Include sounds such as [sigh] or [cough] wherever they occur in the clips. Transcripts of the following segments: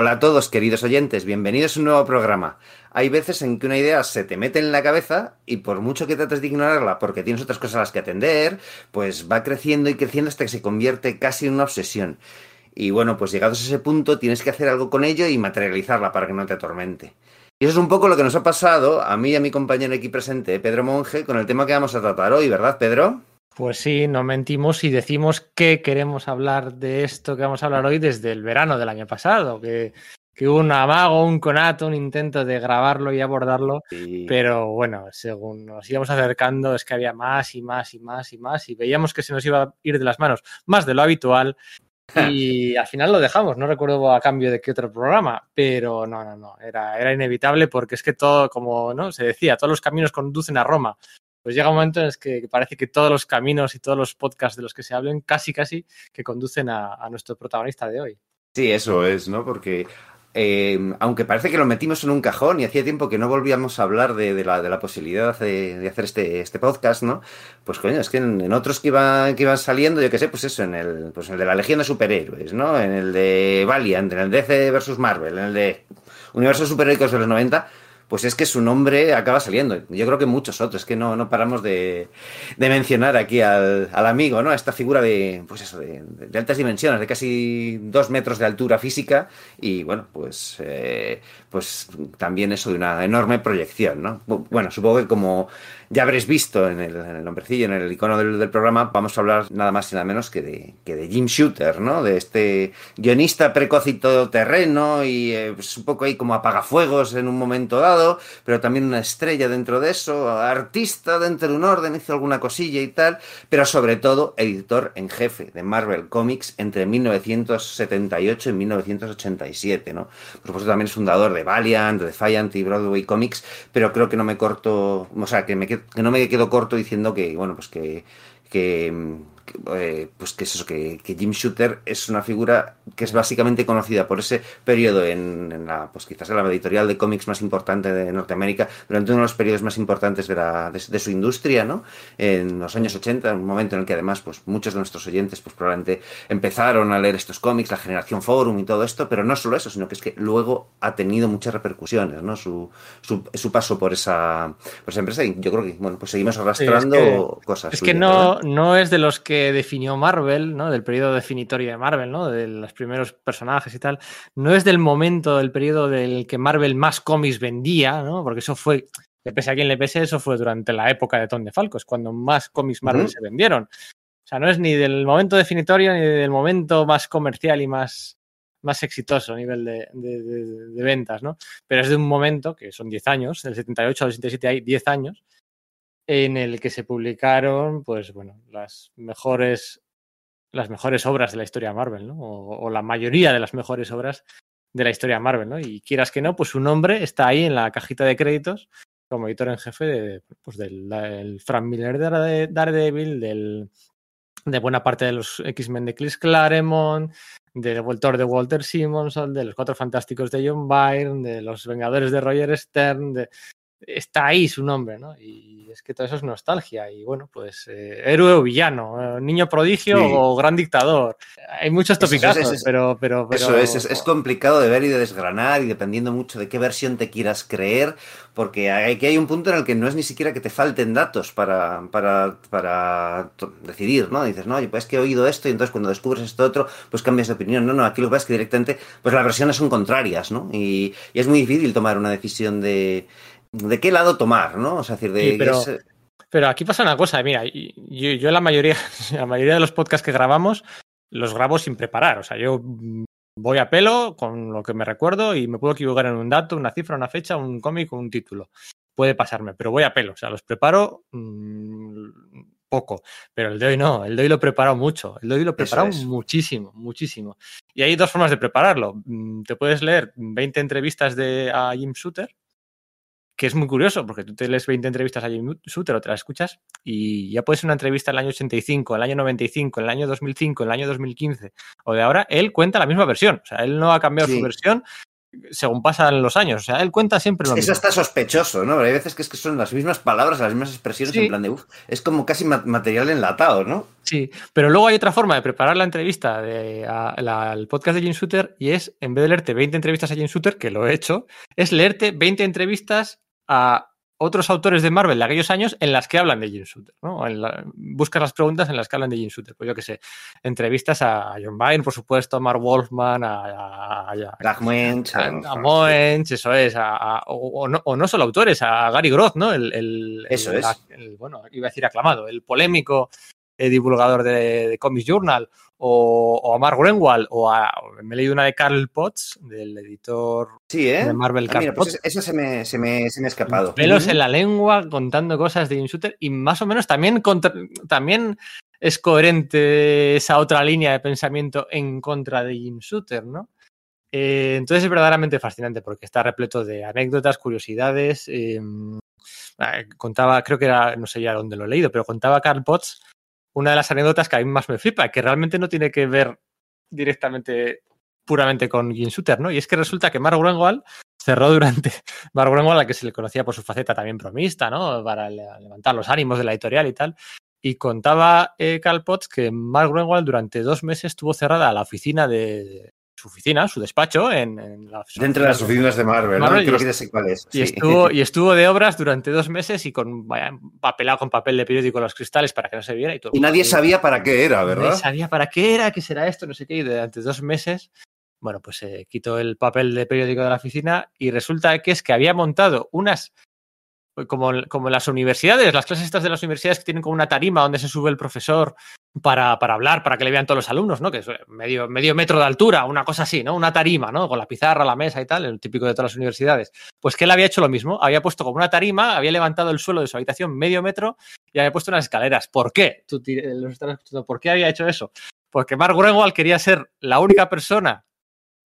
Hola a todos, queridos oyentes, bienvenidos a un nuevo programa. Hay veces en que una idea se te mete en la cabeza y por mucho que trates de ignorarla porque tienes otras cosas a las que atender, pues va creciendo y creciendo hasta que se convierte casi en una obsesión. Y bueno, pues llegados a ese punto tienes que hacer algo con ello y materializarla para que no te atormente. Y eso es un poco lo que nos ha pasado a mí y a mi compañero aquí presente, Pedro Monge, con el tema que vamos a tratar hoy, ¿verdad, Pedro? Pues sí, no mentimos y decimos que queremos hablar de esto que vamos a hablar hoy desde el verano del año pasado, que, que hubo un amago, un conato, un intento de grabarlo y abordarlo, Sí. pero bueno, según nos íbamos acercando es que había más y más y más y más y veíamos que se nos iba a ir de las manos más de lo habitual [laughs] y al final lo dejamos, no recuerdo a cambio de qué otro programa, pero no, no, no, era, era inevitable porque es que todo, como ¿no? se decía, todos los caminos conducen a Roma. Pues llega un momento en el que parece que todos los caminos y todos los podcasts de los que se hablen casi, casi que conducen a, nuestro protagonista de hoy. Sí, eso es, ¿no? Porque eh, aunque parece que lo metimos en un cajón y hacía tiempo que no volvíamos a hablar de, la, posibilidad de, hacer este, este podcast, ¿no? Pues coño, es que en, otros que, iba, que iban saliendo, yo qué sé, pues eso, en el, pues el de la Legión de Superhéroes, ¿no? En el de Valiant, en el DC versus Marvel, en el de Universo Superhéroes de los 90, pues es que su nombre acaba saliendo. Yo creo que muchos otros, que no, no paramos de, de mencionar aquí al, al, amigo, ¿no? A esta figura de, pues eso, de, de, altas dimensiones, de casi dos metros de altura física y, bueno, pues, eh, pues también eso de una enorme proyección, ¿no? Bueno, supongo que como ya habréis visto en el, en el nombrecillo, en el icono del, programa, vamos a hablar nada más y nada menos que de, que de Jim Shooter, ¿no? De este guionista precoz y todoterreno y eh, pues un poco ahí como apagafuegos en un momento dado, pero también una estrella dentro de eso, artista dentro de un orden, hizo alguna cosilla y tal, pero sobre todo editor en jefe de Marvel Comics entre 1978 y 1987, ¿no? Por supuesto también es fundador de Valiant, de Defiant y Broadway Comics, pero creo que no me corto, o sea, que, me, que no me quedo corto diciendo que, bueno, pues que, que, eh, pues que es eso, que, que, Jim Shooter es una figura que es básicamente conocida por ese periodo en, en, la, pues quizás en la editorial de cómics más importante de Norteamérica, durante uno de los periodos más importantes de, la, de, de, su industria, ¿no? En los años 80, un momento en el que además, pues muchos de nuestros oyentes, pues probablemente empezaron a leer estos cómics, la generación Forum y todo esto, pero no solo eso, sino que es que luego ha tenido muchas repercusiones, ¿no? Su, su, su paso por esa, por esa empresa y yo creo que, bueno, pues seguimos arrastrando sí, es que, cosas. Es que no, no es de los que definió Marvel, ¿no? Del periodo definitorio de Marvel, ¿no? De los primeros personajes y tal. No es del momento, del periodo del que Marvel más cómics vendía, ¿no? Porque eso fue, le pese a quien le pese, eso fue durante la época de Tom de Falcos, cuando más cómics Marvel uh -huh. se vendieron. O sea, no es ni del momento definitorio ni del momento más comercial y más, más exitoso a nivel de, de, de, de, ventas, ¿no? Pero es de un momento, que son 10 años, del 78 al 87 hay 10 años, en el que se publicaron, pues bueno, las mejores, las mejores obras de la historia Marvel, ¿no? O, la mayoría de las mejores obras de la historia Marvel, ¿no? Y quieras que no, pues su nombre está ahí en la cajita de créditos como editor en jefe de, pues del, Frank Miller de Daredevil, del, de buena parte de los X-Men de Chris Claremont, del autor de Walter Simonson, de los Cuatro Fantásticos de John Byrne, de los Vengadores de Roger Stern, de, está ahí su nombre, ¿no? Y es que todo eso es nostalgia. Y bueno, pues eh, héroe o villano, eh, niño prodigio sí. o gran dictador. Hay muchos topicazos, es, es, pero, pero, pero, Eso es, es, es, complicado de ver y de desgranar y dependiendo mucho de qué versión te quieras creer, porque aquí hay un punto en el que no es ni siquiera que te falten datos para, para, para decidir, ¿no? Dices, no, pues es que he oído esto y entonces cuando descubres esto otro, pues cambias de opinión. No, no, aquí lo que pasa es que directamente, pues las versiones son contrarias, ¿no? Y, y es muy difícil tomar una decisión de de qué lado tomar, ¿no? O sea, decir, de sí, pero, es... pero, aquí pasa una cosa, mira, yo, yo, la mayoría, [laughs] la mayoría de los podcasts que grabamos los grabo sin preparar. O sea, yo voy a pelo con lo que me recuerdo y me puedo equivocar en un dato, una cifra, una fecha, un cómic o un título. Puede pasarme, pero voy a pelo. O sea, los preparo mmm, poco. Pero el de hoy no, el de hoy lo he preparado mucho. El de hoy lo he preparado es. muchísimo, muchísimo. Y hay dos formas de prepararlo. Mm, Te puedes leer 20 entrevistas de a Jim Shooter que es muy curioso, porque tú te lees 20 entrevistas a Jim Shooter o te las escuchas y ya puede ser una entrevista en el año 85, en el año 95, en el año 2005, en el año 2015 o de ahora, él cuenta la misma versión. O sea, él no ha cambiado sí. su versión, según pasan los años. O sea, él cuenta siempre lo Eso mismo. está sospechoso, ¿no? Hay veces que es que son las mismas palabras, las mismas expresiones Sí. en plan de uff. Es como casi ma- material enlatado, ¿no? Sí, pero luego hay otra forma de preparar la entrevista de, a- la- al podcast de Jim Shooter y es, en vez de leerte 20 entrevistas a Jim Shooter, que lo he hecho, es leerte 20 entrevistas a otros autores de Marvel de aquellos años en las que hablan de Jim Shooter, ¿no? En la- buscas las preguntas en las que hablan de Jim Shooter. Pues yo qué sé, entrevistas a John Byrne, por supuesto, a Mark Wolfman, a, a, a- Fragments. a, a Moench, eso es, o, o no, o no solo autores, a Gary Groth, ¿no? El, el- Eso el- es. el- bueno, iba a decir aclamado, el polémico eh, divulgador de, de Comics Journal, o, o a Mark Greenwald, o a, me he leído una de Carl Potts, del editor Sí, ¿eh? de Marvel Ah, Carl mira, pues Potts. esa se me, se me, se me ha escapado. Pelos en la lengua contando cosas de Jim Shooter y más o menos también, contra- también es coherente esa otra línea de pensamiento en contra de Jim Shooter, ¿no? Eh, entonces es verdaderamente fascinante porque está repleto de anécdotas, curiosidades. eh, eh, contaba, creo que era, no sé ya dónde lo he leído, pero contaba Carl Potts una de las anécdotas que a mí más me flipa, que realmente no tiene que ver directamente, puramente con Jim Shooter, ¿no? Y es que resulta que Mark Greenwald cerró durante [laughs] Mark Greenwald, a que se le conocía por su faceta también bromista, ¿no? Para le- levantar los ánimos de la editorial y tal. Y contaba eh, Carl Potts que Mark Greenwald durante dos meses estuvo cerrada la oficina de su oficina, su despacho, en, en la Dentro de las oficinas de Marvel, ¿no? Creo y que ya sé cuál es. y, sí. estuvo, [laughs] y estuvo de obras durante dos meses y con vaya, papelado con papel de periódico los cristales para que no se viera. Y, todo Y nadie sabía para qué era, Nadie ¿verdad? sabía para qué era, qué será esto, no sé qué. Y durante dos meses, bueno, pues se quitó el papel de periódico de la oficina y resulta que es que había montado unas, como, como las universidades, las clases estas de las universidades que tienen como una tarima donde se sube el profesor para, para hablar, para que le vean todos los alumnos, ¿no? Que es medio, medio metro de altura, una cosa así, ¿no? Una tarima, ¿no? Con la pizarra, la mesa y tal, el típico de todas las universidades. Pues que él había hecho lo mismo, había puesto como una tarima, había levantado el suelo de su habitación medio metro y había puesto unas escaleras. ¿Por qué? Tú ti- los estás escuchando, ¿por qué había hecho eso? Porque Mark Greenwald quería ser la única persona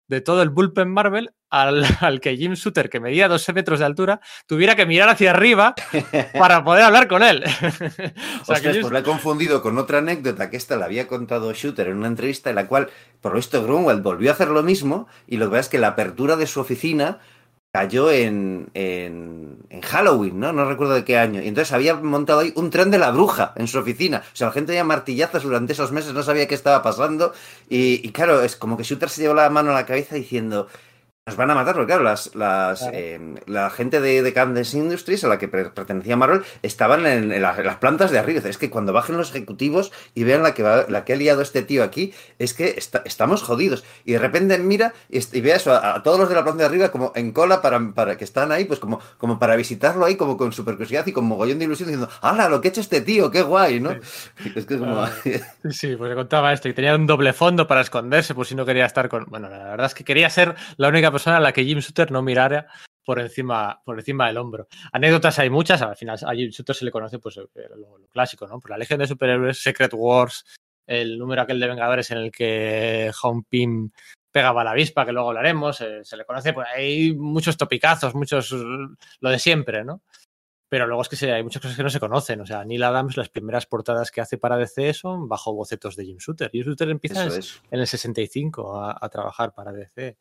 de todo el bullpen Marvel al, [laughs] al que Jim Shooter, que medía 12 metros de altura, tuviera que mirar hacia arriba [laughs] para poder hablar con él. [laughs] o sea, que Ostras, Jim- pues la he confundido con otra anécdota que esta la había contado Shooter en una entrevista en la cual, por lo visto, Grunwald volvió a hacer lo mismo y lo que pasa es que la apertura de su oficina cayó en, en, en Halloween, ¿no? No recuerdo de qué año. Y entonces había montado ahí un tren de la bruja en su oficina. O sea, la gente ya martillazos durante esos meses, no sabía qué estaba pasando. Y, y claro, es como que Shooter se llevó la mano a la cabeza diciendo... Nos van a matar, porque claro, las, las, Claro. eh, la gente de, de Candace Industries, a la que pre- pertenecía Marvel, estaban en, en las, en las plantas de arriba. Es que cuando bajen los ejecutivos y vean la que, va- la que ha liado este tío aquí, es que está- estamos jodidos. Y de repente mira y, y ve eso, a, a todos los de la planta de arriba como en cola para, para que están ahí, pues como, como para visitarlo ahí, como con super curiosidad y con mogollón de ilusión, diciendo, ¡hala, lo que ha hecho este tío! ¡Qué guay! ¿no? [laughs] Es que es como... Ah. [laughs] Sí, sí, pues le contaba esto y tenía un doble fondo para esconderse, por si no quería estar con. Bueno, la verdad es que quería ser la única persona a la que Jim Shooter no mirara por encima, por encima del hombro. Anécdotas hay muchas, al final a Jim Shooter se le conoce pues eh, lo, lo clásico, ¿no? Por la Legión de Superhéroes, Secret Wars, el número aquel de Vengadores en el que Home Pym pegaba a la avispa, que luego hablaremos, eh, se le conoce, pues hay muchos topicazos, muchos, lo de siempre, ¿no? Pero luego es que se- hay muchas cosas que no se conocen. O sea, Neil Adams, las primeras portadas que hace para DC son bajo bocetos de Jim Shooter. Jim Shooter empieza es. en el 65 a, a trabajar para DC.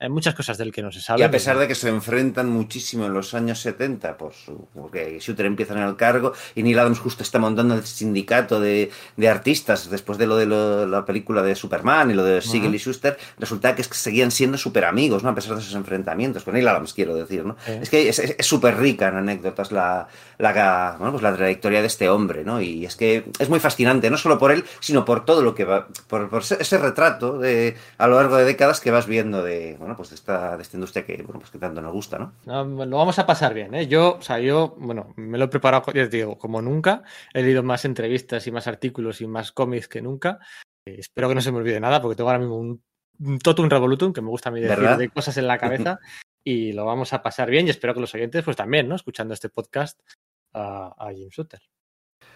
Hay muchas cosas del que no se sabe. Y a pesar de que se enfrentan muchísimo en los años 70, por su, porque Shooter empieza en el cargo y Neil Adams justo está montando el sindicato de, de artistas después de lo de lo- la película de Superman y lo de Siegel y Schuster, resulta que, es que seguían siendo súper amigos, ¿no? A pesar de esos enfrentamientos, con Neil Adams quiero decir, ¿no? Es que es súper rica en anécdotas la, la, bueno, pues la trayectoria de este hombre, ¿no? Y es que es muy fascinante, no solo por él, sino por todo lo que va, por, por ese, ese retrato de, a lo largo de décadas que vas viendo de, bueno, pues de esta, de esta industria que, bueno, pues que tanto nos gusta, ¿no? No, lo vamos a pasar bien, ¿eh? Yo, o sea, yo, bueno, me lo he preparado, ya te digo, como nunca. He leído más entrevistas y más artículos y más cómics que nunca. Eh, espero que no se me olvide nada, porque tengo ahora mismo un, un totum revolutum, que me gusta a mí decir, ¿Verdad? de cosas en la [laughs] cabeza. y lo vamos a pasar bien y espero que los oyentes, pues también, ¿no? Escuchando este podcast a, a Jim Shooter.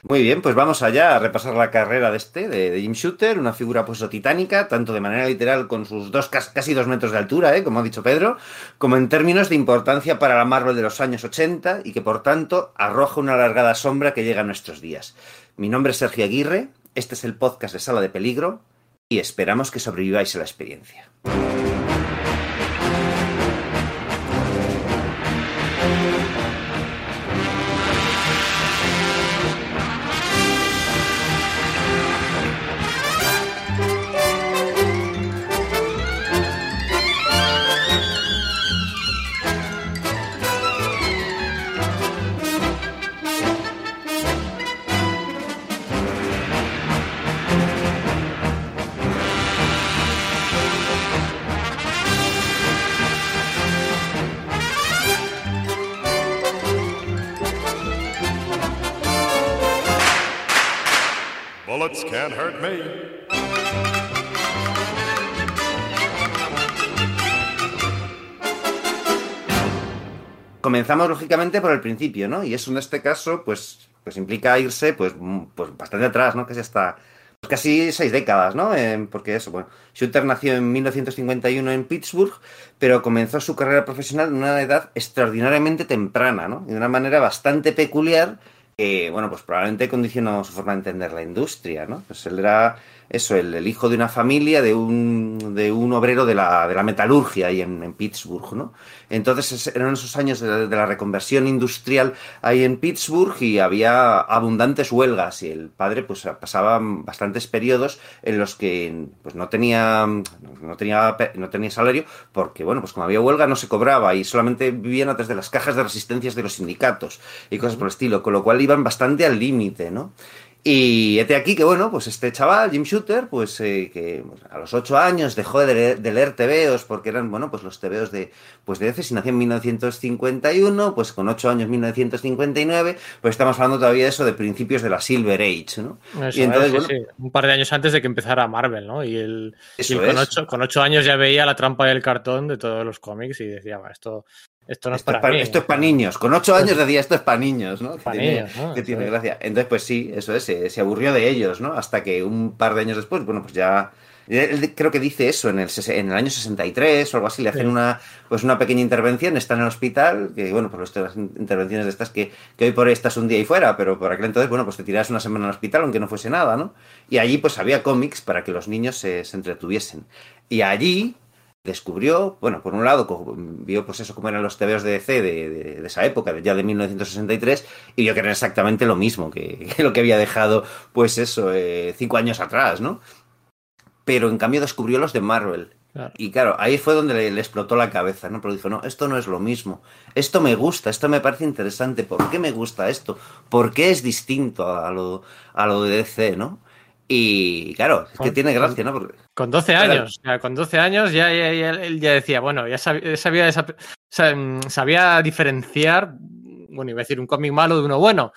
Muy bien, pues vamos allá a repasar la carrera de este, de, Jim Shooter, una figura pues titánica, tanto de manera literal con sus dos, cas- casi dos metros de altura, ¿eh? como ha dicho Pedro, como en términos de importancia para la Marvel de los años 80 y que por tanto arroja una alargada sombra que llega a nuestros días. Mi nombre es Sergio Aguirre, este es el podcast de Sala de Peligro y esperamos que sobreviváis a la experiencia. Can't hurt me. Comenzamos lógicamente por el principio, ¿no? Y eso en este caso, pues, pues implica irse, pues, mm, pues bastante atrás, ¿no? Es hasta pues casi seis décadas, ¿no? Eh, porque eso, bueno, Shooter nació en 1951 en Pittsburgh, pero comenzó su carrera profesional en una edad extraordinariamente temprana, ¿no? Y de una manera bastante peculiar, que, bueno, pues probablemente condicionó su forma de entender la industria, ¿no? Pues él era eso, el, hijo de una familia, de un, de un obrero de la, de la metalurgia ahí en, en, Pittsburgh, ¿no? Entonces eran esos años de, la reconversión industrial ahí en Pittsburgh y había abundantes huelgas y el padre pues pasaba bastantes periodos en los que pues no tenía, no tenía, no tenía salario porque, bueno, pues como había huelga no se cobraba y solamente vivían a través de las cajas de resistencias de los sindicatos y cosas por el estilo, con lo cual iban bastante al límite, ¿no? Y este aquí que, bueno, pues este chaval, Jim Shooter, pues eh, que pues, a los ocho años dejó de leer, de leer tebeos porque eran, bueno, pues los tebeos de, pues de veces, y nació en 1951, pues con ocho años, 1959, pues estamos hablando todavía de eso de principios de la Silver Age, ¿no? Eso y entonces, es, sí, bueno, sí. un par de años antes de que empezara Marvel, ¿no? Y él, y él con, ocho, con ocho años ya veía la trampa del cartón de todos los cómics y decía, va, esto, esto no es esto para, es para mí, Esto es para niños. Con ocho [laughs] años decía esto es para niños, ¿no? Para que tiene, niños, ¿no? que tiene gracia. Entonces, pues sí, eso es, se, se, aburrió de ellos, ¿no? Hasta que un par de años después, bueno, pues ya. Él creo que dice eso en el, en el año 63 o algo así, le hacen Sí. una, pues una pequeña intervención, está en el hospital, que bueno, pues estas intervenciones de estas que, que hoy por hoy estás un día y fuera, pero por aquel entonces, bueno, pues te tiras una semana en el hospital, aunque no fuese nada, ¿no? Y allí pues había cómics para que los niños se, se entretuviesen. Y allí descubrió, bueno, por un lado, vio pues eso como eran los TVOs de DC de, de, de esa época, de- ya de 1963, y vio que era exactamente lo mismo que, [laughs] que lo que había dejado, pues eso, eh, cinco años atrás, ¿no? Pero en cambio descubrió los de Marvel. Claro. Y claro, ahí fue donde le, le explotó la cabeza, ¿no? Pero dijo, no, esto no es lo mismo. Esto me gusta, esto me parece interesante. ¿Por qué me gusta esto? ¿Por qué es distinto a lo, a lo de DC, ¿no? Y claro, es que Con- tiene gracia, ¿no? Porque, Con 12 Claro. años, o sea, con 12 años ya, ya, ya- él ya decía, bueno, ya sabía, sabía, mm, sabía diferenciar, bueno, iba a decir un cómic malo de uno bueno.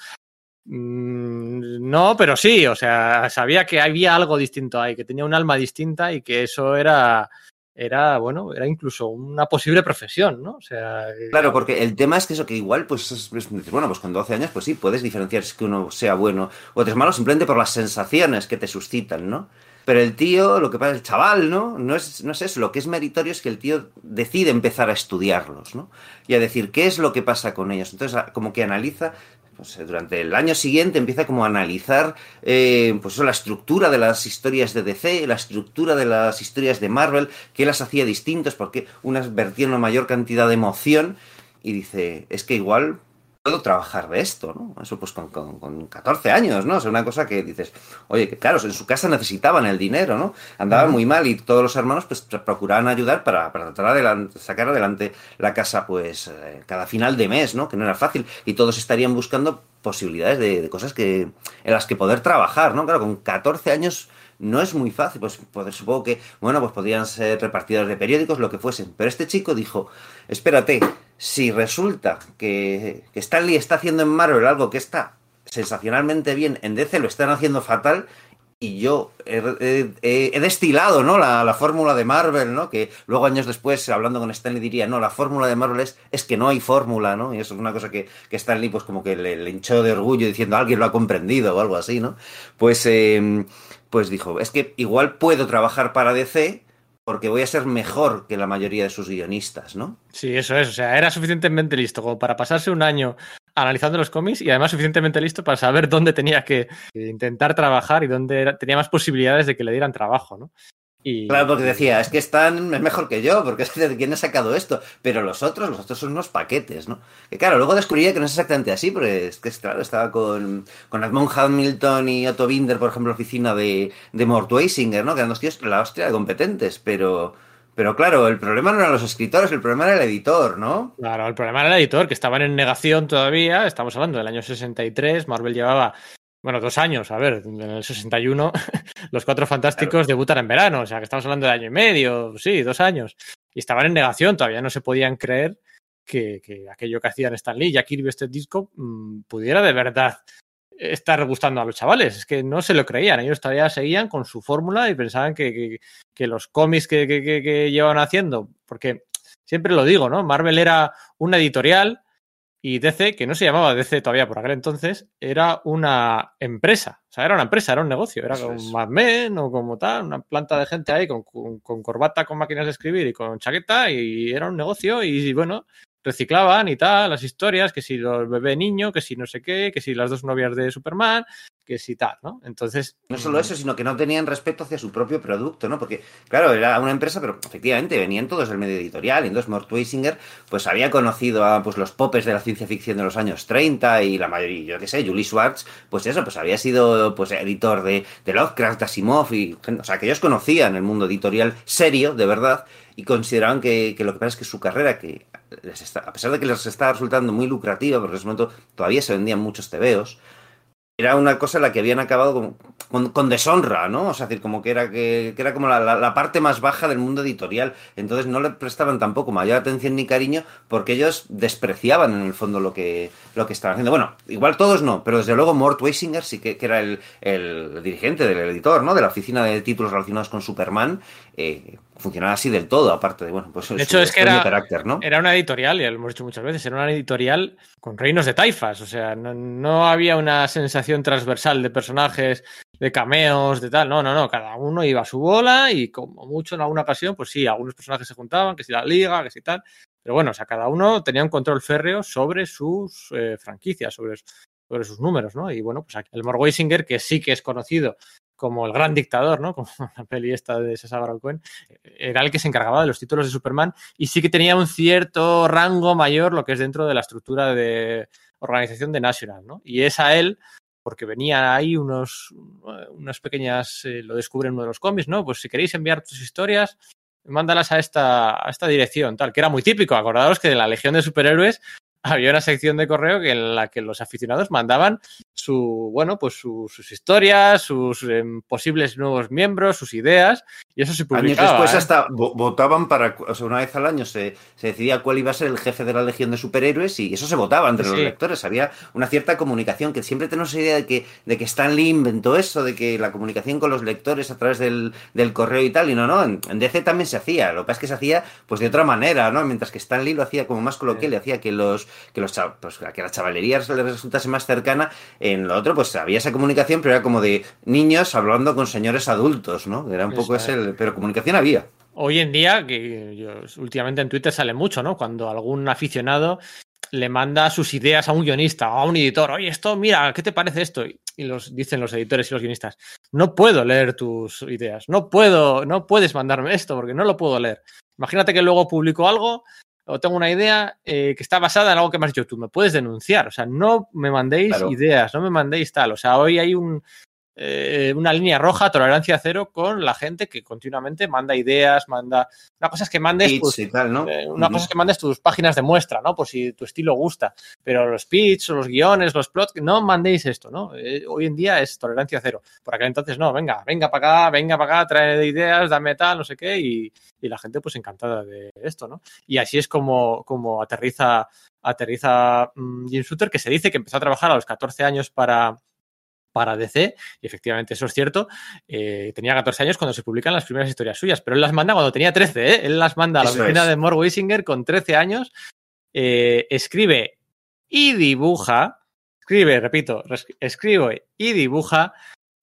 Mm, No, pero sí, o sea, sabía que había algo distinto ahí, que tenía un alma distinta y que eso era, era bueno, era incluso una posible profesión, ¿no? O sea, que- Claro, porque el tema es que eso, que igual, pues, bueno, pues con 12 años, pues sí, puedes diferenciar que uno sea bueno o otro es malo simplemente por las sensaciones que te suscitan, ¿no? Pero el tío, lo que pasa, el chaval, ¿no? No es, no es eso, lo que es meritorio es que el tío decide empezar a estudiarlos, ¿no? Y a decir qué es lo que pasa con ellos. Entonces, como que analiza, pues, eh, durante el año siguiente empieza como a analizar, eh, pues la estructura de las historias de DC, la estructura de las historias de Marvel, qué las hacía distintas, porque unas vertían una mayor cantidad de emoción, y dice, es que igual puedo trabajar de esto, ¿no? Eso pues con, con, con 14 años, ¿no? O sea, una cosa que dices, oye, que claro, en su casa necesitaban el dinero, ¿no? Andaban muy mal y todos los hermanos pues procuraban ayudar para, para tratar adelante, sacar adelante la casa pues eh, cada final de mes, ¿no? Que no era fácil y todos estarían buscando posibilidades de, de cosas que en las que poder trabajar, ¿no? Claro, con 14 años no es muy fácil, pues, pues supongo que, bueno, pues podrían ser repartidores de periódicos, lo que fuesen, pero este chico dijo, espérate, si resulta que, que Stan Lee está haciendo en Marvel algo que está sensacionalmente bien, en DC lo están haciendo fatal, y yo he, destilado ¿no? la, la fórmula de Marvel, ¿no? que luego años después, hablando con Stanley, diría, no, la fórmula de Marvel es, que no hay fórmula, ¿no? Y eso es una cosa que, Stanley pues como que le, hinchó de orgullo diciendo, alguien lo ha comprendido o algo así, ¿no? Pues, eh, pues dijo, es que igual puedo trabajar para DC porque voy a ser mejor que la mayoría de sus guionistas, ¿no? Sí, eso es. O sea, era suficientemente listo como para pasarse un año analizando los cómics y además suficientemente listo para saber dónde tenía que intentar trabajar y dónde tenía más posibilidades de que le dieran trabajo, ¿no? Y, Claro, porque decía, es que Stan es mejor que yo, porque es que de quién he sacado esto. Pero los otros, los otros son unos paquetes, ¿no? Que claro, luego descubriría que no es exactamente así, porque es que, claro, estaba con, con Edmond Hamilton y Otto Binder, por ejemplo, oficina de, de Mort Weisinger, ¿no? Que eran dos tíos, la hostia, de competentes, pero... Pero claro, el problema no eran los escritores, el problema era el editor, ¿no? Claro, el problema era el editor, que estaban en negación todavía. Estamos hablando del año 63. Marvel llevaba, bueno, dos años. A ver, en el 61 [laughs] los Cuatro Fantásticos debutan en verano. O sea, que estamos hablando de año y medio, sí, dos años. Y estaban en negación, todavía no se podían creer que, que aquello que hacían Stan Lee y Jack Kirby este disco mmm, pudiera de verdad estar gustando a los chavales. Es que no se lo creían. Ellos todavía seguían con su fórmula y pensaban que, que, que los cómics que, que, llevaban haciendo, porque siempre lo digo, ¿no? Marvel era una editorial y DC, que no se llamaba DC todavía por aquel entonces, era una empresa. O sea, era una empresa, era un negocio. Era como Mad Men o como tal, una planta de gente ahí con, con, con, corbata, con máquinas de escribir y con chaqueta y era un negocio y bueno, reciclaban y tal, las historias, que si los bebé niño, que si no sé qué, que si las dos novias de Superman, que si tal, ¿no? Entonces. No solo eso, sino que no tenían respeto hacia su propio producto, ¿no? Porque, claro, era una empresa, pero efectivamente venían todos del medio editorial. Y entonces Mort Weisinger, pues había conocido a pues, los popes de la ciencia ficción de los años 30 y la mayoría, yo qué sé, Julie Schwartz, pues eso, pues había sido pues editor de, de Lovecraft, Asimov, y, o sea, que ellos conocían el mundo editorial serio, de verdad, y consideraban que, que lo que pasa es que su carrera, que está, a pesar de que les está resultando muy lucrativa, porque en ese momento todavía se vendían muchos tebeos, era una cosa en la que habían acabado con, con, con deshonra, ¿no? O sea, decir, como que era, que, que era como la, la, la, parte más baja del mundo editorial. Entonces no le prestaban tampoco mayor atención ni cariño porque ellos despreciaban en el fondo lo que, lo que estaban haciendo. Bueno, igual todos no, pero desde luego Mort Weisinger sí que, que era el, el, dirigente del editor, ¿no? De la oficina de títulos relacionados con Superman. Eh, funcionaba así del todo, aparte de, bueno, pues de hecho, es que era, carácter, ¿no? era una editorial, y lo hemos dicho muchas veces, era una editorial con reinos de taifas, o sea, no, no, había una sensación transversal de personajes, de cameos, de tal, no, no, no, cada uno iba a su bola y como mucho en alguna ocasión, pues sí, algunos personajes se juntaban, que si la liga, que si tal, pero bueno, o sea, cada uno tenía un control férreo sobre sus eh, franquicias, sobre, sobre sus números, ¿no? Y bueno, pues el Morweisinger, que sí que es conocido como el gran dictador, ¿no? [laughs] Como la peli esta de César Baron era el que se encargaba de los títulos de Superman y sí que tenía un cierto rango mayor lo que es dentro de la estructura de organización de National, ¿no? Y es a él, porque venía ahí unos, unas pequeñas, eh, lo descubre en uno de los cómics, ¿no? Pues si queréis enviar tus historias, mándalas a esta, a esta dirección, tal, que era muy típico. Acordaros que en la Legión de Superhéroes había una sección de correo que en la que los aficionados mandaban su, bueno, pues su, sus historias, sus eh, posibles nuevos miembros, sus ideas, y eso se publicaba. Años después ¿eh? hasta votaban para, o sea, una vez al año se, se, decidía cuál iba a ser el jefe de la Legión de Superhéroes y eso se votaba entre sí. los lectores. Había una cierta comunicación, que siempre tenemos idea de que, de que Stan Lee inventó eso, de que la comunicación con los lectores a través del, del correo y tal, y no, no, en, en, DC también se hacía, lo que pasa es que se hacía pues de otra manera, ¿no? Mientras que Stan Lee lo hacía como más coloquial, sí. hacía que los, que los pues, que la chavalería les resultase más cercana, en lo otro pues había esa comunicación, pero era como de niños hablando con señores adultos, ¿no? Era un poco ese, pero comunicación había. Hoy en día, que yo, últimamente en Twitter sale mucho, ¿no? Cuando algún aficionado le manda sus ideas a un guionista o a un editor, oye, esto, mira, ¿qué te parece esto? Y los dicen los editores y los guionistas, no puedo leer tus ideas, no puedo, no puedes mandarme esto porque no lo puedo leer. Imagínate que luego publico algo o tengo una idea eh, que está basada en algo que me has dicho tú, me puedes denunciar, o sea, no me mandéis claro. ideas, no me mandéis tal, o sea, hoy hay un, eh, una línea roja, tolerancia cero con la gente que continuamente manda ideas, manda, una cosa es que mandes tus, tal, ¿no? eh, una uh -huh. cosa es que mandes tus páginas de muestra, ¿no? Por si tu estilo gusta, pero los pitch, los guiones, los plots, no mandéis esto, ¿no? Eh, hoy en día es tolerancia cero, por aquel entonces no, venga, venga para acá, venga para acá, trae ideas, dame tal, no sé qué, y, y la gente pues encantada de esto, ¿no? Y así es como, como aterriza, aterriza um, Jim Shooter, que se dice que empezó a trabajar a los 14 años para, para DC, y efectivamente eso es cierto, eh, tenía 14 años cuando se publican las primeras historias suyas, pero él las manda cuando tenía 13, ¿eh? él las manda a la eso oficina es. de Mort Weisinger con 13 años, eh, escribe y dibuja, escribe, repito, escribe y dibuja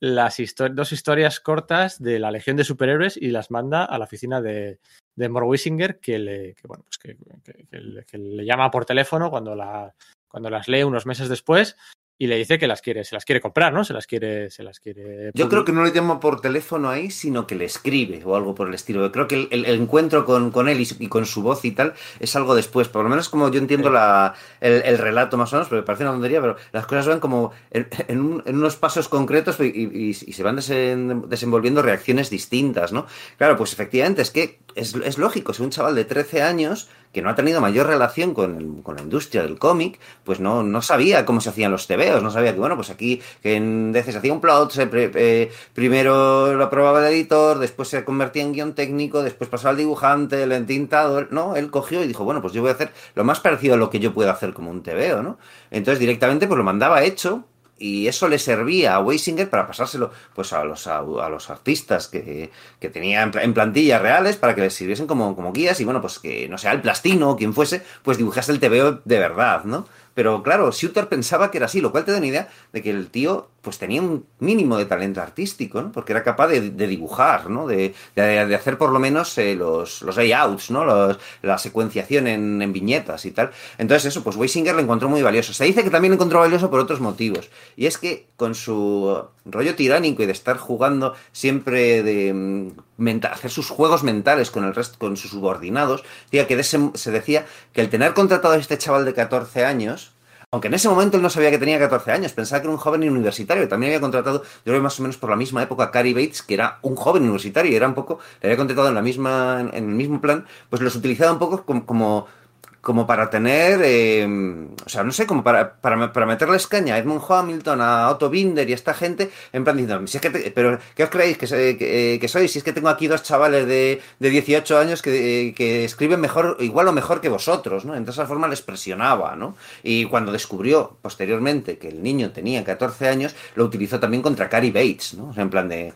las dos historias cortas de la Legión de Superhéroes y las manda a la oficina de, de Mort Weisinger, que le, que, bueno, pues que, que, que, le llama por teléfono cuando, la, cuando las lee unos meses después y le dice que las quiere, se las quiere comprar, ¿no? Se las quiere, se las quiere. Yo creo que no le llama por teléfono ahí, sino que le escribe o algo por el estilo. Creo que el, el, el encuentro con, con él y, y, con su voz y tal es algo después. Por lo menos como yo entiendo sí. la, el, el, relato más o menos, pero me parece una tontería, pero las cosas van como en, en, un, en unos pasos concretos y, y, y, se van desen, desenvolviendo reacciones distintas, ¿no? Claro, pues efectivamente es que es, es lógico, si un chaval de 13 años que no ha tenido mayor relación con, con la industria del cómic, pues no, no, sabía cómo se hacían los tebeos, no sabía que, bueno, pues aquí que en veces se hacía un plot, se eh, primero lo aprobaba el editor, después se convertía en guion técnico, después pasaba al dibujante, el entintado, no, él cogió y dijo, bueno, pues yo voy a hacer lo más parecido a lo que yo puedo hacer como un tebeo, ¿no? Entonces directamente pues lo mandaba hecho, y eso le servía a Weisinger para pasárselo pues a los, a, los artistas que, que tenía en plantilla reales para que les sirviesen como, como guías y bueno, pues que no sea el plastino o quien fuese, pues dibujase el TVO de verdad, ¿no? Pero claro, Shooter pensaba que era así, lo cual te da una idea de que el tío pues tenía un mínimo de talento artístico, ¿no? Porque era capaz de, dibujar, ¿no? De, de, hacer por lo menos eh, los, los layouts, ¿no? Los, la secuenciación en, en, viñetas y tal. Entonces eso, pues Weisinger lo encontró muy valioso. Se dice que también lo encontró valioso por otros motivos. Y es que con su rollo tiránico y de estar jugando siempre de mm, hacer sus juegos mentales con el resto, con sus subordinados, decía que se decía que el tener contratado a este chaval de 14 años, aunque en ese momento él no sabía que tenía 14 años, pensaba que era un joven universitario, también había contratado, yo creo más o menos por la misma época, a Bates, que era un joven universitario y era un poco, le había contratado en la misma, en el mismo plan, pues los utilizaba un poco como como para tener, eh, o sea, no sé, como para, para, para, meterles caña a Edmund Hamilton, a Otto Binder y a esta gente, en plan diciendo, si es que pero ¿qué os creéis que, que, que, sois? Si es que tengo aquí dos chavales de, de 18 años que, que, escriben mejor, igual o mejor que vosotros, ¿no? Entonces, esa forma les presionaba, ¿no? Y cuando descubrió posteriormente que el niño tenía 14 años, lo utilizó también contra Cary Bates, ¿no? O sea, en plan de,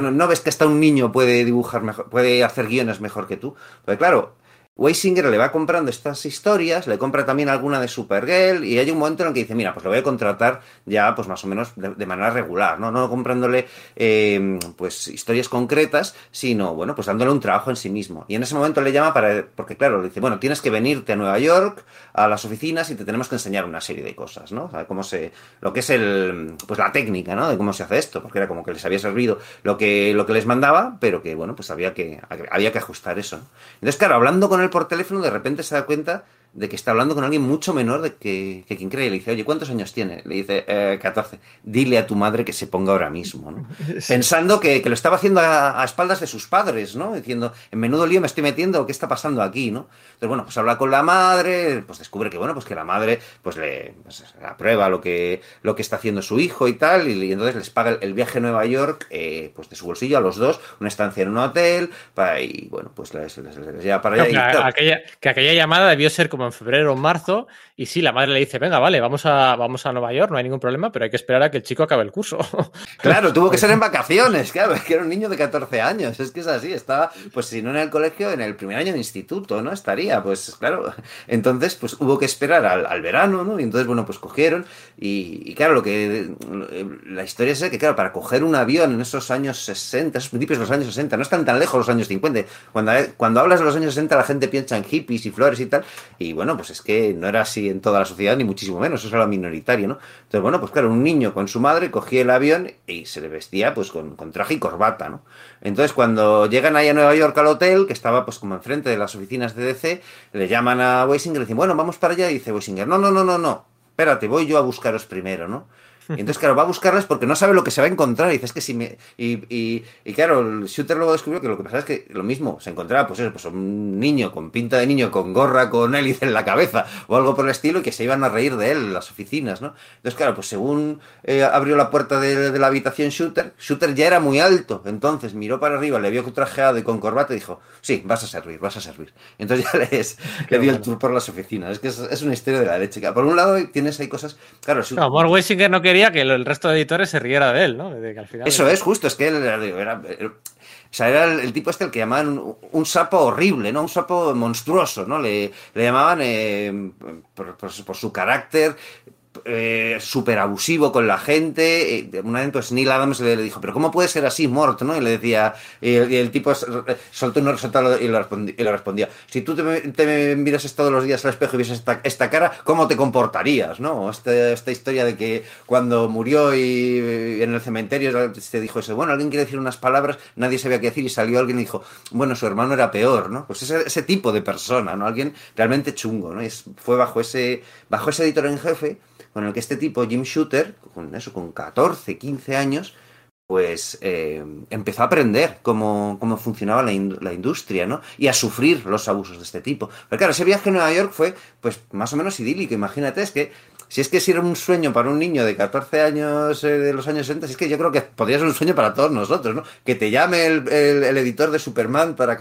¿no ves que hasta un niño puede dibujar mejor, puede hacer guiones mejor que tú? Porque claro, Weisinger le va comprando estas historias, le compra también alguna de Supergirl y hay un momento en el que dice, mira, pues lo voy a contratar ya pues más o menos de, manera regular, ¿no? No comprándole eh, pues historias concretas, sino, bueno, pues dándole un trabajo en sí mismo. Y en ese momento le llama para, porque claro, le dice, bueno, tienes que venirte a Nueva York, a las oficinas y te tenemos que enseñar una serie de cosas, ¿no? Cómo se, lo que es el, pues la técnica, ¿no? De cómo se hace esto, porque era como que les había servido lo que, lo que les mandaba, pero que, bueno, pues había que, había que ajustar eso, ¿no? Entonces, claro, hablando con por teléfono, de repente se da cuenta de que está hablando con alguien mucho menor de que, que quien cree. Le dice, oye, ¿cuántos años tiene? Le dice, eh, 14. Dile a tu madre que se ponga ahora mismo, ¿no? [laughs] Pensando que, que, lo estaba haciendo a, a, espaldas de sus padres, ¿no? Diciendo, en menudo lío me estoy metiendo, ¿qué está pasando aquí, no? Entonces, bueno, pues habla con la madre, pues descubre que, bueno, pues que la madre, pues le pues, aprueba lo que, lo que está haciendo su hijo y tal, y, y entonces les paga el, el, viaje a Nueva York, eh, pues de su bolsillo a los dos, una estancia en un hotel, para, y bueno, pues les, les, les lleva para allá. No, y, claro. aquella, que aquella llamada debió ser como en febrero o marzo, y sí, la madre le dice, venga, vale, vamos a, vamos a Nueva York, no hay ningún problema, pero hay que esperar a que el chico acabe el curso. [laughs] Claro, tuvo que ser en vacaciones, claro, es que era un niño de 14 años, es que es así, estaba, pues si no en el colegio, en el primer año de instituto, ¿no? Estaría, pues claro, entonces pues hubo que esperar al, al verano, ¿no? Y entonces, bueno, pues cogieron, y, y, claro, lo que, la historia es que, claro, para coger un avión en esos años 60, esos principios de los años 60, no están tan lejos los años 50, cuando, cuando hablas de los años 60 la gente piensa en hippies y flores y tal, y bueno, pues es que no era así en toda la sociedad, ni muchísimo menos, eso era minoritario, ¿no? Entonces, bueno, pues claro, un niño con su madre cogía el avión y se le vestía pues con, con traje y corbata, ¿no? Entonces, cuando llegan ahí a Nueva York al hotel, que estaba pues como enfrente de las oficinas de DC, le llaman a Weisinger y dicen, bueno, vamos para allá, y dice Weisinger, no, no, no, no, no, espérate, voy yo a buscaros primero, ¿no? Y entonces, claro, va a buscarlas porque no sabe lo que se va a encontrar. Y dice, es que si me. Y, y, y, claro, el shooter luego descubrió que lo que pasaba es que lo mismo, se encontraba, pues eso, pues un niño con pinta de niño, con gorra, con hélice en la cabeza, o algo por el estilo, y que se iban a reír de él en las oficinas, ¿no? Entonces, claro, pues según eh, abrió la puerta de, de, la habitación Shooter, Shooter ya era muy alto. Entonces miró para arriba, le vio trajeado y con corbata y dijo, sí, vas a servir, vas a servir. Entonces ya [laughs] les, le dio bueno. el tour por las oficinas. Es que es, es, una historia de la leche. Por un lado, tienes ahí cosas. Claro, Shooter, no, Weisinger no quería que el resto de editores se riera de él, ¿no? De que al final Eso es, justo, es que él era, era, era o sea, era el, el, tipo este el que llamaban un, un, sapo horrible, ¿no? Un sapo monstruoso, ¿no? Le, le llamaban eh, por, por, por, su carácter eh, súper abusivo con la gente. Eh, una vez pues Neil Adams le, le, dijo, pero ¿cómo puede ser así, Mort? ¿no? Y le decía, y, el tipo soltó una resultado y le, respondía, si tú te, te mirases todos los días al espejo y vieses esta, esta cara, ¿cómo te comportarías? ¿no? Esta, esta historia de que cuando murió y en el cementerio se dijo eso, bueno, alguien quiere decir unas palabras, nadie sabía qué decir y salió alguien y dijo, bueno, su hermano era peor, ¿no? Pues ese, ese tipo de persona, ¿no? Alguien realmente chungo, ¿no? Y fue bajo ese, bajo ese editor en jefe con el que este tipo, Jim Shooter, con eso, con 14, 15 años, pues eh, empezó a aprender cómo, cómo funcionaba la, la, industria, ¿no? Y a sufrir los abusos de este tipo. Pero claro, ese viaje a Nueva York fue, pues, más o menos idílico. Imagínate, es que si es que si era un sueño para un niño de 14 años eh, de los años 60, es que yo creo que podría ser un sueño para todos nosotros, ¿no? Que te llame el, el, editor de Superman para,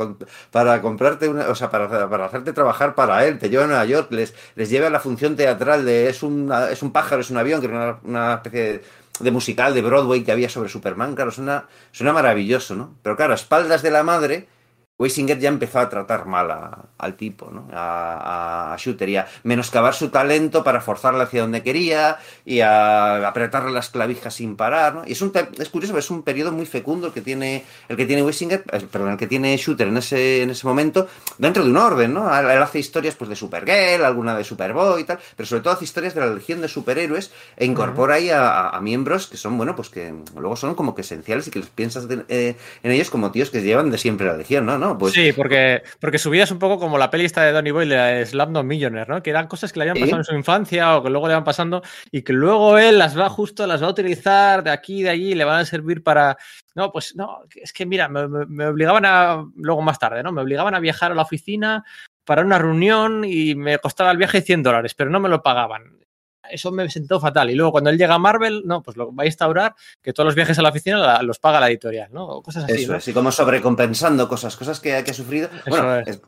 para comprarte una, o sea, para, para, hacerte trabajar para él, te lleva a Nueva York, les, les lleva a la función teatral de es un, es un pájaro, es un avión, que era una, una especie de de musical de Broadway que había sobre Superman, claro, suena, suena maravilloso, ¿no? Pero claro, a espaldas de la madre, Weisinger ya empezó a tratar mal al tipo, ¿no? A, a, Shooter y a menoscabar su talento para forzarle hacia donde quería y a apretarle las clavijas sin parar, ¿no? Y es, un, es curioso, es un periodo muy fecundo el que tiene el que tiene Weisinger, eh, perdón, el que tiene Shooter en ese, en ese momento, dentro de un orden, ¿no? Él hace historias pues de Supergirl, alguna de Superboy y tal, pero sobre todo hace historias de la legión de superhéroes e incorpora ahí a, a, miembros que son, bueno, pues que luego son como que esenciales y que les piensas de, eh, en ellos como tíos que llevan de siempre la legión, ¿no? ¿no? Pues... Sí, porque, porque su vida es un poco como la peli esta de Donny Boyle de Slumdog Millionaire, ¿no? Que eran cosas que le habían pasado en su infancia o que luego le van pasando y que luego él las va justo, las va a utilizar de aquí y de allí y le van a servir para... No, pues no, es que mira, me, me obligaban a... Luego más tarde, ¿no? Me obligaban a viajar a la oficina para una reunión y me costaba el viaje 100 dólares, pero no me lo pagaban eso me sentó fatal. Y luego cuando él llega a Marvel, no, pues lo va a instaurar que todos los viajes a la oficina los paga la editorial, ¿no? Cosas así. Eso, ¿no? así como sobrecompensando cosas, cosas que, que ha sufrido. Eso bueno, es.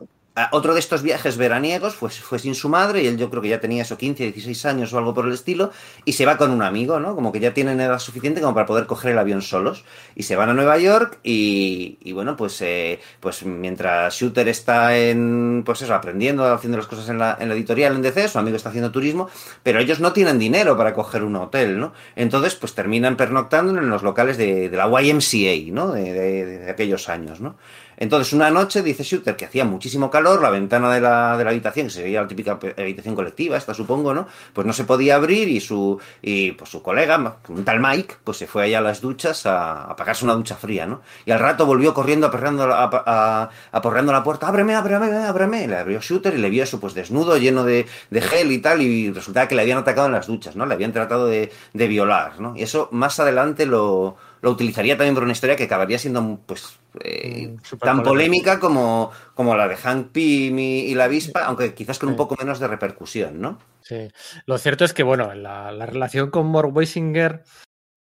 Otro de estos viajes veraniegos fue, fue sin su madre y él yo creo que ya tenía eso 15, 16 años o algo por el estilo y se va con un amigo, ¿no? Como que ya tienen edad suficiente como para poder coger el avión solos y se van a Nueva York y, bueno, pues, eh, pues mientras Shooter está en, pues eso, aprendiendo, haciendo las cosas en la, en la editorial en DC, su amigo está haciendo turismo, pero ellos no tienen dinero para coger un hotel, ¿no? Entonces, pues terminan pernoctando en los locales de, de la YMCA, ¿no? De- de aquellos años, ¿no? Entonces, una noche dice Shooter que hacía muchísimo calor, la ventana de la, de la habitación, que sería la típica habitación colectiva, esta supongo, ¿no? Pues no se podía abrir y su, y, pues, su colega, un tal Mike, pues se fue allá a las duchas a, a pagarse una ducha fría, ¿no? Y al rato volvió corriendo aporreando la, a, a- aporreando la puerta, ábreme, ábreme, ábreme. Le abrió Shooter y le vio eso, pues desnudo, lleno de, de gel y tal, y resultaba que le habían atacado en las duchas, ¿no? Le habían tratado de, de violar, ¿no? Y eso más adelante lo, lo utilizaría también por una historia que acabaría siendo, pues, eh, Mm, tan polémica. como, como la de Hank Pym y, y la avispa, aunque quizás con un poco menos de repercusión, ¿no? Sí. Lo cierto es que, bueno, la, la relación con Mort Weisinger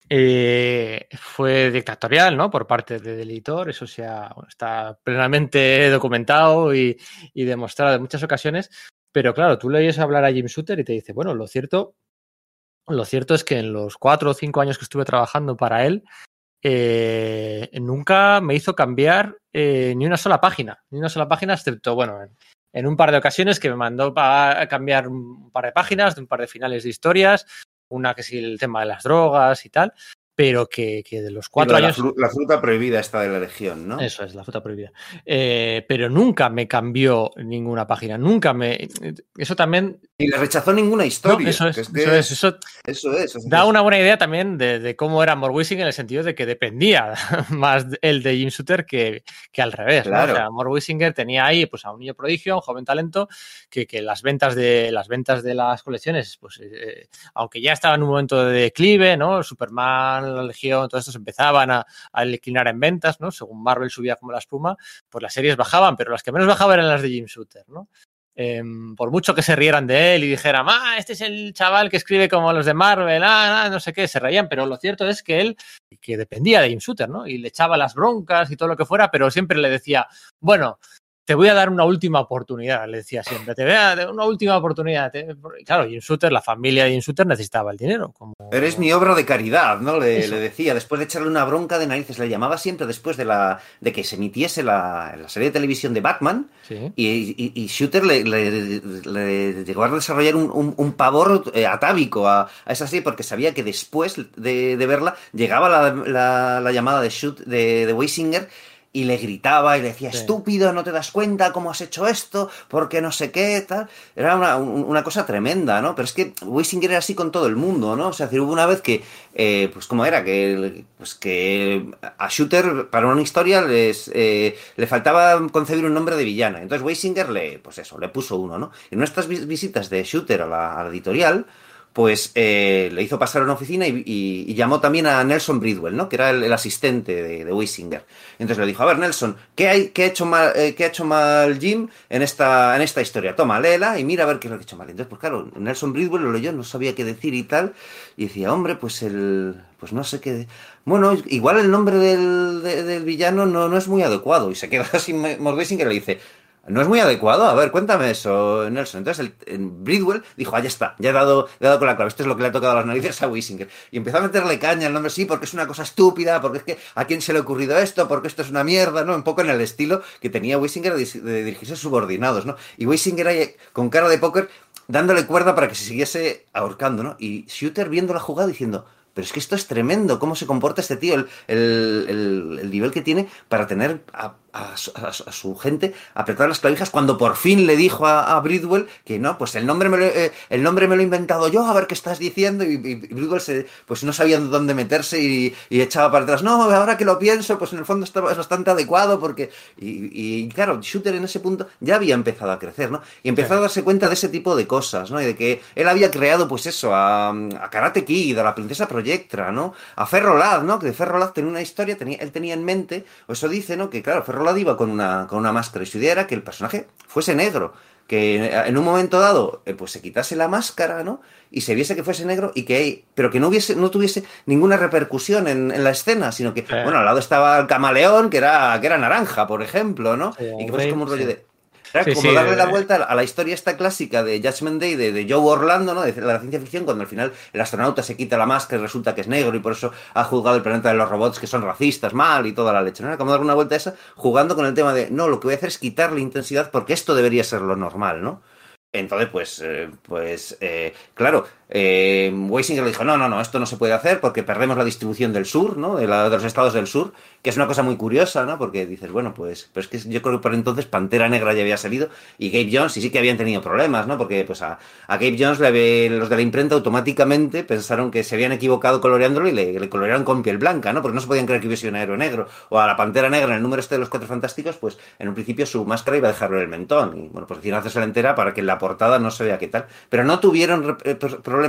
eh, fue dictatorial, ¿no? Por parte del editor, eso se ha- bueno, está plenamente documentado y, y demostrado en muchas ocasiones. Pero claro, tú le oyes hablar a Jim Shooter y te dice, bueno, lo cierto, lo cierto es que en los cuatro o cinco años que estuve trabajando para él, eh, nunca me hizo cambiar eh, ni una sola página, ni una sola página, excepto, bueno, en, un par de ocasiones que me mandó para cambiar un par de páginas, de un par de finales de historias, una que sí el tema de las drogas y tal, pero que, que de los cuatro de años... La, fru- la fruta prohibida esta de la legión, ¿no? Eso es, la fruta prohibida. Eh, pero nunca me cambió ninguna página, nunca me... Eso también... Y le rechazó ninguna No, historia. eso es, que es que eso es, eso eso es, es- da una buena idea también de, de cómo era Morwising en el sentido de que dependía [laughs] más el de Jim Shooter que, que al revés. ¿no? Claro. O sea, Morwisinger tenía ahí pues, a un niño prodigio, a un joven talento, que, que las ventas de las ventas de las colecciones, pues eh, aunque ya estaba en un momento de declive, ¿no? Superman, la Legión, todo esto se empezaban a, a declinar en ventas, ¿no? Según Marvel subía como la espuma, pues las series bajaban, pero las que menos bajaban eran las de Jim Shooter, ¿no? Eh, por mucho que se rieran de él y dijeran, ah, este es el chaval que escribe como los de Marvel, ah, ah, no sé qué, se reían, pero lo cierto es que él, que dependía de Jim Shooter, ¿no? Y le echaba las broncas y todo lo que fuera, pero siempre le decía, bueno, te voy a dar una última oportunidad, le decía siempre, te voy a dar una última oportunidad. Claro, Jim Shooter, la familia de Jim Shooter necesitaba el dinero. Como... Eres mi obra de caridad, ¿no? Le, decía, después de echarle una bronca de narices, le llamaba siempre después de la de que se emitiese la, la serie de televisión de Batman, Sí. y, y- y Shooter le, le- le llegó a desarrollar un, un- un pavor eh, atávico a, a esa serie porque sabía que después de, de verla llegaba la, la- la llamada de, Shoot, de, de Weisinger y le gritaba y le decía, Sí. estúpido, no te das cuenta cómo has hecho esto, porque no sé qué, tal. Era una, un- una cosa tremenda, ¿no? Pero es que Weisinger era así con todo el mundo, ¿no? O sea, hubo una vez que, eh, pues como era, que, pues que a Shooter, para una historia, les, eh, le faltaba concebir un nombre de villana. Entonces Weisinger le, pues eso, le puso uno, ¿no? En nuestras vis- visitas de Shooter a la, a la editorial, pues eh, le hizo pasar a una oficina y, llamó también a Nelson Bridwell, ¿no? Que era el, asistente de, de Weisinger. Entonces le dijo, a ver, Nelson, ¿qué, hay, qué, ha, hecho mal, eh, ¿qué ha hecho mal Jim en esta, en esta historia? Toma, léela y mira a ver qué es lo que ha hecho mal. Entonces, pues claro, Nelson Bridwell lo leyó, no sabía qué decir y tal, y decía, hombre, pues el... Pues no sé qué... Bueno, igual el nombre del, de, del villano no, no es muy adecuado. Y se queda [laughs] así Weisinger y le dice, no es muy adecuado. A ver, cuéntame eso, Nelson. Entonces, el, el Bridwell dijo, ah, ya está, ya he dado, he dado con la clave. Esto es lo que le ha tocado las narices a Weisinger. Y empezó a meterle caña al nombre, sí, porque es una cosa estúpida, porque es que a quién se le ha ocurrido esto, porque esto es una mierda, ¿no? Un poco en el estilo que tenía Weisinger de, dirigirse a subordinados, ¿no? Y Weisinger ahí, con cara de póker, dándole cuerda para que se siguiese ahorcando, ¿no? Y Shooter viendo la jugada diciendo, pero es que esto es tremendo, cómo se comporta este tío, el, el, el, el nivel que tiene para tener a, su, a, su, gente apretar las clavijas cuando por fin le dijo a, a Bridwell que no, pues el nombre, me lo, eh, el nombre me lo he inventado yo, a ver qué estás diciendo, y, y Bridwell se, pues no sabía dónde meterse y, y, echaba para atrás, no, ahora que lo pienso, pues en el fondo está, es bastante adecuado porque, y, claro, Shooter en ese punto ya había empezado a crecer, ¿no? Y empezó a darse cuenta de ese tipo de cosas, ¿no? Y de que él había creado, pues eso, a, a Karate Kid, a la princesa Projectra, ¿no? A Ferrolad, ¿no? Que Ferrolad tenía una historia, tenía, él tenía en mente, o eso dice, ¿no? Que claro, Ferrolad iba con una, con una máscara y su idea era que el personaje fuese negro, que en un momento dado pues se quitase la máscara, ¿no? Y se viese que fuese negro y que, pero que no hubiese, no tuviese ninguna repercusión en, en la escena, sino que, sí. bueno, al lado estaba el camaleón, que era, que era naranja, por ejemplo, ¿no? Y que fuese como un rollo de, era sí, como sí, darle la vuelta a la historia esta clásica de Judgment Day de, de, Joe Orlando, ¿no? De la ciencia ficción, cuando al final el astronauta se quita la máscara y resulta que es negro y por eso ha juzgado el planeta de los robots que son racistas, mal y toda la leche. ¿no? Era como darle una vuelta a esa, jugando con el tema de, no, lo que voy a hacer es quitarle intensidad porque esto debería ser lo normal, ¿no? Entonces, pues, eh, pues, eh, claro, eh, Weisinger le dijo, no, no, no, esto no se puede hacer porque perdemos la distribución del sur, ¿no? De, la, de, los estados del sur, que es una cosa muy curiosa, ¿no? Porque dices, bueno, pues, pues que yo creo que por entonces Pantera Negra ya había salido y Gabe Jones y sí que habían tenido problemas, ¿no? Porque pues a, a Gabe Jones le, los de la imprenta automáticamente pensaron que se habían equivocado coloreándolo y le, colorearon con piel blanca, ¿no? Porque no se podían creer que hubiese un héroe negro. O a la Pantera Negra en el número este de los Cuatro Fantásticos, pues en un principio su máscara iba a dejarlo en el mentón. Y bueno, pues decidieron hacerse la entera para que en la portada no se vea qué tal. Pero no tuvieron problemas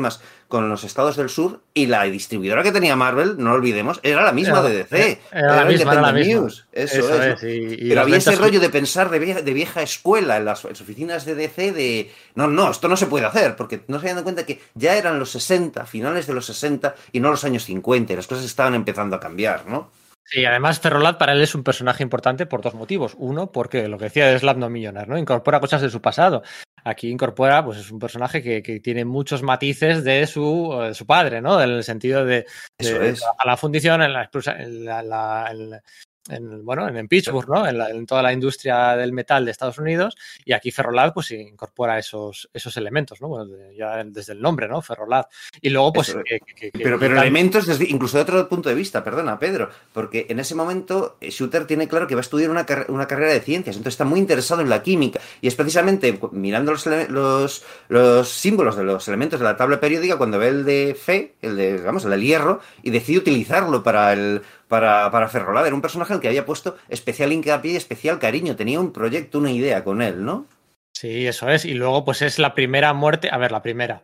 con los estados del sur y la distribuidora que tenía Marvel, no olvidemos, era la misma era, de DC. Era, era la misma, la misma. News. Eso, Eso es. es. Y, y Pero había ese rollo de pensar de vieja, de vieja escuela en las, en las, oficinas de DC de, no, no, esto no se puede hacer, porque no se habían dado cuenta que ya eran los 60, finales de los 60 y no los años 50, y las cosas estaban empezando a cambiar, ¿no? Sí, además Ferrolat para él es un personaje importante por dos motivos. Uno, porque lo que decía de Slapno Millionaire, ¿no? Incorpora cosas de su pasado. Aquí incorpora, pues es un personaje que, que tiene muchos matices de su, de su padre, ¿no? En el sentido de, de es. a la fundición, en la, en la, la, en en, bueno, en Pittsburgh, ¿no? En, la, en, toda la industria del metal de Estados Unidos, y aquí Ferrolab pues incorpora esos, esos elementos, ¿no? Bueno, ya desde el nombre, ¿no? Ferrolab. Y luego, pues... Que, que, que, pero, pero elementos desde, incluso de otro punto de vista, perdona, Pedro, porque en ese momento eh, Shooter tiene claro que va a estudiar una, car una carrera de ciencias, entonces está muy interesado en la química, y es precisamente mirando los, los, los símbolos de los elementos de la tabla periódica cuando ve el de fe, el de, vamos, el del hierro, y decide utilizarlo para el para, para. Era un personaje al que había puesto especial hincapié y especial cariño. Tenía un proyecto, una idea con él, ¿no? Sí, eso es. Y luego, pues es la primera muerte. A ver, la primera.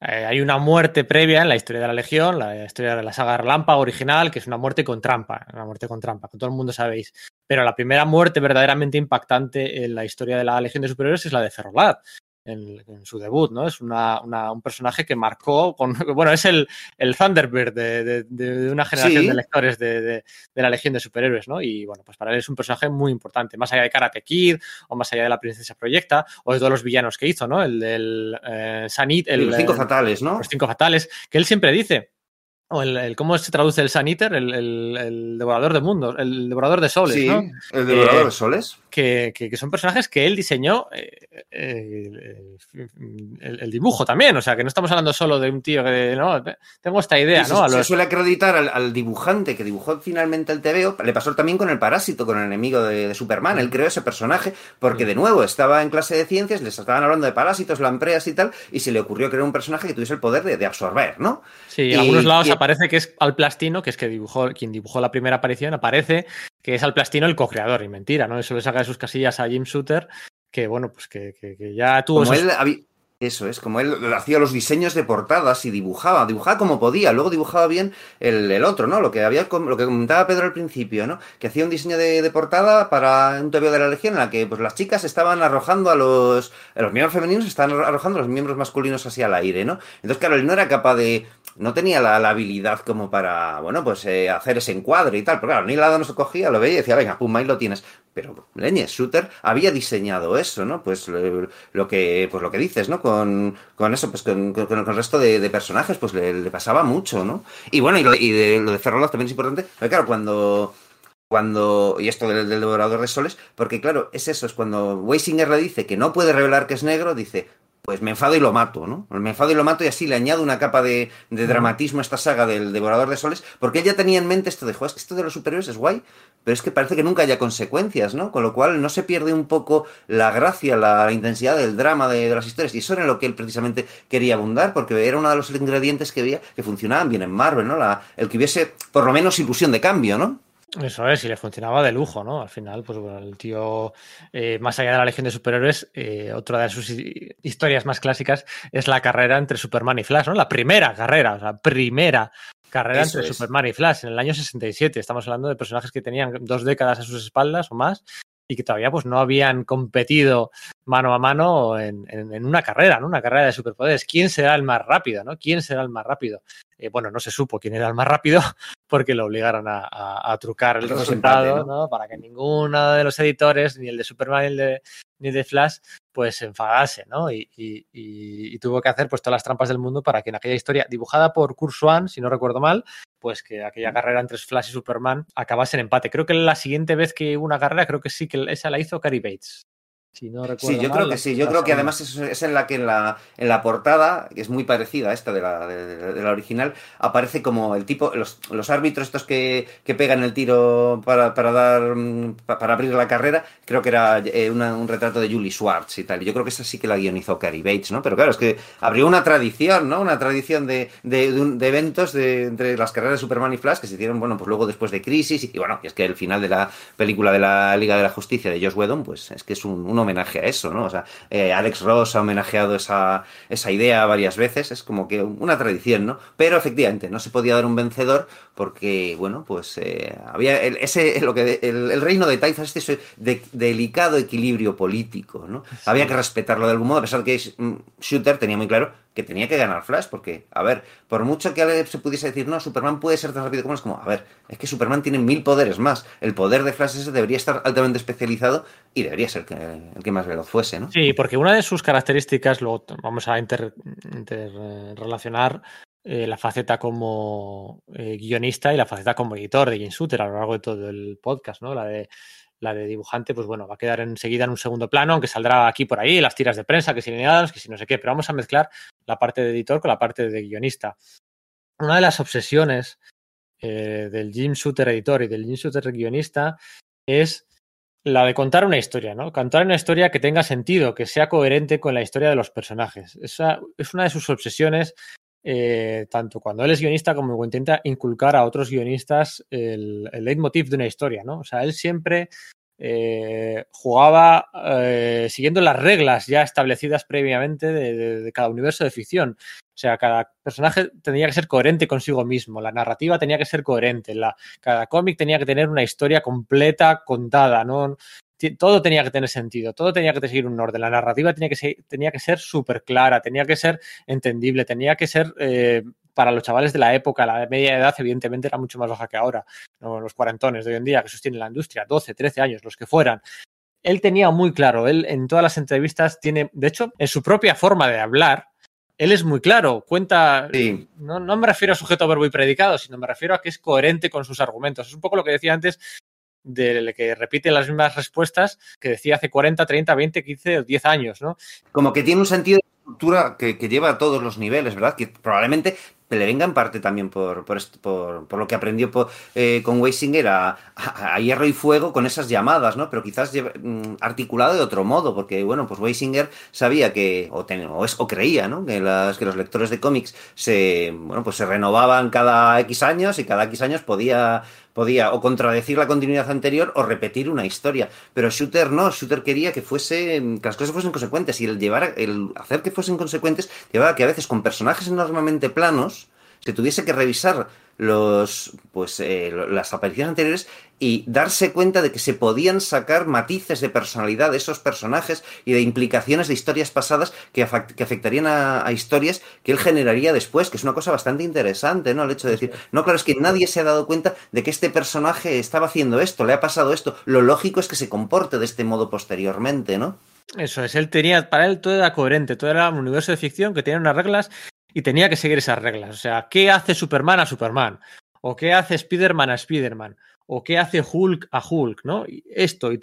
Eh, hay una muerte previa en la historia de la Legión, la historia de la saga Relámpago original, que es una muerte con trampa, una muerte con trampa, que todo el mundo sabéis. Pero la primera muerte verdaderamente impactante en la historia de la Legión de Superiores es la de Ferrolad en, en, su debut, ¿no? Es una, una, un personaje que marcó, con, [laughs] bueno, es el, el Thunderbird de, de, de una generación sí. de lectores de, de, la Legión de Superhéroes, ¿no? Y bueno, pues para él es un personaje muy importante, más allá de Karate Kid, o más allá de la Princesa Proyecta, o de todos los villanos que hizo, ¿no? El del eh, Sanit, el, los cinco fatales, ¿no? Los cinco fatales, que él siempre dice, o el, el, ¿Cómo se traduce el Saniter? El, el, el, devorador de mundos, el devorador de soles, sí, ¿no? El devorador eh, de soles. Que, que, que, son personajes que él diseñó eh, eh, el, dibujo también. O sea, que no estamos hablando solo de un tío que, ¿no? Tengo esta idea, sí, ¿no? Se, se, suele acreditar al, al, dibujante que dibujó finalmente el TVO. Le pasó también con el parásito, con el enemigo de, de Superman. Él creó ese personaje porque, de nuevo, estaba en clase de ciencias, les estaban hablando de parásitos, lampreas y tal, y se le ocurrió crear un personaje que tuviese el poder de, de absorber, ¿no? Sí, en algunos lados y, aparece que es Al Plastino, que es que dibujó, quien dibujó la primera aparición, aparece que es Al Plastino el co-creador, y mentira, ¿no? Eso le saca de sus casillas a Jim Shooter, que bueno, pues que, que, que ya tuvo. Como esos... él Eso es, como él hacía los diseños de portadas y dibujaba, dibujaba como podía, luego dibujaba bien el, el otro, ¿no? Lo que había lo que comentaba Pedro al principio, ¿no? Que hacía un diseño de, de portada para un TVO de la Legión en la que pues las chicas estaban arrojando a los, los miembros femeninos, estaban arrojando a los miembros masculinos así al aire, ¿no? Entonces, claro, él no era capaz de, no tenía la, habilidad como para, bueno, pues eh, hacer ese encuadre y tal, pero claro, ni lado no se cogía, lo veía y decía, venga, pum, ahí lo tienes. Pero Leñe, Shooter había diseñado eso, ¿no? Pues lo, lo que, pues lo que dices, ¿no? Con, eso, pues con, con, el resto de, personajes, pues le, pasaba mucho, ¿no? Y bueno, y lo, y de, lo de también es importante, pero claro, cuando cuando y esto del, del, devorador de soles, porque claro, es eso, es cuando Weisinger le dice que no puede revelar que es negro, dice, pues me enfado y lo mato, ¿no? Me enfado y lo mato y así le añado una capa de, de dramatismo a esta saga del devorador de soles, porque ella tenía en mente esto de, es que esto de los superiores es guay, pero es que parece que nunca haya consecuencias, ¿no? Con lo cual no se pierde un poco la gracia, la, la intensidad del drama de, de, las historias, y eso era lo que él precisamente quería abundar, porque era uno de los ingredientes que veía que funcionaban bien en Marvel, ¿no? La, el que hubiese por lo menos ilusión de cambio, ¿no? Eso es, y le funcionaba de lujo, ¿no? Al final, pues bueno, el tío, eh, más allá de la Legión de Superhéroes, eh, otra de sus historias más clásicas es la carrera entre Superman y Flash, ¿no? La primera carrera, o sea, primera carrera Eso entre es. Superman y Flash en el año 67. Estamos hablando de personajes que tenían dos décadas a sus espaldas o más y que todavía pues no habían competido mano a mano en, en, en, una carrera, ¿no? Una carrera de superpoderes. ¿Quién será el más rápido, no? ¿Quién será el más rápido? Eh, bueno, no se supo quién era el más rápido [laughs] porque lo obligaron a, a, a trucar el resultado, empate, ¿no? ¿no? Para que ninguno de los editores, ni el de Superman ni el de, ni el de Flash, pues se enfadase, ¿no? Y, y, y, y, tuvo que hacer pues todas las trampas del mundo para que en aquella historia dibujada por Kurt Swan, si no recuerdo mal, pues que aquella carrera entre Flash y Superman acabase en empate. Creo que la siguiente vez que hubo una carrera, creo que sí que esa la hizo Cary Bates. Si no sí, yo mal, creo que sí. Yo creo que además es, es, en la que en la, en la portada, que es muy parecida a esta de la, de, de la original, aparece como el tipo, los, los árbitros estos que, que, pegan el tiro para, para dar, para abrir la carrera, creo que era eh, una, un retrato de Julie Schwartz y tal. Yo creo que esa sí que la guionizó Cary Bates, ¿no? Pero claro, es que abrió una tradición, ¿no? Una tradición de, de, de, eventos de, entre las carreras de Superman y Flash que se hicieron, bueno, pues luego después de Crisis y, y bueno, es que el final de la película de la Liga de la Justicia de Josh Whedon, pues es que es un, un homenaje a eso, ¿no? O sea, eh, Alex Ross ha homenajeado esa, esa idea varias veces, es como que una tradición, ¿no? Pero efectivamente, no se podía dar un vencedor porque, bueno, pues eh, había el, ese, lo que, el, el reino de Taifa, este de, delicado equilibrio político, ¿no? Sí. Había que respetarlo de algún modo, a pesar de que mm, Shooter tenía muy claro que tenía que ganar Flash, porque, a ver, por mucho que se pudiese decir, no, Superman puede ser tan rápido como es, como, a ver, es que Superman tiene mil poderes más. El poder de Flash ese debería estar altamente especializado y debería ser que, el que más veloz fuese, ¿no? Sí, porque una de sus características, lo vamos a interrelacionar inter, eh, la faceta como eh, guionista y la faceta como editor de Jane Shooter a lo largo de todo el podcast, ¿no? La de la de dibujante, pues bueno, va a quedar enseguida en un segundo plano, aunque saldrá aquí por ahí, las tiras de prensa, que si Adams, que si no sé qué, pero vamos a mezclar la parte de editor con la parte de guionista. Una de las obsesiones eh, del Jim Shooter editor y del Jim Shooter guionista es la de contar una historia, ¿no? Contar una historia que tenga sentido, que sea coherente con la historia de los personajes. Esa es una de sus obsesiones, eh, tanto cuando él es guionista como cuando intenta inculcar a otros guionistas el, el leitmotiv de una historia, ¿no? O sea, él siempre eh, jugaba eh, siguiendo las reglas ya establecidas previamente de, de, de, cada universo de ficción. O sea, cada personaje tenía que ser coherente consigo mismo, la narrativa tenía que ser coherente, la, cada cómic tenía que tener una historia completa, contada, ¿no? Todo tenía que tener sentido, todo tenía que seguir un orden, la narrativa tenía que ser, tenía que ser súper clara, tenía que ser entendible, tenía que ser eh, para los chavales de la época, la media edad evidentemente era mucho más baja que ahora, ¿no? los cuarentones de hoy en día que sostienen la industria, 12, 13 años, los que fueran. Él tenía muy claro, él en todas las entrevistas tiene, de hecho, en su propia forma de hablar, él es muy claro, cuenta, sí. no, no, me refiero a sujeto, verbo y predicado, sino me refiero a que es coherente con sus argumentos. Es un poco lo que decía antes del que repite las mismas respuestas que decía hace 40, 30, 20, 15 o 10 años, ¿no? Como que tiene un sentido de estructura que, lleva a todos los niveles, ¿verdad? Que probablemente le venga en parte también por, por, por, por lo que aprendió eh, con Weisinger a, hierro y fuego con esas llamadas, ¿no? Pero quizás mm, articulado de otro modo, porque, bueno, pues Weisinger sabía que, o, ten, o, es, o creía, ¿no? Que, las, que los lectores de cómics se, bueno, pues se renovaban cada X años y cada X años podía podía o contradecir la continuidad anterior o repetir una historia. Pero Shooter no, Shooter quería que fuese, que las cosas fuesen consecuentes y el llevar, el hacer que fuesen consecuentes llevaba que a veces con personajes enormemente planos se tuviese que revisar los pues eh, las apariciones anteriores y darse cuenta de que se podían sacar matices de personalidad de esos personajes y de implicaciones de historias pasadas que, que afectarían a, a, historias que él generaría después, que es una cosa bastante interesante, ¿no? El hecho de decir, no, claro, es que nadie se ha dado cuenta de que este personaje estaba haciendo esto, le ha pasado esto. Lo lógico es que se comporte de este modo posteriormente, ¿no? Eso es, él tenía, para él todo era coherente, todo era un universo de ficción que tenía unas reglas y tenía que seguir esas reglas. O sea, ¿qué hace Superman a Superman? ¿O qué hace Spider-Man a Spider-Man? ¿O qué hace Hulk a Hulk? ¿no? Esto, y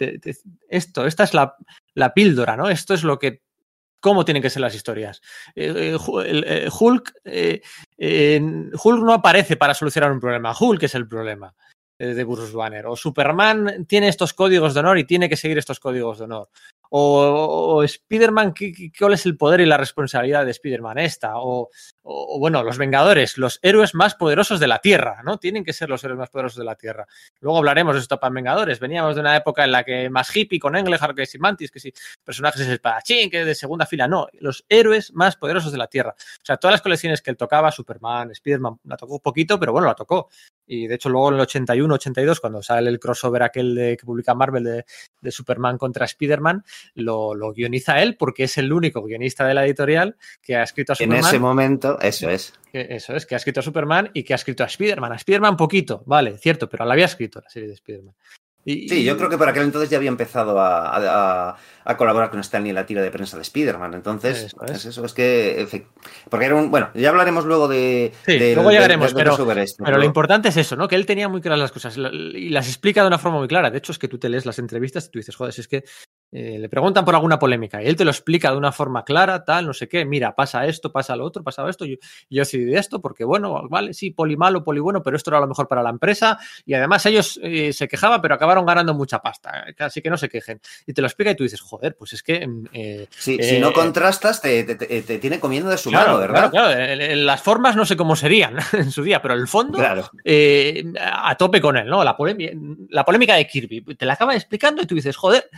esto, esta es la, la, píldora, ¿no? Esto es lo que. ¿Cómo tienen que ser las historias? Eh, eh, Hulk, eh, Hulk no aparece para solucionar un problema. Hulk es el problema de Bruce Banner. O Superman tiene estos códigos de honor y tiene que seguir estos códigos de honor. O, o Spider-Man, ¿cuál es el poder y la responsabilidad de Spider-Man esta? O, bueno, los Vengadores, los héroes más poderosos de la Tierra, ¿no? Tienen que ser los héroes más poderosos de la Tierra. Luego hablaremos de esto para Vengadores. Veníamos de una época en la que más hippie con Englehart, que si Mantis, que si personajes es espadachín, que de segunda fila. No, los héroes más poderosos de la Tierra. O sea, todas las colecciones que él tocaba, Superman, Spider-Man, la tocó un poquito, pero bueno, la tocó. Y de hecho, luego en el 81, 82, cuando sale el crossover aquel de, que publica Marvel de, de Superman contra Spider-Man, lo, lo, guioniza él porque es el único guionista de la editorial que ha escrito a Superman. En ese momento, eso es. Que, eso es, que ha escrito a Superman y que ha escrito a Spider-Man. A Spider-Man poquito, vale, cierto, pero la había escrito la serie de Spider-Man. Y, sí, yo creo que por aquel entonces ya había empezado a, a, a colaborar con Stanley en la tira de prensa de Spider-Man. Entonces, eso es. es. eso, es que. Porque era un. Bueno, ya hablaremos luego de. Sí, de luego llegaremos, de, de, pero, pero, pero, lo importante es eso, ¿no? Que él tenía muy claras las cosas y las explica de una forma muy clara. De hecho, es que tú te lees las entrevistas y tú dices, joder, si es que eh, le preguntan por alguna polémica y él te lo explica de una forma clara, tal, no sé qué, mira, pasa esto, pasa lo otro, pasa esto, yo, yo decidí esto porque, bueno, vale, sí, poli malo, poli bueno, pero esto era lo mejor para la empresa y además ellos eh, se quejaban, pero acabaron ganando mucha pasta, así que no se quejen. Y te lo explica y tú dices, joder, pues es que... Eh, sí, si no contrastas, te, te, te, te, tiene comiendo de su claro, mano, ¿verdad? Claro, claro, las formas no sé cómo serían [laughs] en su día, pero el fondo, claro. a tope con él, ¿no? La, polémica, la polémica de Kirby, te la acaba explicando y tú dices, joder,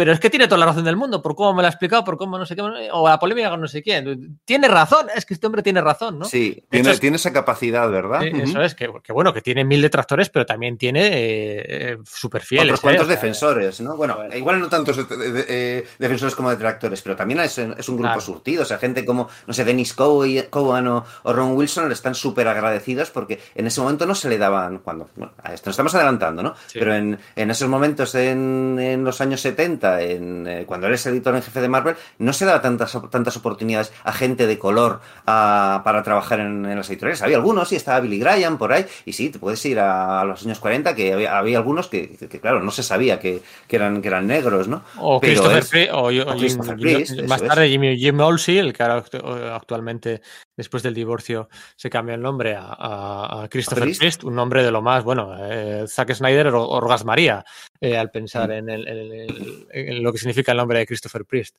pero es que tiene toda la razón del mundo, por cómo me lo ha explicado, por cómo no sé qué, o la polémica con no sé quién. Tiene razón, es que este hombre tiene razón, ¿no? Sí, tiene, hecho, tiene esa capacidad, ¿verdad? Sí, uh -huh. Eso es, que, que, bueno, que tiene mil detractores, pero también tiene eh, súper fieles. Otros cuantos eh, defensores, ¿no? Bueno, bueno, igual no tantos eh, defensores como detractores, pero también es, es un grupo claro. surtido. O sea, gente como, no sé, Dennis Cowan o, o Ron Wilson le están súper agradecidos porque en ese momento no se le daban, cuando, bueno, a esto nos estamos adelantando, ¿no? Sí. Pero en, en, esos momentos, en, en los años 70, en eh, cuando eres editor en jefe de Marvel, no se daba tantas, tantas oportunidades a gente de color a, para trabajar en, en, las editoriales. Había algunos, sí, estaba Billy Graham por ahí, y sí, te puedes ir a, a los años 40, que había, había algunos que, que, que, claro, no se sabía que, que, eran, que eran negros, ¿no? O Pero Christopher, es, o, o, o Christopher Priest, más tarde. Jimmy, Jim Olsey, el que ahora actualmente, después del divorcio, se cambia el nombre a, Christopher Priest? Priest? un nombre de lo más, bueno, eh, Zack Snyder orgasmaría eh, al pensar en, el, en, el, en lo que significa el nombre de Christopher Priest.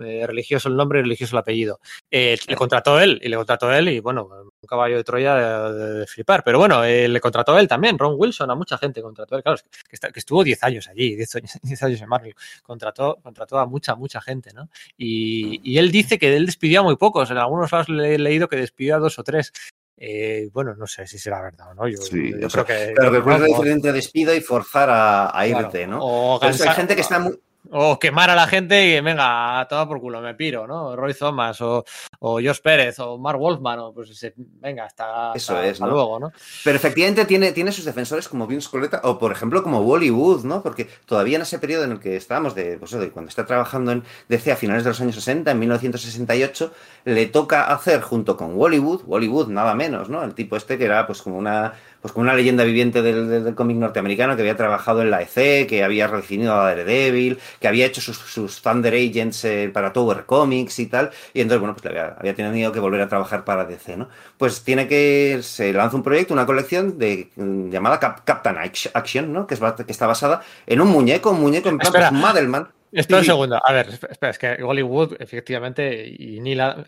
Eh, religioso el nombre y religioso el apellido. Eh, le contrató él, y le contrató él, y bueno, un caballo de Troya de, de, de flipar. Pero bueno, eh, le contrató él también, Ron Wilson, a mucha gente contrató él. Claro, que, está, que estuvo 10 años allí, 10 años, [laughs] 10 años en Marvel. Contrató, contrató a mucha, mucha gente, ¿no? Y, y él dice que él despidió a muy pocos. En algunos le he leído que despidió a dos o tres. Eh, bueno, no sé si será verdad o no. Yo, sí, yo, creo que. Pero recuerda la diferencia despido y forzar a, a irte, claro. ¿no? O hay gente que está muy o quemar a la gente y venga, a todo por culo, me piro, ¿no? Roy Thomas o, o Josh Pérez o Mark Wolfman, o pues ese, venga, hasta, Eso hasta, es, hasta ¿no? luego, ¿no? Pero efectivamente tiene, tiene sus defensores como Vince Coletta o, por ejemplo, como Bollywood, ¿no? Porque todavía en ese periodo en el que estábamos, de, pues, de cuando está trabajando en DC a finales de los años 60, en 1968, le toca hacer junto con Bollywood, Bollywood nada menos, ¿no? El tipo este que era pues como una pues como una leyenda viviente del, del, del, cómic norteamericano que había trabajado en la EC, que había redefinido a Daredevil, que había hecho sus, sus Thunder Agents eh, para Tower Comics y tal, y entonces, bueno, pues había, había, tenido que volver a trabajar para DC, ¿no? Pues tiene que, se lanza un proyecto, una colección de, llamada Cap, Captain Action, ¿no? Que, es, que está basada en un muñeco, un muñeco en plan, pues, Madelman, Espera un segundo. A ver, espera, es que Hollywood, efectivamente, y ni la.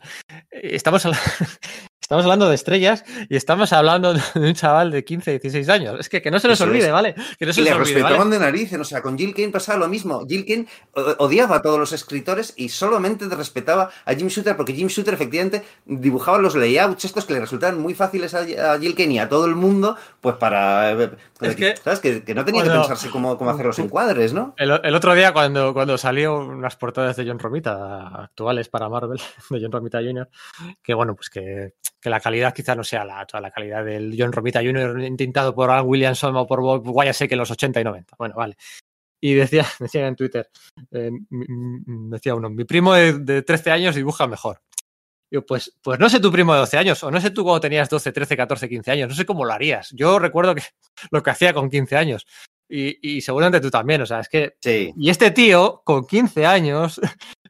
Estamos hablando. [laughs] Estamos hablando de estrellas y estamos hablando de un chaval de 15, 16 años. Es que, que no se nos Eso olvide, es. ¿vale? Que no se Y le olvide, respetaban ¿vale? de narices, o sea, con Jill Kane pasaba lo mismo. Jill Kane odiaba a todos los escritores y solamente respetaba a Jim Shooter porque Jim Shooter efectivamente dibujaba los layouts estos que le resultaban muy fáciles a, Jill Kane y a todo el mundo, pues para... eh, Es que- ¿Sabes? Que, que no tenía que pensarse cómo, cómo hacer los encuadres, ¿no? El, el otro día, cuando, cuando salió unas portadas de John Romita actuales para Marvel, [laughs] de John Romita Jr., que bueno, pues que, que la calidad quizá no sea la, toda la calidad del John Romita Jr. intentado por Alan Williamson o por Bob que en los 80 y 90. Bueno, vale. Y decía, [laughs] decía en Twitter, eh, decía uno, mi primo de, de 13 años dibuja mejor. Yo, pues, pues no sé tu primo de 12 años, o no sé tú cuando tenías 12, 13, 14, 15 años, no sé cómo lo harías. Yo recuerdo que [laughs] lo que hacía con 15 años. Y, y seguramente tú también, o sea, es que Sí. y este tío, con 15 años,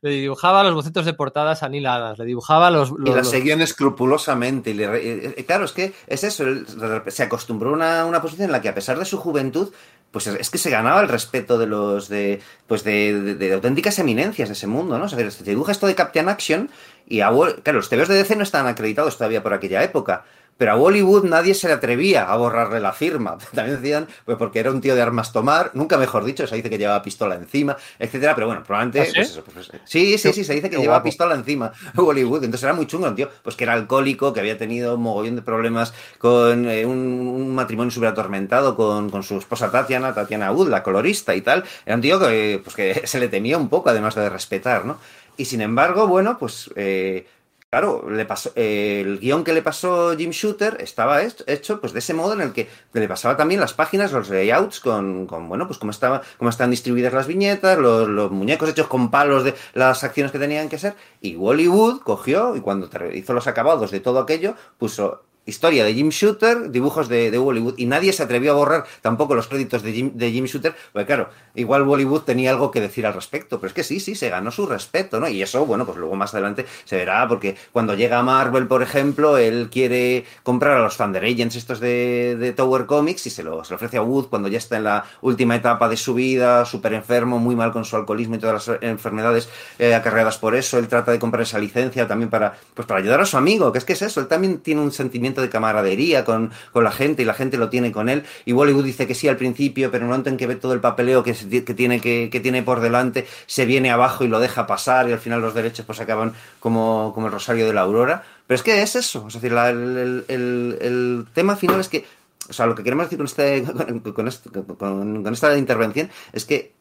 le dibujaba los bocetos de portadas a Neil Adams, le dibujaba los... Y las los- seguían escrupulosamente. Y le eh, eh, claro, es que es eso. él se acostumbró a una, una posición en la que, a pesar de su juventud, pues es que se ganaba el respeto de los. de pues de, de- de auténticas eminencias de ese mundo, ¿no? O sea, te dibuja esto de Captain Action y a Wall- Claro, los TVs de DC no estaban acreditados todavía por aquella época. Pero a Bollywood nadie se le atrevía a borrarle la firma. [laughs] También decían, pues porque era un tío de armas tomar, nunca mejor dicho, se dice que llevaba pistola encima, etcétera. Pero bueno, probablemente. ¿Ah, sí? pues eso, pues, sí, sí, sí, se dice que llevaba pistola encima [laughs] Bollywood. Entonces era muy chungo, un tío, pues que era alcohólico, que había tenido un mogollón de problemas con eh, un, un matrimonio súper atormentado con, con su esposa Tatiana, Tatiana Wood, la colorista y tal. Era un tío que, pues, que [laughs] se le temía un poco, además de respetar, ¿no? Y sin embargo, bueno, pues. eh, Claro, le pasó, el guion que le pasó Jim Shooter estaba hecho, pues de ese modo en el que le pasaba también las páginas, los layouts, con, bueno, pues cómo, están distribuidas las viñetas, los, los muñecos hechos con palos de las acciones que tenían que ser. Y Bollywood cogió y cuando hizo los acabados de todo aquello, puso historia de Jim Shooter, dibujos de, de Bollywood. Y nadie se atrevió a borrar tampoco los créditos de Jim, de Jim Shooter, porque claro, igual Bollywood tenía algo que decir al respecto. Pero es que sí, sí, se ganó su respeto, ¿no? Y eso, bueno, pues luego más adelante se verá, porque cuando llega Marvel, por ejemplo, él quiere comprar a los Thunder Agents estos de, de Tower Comics y se lo, se lo ofrece a Wood cuando ya está en la última etapa de su vida, súper enfermo, muy mal con su alcoholismo y todas las enfermedades eh, acarreadas por eso. Él trata de comprar esa licencia también para, pues para ayudar a su amigo, que es que es eso, él también tiene un sentimiento de camaradería con, con la gente y la gente lo tiene con él. Y Bollywood dice que sí al principio, pero en el que ve todo el papeleo que, que tiene, que, que tiene por delante, se viene abajo y lo deja pasar y al final los derechos pues acaban como, como el Rosario de la Aurora. Pero es que es eso, es decir, el, el- tema final es que, o sea, lo que queremos decir con, este, con, este- esta intervención es que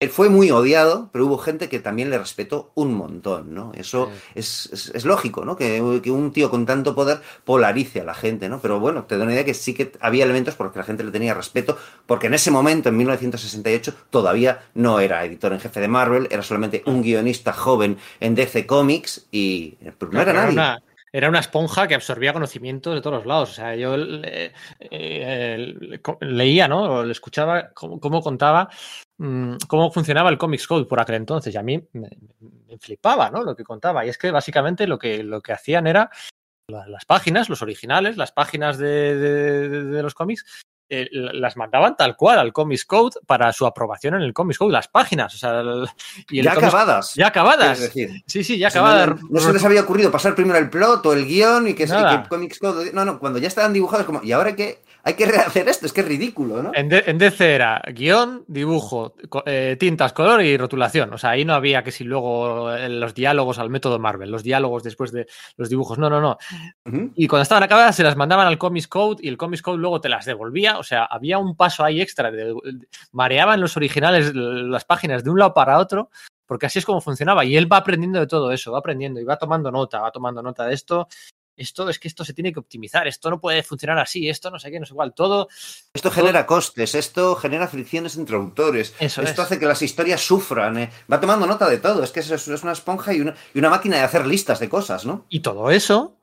él fue muy odiado, pero hubo gente que también le respetó un montón, ¿no? Eso Sí. es, es- es lógico, ¿no? Que, que un tío con tanto poder polarice a la gente, ¿no? Pero bueno, te doy una idea que sí que había elementos por los que la gente le tenía respeto, porque en ese momento, en 1968, todavía no era editor en jefe de Marvel, era solamente un guionista joven en DC Comics y pues, no era Era nadie. una, era una esponja que absorbía conocimientos de todos los lados. O sea, yo eh, leía, ¿no? Le escuchaba cómo, cómo contaba mm, cómo funcionaba el Comics Code por aquel entonces. Y a mí me, flipaba, ¿no? Lo que contaba. Y es que básicamente lo que, lo que hacían era la- las páginas, los originales, las páginas de- de- de los cómics, eh, las mandaban tal cual al Comics Code para su aprobación en el Comics Code, las páginas. O sea, el- y el ya Comics- acabadas. Ya acabadas. decir. Sí, sí, ya O sea, acabadas. no, no se les había ocurrido pasar primero el plot o el guion y que, y que el Comics Code. No, no, cuando ya estaban dibujados, como, y ahora que hay que rehacer esto, es que es ridículo, ¿no? En, D- en DC era guion, dibujo, co- eh, tintas, color y rotulación. O sea, ahí no había que si luego eh, los diálogos al método Marvel, los diálogos después de los dibujos. No, no, no. Y cuando estaban acabadas se las mandaban al Comics Code y el Comics Code luego te las devolvía. O sea, había un paso ahí extra. De, de- mareaban los originales las páginas de un lado para otro, porque así es como funcionaba. Y él va aprendiendo de todo eso, va aprendiendo y va tomando nota, va tomando nota de esto. Esto es que esto se tiene que optimizar, esto no puede funcionar así, esto no sé qué, no sé cuál, todo. Esto genera costes, esto genera fricciones entre autores, Eso esto es. hace que las historias sufran, eh. va tomando nota de todo, es que es, es una esponja y una, y una máquina de hacer listas de cosas, ¿no? Y todo eso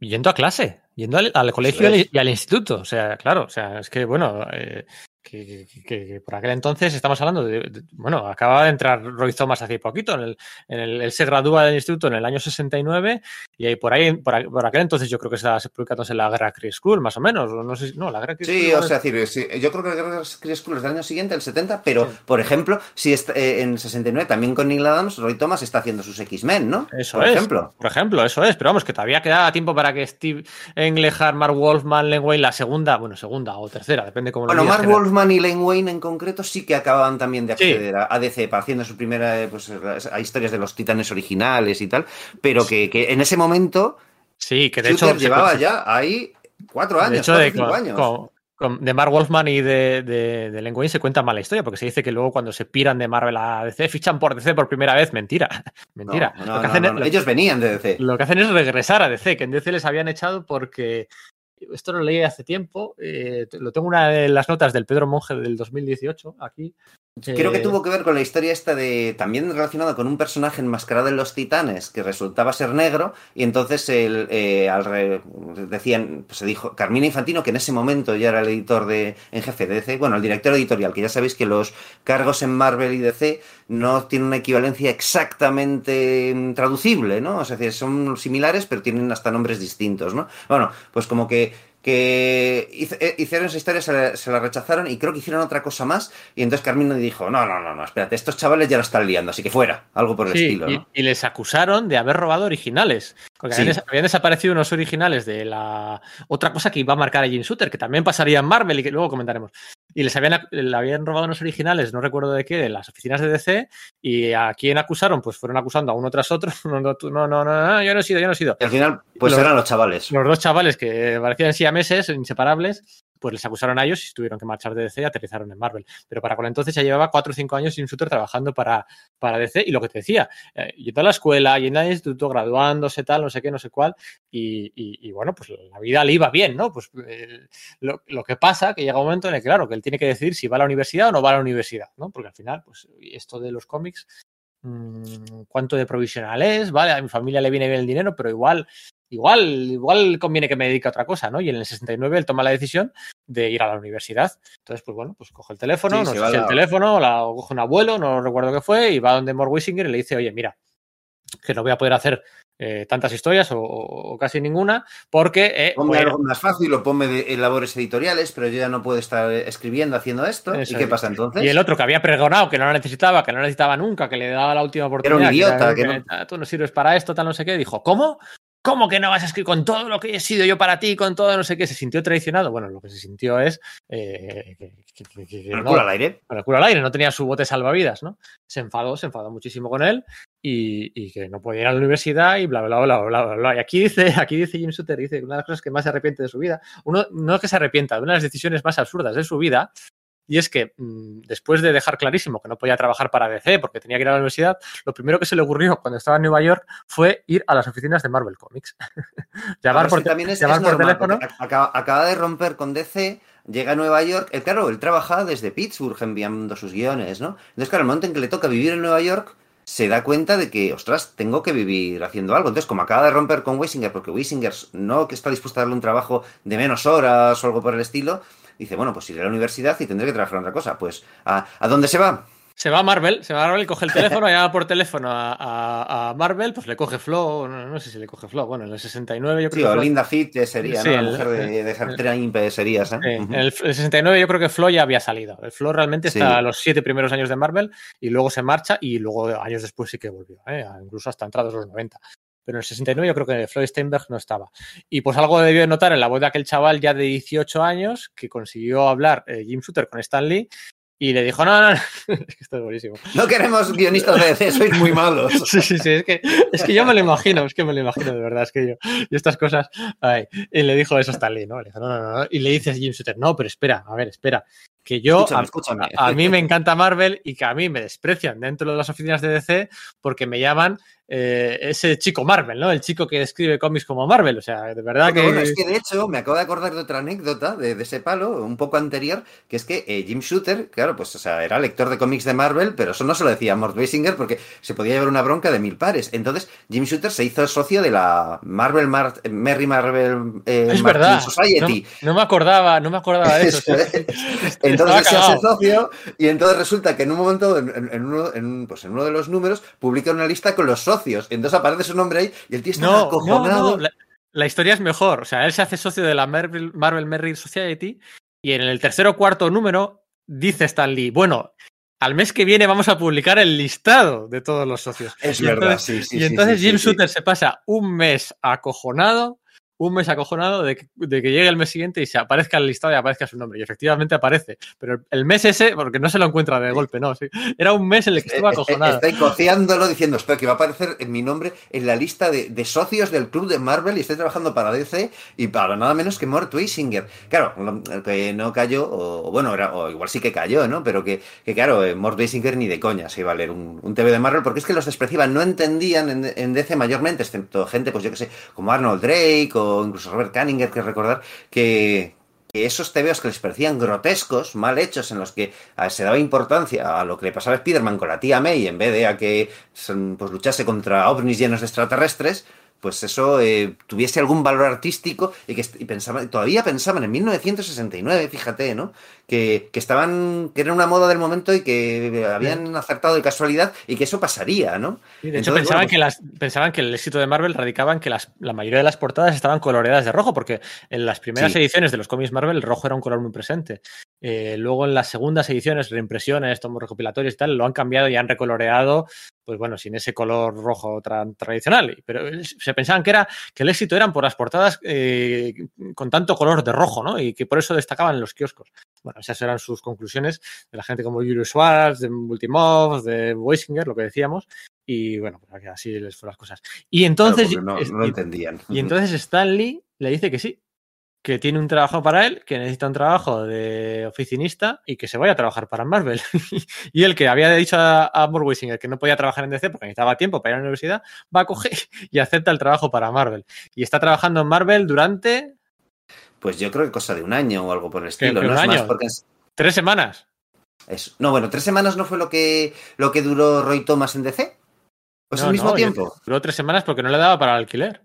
yendo a clase, yendo al, al colegio y al, es. y al instituto. O sea, claro, o sea, es que bueno, eh, que, que, por aquel entonces estamos hablando de, bueno, acaba de entrar Roy Thomas hace poquito, en el, en el, él se gradúa del instituto en el año 69 y ahí por ahí, por, por aquel entonces yo creo que estaba publicándose la Guerra Chris School, más o menos, no sé, no, la sí. O sea, sí, yo creo que la Guerra Chris School es del año siguiente, el 70, pero sí. por ejemplo, si está, eh, en 69 también con Neil Adams, Roy Thomas está haciendo sus X-Men, ¿no? Eso por es, ejemplo. Por ejemplo, eso es, pero vamos, que todavía quedaba tiempo para que Steve Englehart, Mark Wolfman, Len Wayne, la segunda, bueno, segunda o tercera, depende cómo bueno, lo Mark Wolfman y Len Wayne en concreto sí que acababan también de acceder sí. a DC haciendo su primera pues, a historias de los titanes originales y tal, pero que, que en ese momento sí, que de Shooter hecho llevaba ya ahí cuatro años, de hecho, cuatro, de, cinco años. Con, con, de Mark Wolfman y de, de, de Len Wayne se cuenta mala historia, porque se dice que luego cuando se piran de Marvel a DC, fichan por DC por primera vez. Mentira. [laughs] Mentira. No, no, lo que hacen es, Ellos venían de DC. Lo que hacen es regresar a DC, que en DC les habían echado porque esto lo leí hace tiempo, eh, lo tengo una de las notas del Pedro Monge del 2018 aquí. Creo que tuvo que ver con la historia esta de también relacionada con un personaje enmascarado en los Titanes que resultaba ser negro y entonces el, eh, al re, decían, pues se dijo Carmina Infantino que en ese momento ya era el editor de en jefe de DC, bueno, el director editorial, que ya sabéis que los cargos en Marvel y DC no tienen una equivalencia exactamente traducible, ¿no? O sea, son similares pero tienen hasta nombres distintos, ¿no? Bueno, pues como que que hicieron esa historia, se la, se la, rechazaron y creo que hicieron otra cosa más. Y entonces Carmino dijo: No, no, no, no, espérate, estos chavales ya lo están liando, así que fuera, algo por el sí, estilo. Y, ¿no? y, les acusaron de haber robado originales. Porque sí. habían, habían, desaparecido unos originales de la. Otra cosa que iba a marcar a Jim Shooter, que también pasaría en Marvel y que luego comentaremos. Y les habían, le habían robado unos originales, no recuerdo de qué, de las oficinas de DC. Y a quién acusaron, pues fueron acusando a uno tras otro. [laughs] No, no, no, no, no yo no he sido, yo no he sido. Y al final, pues los, eran los chavales. Los dos chavales que parecían siameses, inseparables pues les acusaron a ellos y tuvieron que marchar de DC y aterrizaron en Marvel. Pero para con entonces ya llevaba 4 o 5 años sin Shooter trabajando para, para DC y lo que te decía, eh, yendo a la escuela, yendo al instituto, graduándose, tal, no sé qué, no sé cuál, y, y, bueno, pues la vida le iba bien, ¿no? Pues eh, lo, que pasa que llega un momento en el que, claro, que él tiene que decidir si va a la universidad o no va a la universidad, ¿no? Porque al final, pues esto de los cómics, mmm, cuánto de provisional es, ¿vale? A mi familia le viene bien el dinero, pero igual igual, igual conviene que me dedique a otra cosa, ¿no? Y en el 69 él toma la decisión de ir a la universidad. Entonces, pues bueno, pues coge el teléfono, sí, no sé si la... el teléfono, la, o coge un abuelo, no recuerdo qué fue, y va donde Mort Wisinger y le dice, oye, mira, que no voy a poder hacer eh, tantas historias o, o, casi ninguna, porque... Eh, ponme algo más fácil o ponme de, en labores editoriales, pero yo ya no puedo estar escribiendo, haciendo esto. ¿Y qué pasa entonces? Y el otro que había pregonado que no lo necesitaba, que no lo necesitaba nunca, que le daba la última oportunidad. Era un idiota. Que, que, que no... tú no sirves para esto, tal, no sé qué. Dijo, ¿cómo? ¿Cómo que no vas a escribir con todo lo que he sido yo para ti, con todo no sé qué? ¿Se sintió traicionado? Bueno, lo que se sintió es... Eh, que, que, que, el culo al aire. El culo al aire, no tenía su bote salvavidas, ¿no? Se enfadó, se enfadó muchísimo con él y, y, que no podía ir a la universidad y bla, bla, bla, bla, bla, bla. Y aquí dice, aquí dice Jim Sutter, dice una de las cosas que más se arrepiente de su vida, uno, no es que se arrepienta, de una de las decisiones más absurdas de su vida y es que mmm, después de dejar clarísimo que no podía trabajar para DC porque tenía que ir a la universidad, lo primero que se le ocurrió cuando estaba en Nueva York fue ir a las oficinas de Marvel Comics. [laughs] llamar por, también es, llamar es por normal, teléfono. Acaba, acaba, de romper con DC, llega a Nueva York. Eh, claro, él trabaja desde Pittsburgh enviando sus guiones, ¿no? Entonces, claro, el momento en que le toca vivir en Nueva York, se da cuenta de que, ostras, tengo que vivir haciendo algo. Entonces, como acaba de romper con Weisinger, porque Weisinger no que está dispuesto a darle un trabajo de menos horas o algo por el estilo, dice, bueno, pues iré a la universidad y tendré que trabajar en otra cosa. Pues, ¿a, ¿a dónde se va? Se va a Marvel, se va a Marvel, coge el teléfono, llama por teléfono a, a, a, Marvel, pues le coge Flo, no, no, sé si le coge Flo, bueno, en el 69 yo creo sí, que. o Linda Fit sería, sí, ¿no? La mujer de, de Hartrain serías, ¿eh? Sí, en el, el, 69 yo creo que Flo ya había salido. El Flo realmente está a los siete primeros años de Marvel y luego se marcha y luego años después sí que volvió, ¿eh? incluso hasta entrados los 90 pero en el 69 yo creo que Floyd Steinberg no estaba. Y pues algo debió de notar en la voz de aquel chaval ya de 18 años que consiguió hablar eh, Jim Shooter con Stan Lee y le dijo, no, no, no, [laughs] esto es buenísimo. No queremos guionistas de DC, sois muy malos. [laughs] Sí, sí, sí, es que, es que yo me lo imagino, es que me lo imagino de verdad, es que yo, y estas cosas, ay, y le dijo eso a Stan Lee, ¿no? Le dijo, no, no, no, y le dice a Jim Shooter, no, pero espera, a ver, espera, que yo, escúchame, escúchame. A, a, mí me encanta Marvel y que a mí me desprecian dentro de las oficinas de DC porque me llaman eh, ese chico Marvel, ¿no? El chico que escribe cómics como Marvel, o sea, de verdad Pero que... Bueno, es que de hecho me acabo de acordar de otra anécdota de, de ese palo, un poco anterior, que es que eh, Jim Shooter, claro, pues o sea, era lector de cómics de Marvel, pero eso no se lo decía Mort Basinger porque se podía llevar una bronca de mil pares. Entonces, Jim Shooter se hizo socio de la Marvel Mar Merry Marvel eh, es verdad. Society. No, no, me acordaba, no me acordaba de [laughs] eso. [laughs] entonces se hace socio y entonces resulta que en un momento, en, uno, en, pues en uno de los números, publica una lista con los socios. Entonces aparece su nombre ahí y el tío está no, acojonado. No, la, historia es mejor. O sea, él se hace socio de la Marvel, Marvel Merry Society y en el tercer o cuarto número dice Stan Lee, bueno, al mes que viene vamos a publicar el listado de todos los socios. Es verdad, sí, sí. Y entonces Jim Shooter se pasa un mes acojonado un mes acojonado de que, llegue el mes siguiente y se aparezca el listado y aparezca su nombre. Y efectivamente aparece. Pero el mes ese, porque no se lo encuentra de golpe, no. Sí. Era un mes en el que estuvo eh, eh, acojonado. Estoy cociándolo diciendo, espera, que va a aparecer en mi nombre en la lista de, socios del club de Marvel y estoy trabajando para DC y para nada menos que Mort Weisinger. Claro, que no cayó, o bueno, o igual sí que cayó, ¿no? Pero que, que claro, eh, Mort Weisinger ni de coña se iba a leer un, TV de Marvel porque es que los despreciaban, no entendían en, en DC mayormente, excepto gente, pues yo que sé, como Arnold Drake o incluso Robert Canninger, que recordar que, esos tebeos que les parecían grotescos, mal hechos, en los que se daba importancia a lo que le pasaba a Spider-Man con la tía May, en vez de a que pues, luchase contra ovnis llenos de extraterrestres, pues eso eh, tuviese algún valor artístico y que y todavía pensaban en 1969, fíjate, ¿no? Que, que, estaban, que era una moda del momento y que habían acertado de casualidad y que eso pasaría, ¿no? de hecho, pensaban, que pues las, pensaban que el éxito de Marvel radicaba en que las, la mayoría de las portadas estaban coloreadas de rojo, porque en las primeras ediciones de los cómics Marvel el rojo era un color muy presente. Eh, luego en las segundas ediciones, reimpresiones, tomos recopilatorios y tal, lo han cambiado y han recoloreado pues bueno, sin ese color rojo tradicional. Pero se pensaban que era que el éxito eran por las portadas eh, con tanto color de rojo, ¿no? Y que por eso destacaban en los kioscos. Bueno, esas eran sus conclusiones de la gente como Julio Schwartz, de Multimov, de Weisinger, lo que decíamos. Y bueno, pues así les fueron las cosas. Y entonces. no, no entendían. Y entonces Stanley le dice que sí, que tiene un trabajo para él, que necesita un trabajo de oficinista y que se vaya a trabajar para Marvel. [laughs] y el que había dicho a, a que no podía trabajar en DC porque necesitaba tiempo para ir a la universidad, va a coger [laughs] y acepta el trabajo para Marvel. Y está trabajando en Marvel durante... Pues yo creo que cosa de un año o algo por el estilo. ¿No año? ¿Tres semanas? No, bueno, tres semanas no fue lo que, lo que duró Roy Thomas en DC. Pues al mismo tiempo. Duró tres semanas porque no le daba para el alquiler.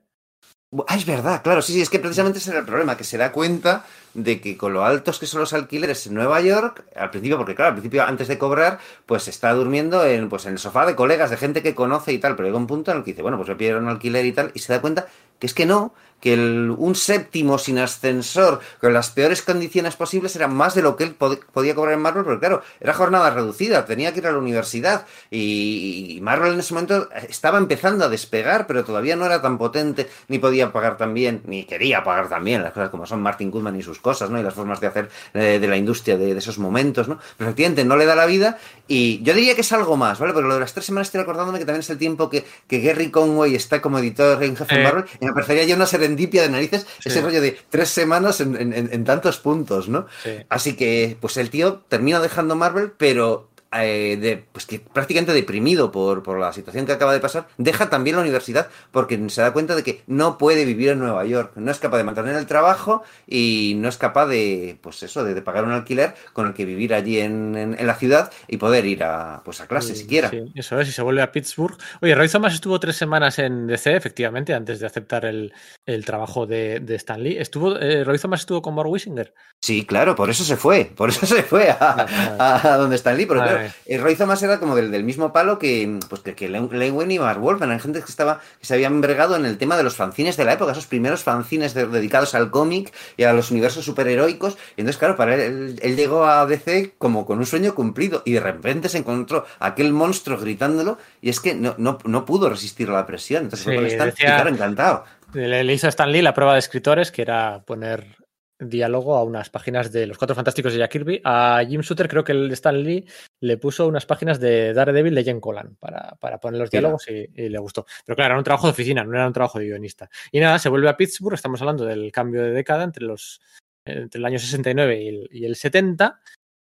Ah, es verdad, claro, sí, sí, es que precisamente ese era el problema, que se da cuenta de que con lo altos que son los alquileres en Nueva York, al principio, porque claro, al principio antes de cobrar, pues está durmiendo en, pues, en el sofá de colegas, de gente que conoce y tal, pero llega un punto en el que dice, bueno, pues le pidieron un alquiler y tal, y se da cuenta que es que no, que un séptimo sin ascensor, con las peores condiciones posibles, era más de lo que él podía cobrar en Marvel, porque claro, era jornada reducida, tenía que ir a la universidad y, Marvel en ese momento estaba empezando a despegar, pero todavía no era tan potente, ni podía pagar tan bien, ni quería pagar tan bien las cosas como son Martin Goodman y sus cosas, ¿no? Y las formas de hacer eh, de la industria de, esos momentos, ¿no? Pero efectivamente no le da la vida y yo diría que es algo más, ¿vale? Porque lo de las tres semanas estoy acordándome que también es el tiempo que, que Gary Conway está como editor en jefe de eh. Marvel y me parecería ya una serie de narices, ese rollo de tres semanas en, tantos puntos, ¿no? Así que, pues el tío termina dejando Marvel, pero eh, de, pues que prácticamente deprimido por, por, la situación que acaba de pasar, deja también la universidad porque se da cuenta de que no puede vivir en Nueva York, no es capaz de mantener el trabajo y no es capaz de, pues eso, de, pagar un alquiler con el que vivir allí en, la ciudad y poder ir a, pues a clase siquiera. Sí, eso es, y se vuelve a Pittsburgh. Oye, Roy Thomas estuvo tres semanas en DC, efectivamente, antes de aceptar el, trabajo de, de, Stan Lee. Estuvo, eh, Roy Thomas estuvo con Mark Wisinger. Sí, claro, por eso se fue, por eso se fue a, donde Stan Lee, pero claro, el Roy Thomas era como del, mismo palo que, pues, que, que Lewin y Mark Wolfman. Hay gente que estaba que se habían bregado en el tema de los fanzines de la época, esos primeros fanzines dedicados al cómic y a los universos superheroicos. Y entonces, claro, para él, él, llegó a DC como con un sueño cumplido y de repente se encontró aquel monstruo gritándolo y es que no, no, no pudo resistir la presión. Entonces fue con encantado. Le hizo a Stan Lee la prueba de escritores, que era poner diálogo a unas páginas de Los Cuatro Fantásticos de Jack Kirby. A Jim Shooter creo que el Stan Lee le puso unas páginas de Daredevil de Jen Colan para, para poner los diálogos y, le gustó. Pero claro, era un trabajo de oficina, no era un trabajo de guionista. Y nada, se vuelve a Pittsburgh, estamos hablando del cambio de década entre, los, entre el año 69 y el, y el 70.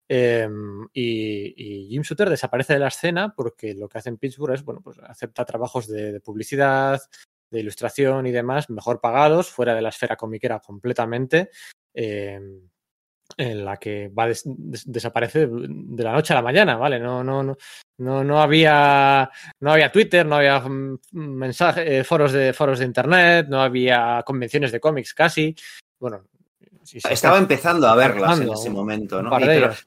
Em, y, Jim Shooter desaparece de la escena porque lo que hace en Pittsburgh es, bueno, pues acepta trabajos de, de publicidad, de ilustración y demás mejor pagados, fuera de la esfera comiquera completamente, em, en la que va des desaparece de la noche a la mañana, ¿vale? No, no, no, no, no había no había Twitter, no había mm, mensajes, eh, foros de foros de internet, no había convenciones de cómics casi. Bueno, Estaba empezando a verlas en ese momento, ¿no?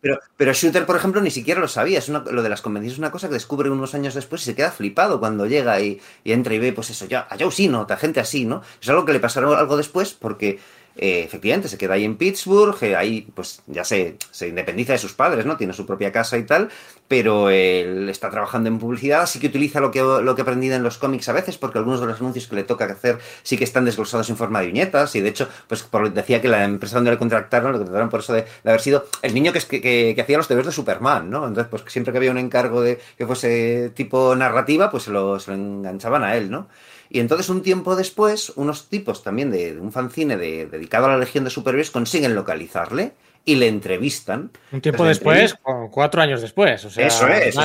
pero, pero, Shooter, por ejemplo, ni siquiera lo sabía. Es lo de las convenciones es una cosa que descubre unos años después y se queda flipado cuando llega y, entra y ve, pues eso, ya, a Joe Sino, a gente así, ¿no? Es algo que le pasará algo después porque eh, efectivamente se queda ahí en Pittsburgh, ahí pues ya se, se, independiza de sus padres, ¿no? Tiene su propia casa y tal, pero él está trabajando en publicidad, así que utiliza lo que, lo que aprendido en los cómics a veces, porque algunos de los anuncios que le toca hacer sí que están desglosados en forma de viñetas, y de hecho, pues por, decía que la empresa donde le contrataron, lo contrataron por eso de, haber sido el niño que, que, que, hacía los deberes de Superman, ¿no? Entonces, pues siempre que había un encargo de que fuese tipo narrativa, pues se lo, se lo enganchaban a él, ¿no? Y entonces, un tiempo después, unos tipos también de, un fanzine dedicado a la Legión de Superhéroes consiguen localizarle y le entrevistan. Un tiempo después, cuatro años después. O sea, Eso es,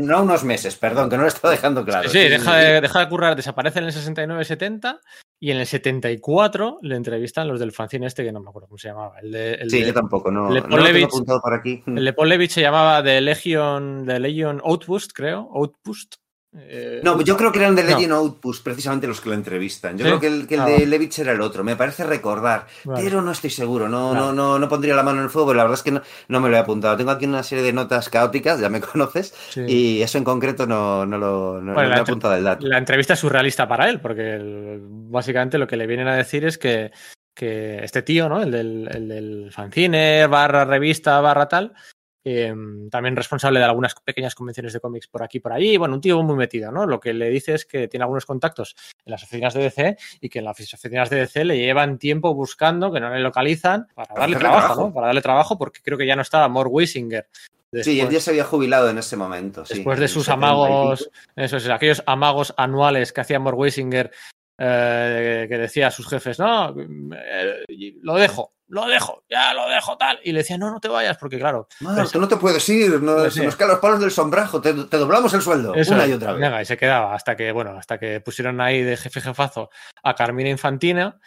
no unos meses, perdón, que no lo está dejando claro. Sí, deja, de, deja, de, currar, desaparece en el 69-70 y en el 74 le entrevistan los del fanzine este que no me acuerdo cómo se llamaba. El de, sí, yo tampoco, no, no lo tengo apuntado por aquí. El de Paul Levitch se llamaba The Legion, The Legion Outpost, creo, Outpost. Eh, no, yo creo que eran de Legend Outpost precisamente los que lo entrevistan. Yo creo que el, que el ah, de Levitch era el otro, me parece recordar, pero no estoy seguro, no, no, no, no pondría la mano en el fuego, la verdad es que no, no, me lo he apuntado. Tengo aquí una serie de notas caóticas, ya me [laughs] conoces, y eso en concreto no, no lo no, he apuntado el dato. La entrevista es surrealista para él, porque básicamente lo que le vienen a decir es que, que este tío, ¿no? El del, el del fanzine, barra revista, barra tal, Em, también responsable de algunas pequeñas convenciones de cómics por aquí y por allí. Bueno, un tío muy metido, ¿no? Lo que le dice es que tiene algunos contactos en las oficinas de DC y que en las oficinas de DC le llevan tiempo buscando, que no le localizan, para darle trabajo, ¿no? Para darle trabajo, porque creo que ya no estaba More Wisinger. sí, él ya se había jubilado en ese momento. Después de sus amagos, eso es, aquellos amagos anuales que hacía More Wisinger, eh, que decía a sus jefes, no, eh, lo dejo, lo dejo, ya lo dejo tal. Y le decía, no, no te vayas, porque claro. tú no te puedes ir, no, se nos caen los palos del sombrajo, te, doblamos el sueldo una y otra vez. y se quedaba hasta que, bueno, hasta que pusieron ahí de jefe jefazo a Carmina Infantina.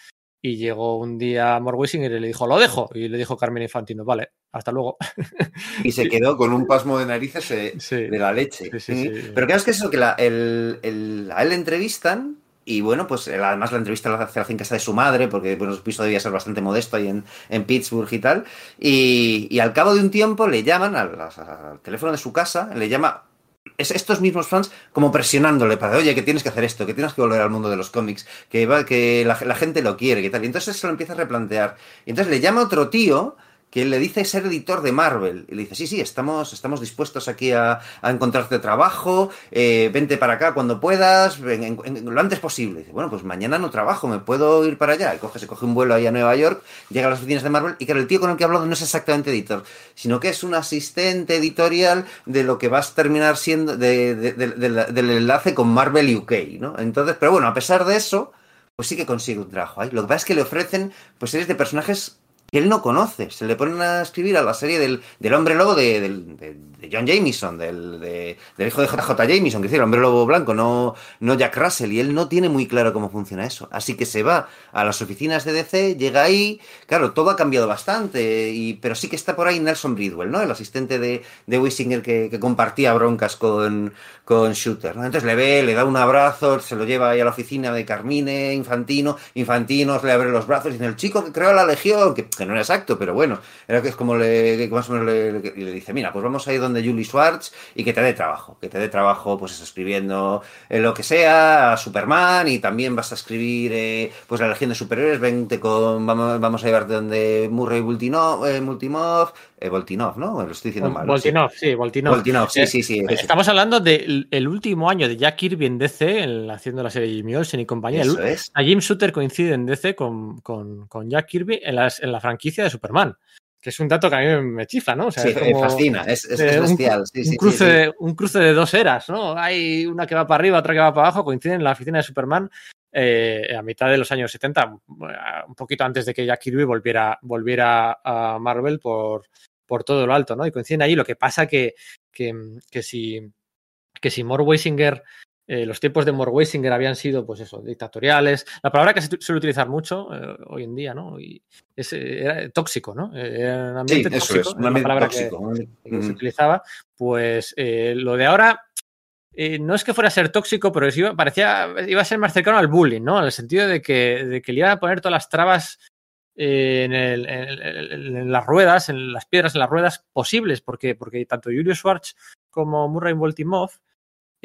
Y llegó un día Morwisinger y le dijo, lo dejo. Y le dijo Carmina Infantino, vale, hasta luego. Y se [laughs] quedó con un pasmo de narices de, la leche. Pero creo que es eso, que la, el, el, a él le entrevistan y bueno, pues además la entrevista la hace en casa de su madre, porque bueno, su piso debía ser bastante modesto ahí en, en Pittsburgh y tal. Y, al cabo de un tiempo le llaman al, teléfono de su casa, le llama es estos mismos fans como presionándole para, oye, que tienes que hacer esto, que tienes que volver al mundo de los cómics, que, va, que la, la gente lo quiere, que tal. Y entonces se lo empieza a replantear. Y entonces le llama otro tío que le dice ser editor de Marvel. Y le dice, sí, sí, estamos, estamos dispuestos aquí a, encontrarte trabajo, eh, vente para acá cuando puedas, lo antes posible. dice, bueno, pues mañana no trabajo, me puedo ir para allá. Y coge, se coge un vuelo ahí a Nueva York, llega a las oficinas de Marvel, y que el tío con el que ha hablado no es exactamente editor, sino que es un asistente editorial de lo que vas a terminar siendo, del enlace con Marvel UK, ¿no? Entonces, pero bueno, a pesar de eso, pues sí que consigue un trabajo ahí. Lo que pasa es que le ofrecen pues series de personajes que él no conoce. Se le ponen a escribir a la serie del, del hombre lobo de, de, John Jameson, del, del, hijo de JJ Jameson, que es el hombre lobo blanco, no, no Jack Russell, y él no tiene muy claro cómo funciona eso. Así que se va a las oficinas de DC, llega ahí, claro, todo ha cambiado bastante, y, pero sí que está por ahí Nelson Bridwell, ¿no? El asistente de, de Wisinger que, que compartía broncas con, con Shooter. ¿no? Entonces le ve, le da un abrazo, se lo lleva ahí a la oficina de Carmine, Infantino, Infantino le abre los brazos y dice, el chico que creó la Legión, que, no era exacto, pero bueno, era que es como le, más o menos le, dice, mira, pues vamos a ir donde Julie Schwartz y que te dé trabajo, que te dé trabajo, pues escribiendo lo que sea, a Superman y también vas a escribir eh, pues la Legión de Superiores, vente con, vamos, vamos a llevarte donde Murray Multinov, eh, Multimov, eh, Voltinov, ¿no? Lo estoy diciendo mal. Voltinov, sí, Voltinov. Voltinov, sí, sí, sí. Estamos hablando del último año de Jack Kirby en DC, haciendo la serie Jimmy Olsen y compañía. Eso es. A Jim Shooter coincide en DC con, con, con Jack Kirby en, en la franquicia de Superman que es un dato que a mí me chifla, ¿no? O sea, sí, me fascina, es, es, bestial. Un, un, cruce De, un cruce de dos eras, ¿no? Hay una que va para arriba, otra que va para abajo, coinciden en la oficina de Superman eh, a mitad de los años 70, un poquito antes de que Jack Kirby volviera, volviera a Marvel por, por todo lo alto, ¿no? Y coinciden ahí. Lo que pasa que, que, que si, que si More Weisinger, eh, los tiempos de More Weisinger habían sido, pues eso, dictatoriales. La palabra que se suele utilizar mucho eh, hoy en día, ¿no? Y es, era tóxico, ¿no? Era un ambiente sí, tóxico, es, palabra tóxico. Que, se utilizaba. Pues eh, lo de ahora no es que fuera a ser tóxico, pero iba, parecía, iba a ser más cercano al bullying, ¿no? En el sentido de que, de que le iba a poner todas las trabas en, el, en, en, las ruedas, en las piedras, en las ruedas posibles, porque, porque tanto Julius Schwartz como Murray Voltimov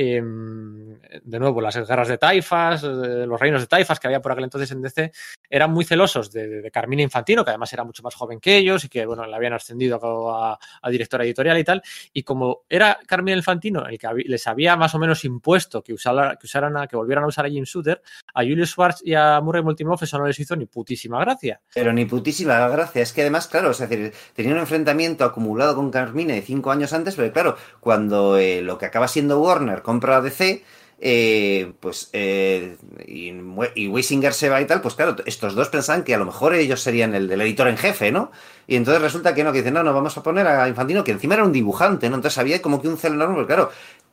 eh, de nuevo, las guerras de taifas, los reinos de taifas que había por aquel entonces en DC, eran muy celosos de, de, Carmina Infantino, que además era mucho más joven que ellos y que, bueno, le habían ascendido a, a directora editorial y tal. Y como era Carmina Infantino el que les había más o menos impuesto que, usara, que, usaran a, que volvieran a usar a Jim Shooter, a Julius Schwartz y a Murray Multimoff eso no les hizo ni putísima gracia. Pero ni putísima gracia. Es que además, claro, o sea, tenía un enfrentamiento acumulado con Carmina de cinco años antes, pero claro, cuando eh, lo que acaba siendo Warner compra DC, eh, pues eh, y, y se va y tal, pues claro, estos dos pensaban que a lo mejor ellos serían el del editor en jefe, ¿no? Y entonces resulta que no, que dicen, no, no, vamos a poner a Infantino, que encima era un dibujante, ¿no? Entonces había como que un celo enorme, porque claro,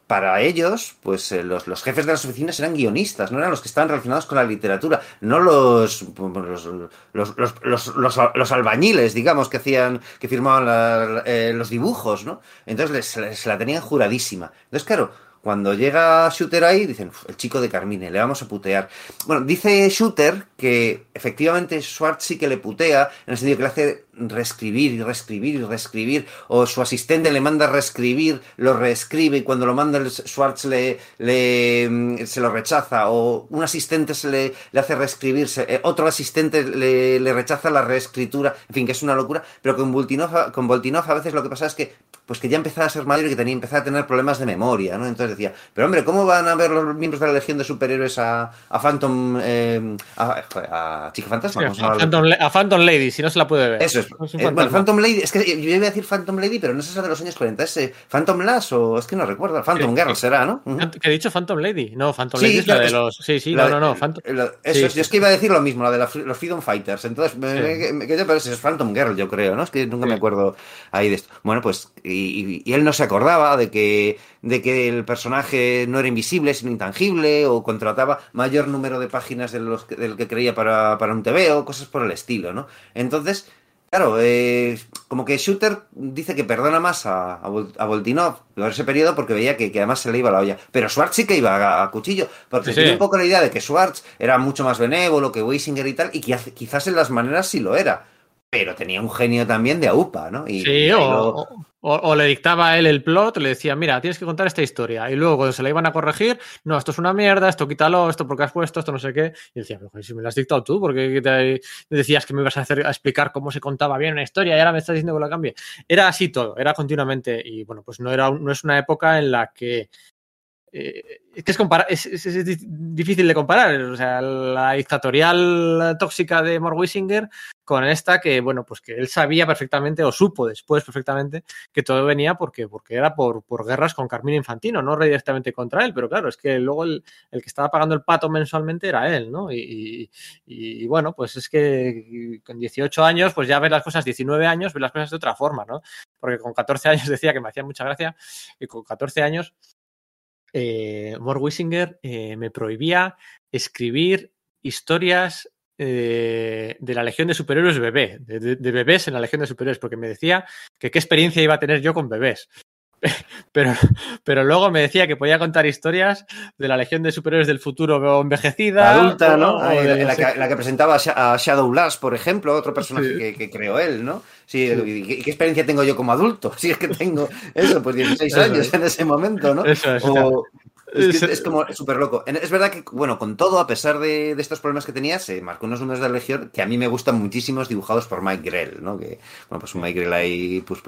para ellos, pues eh, los, los, jefes de las oficinas eran guionistas, no eran los que estaban relacionados con la literatura, no los los, los, los, los, albañiles, digamos, que hacían, que firmaban eh, los dibujos, ¿no? Entonces les, la tenían juradísima. Entonces, claro, cuando llega Shooter ahí, dicen, el chico de Carmine, le vamos a putear. Bueno, dice Shooter que efectivamente Schwartz sí que le putea, en el sentido que le hace reescribir y reescribir y reescribir, o su asistente le manda a reescribir, lo reescribe y cuando lo manda el Schwartz le, le se lo rechaza, o un asistente se le, le hace reescribirse, eh, otro asistente le, le, rechaza la reescritura, en fin, que es una locura, pero con Voltinov, con Voltinov a veces lo que pasa es que pues que ya empezaba a ser mayor y que tenía, empezaba a tener problemas de memoria, ¿no? Entonces decía, pero hombre, ¿cómo van a ver los miembros de la Legión de Superhéroes a, a Phantom, eh, a, a, Chica Fantasma? Sí, a, Phantom, a, Phantom, Lady, si no se la puede ver. Eso es. Es eh, bueno, Phantom Lady, es que yo iba a decir Phantom Lady, pero no es esa de los años 40, es eh, Phantom Lass o es que no recuerdo, Phantom Girl será, ¿no? Uh -huh. Que he dicho Phantom Lady, no, Phantom sí, Lady es la de los... Sí, sí, la, no, no, no, Phantom... La, eso sí, es, yo es que iba a decir lo mismo, la de la, los Freedom Fighters, entonces sí. me, me quedé, pero es Phantom Girl, yo creo, ¿no? Es que nunca me acuerdo ahí de esto. Bueno, pues, y, y, y él no se acordaba de que, de que el personaje no era invisible, sino intangible, o contrataba mayor número de páginas de los, del que creía para, para un TV o cosas por el estilo, ¿no? Entonces, claro, eh, como que Shooter dice que perdona más a, a, a Voltinov por ese periodo porque veía que, que, además se le iba la olla. Pero Schwartz sí que iba a, a cuchillo, porque sí, tiene un poco la idea de que Schwartz era mucho más benévolo que Weisinger y tal, y que quizás en las maneras sí lo era pero tenía un genio también de AUPA, ¿no? Y, sí, y o, lo... o, o, le dictaba a él el plot, le decía, mira, tienes que contar esta historia. Y luego cuando se la iban a corregir, no, esto es una mierda, esto quítalo, esto porque has puesto, esto no sé qué. Y decía, pero si me lo has dictado tú, porque te decías que me ibas a hacer a explicar cómo se contaba bien una historia y ahora me estás diciendo que la cambie. Era así todo, era continuamente. Y bueno, pues no, era, no es una época en la que eh, que es, difícil de comparar. O sea, la dictatorial tóxica de Morwisinger con esta que, bueno, pues que él sabía perfectamente, o supo después perfectamente, que todo venía porque, porque era por, guerras con Carmina Infantino, no directamente contra él, pero claro, es que luego el, que estaba pagando el pato mensualmente era él, ¿no? Y, bueno, pues es que con 18 años, pues ya ves las cosas, 19 años, ves las cosas de otra forma, ¿no? Porque con 14 años [laughs] decía que me hacía mucha gracia, y con 14 años eh, Mort Wisinger eh, me prohibía escribir historias eh, de la Legión de Superhéroes bebé, de, de, de, bebés en la Legión de Superhéroes, porque me decía que qué experiencia iba a tener yo con bebés. [laughs] Pero, pero luego me decía que podía contar historias de la Legión de Superhéroes del futuro envejecida. Adulta, ¿no? De, la, que, la, que, presentaba a Shadow Lass, por ejemplo, otro personaje sí. que, que, creó él, ¿no? Sí. ¿qué, ¿qué, experiencia tengo yo como adulto? [laughs] Si es que tengo eso, pues 16 eso años en ese momento, ¿no? Eso es. O, es, que es, como súper loco. Es verdad que, bueno, con todo, a pesar de, de, estos problemas que tenía, se marcó unos números de la Legión que a mí me gustan muchísimos, dibujados por Mike Grell, ¿no? Que, bueno, pues un Mike Grell ahí, pues,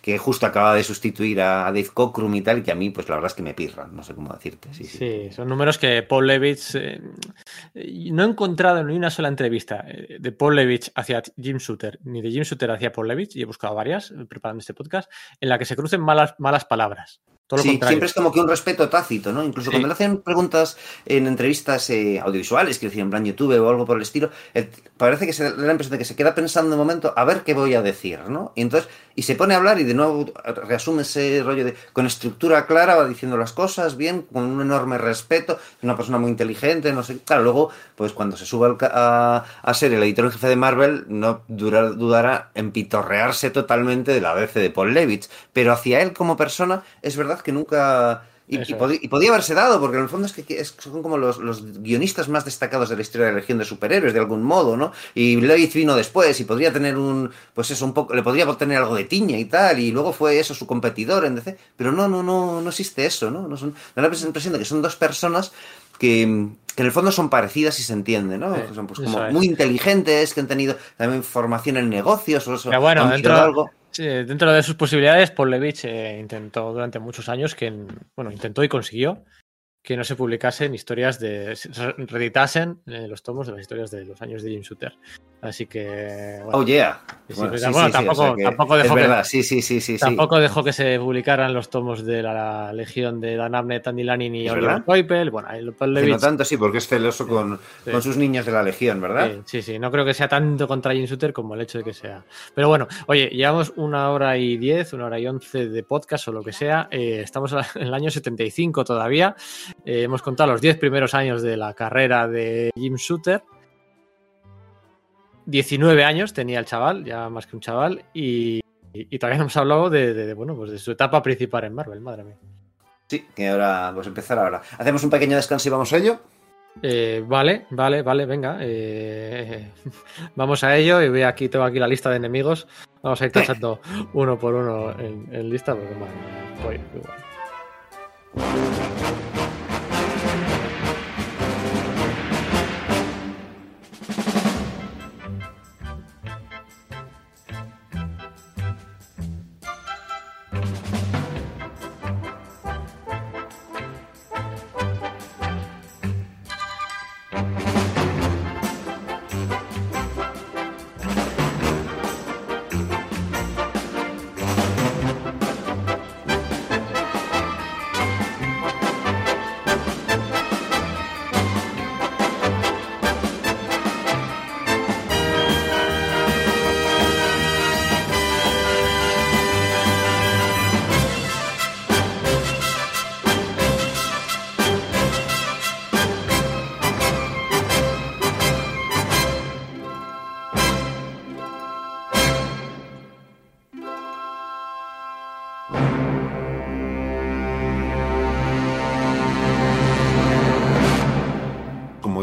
que justo acaba de sustituir a Dave Cockrum y tal, y que a mí, pues la verdad es que me pirran, no sé cómo decirte. Sí, sí. sí son números que Paul Levitz. Eh, no he encontrado ni una sola entrevista eh, de Paul Levitz hacia Jim Shooter, ni de Jim Shooter hacia Paul Levitz, y he buscado varias eh, preparando este podcast, en la que se crucen malas, malas palabras. Todo sí, siempre es como que un respeto tácito, ¿no? Incluso sí. cuando le hacen preguntas en entrevistas eh, audiovisuales, que decir, en plan YouTube o algo por el estilo, eh, parece que se da la impresión de que se queda pensando un momento a ver qué voy a decir, ¿no? Y entonces, y se pone a hablar y de nuevo reasume ese rollo de, con estructura clara, va diciendo las cosas bien, con un enorme respeto, es una persona muy inteligente, no sé. Claro, luego, pues cuando se suba a, a ser el editor en jefe de Marvel, no dura, dudará en pitorrearse totalmente de la DC de Paul Levitz, pero hacia él como persona, es verdad que nunca Y, y, pod y, podía haberse dado, porque en el fondo es que es, son como los, los, guionistas más destacados de la historia de la Legión de Superhéroes, de algún modo, ¿no? Y Leith vino después y podría tener un, pues eso, un poco, le podría tener algo de tiña y tal, y luego fue eso su competidor en DC, pero no, no, no, no existe eso, ¿no? no son, da la impresión de que son dos personas que, que, en el fondo son parecidas y se entienden, ¿no? Sí, son pues como muy inteligentes, que han tenido también formación en negocios, o eso, Pero bueno, dentro, algo. Sí, dentro de sus posibilidades, Paul eh, intentó durante muchos años que, bueno, intentó y consiguió que no se publicasen historias de. reeditasen eh, los tomos de las historias de los años de Jim Shooter. Así que. Bueno, oh, yeah. Bueno, sí, bueno, sí, tampoco, o sea tampoco, dejó verdad. que, sí, sí, sí, sí, tampoco dejó que se publicaran los tomos de la, Legión de Dan Abnett, Andy Lanning y Oliver Coipel. Bueno, Paul Levitch, no tanto, sí, porque es celoso con, con, sus niños de la Legión, ¿verdad? Sí, sí, no creo que sea tanto contra Jim Shooter como el hecho de que sea. Pero bueno, oye, llevamos una hora y diez, una hora y once de podcast o lo que sea. Eh, estamos en el año 75 todavía. Eh, hemos contado los 10 primeros años de la carrera de Jim Shooter. 19 años tenía el chaval, ya más que un chaval, y, y todavía no hemos hablado de, de, de, bueno, pues de su etapa principal en Marvel, madre mía. Sí, que ahora, pues empezar ahora. Hacemos un pequeño descanso y vamos a ello. Eh, vale, vale, vale, venga. Eh, [laughs] vamos a ello y voy aquí, tengo aquí la lista de enemigos. Vamos a ir tachando [laughs] uno por uno en, en lista, porque madre mía, voy, voy. Thank you.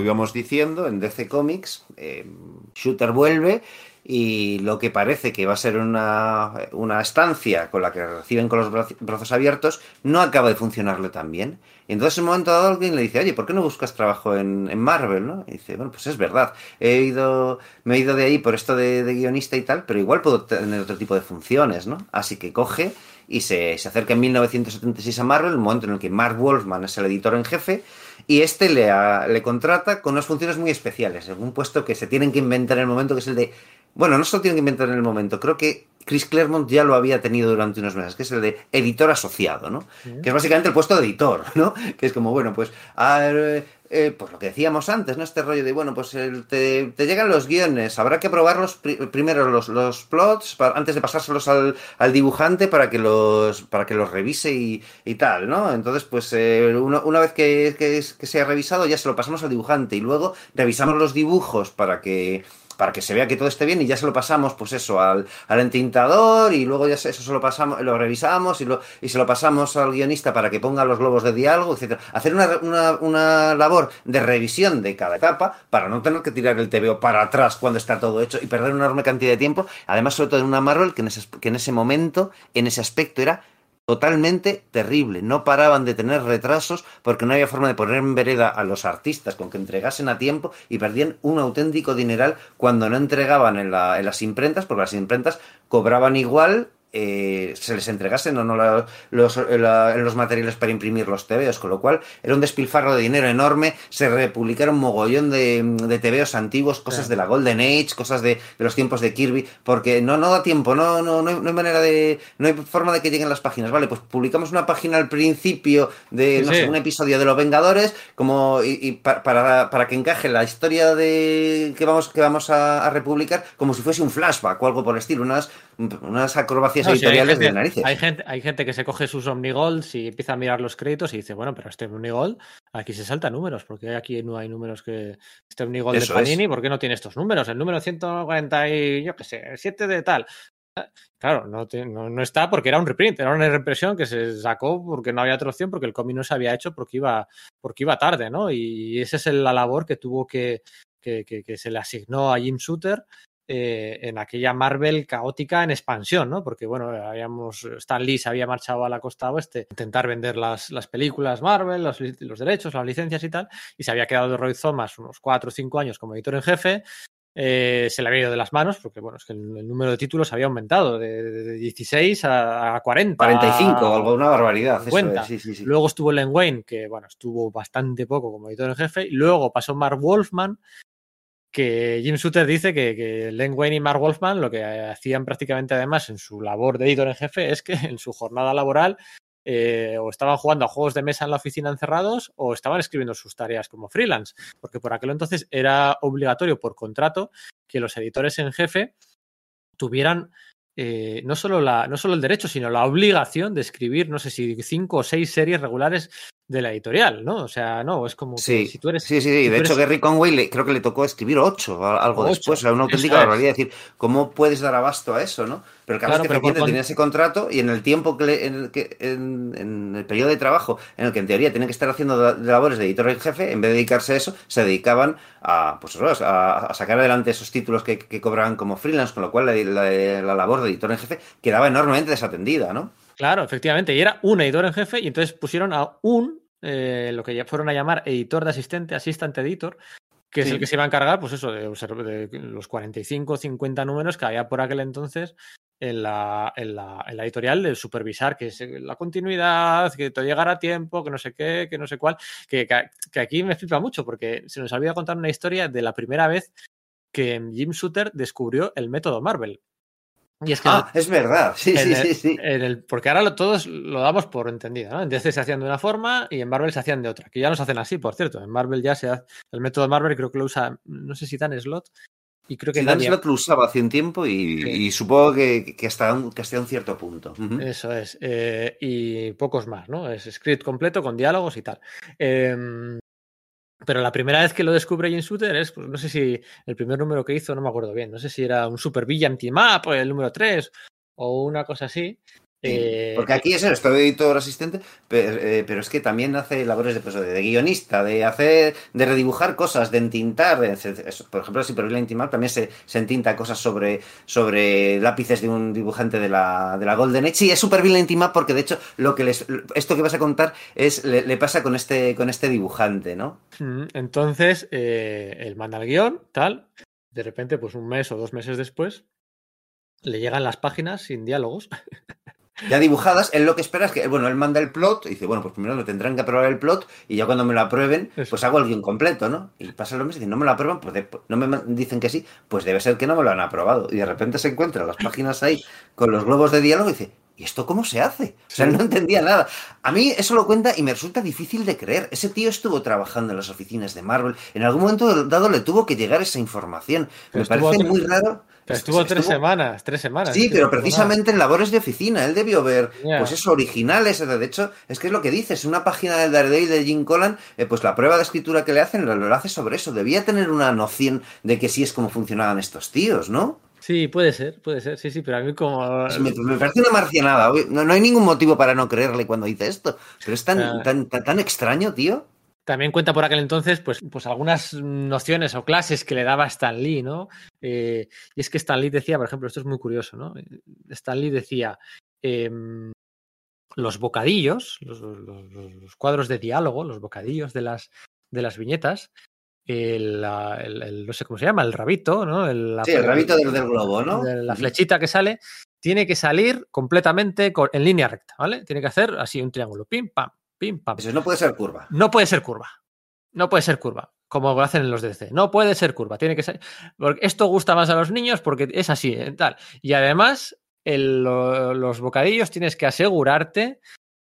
Íbamos diciendo, en DC Comics, eh, Shooter vuelve y lo que parece que va a ser una, una, estancia con la que reciben con los brazos abiertos no acaba de funcionarle tan bien. Y entonces en un momento dado alguien le dice, oye, ¿por qué no buscas trabajo en, Marvel? ¿no? Y dice, bueno, pues es verdad, he ido, me he ido de ahí por esto de, de guionista y tal, pero igual puedo tener otro tipo de funciones, ¿no? Así que coge y se, se acerca en 1976 a Marvel, el momento en el que Mark Wolfman es el editor en jefe, y este le, a, le contrata con unas funciones muy especiales, en un puesto que se tienen que inventar en el momento, que es el de... Bueno, no se lo tienen que inventar en el momento, creo que Chris Claremont ya lo había tenido durante unos meses, que es el de editor asociado, ¿no? Que es básicamente el puesto de editor, ¿no? [laughs] Que es como, bueno, pues, a ver, eh, pues lo que decíamos antes, ¿no? Este rollo de, bueno, pues el, te, te, llegan los guiones, habrá que probarlos pri primero los, los plots antes de pasárselos al, al, dibujante para que los, para que los revise y, y tal, ¿no? Entonces, pues eh, una vez que, que, que se ha revisado ya se lo pasamos al dibujante y luego revisamos los dibujos para que para que se vea que todo esté bien y ya se lo pasamos, pues eso, al, al entintador y luego ya eso se lo pasamos, lo revisamos y, lo, y se lo pasamos al guionista para que ponga los globos de diálogo, etc. Hacer una, una, una, labor de revisión de cada etapa para no tener que tirar el TVO para atrás cuando está todo hecho y perder una enorme cantidad de tiempo. Además, sobre todo en una Marvel que en ese, que en ese momento, en ese aspecto, era totalmente terrible. No paraban de tener retrasos porque no había forma de poner en vereda a los artistas con que entregasen a tiempo y perdían un auténtico dineral cuando no entregaban en, la, en las imprentas, porque las imprentas cobraban igual eh, se les entregasen o no la, los, la, los materiales para imprimir los TVOs, con lo cual era un despilfarro de dinero enorme, se republicaron mogollón de, de TVOs antiguos, cosas de la Golden Age, cosas de, de, los tiempos de Kirby, porque no, no da tiempo, no, no, no, hay, no hay manera de, no hay forma de que lleguen las páginas, vale, pues publicamos una página al principio de, no sí. sé, un episodio de Los Vengadores, como, y, para, para, que encaje la historia de, que vamos, que vamos a, a republicar, como si fuese un flashback o algo por el estilo, unas, unas acrobacias no, editoriales sí, hay gente, de narices. Hay gente, hay gente que se coge sus Omnigolds y empieza a mirar los créditos y dice, bueno, pero este Omnigold aquí se salta números, porque aquí no hay números que. Este Omnigold Eso de Panini, es. ¿por qué no tiene estos números? El número 140 y yo qué sé, 7 de tal. Claro, no, no, no, está porque era un reprint, era una reimpresión que se sacó porque no había otra opción, porque el cómic no se había hecho porque iba, porque iba tarde, ¿no? Y esa es la labor que tuvo que, que, que, que se le asignó a Jim Shooter eh, en aquella Marvel caótica en expansión, ¿no? Porque, bueno, habíamos, Stan Lee se había marchado a la costa oeste a intentar vender las, las películas Marvel, los, los, derechos, las licencias y tal, y se había quedado Roy Thomas unos cuatro o cinco años como editor en jefe. Eh, se le había ido de las manos porque, bueno, es que el, el número de títulos había aumentado de, de 16 a, a 40. 45, a, algo, una barbaridad. 50. Es, sí, sí, sí. Luego estuvo Len Wayne, que, bueno, estuvo bastante poco como editor en jefe, y luego pasó Mark Wolfman, que Jim Shooter dice que, que, Len Wayne y Mark Wolfman lo que hacían prácticamente además en su labor de editor en jefe es que en su jornada laboral eh, o estaban jugando a juegos de mesa en la oficina encerrados o estaban escribiendo sus tareas como freelance, porque por aquel entonces era obligatorio por contrato que los editores en jefe tuvieran eh, no, solo la, no solo el derecho, sino la obligación de escribir, no sé si cinco o seis series regulares de la editorial, ¿no? O sea, no, es como sí, si tú eres. Sí, sí, sí. si de hecho, eres... Gary Conway le, creo que le tocó escribir ocho, algo ocho. después, o sea, una auténtica barbaridad. Es. decir, ¿cómo puedes dar abasto a eso, no? Pero cada claro, vez que tenía ese contrato y en el tiempo que, le, en, el que en, en, el periodo de trabajo en el que en teoría tienen que estar haciendo labores de editor en jefe, en vez de dedicarse a eso, se dedicaban a, pues, a, a sacar adelante esos títulos que, que, cobraban como freelance, con lo cual la, la, la labor de editor en jefe quedaba enormemente desatendida, ¿no? Claro, efectivamente. Y era un editor en jefe y entonces pusieron a un eh, lo que ya fueron a llamar editor de asistente, assistant editor, que sí. es el que se iba a encargar, pues eso, de, de los 45 50 números que había por aquel entonces en la, en la, en la editorial de supervisar que es la continuidad, que todo llegara a tiempo, que no sé qué, que no sé cuál, que, aquí me flipa mucho porque se nos olvida contar una historia de la primera vez que Jim Shooter descubrió el método Marvel. Y es que ah, es verdad, sí, sí, el, sí, sí. El, porque ahora lo, todos lo damos por entendido, ¿no? En DC se hacían de una forma y en Marvel se hacían de otra, que ya no se hacen así, por cierto. En Marvel ya se hace, el método Marvel creo que lo usa, no sé si Dan Slot, y creo que sí, Dan Slot lo usaba hace un tiempo y, sí. y supongo que, que, hasta un, que, hasta un, cierto punto. Uh -huh. Eso es, eh, y pocos más, ¿no? Es script completo con diálogos y tal. Eh, pero la primera vez que lo descubre Jim Shooter es, pues no sé si el primer número que hizo, no me acuerdo bien, no sé si era un Super Villain Team Up, el número 3 o una cosa así. Sí, eh, porque aquí es esto, editor asistente, pero, eh, pero, es que también hace labores de, pues, de, guionista, de hacer, de redibujar cosas, de entintar. De, por ejemplo, si por Intimar también se, se, entinta cosas sobre, sobre lápices de un dibujante de la, de la Golden Age. Sí, es súper bien Intimar porque de hecho lo que les, esto que vas a contar es le, le pasa con este, con este dibujante, ¿no? Entonces, eh, él manda el guion, tal. De repente, pues un mes o dos meses después, le llegan las páginas sin diálogos. [laughs] ya dibujadas, él lo que espera es que, bueno, él manda el plot y dice, bueno, pues primero me tendrán que aprobar el plot y ya cuando me lo aprueben, Eso. pues hago el guion completo, ¿no? Y pasa lo mismo, y dicen, no me lo aprueban, pues de, no me dicen que sí, pues debe ser que no me lo han aprobado. Y de repente se encuentra las páginas ahí con los globos de diálogo y dice, ¿y esto cómo se hace? O sea, no entendía nada. A mí eso lo cuenta y me resulta difícil de creer. Ese tío estuvo trabajando en las oficinas de Marvel. En algún momento dado le tuvo que llegar esa información. Me parece muy raro. Pero estuvo tres semanas, tres semanas. Sí, pero precisamente en labores de oficina. Él debió ver, yeah. pues eso, originales. De hecho, es que es lo que dices. Una página del Daredevil de Jim Collan, eh, pues la prueba de escritura que le hacen lo, lo hace sobre eso. Debía tener una noción de que sí es como funcionaban estos tíos, ¿no? Sí, puede ser, puede ser, sí, sí, pero a mí como... Me, me parece una marcianada, no, no, hay ningún motivo para no creerle cuando dice esto, pero es tan, tan, tan, tan extraño, tío. También cuenta por aquel entonces, pues, pues algunas nociones o clases que le daba Stan Lee, ¿no? Eh, y es que Stan Lee decía, por ejemplo, esto es muy curioso, ¿no? Stan Lee decía, eh, los bocadillos, los, los, los, cuadros de diálogo, los bocadillos de las, de las viñetas, el, el, el, no sé cómo se llama, el rabito, ¿no? El, sí, el rabito del, del, globo, ¿no? La flechita que sale, tiene que salir completamente en línea recta, ¿vale? Tiene que hacer así un triángulo, pim, pam, pim, pam. Eso no puede ser curva. No puede ser curva. No puede ser curva, como lo hacen en los DC. No puede ser curva, tiene que ser. Porque esto gusta más a los niños porque es así, ¿eh? tal. Y además, el, los bocadillos tienes que asegurarte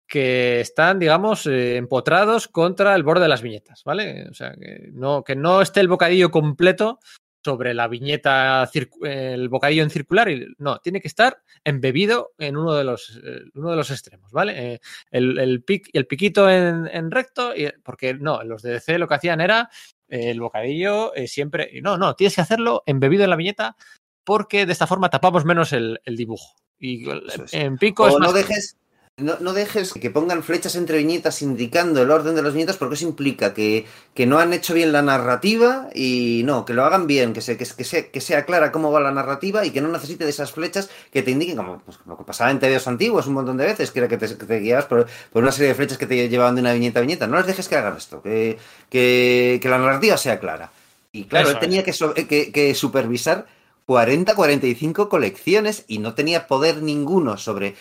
que están, digamos, eh, empotrados contra el borde de las viñetas, ¿vale? O sea, que no, que no esté el bocadillo completo sobre la viñeta, el bocadillo en circular, y, no, tiene que estar embebido en uno de los, eh, uno de los extremos, ¿vale? Eh, el, el, pic, el piquito en, en, recto, y, porque no, los de DC lo que hacían era el bocadillo eh, siempre, no, no, tienes que hacerlo embebido en la viñeta porque de esta forma tapamos menos el, el dibujo. Y en pico es o más... no dejes no, no, dejes que pongan flechas entre viñetas indicando el orden de los viñetas porque eso implica que, que, no han hecho bien la narrativa y no, que lo hagan bien, que, se, que, que, sea, que sea clara cómo va la narrativa y que no necesite de esas flechas que te indiquen, como pues, que pasaba en TVOs antiguos un montón de veces, que era que te, que te guiabas por, por, una serie de flechas que te llevaban de una viñeta a viñeta. No les dejes que hagan esto, que, que, que la narrativa sea clara. Y claro, él tenía que, que, que supervisar 40, 45 colecciones y no tenía poder ninguno sobre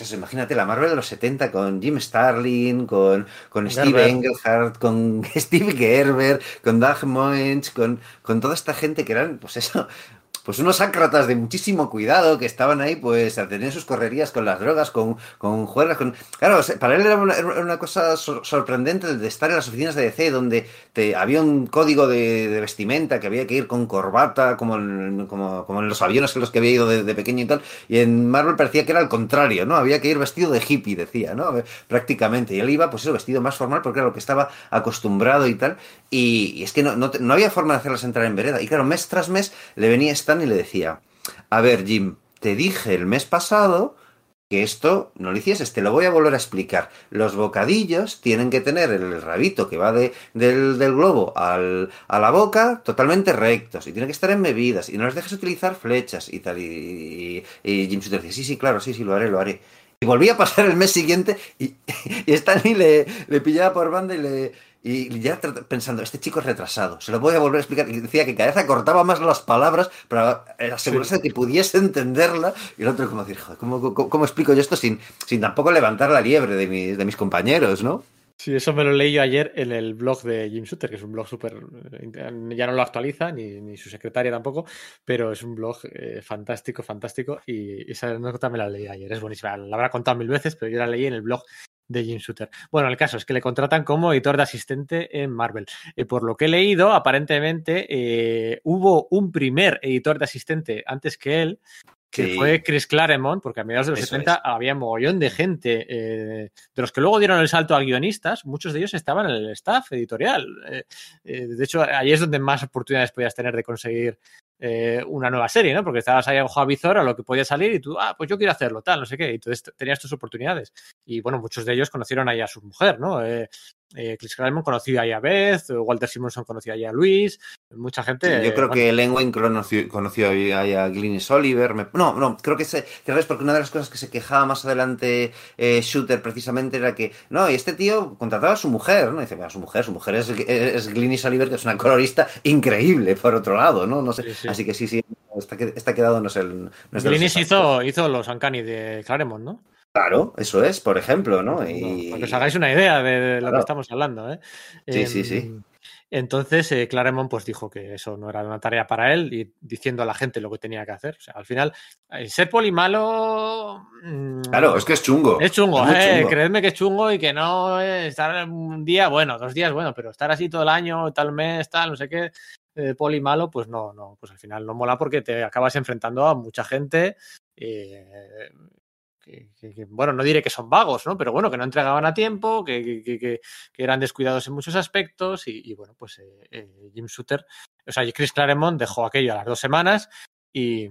pues imagínate la Marvel de los 70 con Jim Starlin, con, con Steve Engelhardt, con [laughs] Steve Gerber, con Doug Moench, con, con toda esta gente que eran, pues eso, pues unos ácratas de muchísimo cuidado que estaban ahí pues a tener sus correrías con las drogas, con, con juegas, con... Claro, para él era una, cosa sor sorprendente de estar en las oficinas de DC donde te, había un código de, vestimenta que había que ir con corbata como en, como, como en los aviones en los que había ido de, pequeño y tal, y en Marvel parecía que era al contrario, ¿no? Había que ir vestido de hippie, decía, ¿no? Prácticamente, y él iba pues eso, vestido más formal porque era lo que estaba acostumbrado y tal, y, es que no, no, no había forma de hacerlas entrar en vereda, y claro, mes tras mes le venía Y le decía, a ver Jim, te dije el mes pasado que esto no lo hicieses, te lo voy a volver a explicar. Los bocadillos tienen que tener el rabito que va de, del, del, globo al, a la boca totalmente rectos y tienen que estar en bebidas y no les dejes utilizar flechas y tal. Y, y, y Jim Shooter decía, sí, sí, claro, sí, sí, lo haré, lo haré. Y volví a pasar el mes siguiente y, [laughs] y Stanley le, le pillaba por banda y le, y ya pensando, este chico es retrasado, se lo voy a volver a explicar. Y decía que cada vez acortaba más las palabras para asegurarse sí. de que pudiese entenderla. Y el otro, como decir, ¿cómo, cómo, cómo explico yo esto sin, sin tampoco levantar la liebre de mis, de mis compañeros, no? Sí, eso me lo leí yo ayer en el blog de Jim Shooter, que es un blog súper. Ya no lo actualiza, ni, ni, su secretaria tampoco, pero es un blog eh, fantástico, fantástico. Y esa nota me la leí ayer, es buenísima. La habrá contado mil veces, pero yo la leí en el blog de Jim Shooter. Bueno, el caso es que le contratan como editor de asistente en Marvel. Eh, por lo que he leído, aparentemente eh, hubo un primer editor de asistente antes que él, que sí. fue Chris Claremont, porque a mediados de los Eso 70 es. había mogollón de gente, eh, de los que luego dieron el salto a guionistas, muchos de ellos estaban en el staff editorial. Eh, eh, de hecho, ahí es donde más oportunidades podías tener de conseguir una nueva serie, ¿no? Porque estabas ahí ojo a visor a lo que podía salir y tú, ah, pues yo quiero hacerlo, tal, no sé qué. Y entonces tenías tus oportunidades. Y bueno, muchos de ellos conocieron ahí a su mujer, ¿no? Eh, eh, Chris Claremont conocía ahí a Beth, Walter Simonson conocía ahí a Luis, mucha gente. Sí, yo creo bueno. que Len Wayne conoció, conoció ahí a Glynis Oliver. Me, no, no, creo que, se, que es porque una de las cosas que se quejaba más adelante eh, Shooter precisamente era que, no, y este tío contrataba a su mujer, ¿no? Y dice, bueno, su mujer, su mujer es, es Glynis Oliver, que es una colorista increíble, por otro lado, ¿no? no sé, sí, sí. Así que sí, sí, está, está quedado, no sé. No es Glynis hizo, hizo los Uncanny de Claremont, ¿no? Claro, eso es, por ejemplo, ¿no? Y... Para que os hagáis una idea de, de lo claro. que estamos hablando, ¿eh? Sí, eh, sí, sí. Entonces, eh, Claremont pues dijo que eso no era una tarea para él y diciendo a la gente lo que tenía que hacer. O sea, al final, eh, ser polimalo. Mmm, claro, es que es chungo. Es chungo, es eh, chungo. creedme que es chungo y que no estar un día, bueno, dos días, bueno, pero estar así todo el año, tal mes, tal, no sé qué, eh, polimalo, pues no, no, pues al final no mola porque te acabas enfrentando a mucha gente. Eh, bueno, no diré que son vagos, ¿no? Pero bueno, que no entregaban a tiempo, que, eran descuidados en muchos aspectos y, bueno, pues eh, eh, Jim Shooter, o sea, Chris Claremont dejó aquello a las dos semanas y,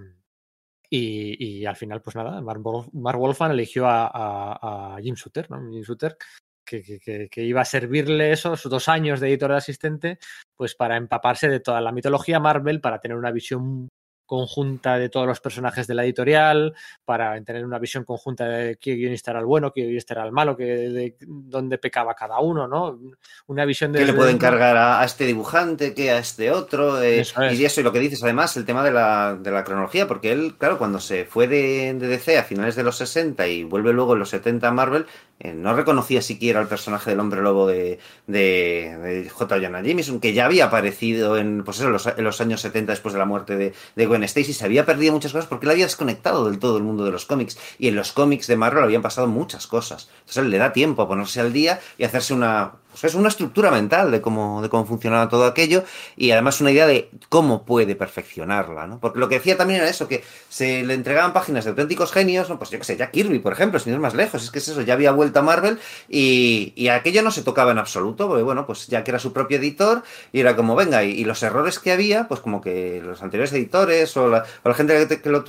y, al final, pues nada, Mark, Mark Wolfman eligió a, Jim Shooter, ¿no? Jim Shooter, que, iba a servirle esos dos años de editor de asistente, pues para empaparse de toda la mitología Marvel, para tener una visión conjunta de todos los personajes de la editorial, para tener una visión conjunta de qué guionista era el bueno, qué guionista era el malo, que, de dónde pecaba cada uno, ¿no? Una visión de... ¿Qué le puede encargar a, a, este dibujante, qué a este otro? Eh, eso es. Y eso, y lo que dices además, el tema de la, de la cronología, porque él, claro, cuando se fue de, de, DC a finales de los 60 y vuelve luego en los 70 a Marvel, eh, no reconocía siquiera el personaje del hombre lobo de, de, de J. Jonah Jameson, que ya había aparecido en, pues eso, en los, en los años 70 después de la muerte de, de Gwen Stacy, se había perdido muchas cosas porque él había desconectado del todo el mundo de los cómics. Y en los cómics de Marvel habían pasado muchas cosas. Entonces le da tiempo a ponerse al día y hacerse una, es una estructura mental de cómo, de cómo funcionaba todo aquello y además una idea de cómo puede perfeccionarla, ¿no? Porque lo que decía también era eso, que se le entregaban páginas de auténticos genios, ¿no? Pues yo qué sé, ya Kirby, por ejemplo, sin ir más lejos, es que es eso, ya había vuelto a Marvel y, y aquello no se tocaba en absoluto, porque bueno, pues ya que era su propio editor y era como, venga, y, los errores que había, pues como que los anteriores editores o la, o la gente que, que, lo,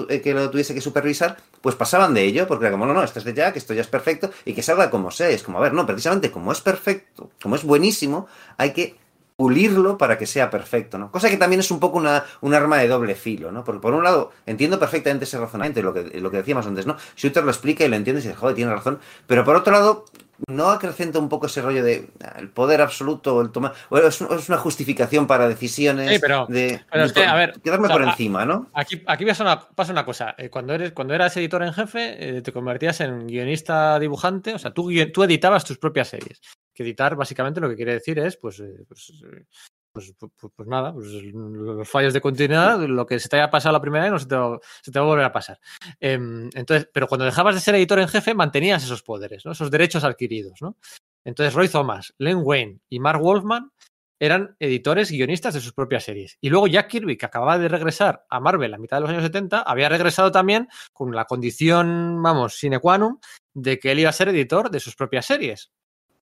tuviese que supervisar, pues pasaban de ello, porque era como, no, no, esto es de Jack, esto ya es perfecto y que salga como sea, es como, a ver, no, precisamente como es perfecto, como es buenísimo, hay que pulirlo para que sea perfecto, ¿no? Cosa que también es un poco una, un arma de doble filo, ¿no? Porque por un lado, entiendo perfectamente ese razonamiento, lo que, lo que decíamos antes, ¿no? Shooter lo explica y lo entiendes y dices, joder, tiene razón, pero por otro lado, no acrecenta un poco ese rollo de el poder absoluto, el tomar. Bueno, es, es, una justificación para decisiones sí, pero, de, pero es que, a ver, quedarme o sea, por encima, ¿no? Aquí, aquí pasa, una, pasa una cosa. Eh, cuando, eres, cuando eras editor en jefe, eh, te convertías en guionista dibujante, o sea, tú, tú editabas tus propias series. Que editar básicamente lo que quiere decir es, pues, eh, pues pues, pues, pues, nada, pues los fallos de continuidad, lo que se te haya pasado la primera vez no se te va, se te va a volver a pasar. Eh, entonces, pero cuando dejabas de ser editor en jefe, mantenías esos poderes, ¿no? esos derechos adquiridos. ¿no? Entonces, Roy Thomas, Len Wayne y Mark Wolfman eran editores guionistas de sus propias series. Y luego Jack Kirby, que acababa de regresar a Marvel a mitad de los años 70, había regresado también con la condición, vamos, sine qua non, de que él iba a ser editor de sus propias series.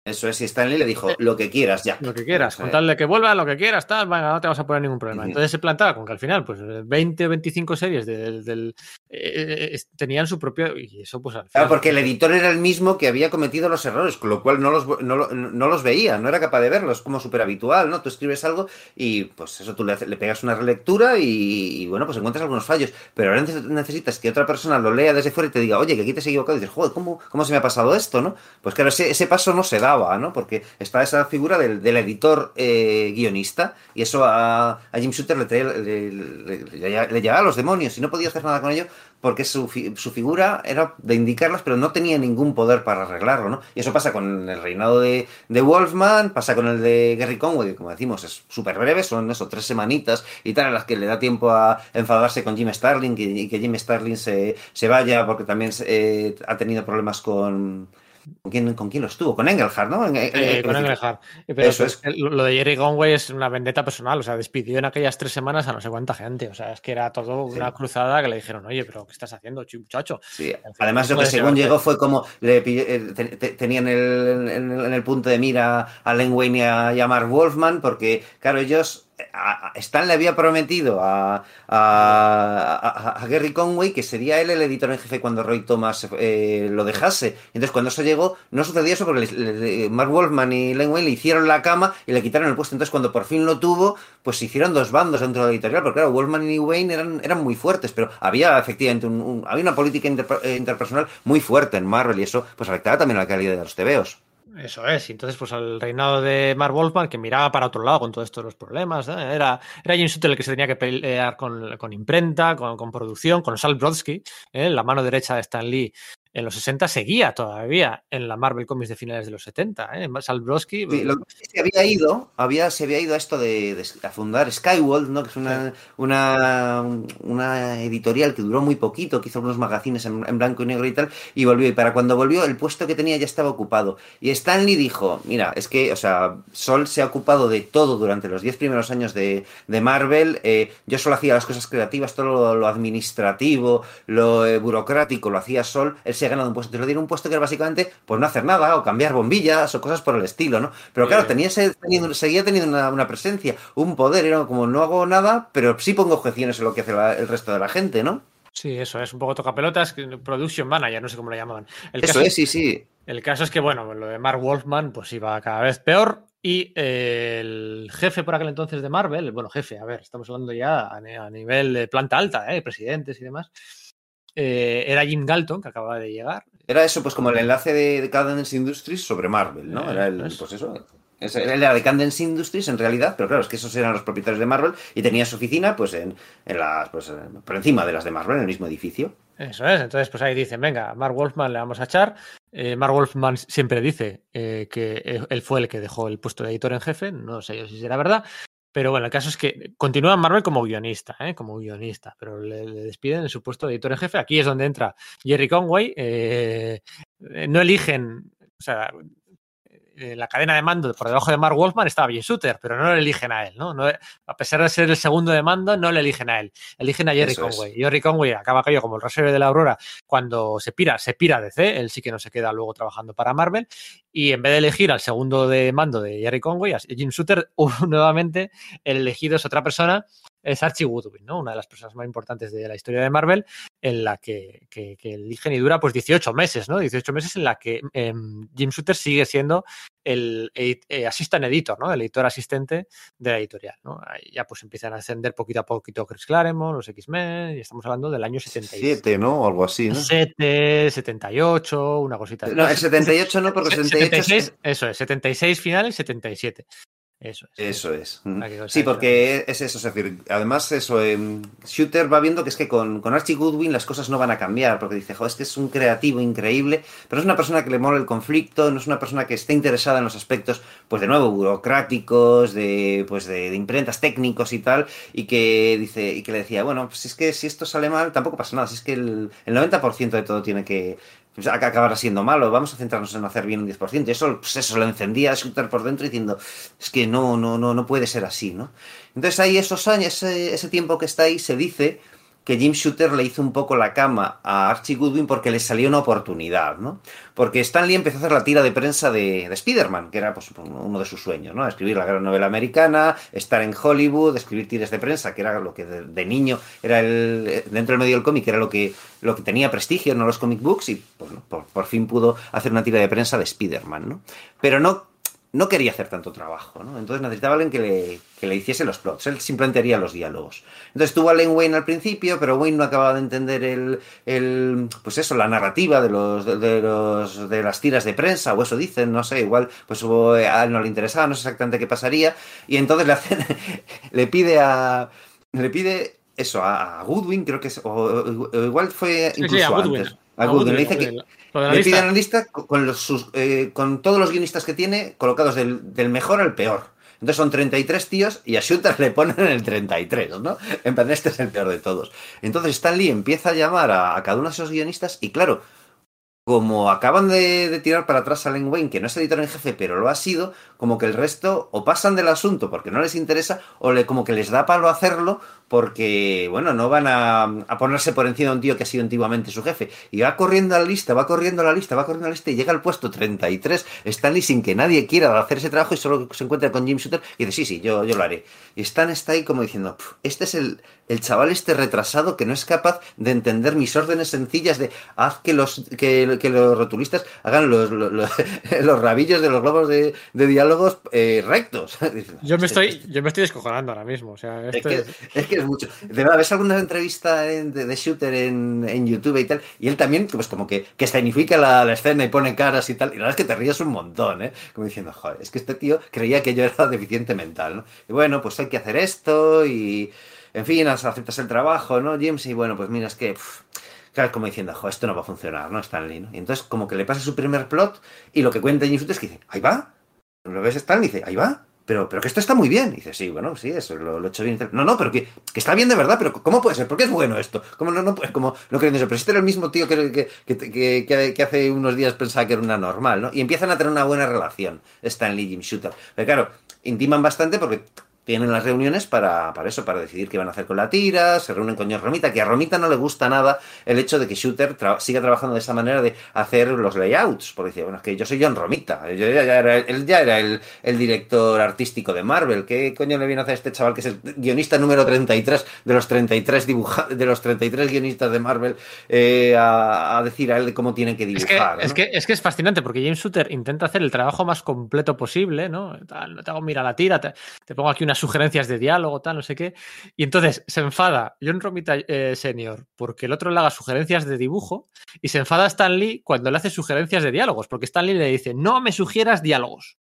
Eso es, y Stanley le dijo, lo que quieras, ya. Lo que quieras, con tal de que vuelva, lo que quieras, tal, venga, no te vas a poner ningún problema. Entonces se plantaba con que al final, pues 20 o 25 series del, del eh, eh, tenían su propio. Y eso, pues al final. Claro, porque el editor era el mismo que había cometido los errores, con lo cual no los, no, no los veía, no era capaz de verlos, como súper habitual, ¿no? Tú escribes algo y, pues eso, tú le, le pegas una relectura y, y, bueno, pues encuentras algunos fallos, pero ahora necesitas que otra persona lo lea desde fuera y te diga, oye, que aquí te has equivocado, y dices, joder, ¿cómo, cómo se me ha pasado esto, no? Pues claro, ese, ese paso no se ¿no? Porque está esa figura del, editor eh, guionista y eso a, a Jim Shooter le, traía, le, le, le, le, llevaba a los demonios y no podía hacer nada con ello porque su, su, figura era de indicarlas, pero no tenía ningún poder para arreglarlo, ¿no? Y eso pasa con el reinado de, de Wolfman, pasa con el de Gary Conway, que como decimos es súper breve, son eso, tres semanitas y tal, en las que le da tiempo a enfadarse con Jim Starling y, y que Jim Starling se, se vaya porque también eh, ha tenido problemas con ¿Con quién, ¿Con quién lo estuvo? Con Engelhardt, ¿no? Eh, con Engelhardt. Pero Eso es. Lo de Jerry Conway es una vendetta personal. O sea, despidió en aquellas tres semanas a no sé cuánta gente. O sea, es que era todo una sí. cruzada que le dijeron, oye, pero ¿qué estás haciendo, muchacho? Sí. Además, lo que según llegó fue como le eh, te, te, tenían el, en, el, en, el, punto de mira a Len Wayne y a, y a Mark Wolfman, porque, claro, ellos Stan le había prometido a, a, a, Gary Conway que sería él el editor en jefe cuando Roy Thomas eh, lo dejase. Entonces, cuando eso llegó, no sucedió eso porque le, Mark Wolfman y Len Wayne le hicieron la cama y le quitaron el puesto. Entonces, cuando por fin lo tuvo, pues se hicieron dos bandos dentro de la editorial. Porque, claro, Wolfman y Wayne eran, eran muy fuertes, pero había efectivamente un, había una política inter, interpersonal muy fuerte en Marvel y eso pues afectaba también a la calidad de los tebeos. Eso es, entonces pues al reinado de Mark Wolfman, que miraba para otro lado con todos estos los problemas, ¿eh? era, era Jim Shooter el que se tenía que pelear con, con imprenta, con, con, producción, con Sal Brodsky, ¿eh? la mano derecha de Stan Lee en los 60 seguía todavía en la Marvel Comics de finales de los 70. ¿eh? Sal Brodsky. Sí, lo que se había ido, había, se había ido a esto de, de a fundar Skyworld, ¿no? que es una, sí. una, una, editorial que duró muy poquito, que hizo unos magazines en, en, blanco y negro y tal, y volvió. Y para cuando volvió, el puesto que tenía ya estaba ocupado. Y Stanley dijo: Mira, es que, o sea, Sol se ha ocupado de todo durante los 10 primeros años de, de Marvel. Eh, yo solo hacía las cosas creativas, todo lo, lo administrativo, lo eh, burocrático, lo hacía Sol. Él se ha ganado un puesto. Te lo dieron un puesto que era básicamente pues no hacer nada o cambiar bombillas o cosas por el estilo, ¿no? Pero claro, tenía ese, teniendo, seguía teniendo una, una, presencia, un poder, era como no hago nada, pero sí pongo objeciones en lo que hace la, el resto de la gente, ¿no? Sí, eso es un poco tocapelotas, production manager, no sé cómo lo llamaban. El eso caso, es, sí, sí. El caso es que, bueno, lo de Mark Wolfman pues iba cada vez peor y eh, el jefe por aquel entonces de Marvel, bueno, jefe, a ver, estamos hablando ya a, a nivel de planta alta, ¿eh? presidentes y demás, eh, era Jim Galton, que acababa de llegar. Era eso, pues como el enlace de, de Cadence Industries sobre Marvel, ¿no? Era el, pues eso. Era de Cadence Industries en realidad, pero claro, es que esos eran los propietarios de Marvel y tenía su oficina pues en, en las, pues, por encima de las de Marvel, en el mismo edificio. Eso es, entonces pues ahí dicen, venga, Mark Wolfman le vamos a echar. Eh, Mark Wolfman siempre dice eh, que él fue el que dejó el puesto de editor en jefe, no sé yo si será verdad, pero bueno, el caso es que continúa Marvel como guionista, ¿eh? como guionista, pero le, despiden en su puesto de editor en jefe. Aquí es donde entra Jerry Conway. Eh, no eligen, o sea, en la cadena de mando por debajo de Mark Wolfman estaba Jim Shooter, pero no le eligen a él, ¿no? no a pesar de ser el segundo de mando, no le eligen a él, eligen a Jerry Eso Conway. Es. Jerry Conway acaba cayendo como el rasero de la Aurora cuando se pira, se pira de C, él sí que no se queda luego trabajando para Marvel, y en vez de elegir al segundo de mando de Jerry Conway, a Jim Shooter, [laughs] nuevamente el elegido es otra persona es Archie Woodwin, ¿no? Una de las personas más importantes de la historia de Marvel, en la que, que, que eligen y dura pues 18 meses, ¿no? 18 meses en la que eh, Jim Shooter sigue siendo el, el, assistant editor, ¿no? El editor asistente de la editorial, ¿no? Ahí ya pues empiezan a ascender poquito a poquito Chris Claremont, los X-Men, y estamos hablando del año 77, ¿no? O algo así, ¿no? 7, 78, una cosita. No, el 78 no, porque 78 76, eso es, 76 final y 77. Eso es. Eso es. Sí, porque es eso. Es decir, además, eso. Eh, Shooter va viendo que es que con, con, Archie Goodwin las cosas no van a cambiar. Porque dice, joder, es que es un creativo increíble. Pero es una persona que le mola el conflicto. No es una persona que esté interesada en los aspectos, pues de nuevo, burocráticos, de, pues de, de imprentas técnicos y tal. Y que dice, y que le decía, bueno, pues es que si esto sale mal, tampoco pasa nada. Si es que el, el 90% de todo tiene que, acabará siendo malo, vamos a centrarnos en hacer bien un 10%. Y eso, pues eso lo encendía Shooter por dentro diciendo, es que no, no, no, no puede ser así, ¿no? Entonces ahí esos años, ese tiempo que está ahí, se dice que Jim Shooter le hizo un poco la cama a Archie Goodwin porque le salió una oportunidad, ¿no? Porque Stan Lee empezó a hacer la tira de prensa de, de Spider-Man, que era pues, uno de sus sueños, ¿no? Escribir la gran novela americana, estar en Hollywood, escribir tiras de prensa, que era lo que de, niño era el. dentro del medio del cómic, era lo que, lo que tenía prestigio, no los comic books, y pues, por, por fin pudo hacer una tira de prensa de Spider-Man, ¿no? Pero no no quería hacer tanto trabajo, ¿no? Entonces necesitaba alguien que le, que le hiciese los plots. Él simplemente haría los diálogos. Entonces tuvo a Len Wayne al principio, pero Wayne no acababa de entender el, el pues eso, la narrativa de los, de los, de las tiras de prensa, o eso dicen, no sé, igual, pues hubo, a él no le interesaba, no sé exactamente qué pasaría, y entonces le hacen, [laughs] le pide a, le pide eso, a Goodwin, creo que es, o, o igual fue incluso sí, sí, a Goodwin. antes. A Goodwin, le dice que le pide una lista con, los, sus, eh, con todos los guionistas que tiene colocados del, del, mejor al peor. Entonces son 33 tíos y a Shooter le ponen el 33, ¿no? En plan, este es el peor de todos. Entonces Stan Lee empieza a llamar a, a cada uno de esos guionistas y claro, como acaban de, de, tirar para atrás a Len Wayne, que no es editor en jefe, pero lo ha sido, como que el resto o pasan del asunto porque no les interesa, o le, como que les da palo hacerlo porque, bueno, no van a, a, ponerse por encima de un tío que ha sido antiguamente su jefe. Y va corriendo a la lista, va corriendo a la lista, va corriendo a la lista y llega al puesto 33, Stanley sin que nadie quiera hacer ese trabajo y solo se encuentra con Jim Shooter y dice, sí, sí, yo, yo lo haré. Y Stan está ahí como diciendo, este es el, el chaval este retrasado que no es capaz de entender mis órdenes sencillas de haz que los, que, que los rotulistas hagan los, los, los, [laughs] los, rabillos de los globos de, de diálogos eh, rectos. [laughs] Yo me, estoy, yo me estoy descojonando ahora mismo. O sea, esto es, que, es... es que mucho. De verdad, ves alguna entrevista de, Shooter en, YouTube y tal, y él también, pues como que, que escenifica la, escena y pone caras y tal, y la verdad es que te ríes un montón, ¿eh? Como diciendo, joder, es que este tío creía que yo era deficiente mental, ¿no? Y bueno, pues hay que hacer esto y, en fin, aceptas el trabajo, ¿no, James? Y bueno, pues mira, es que... Claro, como diciendo, jo, esto no va a funcionar, ¿no? Stanley, ¿no? Y entonces como que le pasa su primer plot y lo que cuenta James Shooter es que dice, ahí va. Lo ves Stanley y dice, ahí va pero, pero que esto está muy bien. Y dice, sí, bueno, sí, eso lo, lo he hecho bien. No, no, pero que, que, está bien de verdad, pero ¿cómo puede ser? ¿Por qué es bueno esto? ¿Cómo no, no como no creyendo eso? Pero este era el mismo tío que, que, que, hace unos días pensaba que era una normal, ¿no? Y empiezan a tener una buena relación, Stanley Jim Shooter. Pero claro, intiman bastante porque tienen las reuniones para, para eso, para decidir qué van a hacer con la tira, se reúnen con John Romita, que a Romita no le gusta nada el hecho de que Shooter tra siga trabajando de esa manera de hacer los layouts, porque decía, bueno, es que yo soy John Romita, yo ya, ya era, él ya era el, el, director artístico de Marvel, ¿qué coño le viene a hacer a este chaval que es el guionista número 33 de los 33 dibuja de los 33 guionistas de Marvel eh, a, a, decir a él de cómo tienen que dibujar? Es que, ¿no? es, que, es que es fascinante, porque James Shooter intenta hacer el trabajo más completo posible, ¿no? Te hago mira la tira, te, te pongo aquí una sugerencias de diálogo, tal, no sé qué. Y entonces se enfada John Romita eh, Senior porque el otro le haga sugerencias de dibujo y se enfada Stan Lee cuando le hace sugerencias de diálogos, porque Stan Lee le dice, no me sugieras diálogos.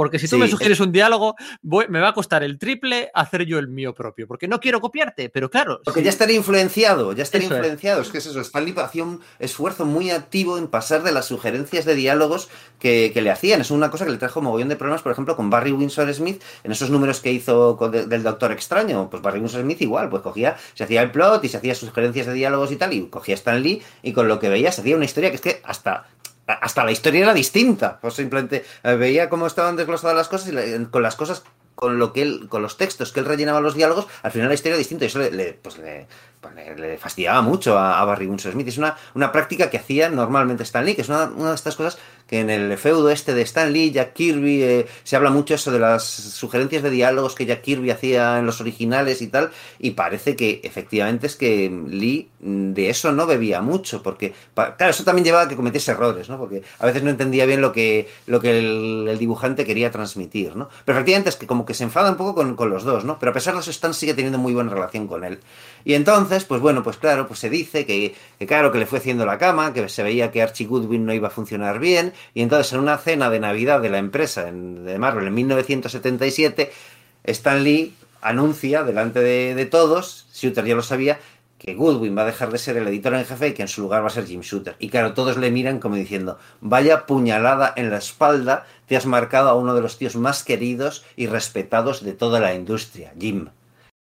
Porque si tú sí, me sugieres es... un diálogo, voy, me va a costar el triple hacer yo el mío propio. Porque no quiero copiarte, pero claro. Porque sí. ya estaría influenciado, ya estaría Eso influenciado. Es. es. que es eso. Stanley hacía un esfuerzo muy activo en pasar de las sugerencias de diálogos que, que, le hacían. Es una cosa que le trajo mogollón de problemas, por ejemplo, con Barry Winsor Smith, en esos números que hizo con, de, del Doctor Extraño. Pues Barry Winsor Smith igual, pues cogía, se hacía el plot y se hacía sugerencias de diálogos y tal, y cogía Stan Lee, y con lo que veía se hacía una historia que es que hasta hasta la historia era distinta. Pues simplemente eh, veía cómo estaban desglosadas las cosas y con las cosas con lo que él, con los textos que él rellenaba los diálogos, al final la historia era distinta y eso le, pues le, pues le, fastidiaba mucho a, Barry Winsor Smith. Es una, una práctica que hacía normalmente Stan Lee, que es una, de estas cosas que en el feudo este de Stan Lee, Jack Kirby, eh, se habla mucho eso de las sugerencias de diálogos que Jack Kirby hacía en los originales y tal, y parece que efectivamente es que Lee de eso no bebía mucho, porque, claro, eso también llevaba a que cometiese errores, ¿no? Porque a veces no entendía bien lo que, lo que el, dibujante quería transmitir, ¿no? Pero efectivamente es que como que se enfada un poco con, con los dos, ¿no? Pero a pesar de eso, Stan sigue teniendo muy buena relación con él. Y entonces, pues bueno, pues claro, pues se dice que, que claro, que le fue haciendo la cama, que se veía que Archie Goodwin no iba a funcionar bien, y entonces en una cena de Navidad de la empresa de Marvel en 1977, Stan Lee anuncia delante de, todos, Shooter ya lo sabía, que Goodwin va a dejar de ser el editor en jefe y que en su lugar va a ser Jim Shooter. Y claro, todos le miran como diciendo, vaya puñalada en la espalda, te has marcado a uno de los tíos más queridos y respetados de toda la industria, Jim.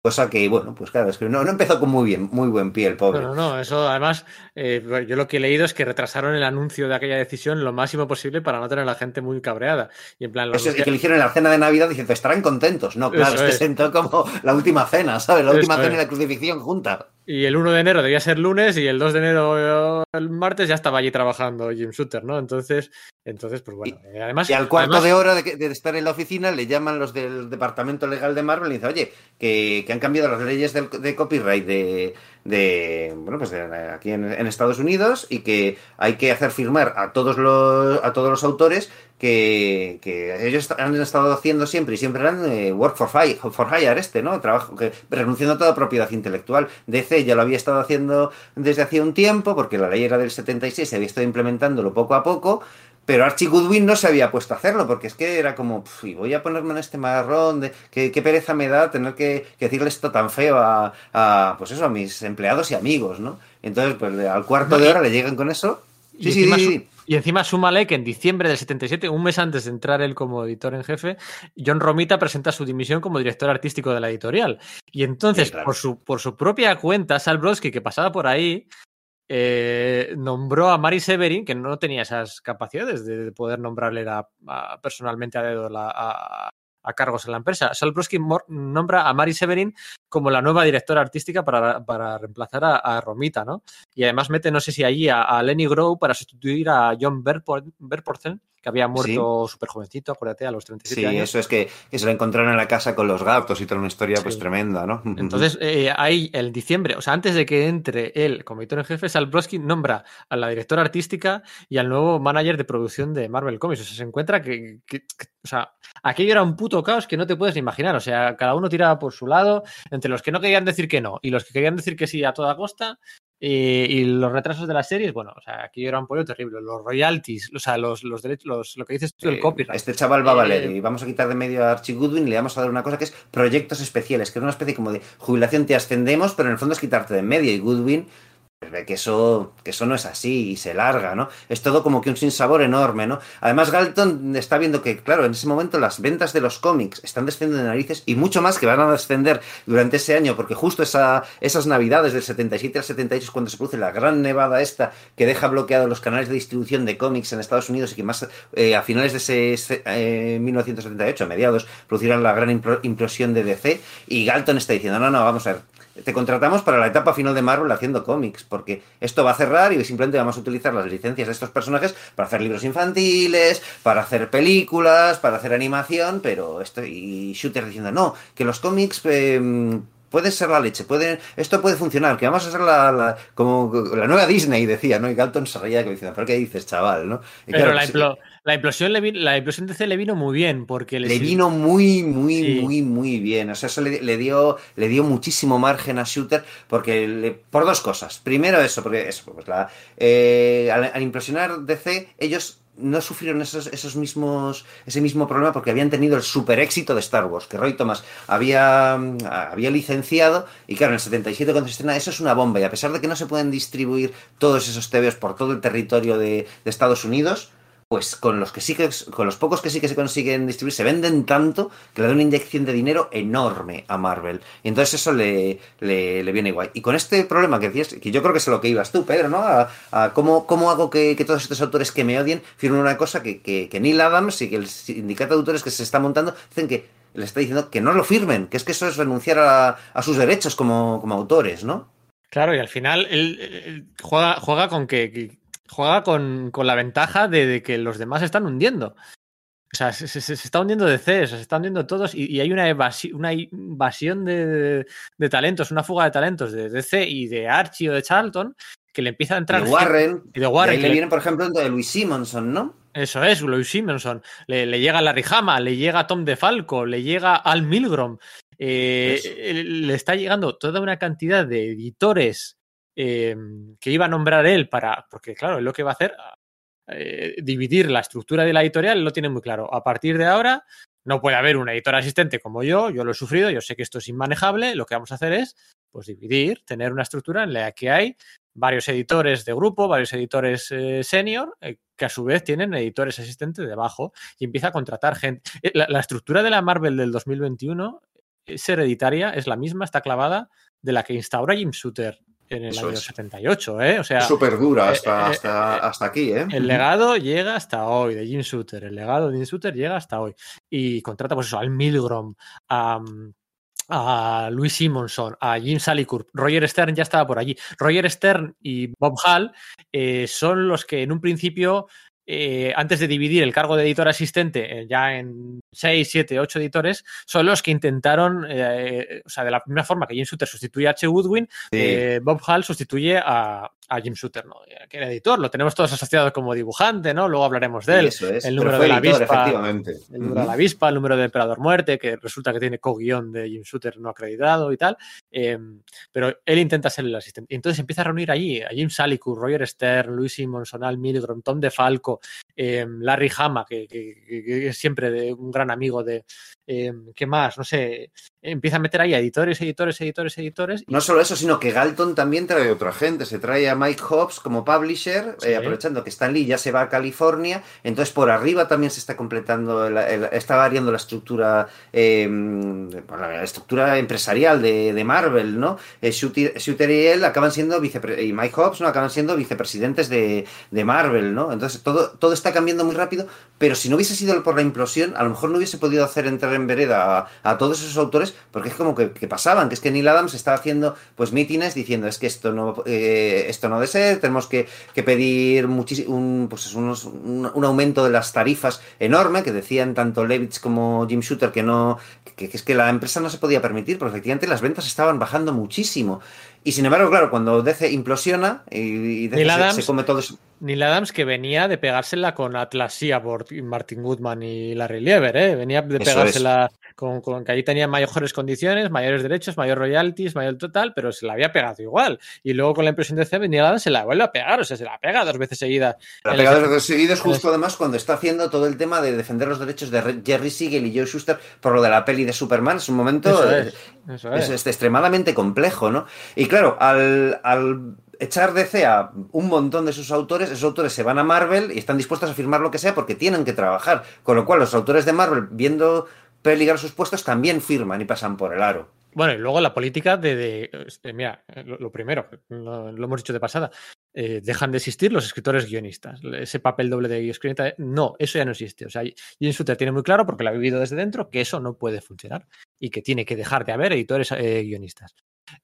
Cosa que, bueno, pues claro, es que no, no empezó con muy bien, muy buen pie el pobre. No, no, eso además, eh, yo lo que he leído es que retrasaron el anuncio de aquella decisión lo máximo posible para no tener a la gente muy cabreada. Y en plan, los Eso, y que en la cena de Navidad diciendo, estarán contentos. No, claro, es que sentó como la última cena, ¿sabes? La última cena y la crucifixión junta. Y el 1 de enero debía ser lunes y el 2 de enero el martes ya estaba allí trabajando Jim Shooter, ¿no? Entonces, entonces pues bueno. Y, además, y al cuarto de hora de, estar en la oficina le llaman los del departamento legal de Marvel y dicen, oye, que, que han cambiado las leyes de, de copyright de, de bueno pues de, aquí en, Estados Unidos y que hay que hacer firmar a todos los a todos los autores que, que ellos han estado haciendo siempre y siempre eran eh, work for, hire, for hire este no trabajo que renunciando a toda propiedad intelectual. DC ya lo había estado haciendo desde hacía un tiempo porque la ley era del 76 se había estado implementándolo poco a poco pero Archie Goodwin no se había puesto a hacerlo, porque es que era como, y voy a ponerme en este marrón, de, ¿qué, pereza me da tener que, decirle esto tan feo a, pues eso, a mis empleados y amigos, ¿no? Entonces, pues al cuarto de hora le llegan con eso. Sí, y, sí, encima, sí, y encima súmale que en diciembre del 77, un mes antes de entrar él como editor en jefe, John Romita presenta su dimisión como director artístico de la editorial. Y entonces, por, su, por su propia cuenta, Sal Brodsky, que pasaba por ahí, eh, nombró a Mary Severin, que no tenía esas capacidades de poder nombrarle a, personalmente a dedo a, cargos en la empresa. Salprosky nombra a Mary Severin como la nueva directora artística para, para reemplazar a, Romita, ¿no? Y además mete, no sé si allí, a, Lenny Grow para sustituir a John Berporten, que había muerto súper jovencito, acuérdate, a los 37 años. Sí, eso es que, que, se lo encontraron en la casa con los gatos y toda una historia pues tremenda, ¿no? [laughs] Entonces, eh, ahí, el diciembre, o sea, antes de que entre él como editor en jefe, Salbrosky nombra a la directora artística y al nuevo manager de producción de Marvel Comics. O sea, se encuentra que, que, que o sea, aquello era un puto caos que no te puedes imaginar. O sea, cada uno tiraba por su lado, entre los que no querían decir que no y los que querían decir que sí a toda costa, y, y, los retrasos de las series, bueno, o sea, aquí era un pollo terrible. Los royalties, o sea, los, los derechos, los, lo que dices tú, el eh, copyright. Este chaval va a valer eh, y vamos a quitar de medio a Archie Goodwin y le vamos a dar una cosa que es proyectos especiales, que es una especie como de jubilación, te ascendemos, pero en el fondo es quitarte de medio. Y Goodwin pues ve que eso, que eso no es así y se larga, ¿no? Es todo como que un sinsabor enorme, ¿no? Además, Galton está viendo que, claro, en ese momento las ventas de los cómics están descendiendo de narices y mucho más que van a descender durante ese año, porque justo esa, esas navidades del 77 al 78 es cuando se produce la gran nevada esta que deja bloqueados los canales de distribución de cómics en Estados Unidos y que más eh, a finales de ese eh, 1978, a mediados, producirán la gran implosión de DC y Galton está diciendo, no, no, vamos a ver, te contratamos para la etapa final de Marvel haciendo cómics, porque esto va a cerrar y simplemente vamos a utilizar las licencias de estos personajes para hacer libros infantiles, para hacer películas, para hacer animación, pero esto y Shooter diciendo, no, que los cómics... Eh, puede ser la leche, puede, esto puede funcionar, que vamos a ser la, la, como la nueva Disney, decía, ¿no? Y Galton se reía que diciendo, ¿pero qué dices, chaval? ¿no? Y Pero claro, la, pues, la, implosión le, la implosión de C le vino muy bien, porque le, le vino muy, muy, sí. muy, muy bien. O sea, eso le, le, dio, le dio muchísimo margen a Shooter, porque le, por dos cosas. Primero eso, porque eso, pues la, eh, al, al implosionar DC, ellos no sufrieron esos, esos, mismos, ese mismo problema porque habían tenido el super éxito de Star Wars, que Roy Thomas había, había licenciado, y claro, en el 77 cuando se estrena, eso es una bomba, y a pesar de que no se pueden distribuir todos esos TVOs por todo el territorio de, de Estados Unidos, pues con los que sí que, con los pocos que sí que se consiguen distribuir, se venden tanto que le da una inyección de dinero enorme a Marvel. Y entonces eso le, le, viene guay. Y con este problema que decías, que yo creo que es lo que ibas tú, Pedro, ¿no? A, cómo, cómo, hago que, que, todos estos autores que me odien firmen una cosa que, que, que Neil Adams y que el sindicato de autores que se está montando dicen que le está diciendo que no lo firmen, que es que eso es renunciar a, a sus derechos como, como, autores, ¿no? Claro, y al final él, él juega, juega con que, juega con, con la ventaja de, de, que los demás se están hundiendo. O sea, se, se, se está hundiendo DC, se están hundiendo todos y, y hay una, evasi una invasión de, de, de, talentos, una fuga de talentos de DC y de Archie o de Charlton que le empieza a entrar. De Warren. Y de Warren. Y ahí le viene, por ejemplo, de Louis Simonson, ¿no? Eso es, Louis Simonson. Le, le llega Larry Hama, le llega Tom DeFalco, le llega Al Milgrom. Eh, le está llegando toda una cantidad de editores eh, que iba a nombrar él para. Porque, claro, él lo que va a hacer, eh, dividir la estructura de la editorial, lo tiene muy claro. A partir de ahora, no puede haber un editor asistente como yo, yo lo he sufrido, yo sé que esto es inmanejable. Lo que vamos a hacer es pues dividir, tener una estructura en la que hay varios editores de grupo, varios editores eh, senior, eh, que a su vez tienen editores asistentes debajo y empieza a contratar gente. La, la, estructura de la Marvel del 2021 es hereditaria, es la misma, está clavada de la que instaura Jim Shooter en el Eso año es. 78, ¿eh? O sea, súper dura hasta, eh, hasta, hasta, aquí, ¿eh? El legado llega hasta hoy de Jim Shooter, el legado de Jim Shooter llega hasta hoy y contrata pues eso al Milgrom, a a Louis Simonson, a Jim Salicourt, Roger Stern ya estaba por allí. Roger Stern y Bob Hall eh, son los que en un principio, eh, antes de dividir el cargo de editor asistente eh, ya en 6, 7, 8 editores, son los que intentaron, eh, o sea, de la misma forma que Jim Shooter sustituye a H. Woodwin, sí. Bob Hall sustituye a, a Jim Shooter, ¿no? Que era editor, lo tenemos todos asociados como dibujante, ¿no? Luego hablaremos de él. Eso es. El número de la editor, avispa. Efectivamente. El número uh -huh. de la avispa, el número de Emperador Muerte, que resulta que tiene co-guión de Jim Shooter no acreditado y tal. Eh, pero él intenta ser el asistente. Y entonces empieza a reunir allí a Jim Salicourt, Roger Stern, Louis Simonson, Al Milgrom, Tom DeFalco, eh, Larry Hama, que, que, que, es siempre de, un gran amigo de. Eh, ¿Qué más? No sé. Empieza a meter ahí a editores, editores, editores, editores. No solo eso, sino que Galton también trae otra gente. Se trae a Mike Hobbs como publisher, sí. eh, aprovechando que Stan Lee ya se va a California, entonces por arriba también se está completando, el, el, está variando la estructura, eh, la estructura empresarial de, de Marvel, ¿no? Eh, Shooter, Shooter, y él acaban siendo vicepre y Mike Hobbs, ¿no? Acaban siendo vicepresidentes de, de, Marvel, ¿no? Entonces todo, todo está cambiando muy rápido, pero si no hubiese sido por la implosión, a lo mejor no hubiese podido hacer entrar en vereda a, a todos esos autores, porque es como que, que, pasaban, que es que Neil Adams estaba haciendo pues mítines diciendo es que esto no, eh, esto no debe ser, tenemos que, que pedir un, pues unos, un, un, aumento de las tarifas enorme, que decían tanto Levitz como Jim Shooter que no, que, que, es que la empresa no se podía permitir, porque efectivamente las ventas estaban bajando muchísimo. Y sin embargo, claro, cuando DC implosiona y, y DC se, come todo eso. Neil Adams que venía de pegársela con Atlas Seaboard, Martin Goodman y Larry Lieber, ¿eh? venía de pegársela con, con, que allí tenía mayores condiciones, mayores derechos, mayor royalties, mayor total, pero se la había pegado igual. Y luego con la impresión de DC, Neil Adams se la vuelve a pegar, o sea, se la pega dos veces seguidas. La pega dos veces seguidas, justo además cuando está haciendo todo el tema de defender los derechos de Jerry Siegel y Joe Schuster por lo de la peli de Superman. Es un momento eso es, eso es. Es, es extremadamente complejo, ¿no? Y claro, al, al echar DC a un montón de sus autores, esos autores se van a Marvel y están dispuestos a firmar lo que sea porque tienen que trabajar. Con lo cual, los autores de Marvel, viendo peligrar sus puestos, también firman y pasan por el aro. Bueno, y luego la política de, de mira, lo, primero, lo, hemos dicho de pasada, eh, dejan de existir los escritores guionistas. Ese papel doble de guionista, no, eso ya no existe. O sea, Jim Shooter tiene muy claro, porque lo ha vivido desde dentro, que eso no puede funcionar y que tiene que dejar de haber editores eh, guionistas.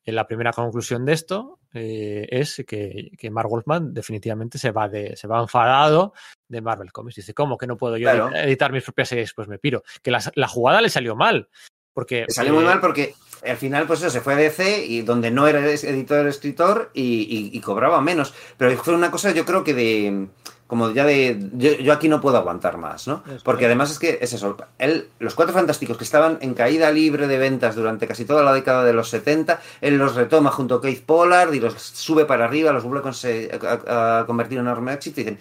Eh, la primera conclusión de esto eh, es que, que Mark Wolfman definitivamente se va, de, se va enfadado de Marvel Comics. Dice, ¿cómo que no puedo yo claro. editar mis propias series? Pues me piro. Que la, la jugada le salió mal. Porque, le salió muy mal porque al final, pues eso, se fue a DC y donde no era editor, escritor y, y, y, cobraba menos. Pero fue una cosa, yo creo que de. Como ya de. Yo, yo aquí no puedo aguantar más, ¿no? Porque además es que es eso. Él, los cuatro fantásticos que estaban en caída libre de ventas durante casi toda la década de los 70, él los retoma junto a Keith Pollard y los sube para arriba, los vuelve a, a, a convertir en un enorme éxito y dicen.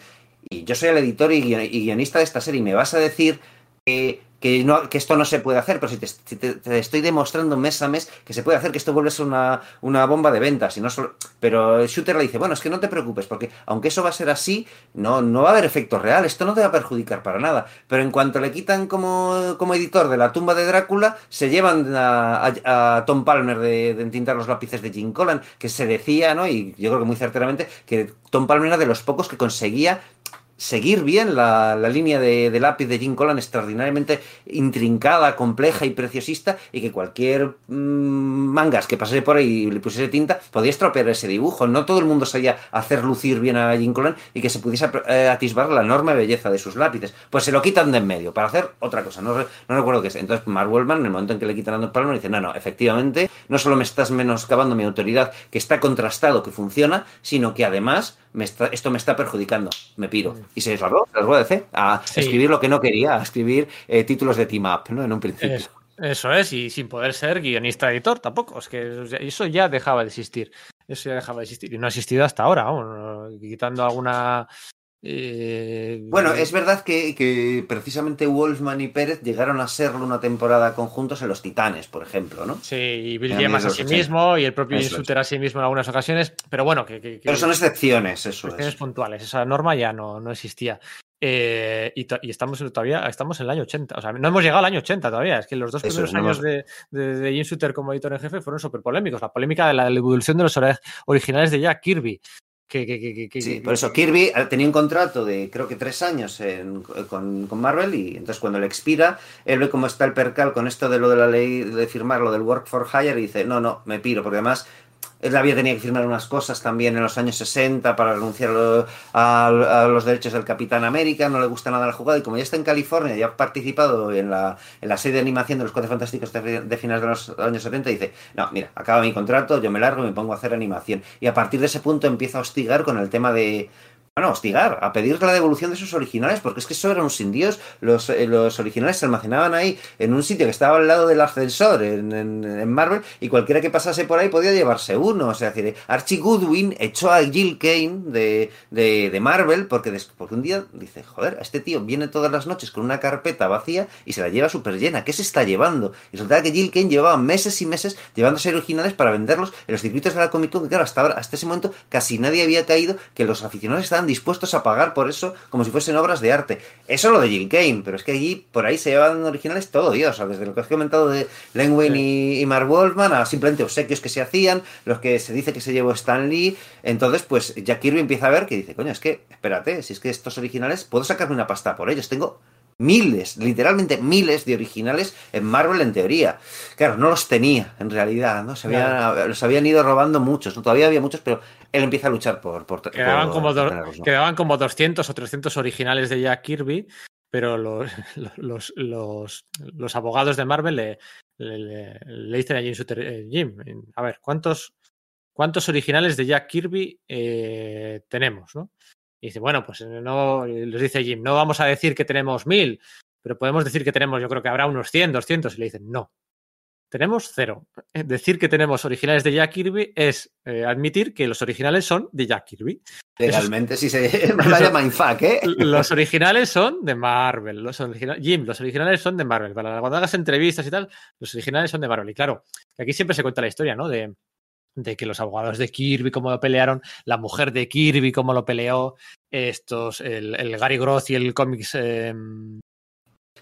Y yo soy el editor y guionista de esta serie y me vas a decir que, que, no, que esto no se puede hacer, pero si te, estoy demostrando mes a mes que se puede hacer, que esto vuelve a ser una, bomba de ventas. Y no solo, pero el shooter le dice, bueno, es que no te preocupes, porque aunque eso va a ser así, no, no va a haber efecto real, esto no te va a perjudicar para nada. Pero en cuanto le quitan como, editor de la tumba de Drácula, se llevan a, a- a Tom Palmer de, de entintar los lápices de Jim Collan, que se decía, ¿no? Y yo creo que muy certeramente, que Tom Palmer era de los pocos que conseguía seguir bien la, la línea de, de lápiz de Jim Collan extraordinariamente intrincada, compleja y preciosista y que cualquier mm, mangas que pasase por ahí y le pusiese tinta podía estropear ese dibujo. No todo el mundo sabía hacer lucir bien a Jim Collan y que se pudiese eh, atisbar la enorme belleza de sus lápices. Pues se lo quitan de en medio para hacer otra cosa. No, no recuerdo qué es. Entonces Mark Wellman, en el momento en que le quitan a Palmer, dice, no, no, efectivamente, no solo me estás menoscabando mi autoridad, que está contrastado, que funciona, sino que además me está- esto me está perjudicando. Me piro. Y se deslargó, se largó a DC a Sí. escribir lo que no quería, a escribir eh, títulos de team up, ¿no? En un principio. Eso, eso es, y sin poder ser guionista editor tampoco. Es que eso ya dejaba de existir. Eso ya dejaba de existir. Y no ha existido hasta ahora, no- quitando alguna. Eh, Bueno, es verdad que, que precisamente Wolfman y Pérez llegaron a serlo una temporada conjuntos en Los Titanes, por ejemplo, ¿no? Sí, y Bill Gemas a sí 80. mismo, y el propio. Insuter a sí mismo en algunas ocasiones. Pero bueno, que. que- que- Pero son excepciones, eso cuestiones es. puntuales. Esa norma ya no, no existía. Eh, y, estamos en- todavía estamos en el año 80. O sea, no hemos llegado al año 80 todavía. Es que los dos Eso primeros años de, de, de Jim Shooter como editor en jefe fueron súper polémicos. La polémica de la, la evolución de los ori- originales de Jack Kirby. Que, que, que, que- que- Sí, por eso Kirby tenía un contrato de creo que tres años en- con, con Marvel y entonces cuando le expira, él ve cómo está el percal con esto de lo de la ley de firmar lo del work for hire y dice, no, no, me piro, porque además él había tenido que firmar unas cosas también en los años 60 para renunciar a, los derechos del Capitán América, no le gusta nada la jugada y como ya está en California y ha participado en la, en la serie de animación de los Cuatro Fantásticos de, de finales de los años 70, dice, no, mira, acaba mi contrato, yo me largo y me pongo a hacer animación. Y a partir de ese punto empieza a hostigar con el tema de, bueno, hostigar, a pedir la devolución de sus originales, porque es que eso eran un sin Dios. Los, eh, los originales se almacenaban ahí en un sitio que estaba al lado del ascensor en, en- en Marvel y cualquiera que pasase por ahí podía llevarse uno. O sea, decir, Archie Goodwin echó a Jill Kane de, de, de Marvel porque, des- porque un día dice, joder, este tío viene todas las noches con una carpeta vacía y se la lleva súper llena. ¿Qué se está llevando? Y resulta que Jill Kane llevaba meses y meses llevándose originales para venderlos en los circuitos de la Comic Con, que claro, hasta, ahora, hasta ese momento casi nadie había caído que los aficionados estaban dispuestos a pagar por eso como si fuesen obras de arte. Eso lo de Jill Kane, pero es que allí por ahí se llevan originales todo Dios, o sea, desde lo que has comentado de Len y, y Mark Wolfman a simplemente obsequios que se hacían, los que se dice que se llevó Stan Lee, entonces pues Jack Kirby empieza a ver que dice, coño, es que, espérate, si es que estos originales puedo sacarme una pasta por ellos, tengo miles, literalmente miles de originales en Marvel en teoría. Claro, no los tenía en realidad, ¿no? Se había- los habían ido robando muchos, ¿no? Todavía había muchos, pero él empieza a luchar por... por Quedaban, por- como por do- tenerlos, ¿no? quedaban como 200 o 300 originales de Jack Kirby, pero los, [laughs] los, los, los abogados de Marvel le, le, le- le dicen a Jim eh, Jim, a ver, ¿cuántos, cuántos originales de Jack Kirby eh, tenemos? ¿no? Y dice, bueno, pues no, les dice Jim, no vamos a decir que tenemos mil, pero podemos decir que tenemos, yo creo que habrá unos 100, 200, y le dicen, no. Tenemos cero. Eh, Decir que tenemos originales de Jack Kirby es eh, admitir que los originales son de Jack Kirby. Legalmente sí se... [laughs] [laughs] Vaya mindfuck, ¿eh? Los originales son de Marvel. Los originales, Jim, los originales son de Marvel. Para cuando hagas entrevistas y tal, los originales son de Marvel. Y claro, aquí siempre se cuenta la historia, ¿no? De, de que los abogados de Kirby, cómo lo pelearon, la mujer de Kirby, cómo lo peleó, estos, el, el Gary Groth y el cómics. eh,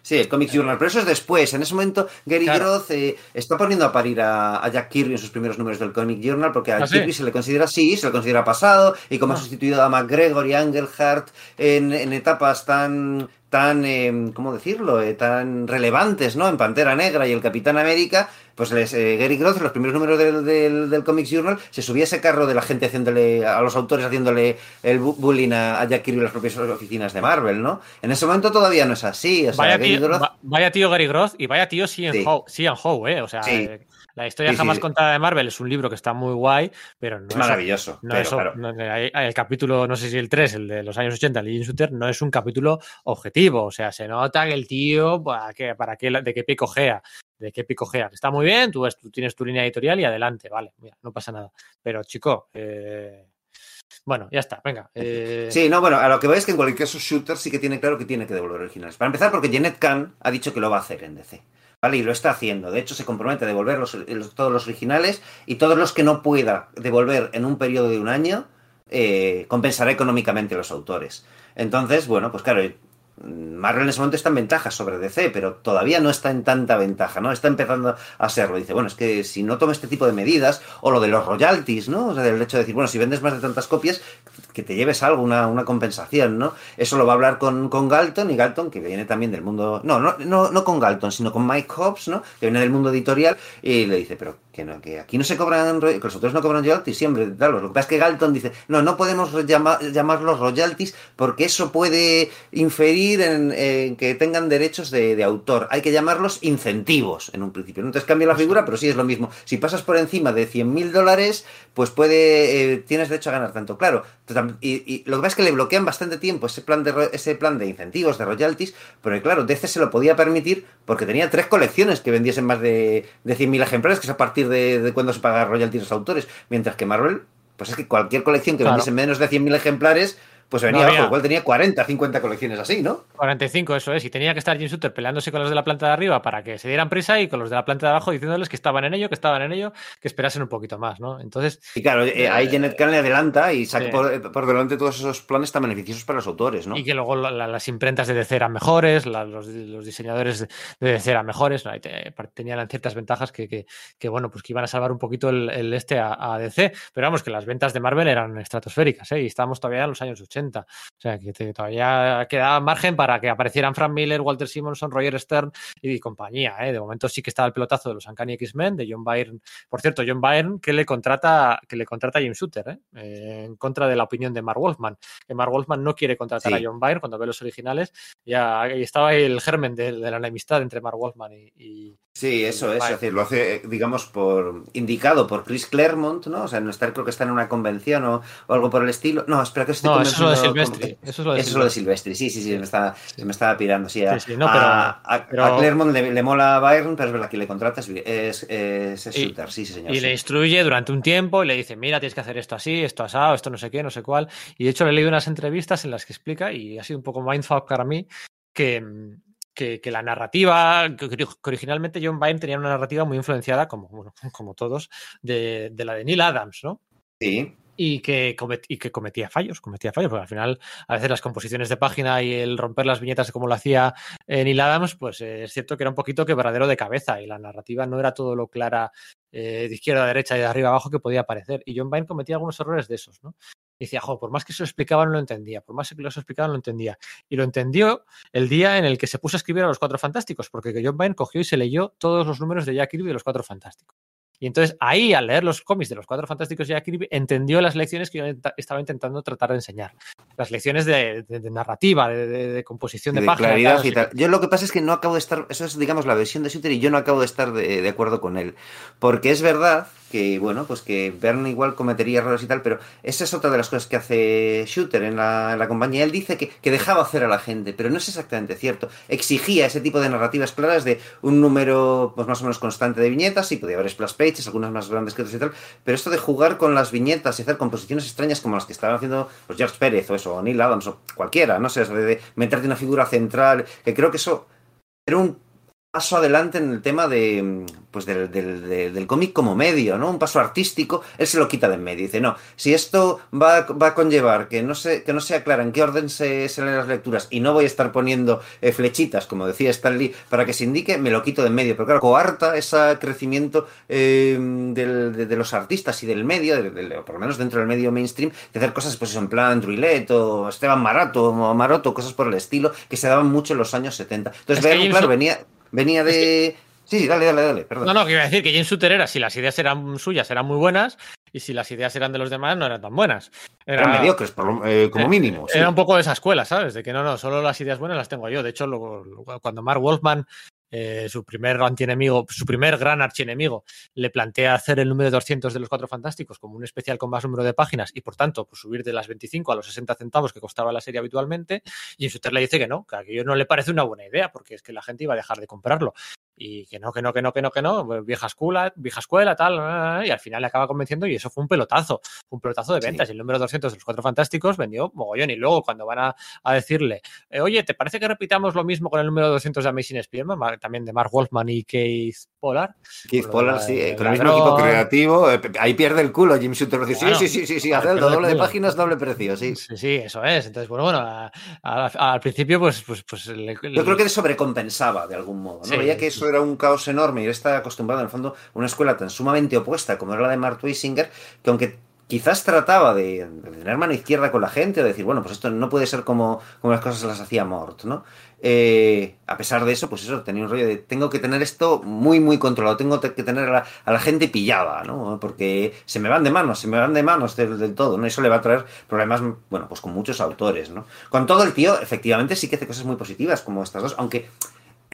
Sí, el Comic Journal, pero eso es después. En ese momento, Gary Claro. Groth eh, está poniendo a parir a, a Jack Kirby en sus primeros números del Comic Journal, porque a ¿Ah, sí? Kirby se le considera así, se le considera pasado, y como ha Ah. sustituido a McGregor y Engelhardt en, en etapas tan, tan eh, ¿cómo decirlo?, Eh, tan relevantes, ¿no? En Pantera Negra y el Capitán América, pues les, eh, Gary Groth, en los primeros números del, del, del Comics Journal, se subía ese carro de la gente haciéndole, a los autores haciéndole el bu- bullying a, a Jack Kirby en las propias oficinas de Marvel, ¿no? En ese momento todavía no es así, o sea, vaya, Gary tío, Groth... va- vaya tío Gary Groth y vaya tío Cian Sí. Howe, Howe, ¿eh? O sea, Sí. Eh, la historia Sí, jamás sí. contada de Marvel es un libro que está muy guay, pero no Es es maravilloso, No, pero eso, claro. no, el capítulo, no sé si el 3, el de los años 80, el Jim Shooter, no es un capítulo objetivo. O sea, se nota que el tío, ¿para qué, para qué, de qué picojea? De qué picojea. Que está muy bien, tú, tú tienes tu línea editorial y adelante, vale, mira, no pasa nada. Pero, chico, eh, Bueno, ya está, venga. Eh... Sí, no, bueno, a lo que veis es que en cualquier caso Shooter sí que tiene claro que tiene que devolver originales. Para empezar, porque Janet Khan ha dicho que lo va a hacer en DC. Y lo está haciendo. De hecho, se compromete a devolver los, todos los originales y todos los que no pueda devolver en un periodo de un año, eh, compensará económicamente a los autores. Entonces, bueno, pues claro, Marvel en ese momento está en ventaja sobre DC, pero todavía no está en tanta ventaja, ¿no? Está empezando a serlo. Dice, bueno, es que si no tomo este tipo de medidas, o lo de los royalties, ¿no? O sea, del hecho de decir, bueno, si vendes más de tantas copias, que te lleves algo, una, una compensación, ¿no? Eso lo va a hablar con, con, Galton, y Galton, que viene también del mundo. No, no, no, no con Galton, sino con Mike Hobbs, ¿no? Que viene del mundo editorial, y le dice, pero que, no, que aquí no se cobran, que los autores no cobran royalties, siempre, claro. Lo que pasa es que Galton dice, no, no podemos llamar, llamarlos royalties porque eso puede inferir en, en que tengan derechos de, de, autor. Hay que llamarlos incentivos en un principio. No te cambia la figura, pero sí es lo mismo. Si pasas por encima de 100 mil dólares, pues puede, eh, tienes derecho a ganar tanto. Claro, y, y, lo que pasa es que le bloquean bastante tiempo ese plan de, ese plan de incentivos, de royalties, pero claro, DC se lo podía permitir porque tenía tres colecciones que vendiesen más de, de 100.000 ejemplares, que es a partir de, de cuando se paga royalties a los autores, mientras que Marvel, pues es que cualquier colección que claro. vendiese menos de 100.000 ejemplares, pues venía no, abajo, igual tenía 40, 50 colecciones así, ¿no? 45, eso es. Y tenía que estar Jim Shooter peleándose con los de la planta de arriba para que se dieran prisa y con los de la planta de abajo diciéndoles que estaban en ello, que estaban en ello, que esperasen un poquito más, ¿no? Entonces. Y claro, eh, ahí Janet Kahn le adelanta y saca sí. por, por, delante todos esos planes tan beneficiosos para los autores, ¿no? Y que luego la, la, las imprentas de DC eran mejores, la, los, los, diseñadores de DC eran mejores, ¿no? tenían ciertas ventajas que, que, que, bueno, pues que iban a salvar un poquito el, el este a, a, DC. Pero vamos, que las ventas de Marvel eran estratosféricas, ¿eh? Y estábamos todavía en los años 80. O sea, que te, todavía quedaba margen para que aparecieran Frank Miller, Walter Simonson, Roger Stern y compañía. ¿eh? De momento sí que estaba el pelotazo de los Uncanny X-Men, de John Byrne. Por cierto, John Byrne que le contrata, que le contrata a Jim Shooter, ¿eh? Eh, en contra de la opinión de Mark Wolfman. Que Mark Wolfman no quiere contratar sí. a John Byrne cuando ve los originales. Ya ahí estaba ahí el germen de, de, la enemistad entre Mark Wolfman y, y Sí, eso es, es decir, lo hace, digamos, por indicado por Chris Claremont, ¿no? O sea, no está, creo que está en una convención o, o algo por el estilo. No, espera que estoy No, eso es lo de Silvestri. Eso es lo de, eso es lo de Silvestri, sí, sí, sí, me está, sí. me estaba pirando. Sí, a, sí, sí. No, pero, a, a, pero... a, Claremont le, le, mola a Byron, pero es verdad que le contrata es, es, es, Shooter, sí, sí, señor. Y le instruye durante un tiempo y le dice, mira, tienes que hacer esto así, esto asado, esto no sé qué, no sé cuál. Y de hecho le he leído unas entrevistas en las que explica, y ha sido un poco mindfuck para mí, que que, que, la narrativa, que, que, originalmente John Byrne tenía una narrativa muy influenciada, como, bueno, como todos, de, de, la de Neil Adams, ¿no? Sí. Y que, cometía fallos, cometía fallos, porque al final a veces las composiciones de página y el romper las viñetas como lo hacía eh, Neil Adams, pues eh, es cierto que era un poquito quebradero de cabeza y la narrativa no era todo lo clara eh, de izquierda a derecha y de arriba a abajo que podía parecer. Y John Byrne cometía algunos errores de esos, ¿no? Y decía, por más que se lo explicaba no lo entendía, por más que lo explicaba no lo entendía. Y lo entendió el día en el que se puso a escribir a los Cuatro Fantásticos, porque John Byrne cogió y se leyó todos los números de Jack Kirby de los Cuatro Fantásticos. Y entonces ahí, al leer los cómics de los Cuatro Fantásticos Jack Kirby, entendió las lecciones que yo estaba intentando tratar de enseñar. Las lecciones de, de, de narrativa, de, de, composición de, de páginas. Claridad y tal. Yo lo que pasa es que no acabo de estar, eso es digamos la versión de Shooter y yo no acabo de estar de, acuerdo con él. Porque es verdad que, bueno, pues que Verne igual cometería errores y tal, pero esa es otra de las cosas que hace Shooter en la, en la compañía. Él dice que, que, dejaba hacer a la gente, pero no es exactamente cierto. Exigía ese tipo de narrativas claras de un número pues más o menos constante de viñetas, y podía haber splash pages, algunas más grandes que otras y tal, pero esto de jugar con las viñetas y hacer composiciones extrañas como las que estaban haciendo pues, George Pérez o eso, o Neil Adams o cualquiera, no sé, de, de meterte una figura central, que creo que eso era un paso adelante en el tema de, pues del, del, del cómic como medio, ¿no? Un paso artístico, él se lo quita de en medio. Dice, no, si esto va, va a conllevar que no, se, que no sea clara en qué orden se, se leen las lecturas y no voy a estar poniendo eh, flechitas, como decía Stan Lee, para que se indique, me lo quito de en medio. Pero claro, coarta ese crecimiento eh, del, de, de, los artistas y del medio, de, de, por lo menos dentro del medio mainstream, de hacer cosas pues en plan Druillet o Esteban Marato o Maroto, cosas por el estilo, que se daban mucho en los años 70. Entonces, es claro, venía venía de... Es que... Sí, sí, dale, dale, dale, perdón. No, no, que iba a decir que James Shooter era, si las ideas eran suyas, eran muy buenas, y si las ideas eran de los demás, no eran tan buenas. Era, eran mediocres, por, eh, como mínimo. Sí. Era un poco de esa escuela, ¿sabes? De que no, no, solo las ideas buenas las tengo yo. De hecho, lo, lo, cuando Mark Wolfman eh, su primer antienemigo, su primer gran archienemigo, le plantea hacer el número 200 de los Cuatro Fantásticos como un especial con más número de páginas y por tanto pues, subir de las 25 a los 60 centavos que costaba la serie habitualmente. Y en Suter le dice que no, que a aquello no le parece una buena idea porque es que la gente iba a dejar de comprarlo. Y que no, que no, que no, que no, que no, pues vieja escuela, vieja escuela, tal, y al final le acaba convenciendo y eso fue un pelotazo, un pelotazo de ventas. Sí. Y el número 200 de los Cuatro Fantásticos vendió mogollón. Y luego cuando van a, a decirle, eh, oye, ¿te parece que repitamos lo mismo con el número 200 de Amazing Spider-Man? También de Mark Wolfman y Keith Pollard. Keith Pollard, sí, eh, con el mismo equipo creativo. Eh, ahí pierde el culo Jim Shooter. Dice, bueno, sí, sí, sí, sí, hacer doble de páginas, doble precio, sí. Sí, sí, eso es. Entonces, bueno, bueno, a, a, al principio, pues, pues, pues le, le... Yo creo que sobrecompensaba de algún modo, ¿no? Sí, Veía que eso era un caos enorme y está acostumbrado, en el fondo, a una escuela tan sumamente opuesta como era la de Mark Twisinger, que aunque quizás trataba de, tener mano izquierda con la gente de decir, bueno, pues esto no puede ser como, como las cosas las hacía Mort, ¿no? Eh, a pesar de eso, pues eso, tenía un rollo de tengo que tener esto muy, muy controlado, tengo que tener a la, a la gente pillada, ¿no? Porque se me van de manos, se me van de manos del, del, todo, ¿no? Eso le va a traer problemas, bueno, pues con muchos autores, ¿no? Con todo el tío, efectivamente, sí que hace cosas muy positivas, como estas dos, aunque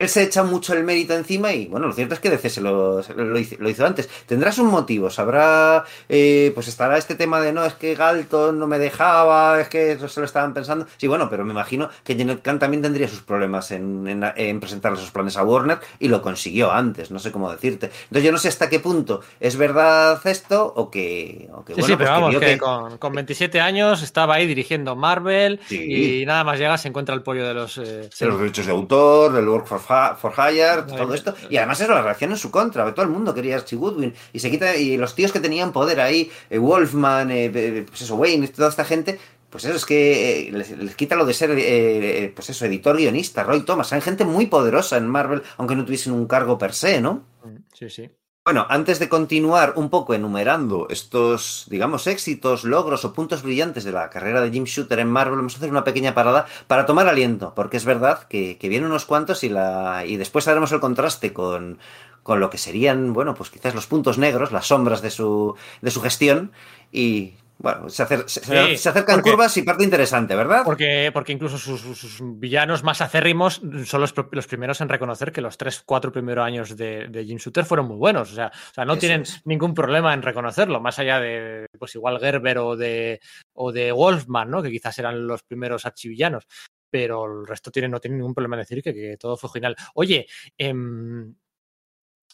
él se echa mucho el mérito encima y bueno, lo cierto es que DC se lo, lo, hizo, lo hizo, antes. Tendrá sus motivos, habrá, eh, pues estará este tema de no, es que Galton no me dejaba, es que eso se lo estaban pensando. Sí, bueno, pero me imagino que Janet Khan también tendría sus problemas en, en, en presentar esos planes a Warner y lo consiguió antes, no sé cómo decirte. Entonces yo no sé hasta qué punto es verdad esto o que... O que sí, bueno, sí, pero pues vamos, que, que, que... Con, con, 27 años estaba ahí dirigiendo Marvel sí. y nada más llega se encuentra el pollo de los... Eh, de los derechos de autor, del work for, for hire todo esto. Y además era la reacción en su contra, todo el mundo quería Archie Goodwin. Y se quita, y los tíos que tenían poder ahí, eh, Wolfman, eh, pues eso, Wayne, toda esta gente, pues eso es que eh, les, les, quita lo de ser, eh, pues eso, editor guionista, Roy Thomas. Hay gente muy poderosa en Marvel, aunque no tuviesen un cargo per se, ¿no? Sí, sí. Bueno, antes de continuar un poco enumerando estos, digamos, éxitos, logros o puntos brillantes de la carrera de Jim Shooter en Marvel, vamos a hacer una pequeña parada para tomar aliento, porque es verdad que, que vienen unos cuantos y, la, y después haremos el contraste con, con lo que serían, bueno, pues quizás los puntos negros, las sombras de su, de su gestión. Y bueno, se, acer se, sí, se acercan porque, curvas y parte interesante, ¿verdad? Porque, porque incluso sus, sus, villanos más acérrimos son los, los, primeros en reconocer que los tres, cuatro primeros años de, de Jim Shooter fueron muy buenos. O sea, o sea no Eso tienen es. ningún problema en reconocerlo, más allá de, pues igual Gerber o de, o de Wolfman, ¿no? Que quizás eran los primeros archivillanos. Pero el resto tiene, no tiene ningún problema en decir que, que todo fue genial. Oye, eh,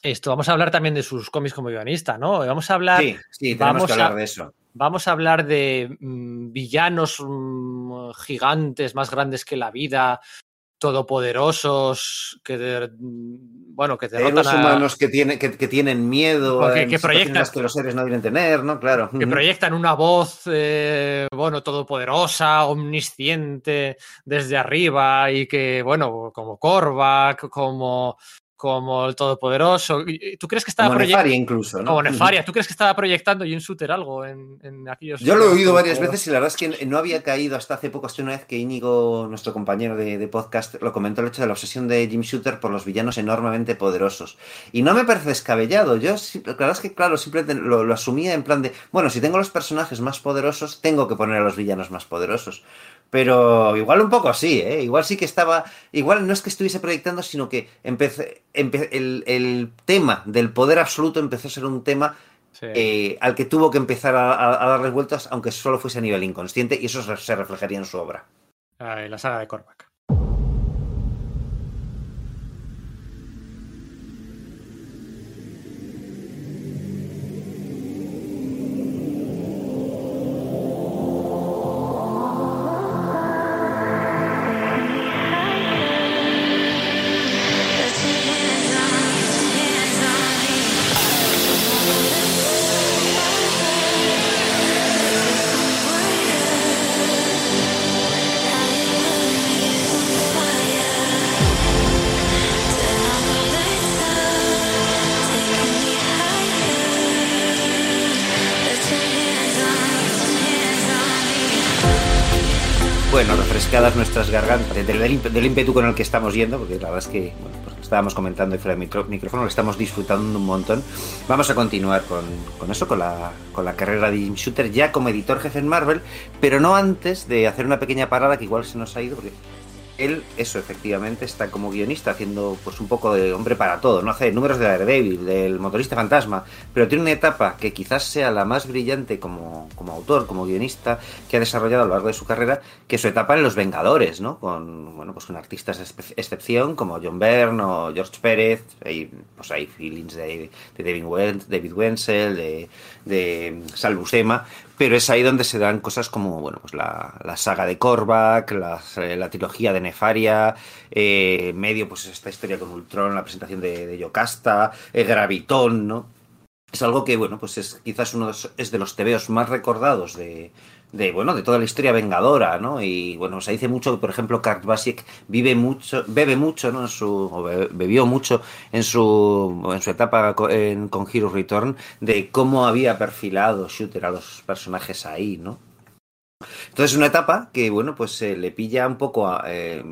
esto, vamos a hablar también de sus cómics como guionista, ¿no? Vamos a hablar. Sí, sí tenemos vamos que hablar a, de eso. Vamos a hablar de mmm, villanos mmm, gigantes más grandes que la vida, todopoderosos que de, bueno que derrotan a... humanos que, tiene, que, que tienen miedo que, que proyectan que los seres no deben tener no claro. que proyectan una voz eh, bueno todopoderosa omnisciente desde arriba y que bueno como Korvac como como el Todopoderoso. ¿Tú crees que estaba proyectando? incluso, ¿no? Como Nefaria. [laughs] ¿Tú crees que estaba proyectando Jim Shooter algo en, en aquellos. Yo lo he oído varias veces y la verdad es que no había caído hasta hace poco. Hasta una vez que Íñigo, nuestro compañero de, de, podcast, lo comentó el hecho de la obsesión de Jim Shooter por los villanos enormemente poderosos. Y no me parece descabellado. Yo, la verdad es que, claro, simplemente lo, lo asumía en plan de, bueno, si tengo los personajes más poderosos, tengo que poner a los villanos más poderosos. Pero igual un poco así, ¿eh? Igual sí que estaba. Igual no es que estuviese proyectando, sino que empecé, empe, el, el, tema del poder absoluto empezó a ser un tema sí. eh, al que tuvo que empezar a, a, darle vueltas, aunque solo fuese a nivel inconsciente, y eso se reflejaría en su obra. Ay, la saga de Cormac. Nuestras gargantas del, del, del, ímpetu con el que estamos yendo, porque la verdad es que pues estábamos comentando fuera de micro, micrófono, lo estamos disfrutando un montón. Vamos a continuar con, con eso, con la, con la carrera de Jim Shooter ya como editor jefe en Marvel, pero no antes de hacer una pequeña parada que igual se nos ha ido, porque él, eso efectivamente, está como guionista haciendo pues un poco de hombre para todo, no hace números de Daredevil, del motorista fantasma, pero tiene una etapa que quizás sea la más brillante como, como autor, como guionista, que ha desarrollado a lo largo de su carrera, que su etapa en Los Vengadores, ¿no? Con, bueno, pues con artistas de excepción como John Byrne o George Pérez, hay, pues hay feelings de, de David, David Wenzel, de, de Sal Buscema, pero es ahí donde se dan cosas como bueno pues la, la saga de Korvac, la, la trilogía de Nefaria, eh, medio pues esta historia con Ultron, la presentación de, de Yocasta, eh, Gravitón, ¿no? Es algo que, bueno, pues es quizás uno de, es de los tebeos más recordados de, de, bueno, de toda la historia vengadora, ¿no? Y bueno, se dice mucho que, por ejemplo, Kurt Basic vive mucho, bebe mucho, ¿no? En su, o bebió mucho en su, en su etapa con, con Hero Return de cómo había perfilado Shooter a los personajes ahí, ¿no? Entonces, una etapa que, bueno, pues se eh, le pilla un poco a, eh,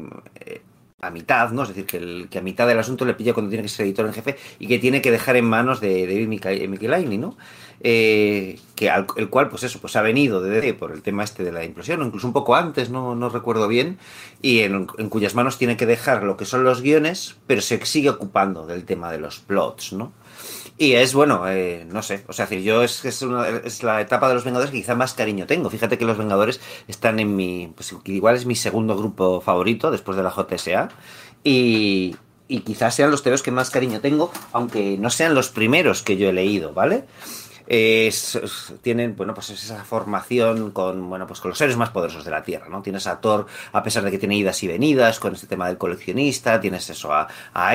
a mitad, ¿no? Es decir, que, a mitad del asunto le pilla cuando tiene que ser editor en jefe y que tiene que dejar en manos de David Michelaini, ¿no? Eh, que el cual, pues eso, pues ha venido de por el tema este de la implosión, o incluso un poco antes, no, no recuerdo bien, y en, en, cuyas manos tiene que dejar lo que son los guiones, pero se sigue ocupando del tema de los plots, ¿no? Y es bueno, eh, no sé, o sea, decir, yo es, es, una, es, la etapa de los Vengadores que quizá más cariño tengo. Fíjate que los Vengadores están en mi, pues igual es mi segundo grupo favorito después de la JSA. Y, y quizás sean los tebeos que más cariño tengo, aunque no sean los primeros que yo he leído, ¿vale? Es, tienen bueno pues esa formación con bueno pues con los seres más poderosos de la tierra no tienes a Thor a pesar de que tiene idas y venidas con este tema del coleccionista tienes eso a,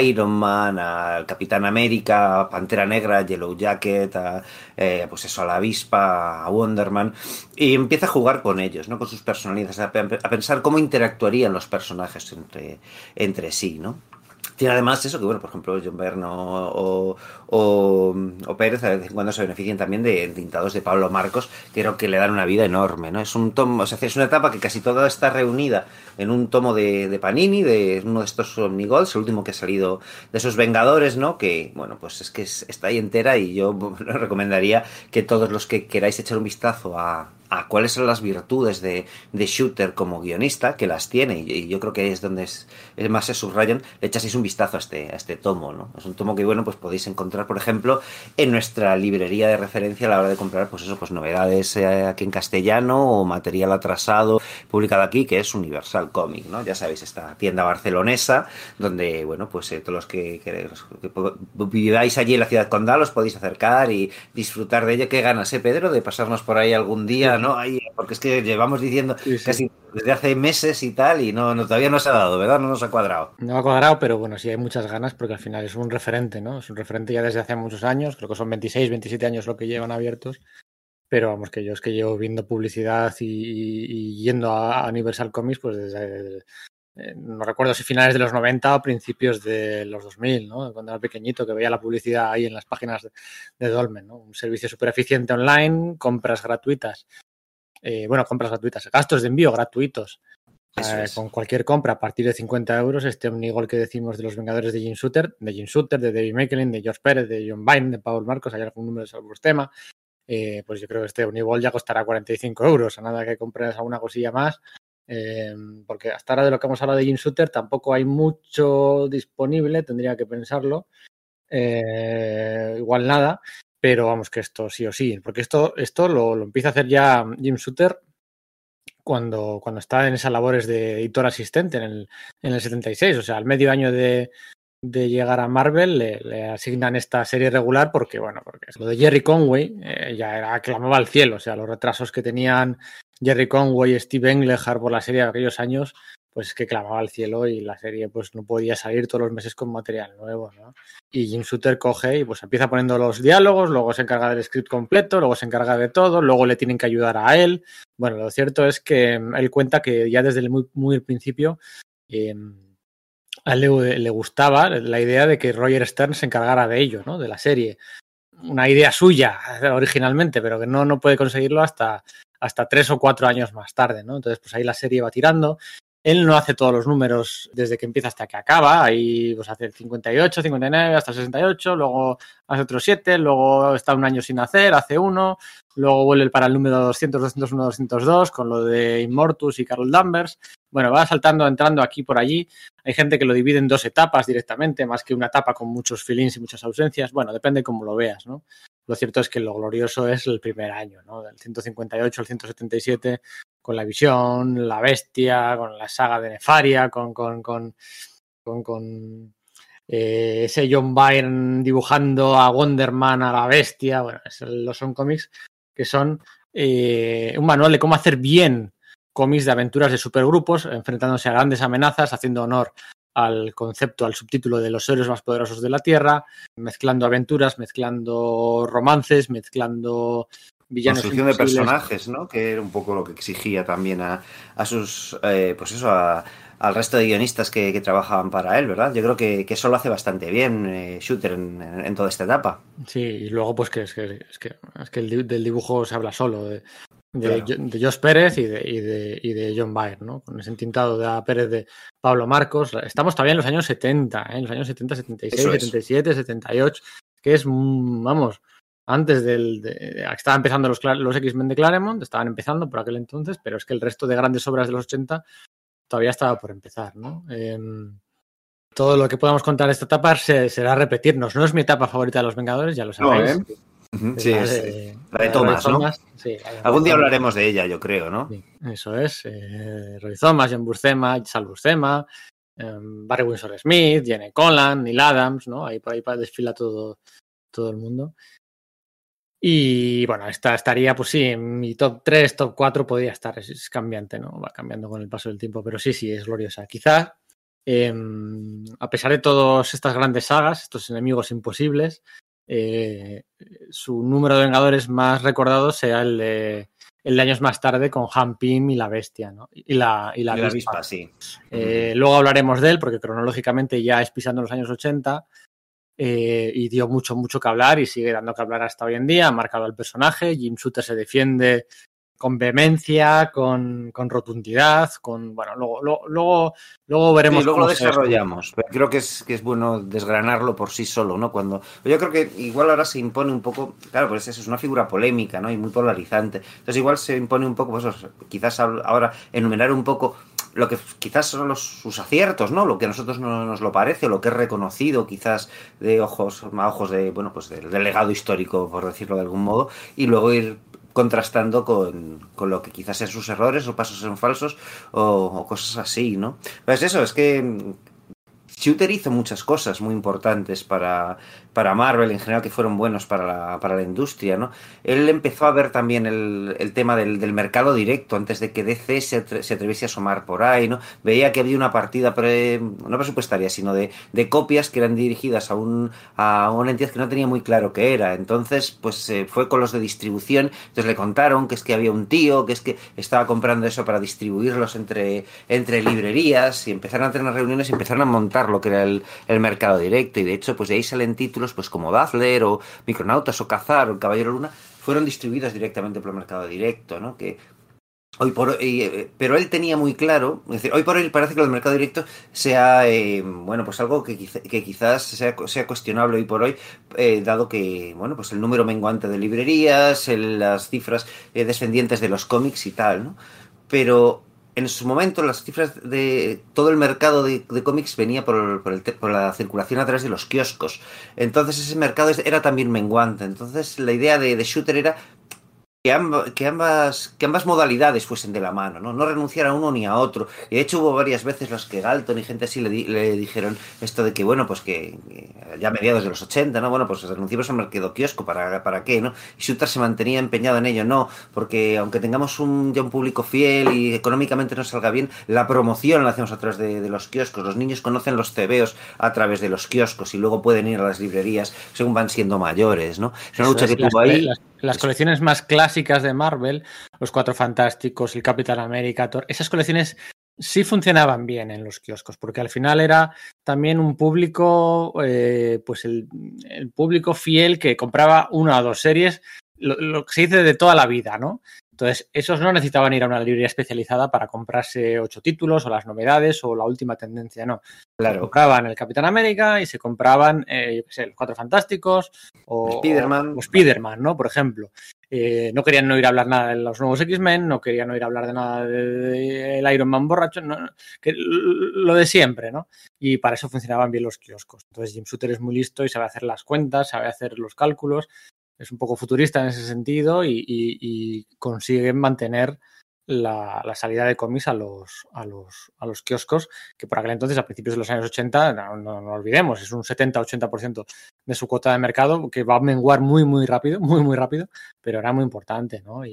Iron Man al Capitán América a Pantera Negra Yellow Jacket a, eh, pues eso a la avispa a Wonderman y empieza a jugar con ellos no con sus personalidades a, pensar cómo interactuarían los personajes entre entre sí no tiene además eso que, bueno, por ejemplo, John Byrne o, o, Pérez vez en cuando se benefician también de tintados de Pablo Marcos, que creo que le dan una vida enorme, ¿no? Es un tomo, o sea, es una etapa que casi toda está reunida en un tomo de, de Panini, de uno de estos Omnigols, el último que ha salido de esos Vengadores, ¿no? Que, bueno, pues es que es, está ahí entera y yo [laughs] recomendaría que todos los que queráis echar un vistazo a, a cuáles son las virtudes de, de, Shooter como guionista, que las tiene, y, yo creo que es donde es, es más se subrayan, le echaseis un vistazo a este, a este tomo, ¿no? Es un tomo que, bueno, pues podéis encontrar, por ejemplo, en nuestra librería de referencia a la hora de comprar, pues eso, pues novedades eh, aquí en castellano o material atrasado publicado aquí, que es Universal Comic, ¿no? Ya sabéis, esta tienda barcelonesa, donde, bueno, pues eh, todos los que, que, que, viváis allí en la ciudad condal os podéis acercar y disfrutar de ella. ¿Qué ganas, eh, Pedro, de pasarnos por ahí algún día, ¿no? Ahí, porque es que llevamos diciendo sí, sí. casi desde hace meses y tal, y no, no, todavía no se ha dado, ¿verdad? No nos ha cuadrado. No ha cuadrado, pero bueno, sí hay muchas ganas porque al final es un referente, ¿no? Es un referente ya desde hace muchos años, creo que son 26, 27 años lo que llevan abiertos, pero vamos, que yo es que llevo viendo publicidad y, y, yendo a, Universal Comics, pues desde, eh, no recuerdo si finales de los 90 o principios de los 2000, ¿no? Cuando era pequeñito, que veía la publicidad ahí en las páginas de, de Dolmen, ¿no? Un servicio súper eficiente online, compras gratuitas eh, bueno, compras gratuitas, gastos de envío gratuitos. Eh, es. Con cualquier compra a partir de 50 euros, este Omnigol que decimos de los Vengadores de Jim Shooter, de Jim Shooter, de David Macklin, de George Pérez, de John Byrne, de Paul Marcos, hay algún número de salvos tema. Eh, pues yo creo que este Omnigol ya costará 45 euros, a nada que compres alguna cosilla más. Eh, porque hasta ahora de lo que hemos hablado de Jim Shooter tampoco hay mucho disponible, tendría que pensarlo. Eh, igual nada, pero vamos que esto sí o sí, porque esto, esto lo, lo empieza a hacer ya Jim Shooter cuando, cuando está en esas labores de editor asistente en el, en el 76, o sea, al medio año de, de llegar a Marvel le, asignan esta serie regular porque, bueno, porque lo de Jerry Conway eh, ya era, clamaba al cielo, o sea, los retrasos que tenían Jerry Conway y Steve Englehart por la serie de aquellos años pues que clamaba al cielo y la serie pues no podía salir todos los meses con material nuevo, ¿no? Y Jim Shooter coge y pues empieza poniendo los diálogos, luego se encarga del script completo, luego se encarga de todo, luego le tienen que ayudar a él. Bueno, lo cierto es que él cuenta que ya desde el muy, principio eh, a él le, le, gustaba la idea de que Roger Stern se encargara de ello, ¿no? De la serie. Una idea suya originalmente, pero que no, no puede conseguirlo hasta, hasta tres o cuatro años más tarde, ¿no? Entonces, pues ahí la serie va tirando Él no hace todos los números desde que empieza hasta que acaba. Ahí pues, hace el 58, 59, hasta el 68, luego hace otros 7, luego está un año sin hacer, hace uno, luego vuelve para el número 200, 201, 202 con lo de Immortus y Carol Danvers. Bueno, va saltando, entrando aquí por allí. Hay gente que lo divide en dos etapas directamente, más que una etapa con muchos feelings y muchas ausencias. Bueno, depende cómo lo veas, ¿no? Lo cierto es que lo glorioso es el primer año, ¿no? Del 158 al 177, con la visión, la bestia, con la saga de Nefaria, con, con, con, con, eh, ese John Byrne dibujando a Wonderman, a la bestia. Bueno, los son cómics que son eh, un manual de cómo hacer bien cómics de aventuras de supergrupos, enfrentándose a grandes amenazas, haciendo honor al concepto, al subtítulo de los héroes más poderosos de la Tierra, mezclando aventuras, mezclando romances, mezclando villanos. Construcción de personajes, ¿no? Que era un poco lo que exigía también a, a sus, eh, pues eso, a, al resto de guionistas que, que, trabajaban para él, ¿verdad? Yo creo que, que eso lo hace bastante bien eh, Shooter en, en, en, toda esta etapa. Sí, y luego pues que es que, es que, es que el, del dibujo se habla solo. De, de, claro. de Josh Pérez y de, y de, y de John Byrne, ¿no? Con ese entintado de A. Pérez de Pablo Marcos. Estamos todavía en los años 70, ¿eh? en los años 70, 76, Eso 77, es. 78, que es, vamos, antes del. De, estaba empezando los, los X-Men de Claremont, estaban empezando por aquel entonces, pero es que el resto de grandes obras de los 80 todavía estaba por empezar, ¿no? Eh, todo lo que podamos contar de esta etapa se, será repetirnos. No es mi etapa favorita de los Vengadores, ya lo sabéis. No, ¿eh? Sí, la de, la de Thomas, ¿no? Thomas, sí, Algún día hablaremos de ella, yo creo, ¿no? Sí, eso es. Eh, Roy Thomas, John Buscema, Sal Buscema, eh, Barry Windsor Smith, Jenny Conlan, Neil Adams, ¿no? Ahí por ahí desfila todo, todo el mundo. Y bueno, esta estaría, pues sí, en mi top 3, top 4 podría estar, es, es, cambiante, ¿no? Va cambiando con el paso del tiempo, pero sí, sí, es gloriosa. Quizás, eh, a pesar de todas estas grandes sagas, estos enemigos imposibles, eh, su número de Vengadores más recordado sea el de, el de años más tarde con Han Pym y la Bestia, ¿no? Y la, y la, y la avispa, sí. Eh, luego hablaremos de él, porque cronológicamente ya es pisando los años 80 eh, y dio mucho, mucho que hablar y sigue dando que hablar hasta hoy en día. Ha marcado al personaje, Jim Shooter se defiende con vehemencia, con, con, rotundidad, con bueno, luego, luego, luego, luego veremos. Sí, luego lo desarrollamos. Pero creo que es, que es bueno desgranarlo por sí solo, ¿no? Cuando. Yo creo que igual ahora se impone un poco. Claro, pues eso es una figura polémica, ¿no? Y muy polarizante. Entonces igual se impone un poco, pues quizás ahora enumerar un poco lo que quizás son los, sus aciertos, ¿no? Lo que a nosotros no nos lo parece, o lo que es reconocido quizás de ojos, a ojos de, bueno, pues del, del legado histórico, por decirlo de algún modo, y luego ir contrastando con, con, lo que quizás sean sus errores o pasos en falsos o, cosas así, ¿no? Pues eso, es que Shooter hizo muchas cosas muy importantes para, para Marvel en general que fueron buenos para la, para la industria, ¿no? Él empezó a ver también el, el tema del, del, mercado directo antes de que DC se, se, atreviese a asomar por ahí, ¿no? Veía que había una partida pre, no presupuestaria, sino de, de copias que eran dirigidas a, un, a una entidad que no tenía muy claro qué era. Entonces, pues eh, fue con los de distribución, entonces le contaron que es que había un tío, que es que estaba comprando eso para distribuirlos entre, entre librerías y empezaron a tener reuniones y empezaron a montar lo que era el, el mercado directo y de hecho pues de ahí salen títulos pues como Dazzler o Micronautas o Cazar o Caballero Luna fueron distribuidas directamente por el mercado directo, ¿no? Que hoy por hoy, eh, pero él tenía muy claro, es decir, hoy por hoy parece que el mercado directo sea, eh, bueno, pues algo que, que quizás sea, sea, cuestionable hoy por hoy, eh, dado que, bueno, pues el número menguante de librerías, las cifras eh, descendientes de los cómics y tal, ¿no? Pero en su momento las cifras de todo el mercado de, cómics venía por, por, el, por, la circulación a través de los kioscos. Entonces ese mercado era también menguante. Entonces la idea de, de Shooter era que, amb que, ambas, que ambas modalidades fuesen de la mano, ¿no? no renunciar a uno ni a otro. Y de hecho hubo varias veces las que Galton y gente así le, di le dijeron esto de que, bueno, pues que, que, ya a mediados de los 80, ¿no? Bueno, pues renunciamos al mercado kiosco, ¿para, para qué, no? Y Shooter se mantenía empeñado en ello, no, porque aunque tengamos un, ya un público fiel y económicamente nos salga bien, la promoción la hacemos a través de, de los kioscos. Los niños conocen los tebeos a través de los kioscos y luego pueden ir a las librerías según van siendo mayores, ¿no? Es una lucha que tuvo ahí. Las, las colecciones más clásicas de Marvel, los Cuatro Fantásticos, el Capitán América, Thor, esas colecciones sí funcionaban bien en los kioscos, porque al final era también un público, eh, pues el, el, público fiel que compraba una o dos series, lo, lo, que se dice de toda la vida, ¿no? Entonces, esos no necesitaban ir a una librería especializada para comprarse ocho títulos o las novedades o la última tendencia, no. Claro. Se compraban el Capitán América y se compraban, eh, yo qué sé, los Cuatro Fantásticos o Spider-Man. o Spider-Man, ¿no? Por ejemplo. Eh, no querían no oír hablar nada de los nuevos X-Men, no querían oír hablar de nada del Iron Man borracho, no, que, lo de siempre, ¿no? Y para eso funcionaban bien los kioscos. Entonces Jim Shooter es muy listo y sabe hacer las cuentas, sabe hacer los cálculos, es un poco futurista en ese sentido y, y, y consigue mantener la, salida de cómics a los, a, los, a los kioscos, que por aquel entonces, a principios de los años 80, no, no, olvidemos, es un 70-80% de su cuota de mercado, que va a menguar muy, muy rápido, [laughs] muy, muy rápido, pero era muy importante, ¿no?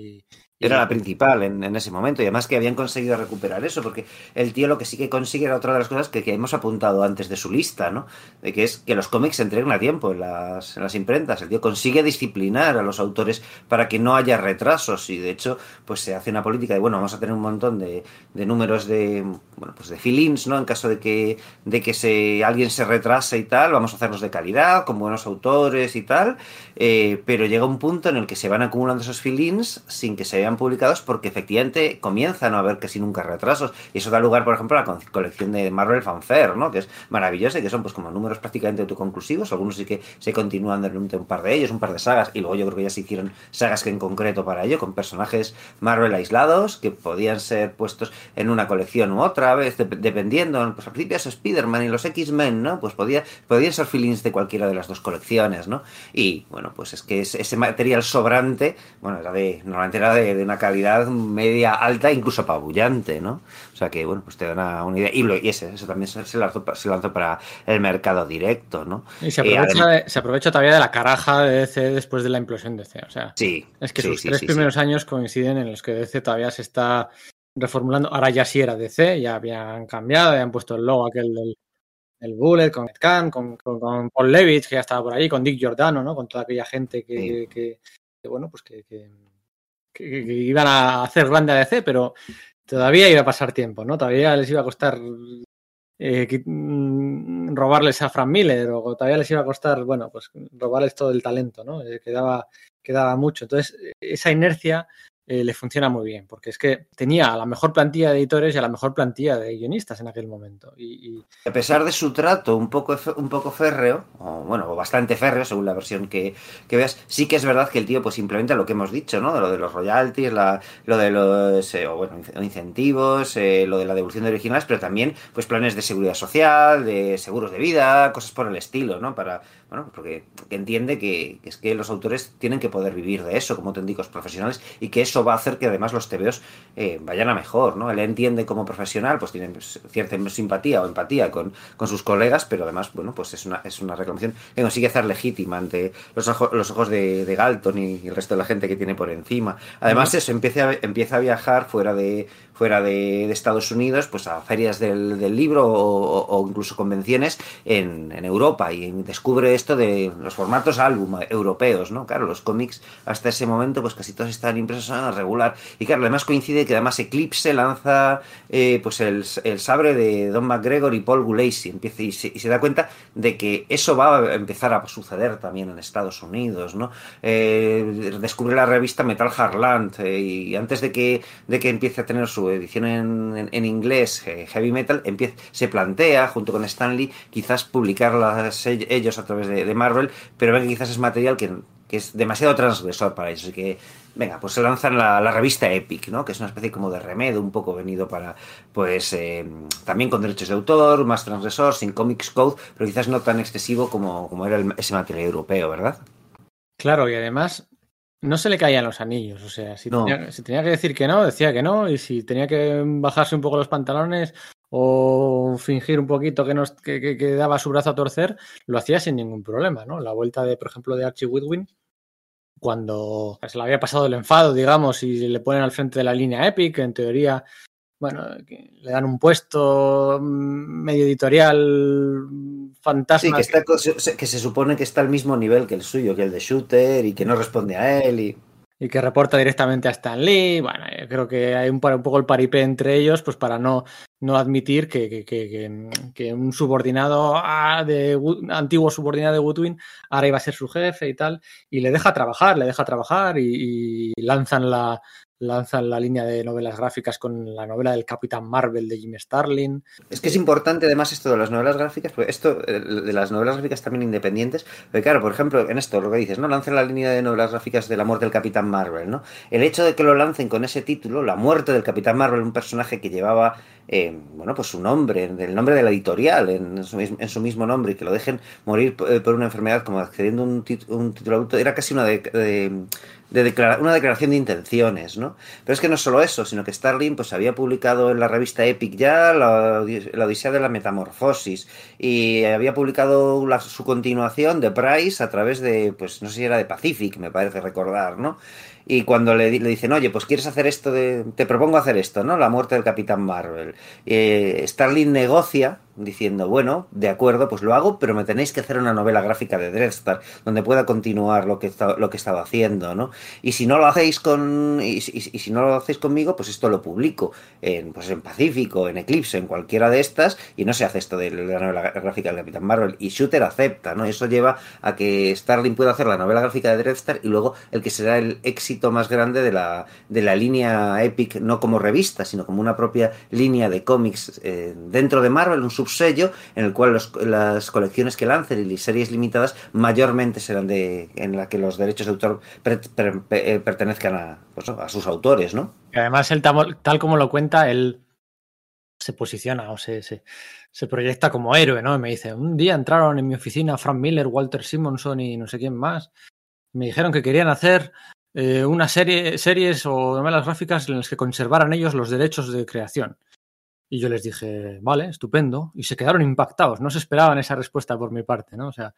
Era la principal en, en, ese momento y además que habían conseguido recuperar eso porque el tío lo que sí que consigue era otra de las cosas que, que hemos apuntado antes de su lista, ¿no? De que es que los cómics se entreguen a tiempo en las, en las, imprentas. El tío consigue disciplinar a los autores para que no haya retrasos y de hecho pues se hace una política de bueno, vamos a tener un montón de, de números de bueno, pues de fill-ins, ¿no? En caso de que, de que se, alguien se retrase y tal, vamos a hacerlos de calidad, con buenos autores y tal, eh, pero llega un punto en el que se van acumulando esos fill-ins sin que se vean publicados porque efectivamente comienzan a haber casi nunca retrasos y eso da lugar, por ejemplo, a la colección de Marvel Fanfare, ¿no? Que es maravillosa y que son pues como números prácticamente autoconclusivos, algunos sí que se continúan durante un par de ellos, un par de sagas y luego yo creo que ya se hicieron sagas que en concreto para ello, con personajes Marvel aislados que podían ser puestos en una colección u otra vez, dependiendo, pues al principio eso Spider-Man y los X-Men, ¿no? Pues podía, podían ser feelings de cualquiera de las dos colecciones, ¿no? Y bueno, pues es que ese material sobrante, bueno, era de, normalmente era de, de una calidad media alta, incluso apabullante, ¿no? O sea que, bueno, pues te da una, una idea. Y, lo, y ese, eso también se, se, lanzó, se, lanzó, para el mercado directo, ¿no? Y se aprovecha, eh, de, se aprovecha, todavía de la caraja de DC después de la implosión de DC. O sea, sí, es que sí, sus sí, tres sí, primeros años coinciden en los que DC todavía se está reformulando. Ahora ya sí era DC, ya habían cambiado, habían puesto el logo aquel del el Bullet, con Ed Khan, con, con, con, Paul Levitz, que ya estaba por ahí, con Dick Giordano, ¿no? Con toda aquella gente que, sí. que, que bueno, pues que, iban a hacer grande a DC, pero todavía iba a pasar tiempo, ¿no? Todavía les iba a costar eh, robarles a Frank Miller o todavía les iba a costar, bueno, pues robarles todo el talento, ¿no? Eh, quedaba, quedaba mucho. Entonces, esa inercia eh, le funciona muy bien, porque es que tenía a la mejor plantilla de editores y a la mejor plantilla de guionistas en aquel momento. Y. A pesar de su trato un poco, un poco férreo, o bueno, bastante férreo según la versión que, que, veas, sí que es verdad que el tío pues implementa lo que hemos dicho, ¿no? De lo de los royalties, la, lo de los eh, o, bueno, incentivos, eh, lo de la devolución de originales, pero también pues planes de seguridad social, de seguros de vida, cosas por el estilo, ¿no? Para, bueno, porque entiende que, que es que los autores tienen que poder vivir de eso como auténticos profesionales y que eso va a hacer que además los TVOs eh, vayan a mejor, ¿no? Él entiende como profesional, pues tiene cierta simpatía o empatía con, con, sus colegas, pero además, bueno, pues es una, es una reclamación que consigue hacer legítima ante los, ojos, los ojos de, de, Galton y el resto de la gente que tiene por encima. Además, uh -huh. eso empieza empieza a viajar fuera de, fuera de, Estados Unidos, pues a ferias del, del libro o, incluso convenciones en, en, Europa y descubre esto de los formatos álbum europeos, ¿no? Claro, los cómics hasta ese momento pues casi todos están impresos a regular y claro, además coincide que además Eclipse lanza eh, pues el, el, sabre de Don McGregor y Paul Gulacy empieza y se, y se, da cuenta de que eso va a empezar a suceder también en Estados Unidos, ¿no? Eh, descubre la revista Metal Harland eh, y antes de que, de que empiece a tener su edición en, en, en inglés, eh, Heavy Metal, se plantea, junto con Stanley, quizás publicarlas ellos a través de, Marvel, pero ven que quizás es material que, que, es demasiado transgresor para ellos. Así que, venga, pues se lanzan la, la, revista Epic, ¿no? Que es una especie como de remedio, un poco venido para, pues, eh, también con derechos de autor, más transgresor, sin Comics Code, pero quizás no tan excesivo como, como era el, ese material europeo, ¿verdad? Claro, y además no se le caían los anillos, o sea, si, no. tenía, si, tenía, que decir que no, decía que no, y si tenía que bajarse un poco los pantalones o fingir un poquito que, nos, que, que, que daba su brazo a torcer, lo hacía sin ningún problema, ¿no? La vuelta de, por ejemplo, de Archie Whitwin, cuando se le había pasado el enfado, digamos, y le ponen al frente de la línea Epic, en teoría, bueno, le dan un puesto medio editorial fantasma. Sí, que, está, que se supone que está al mismo nivel que el suyo, que el de Shooter, y que no responde a él. Y y que reporta directamente a Stan Lee. Bueno, yo creo que hay un, un poco el paripé entre ellos, pues para no no admitir que, que, que, que un subordinado de antiguo subordinado de Woodwin ahora iba a ser su jefe y tal, y le deja trabajar, le deja trabajar y, y lanzan la, lanzan la línea de novelas gráficas con la novela del Capitán Marvel de Jim Starlin. Es que es importante además esto de las novelas gráficas, porque esto de las novelas gráficas también independientes, porque claro, por ejemplo, en esto lo que dices, ¿no? Lanzan la línea de novelas gráficas de la muerte del Capitán Marvel, ¿no? El hecho de que lo lancen con ese título, La muerte del Capitán Marvel, un personaje que llevaba eh, bueno, pues su nombre, el nombre de la editorial, en su, en su, mismo nombre, y que lo dejen morir por, por una enfermedad como accediendo a un, un título adulto, era casi una de, de, de declarar, una declaración de intenciones, ¿no? Pero es que no solo eso, sino que Starling pues había publicado en la revista Epic ya la, la Odisea de la Metamorfosis y había publicado la, su continuación de Price a través de, pues no sé si era de Pacific, me parece recordar, ¿no? Y cuando le, le, dicen, oye, pues quieres hacer esto, de, te propongo hacer esto, ¿no? La muerte del Capitán Marvel. Eh, Starling negocia diciendo, bueno, de acuerdo, pues lo hago, pero me tenéis que hacer una novela gráfica de Dreadstar donde pueda continuar lo que, está, lo que estaba haciendo, ¿no? Y si no lo hacéis con y, si no lo hacéis conmigo, pues esto lo publico en pues en Pacífico, en Eclipse, en cualquiera de estas y no se hace esto de la novela gráfica del Capitán Marvel y Shooter acepta, ¿no? Eso lleva a que Starling pueda hacer la novela gráfica de Dreadstar y luego el que será el éxito más grande de la de la línea Epic no como revista, sino como una propia línea de cómics eh, dentro de Marvel, un subsello en el cual las colecciones que lancen y series limitadas mayormente serán de en la que los derechos de autor per, pertenezcan a, pues, a, sus autores, ¿no? Y además, él, tal como lo cuenta, él se posiciona o se, se, proyecta como héroe, ¿no? Me dice, un día entraron en mi oficina Frank Miller, Walter Simonson y no sé quién más. Me dijeron que querían hacer eh, una serie, series o novelas gráficas en las que conservaran ellos los derechos de creación. Y yo les dije, vale, estupendo. Y se quedaron impactados. No se esperaban esa respuesta por mi parte, ¿no? O sea,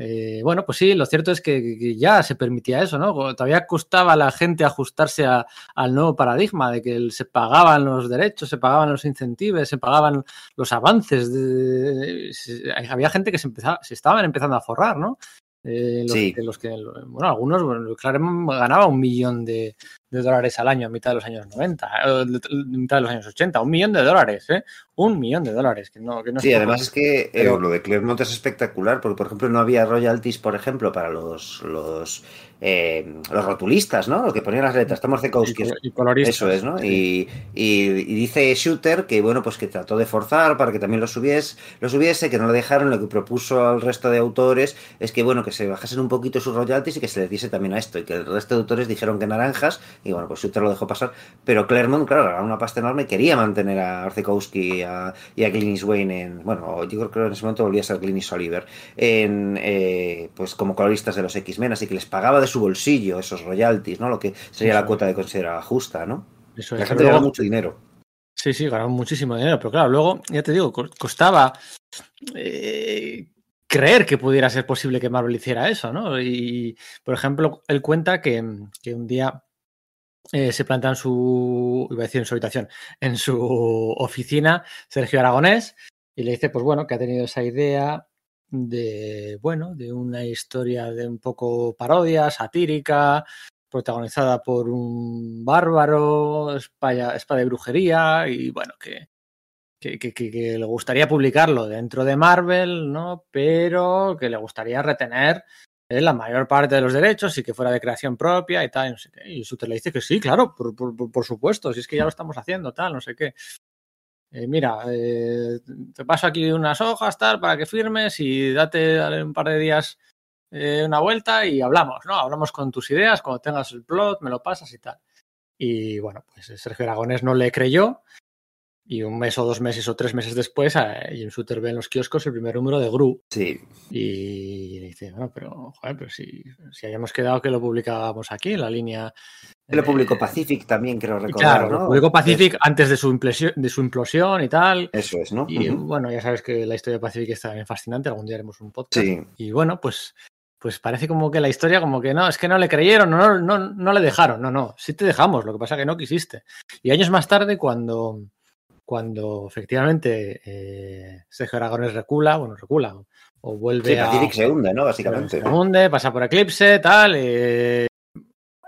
eh, bueno, pues sí, lo cierto es que, ya se permitía eso, ¿no? Todavía costaba a la gente ajustarse a, al nuevo paradigma de que se pagaban los derechos, se pagaban los incentivos, se pagaban los avances. Había gente que se, empezaba, se estaban empezando a forrar, ¿no? Eh, los, sí. que, los que, bueno, algunos, bueno, Claremont ganaba un millón de, de, dólares al año a mitad de los años 90, a mitad de los años 80, un millón de dólares, ¿eh? Un millón de dólares. Que no, que no sí, además es que pero... eh, lo de Claremont es espectacular, porque por ejemplo no había royalties, por ejemplo, para los, los eh, los rotulistas, ¿no? Lo que ponían las letras, Tomás Zekowski. Y, eso es, ¿no? Sí. Y, y, y, dice Shooter que, bueno, pues que trató de forzar para que también lo subiese, lo subiese, que no lo dejaron. Lo que propuso al resto de autores es que, bueno, que se bajasen un poquito sus royalties y que se les diese también a esto. Y que el resto de autores dijeron que naranjas, y bueno, pues Shooter lo dejó pasar. Pero Claremont, claro, era una pasta enorme, quería mantener a Orzekowski y a, y a Glynis Wayne en, bueno, yo creo que en ese momento volvía a ser Glynis Oliver, en, eh, pues como coloristas de los X-Men, así que les pagaba de su bolsillo esos royalties, ¿no? Lo que sería Eso la cuota de considerada justa, ¿no? Eso es. La gente luego, mucho dinero. Sí, sí, ganaron muchísimo dinero, pero claro, luego, ya te digo, costaba eh, creer que pudiera ser posible que Marvel hiciera eso, ¿no? Y, por ejemplo, él cuenta que, que un día eh, se planta en su, iba a decir en su habitación, en su oficina, Sergio Aragonés, y le dice, pues bueno, que ha tenido esa idea de, bueno, de una historia de un poco parodia, satírica, protagonizada por un bárbaro, espada, espada de brujería, y bueno, que, que, que, le gustaría publicarlo dentro de Marvel, ¿no? Pero que le gustaría retener eh, la mayor parte de los derechos y que fuera de creación propia y tal, y no sé qué. Y Suter le dice que sí, claro, por, por, por supuesto, si es que ya lo estamos haciendo, tal, no sé qué eh, mira, eh, te paso aquí unas hojas, tal, para que firmes y date, un par de días eh, una vuelta y hablamos, ¿no? Hablamos con tus ideas, cuando tengas el plot, me lo pasas y tal. Y bueno, pues Sergio Aragonés no le creyó y un mes o dos meses o tres meses después, eh, Jim Shooter ve en los kioscos el primer número de Gru. Sí. Y dice, bueno, pero, joder, pero si, si habíamos quedado que lo publicábamos aquí, en la línea. Lo publicó Pacific también, creo recordar, claro, ¿no? publicó Pacific es... antes de su, implosión, de su implosión y tal. Eso es, ¿no? Y uh -huh. bueno, ya sabes que la historia de Pacific está bien fascinante, algún día haremos un podcast. Sí. Y bueno, pues pues parece como que la historia, como que no, es que no le creyeron, no, no, no le dejaron, no, no, sí te dejamos, lo que pasa que no quisiste. Y años más tarde, cuando, cuando efectivamente eh, Sergio Aragones recula, bueno, recula, o vuelve sí, Pacific a... se hunde, ¿no? Básicamente. Se hunde, pasa por Eclipse, tal, eh,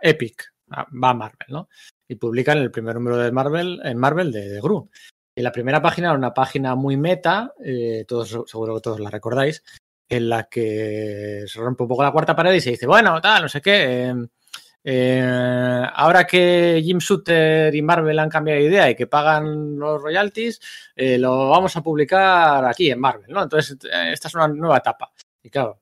Epic, va a Marvel, ¿no? Y publican el primer número de Marvel, en Marvel de, de Gru. Y la primera página era una página muy meta, eh, todos, seguro que todos la recordáis, en la que se rompe un poco la cuarta pared y se dice, bueno, tal, no sé qué. Eh, ahora que Jim Shooter y Marvel han cambiado de idea y que pagan los royalties, eh, lo vamos a publicar aquí en Marvel, ¿no? Entonces, eh, esta es una nueva etapa. Y claro,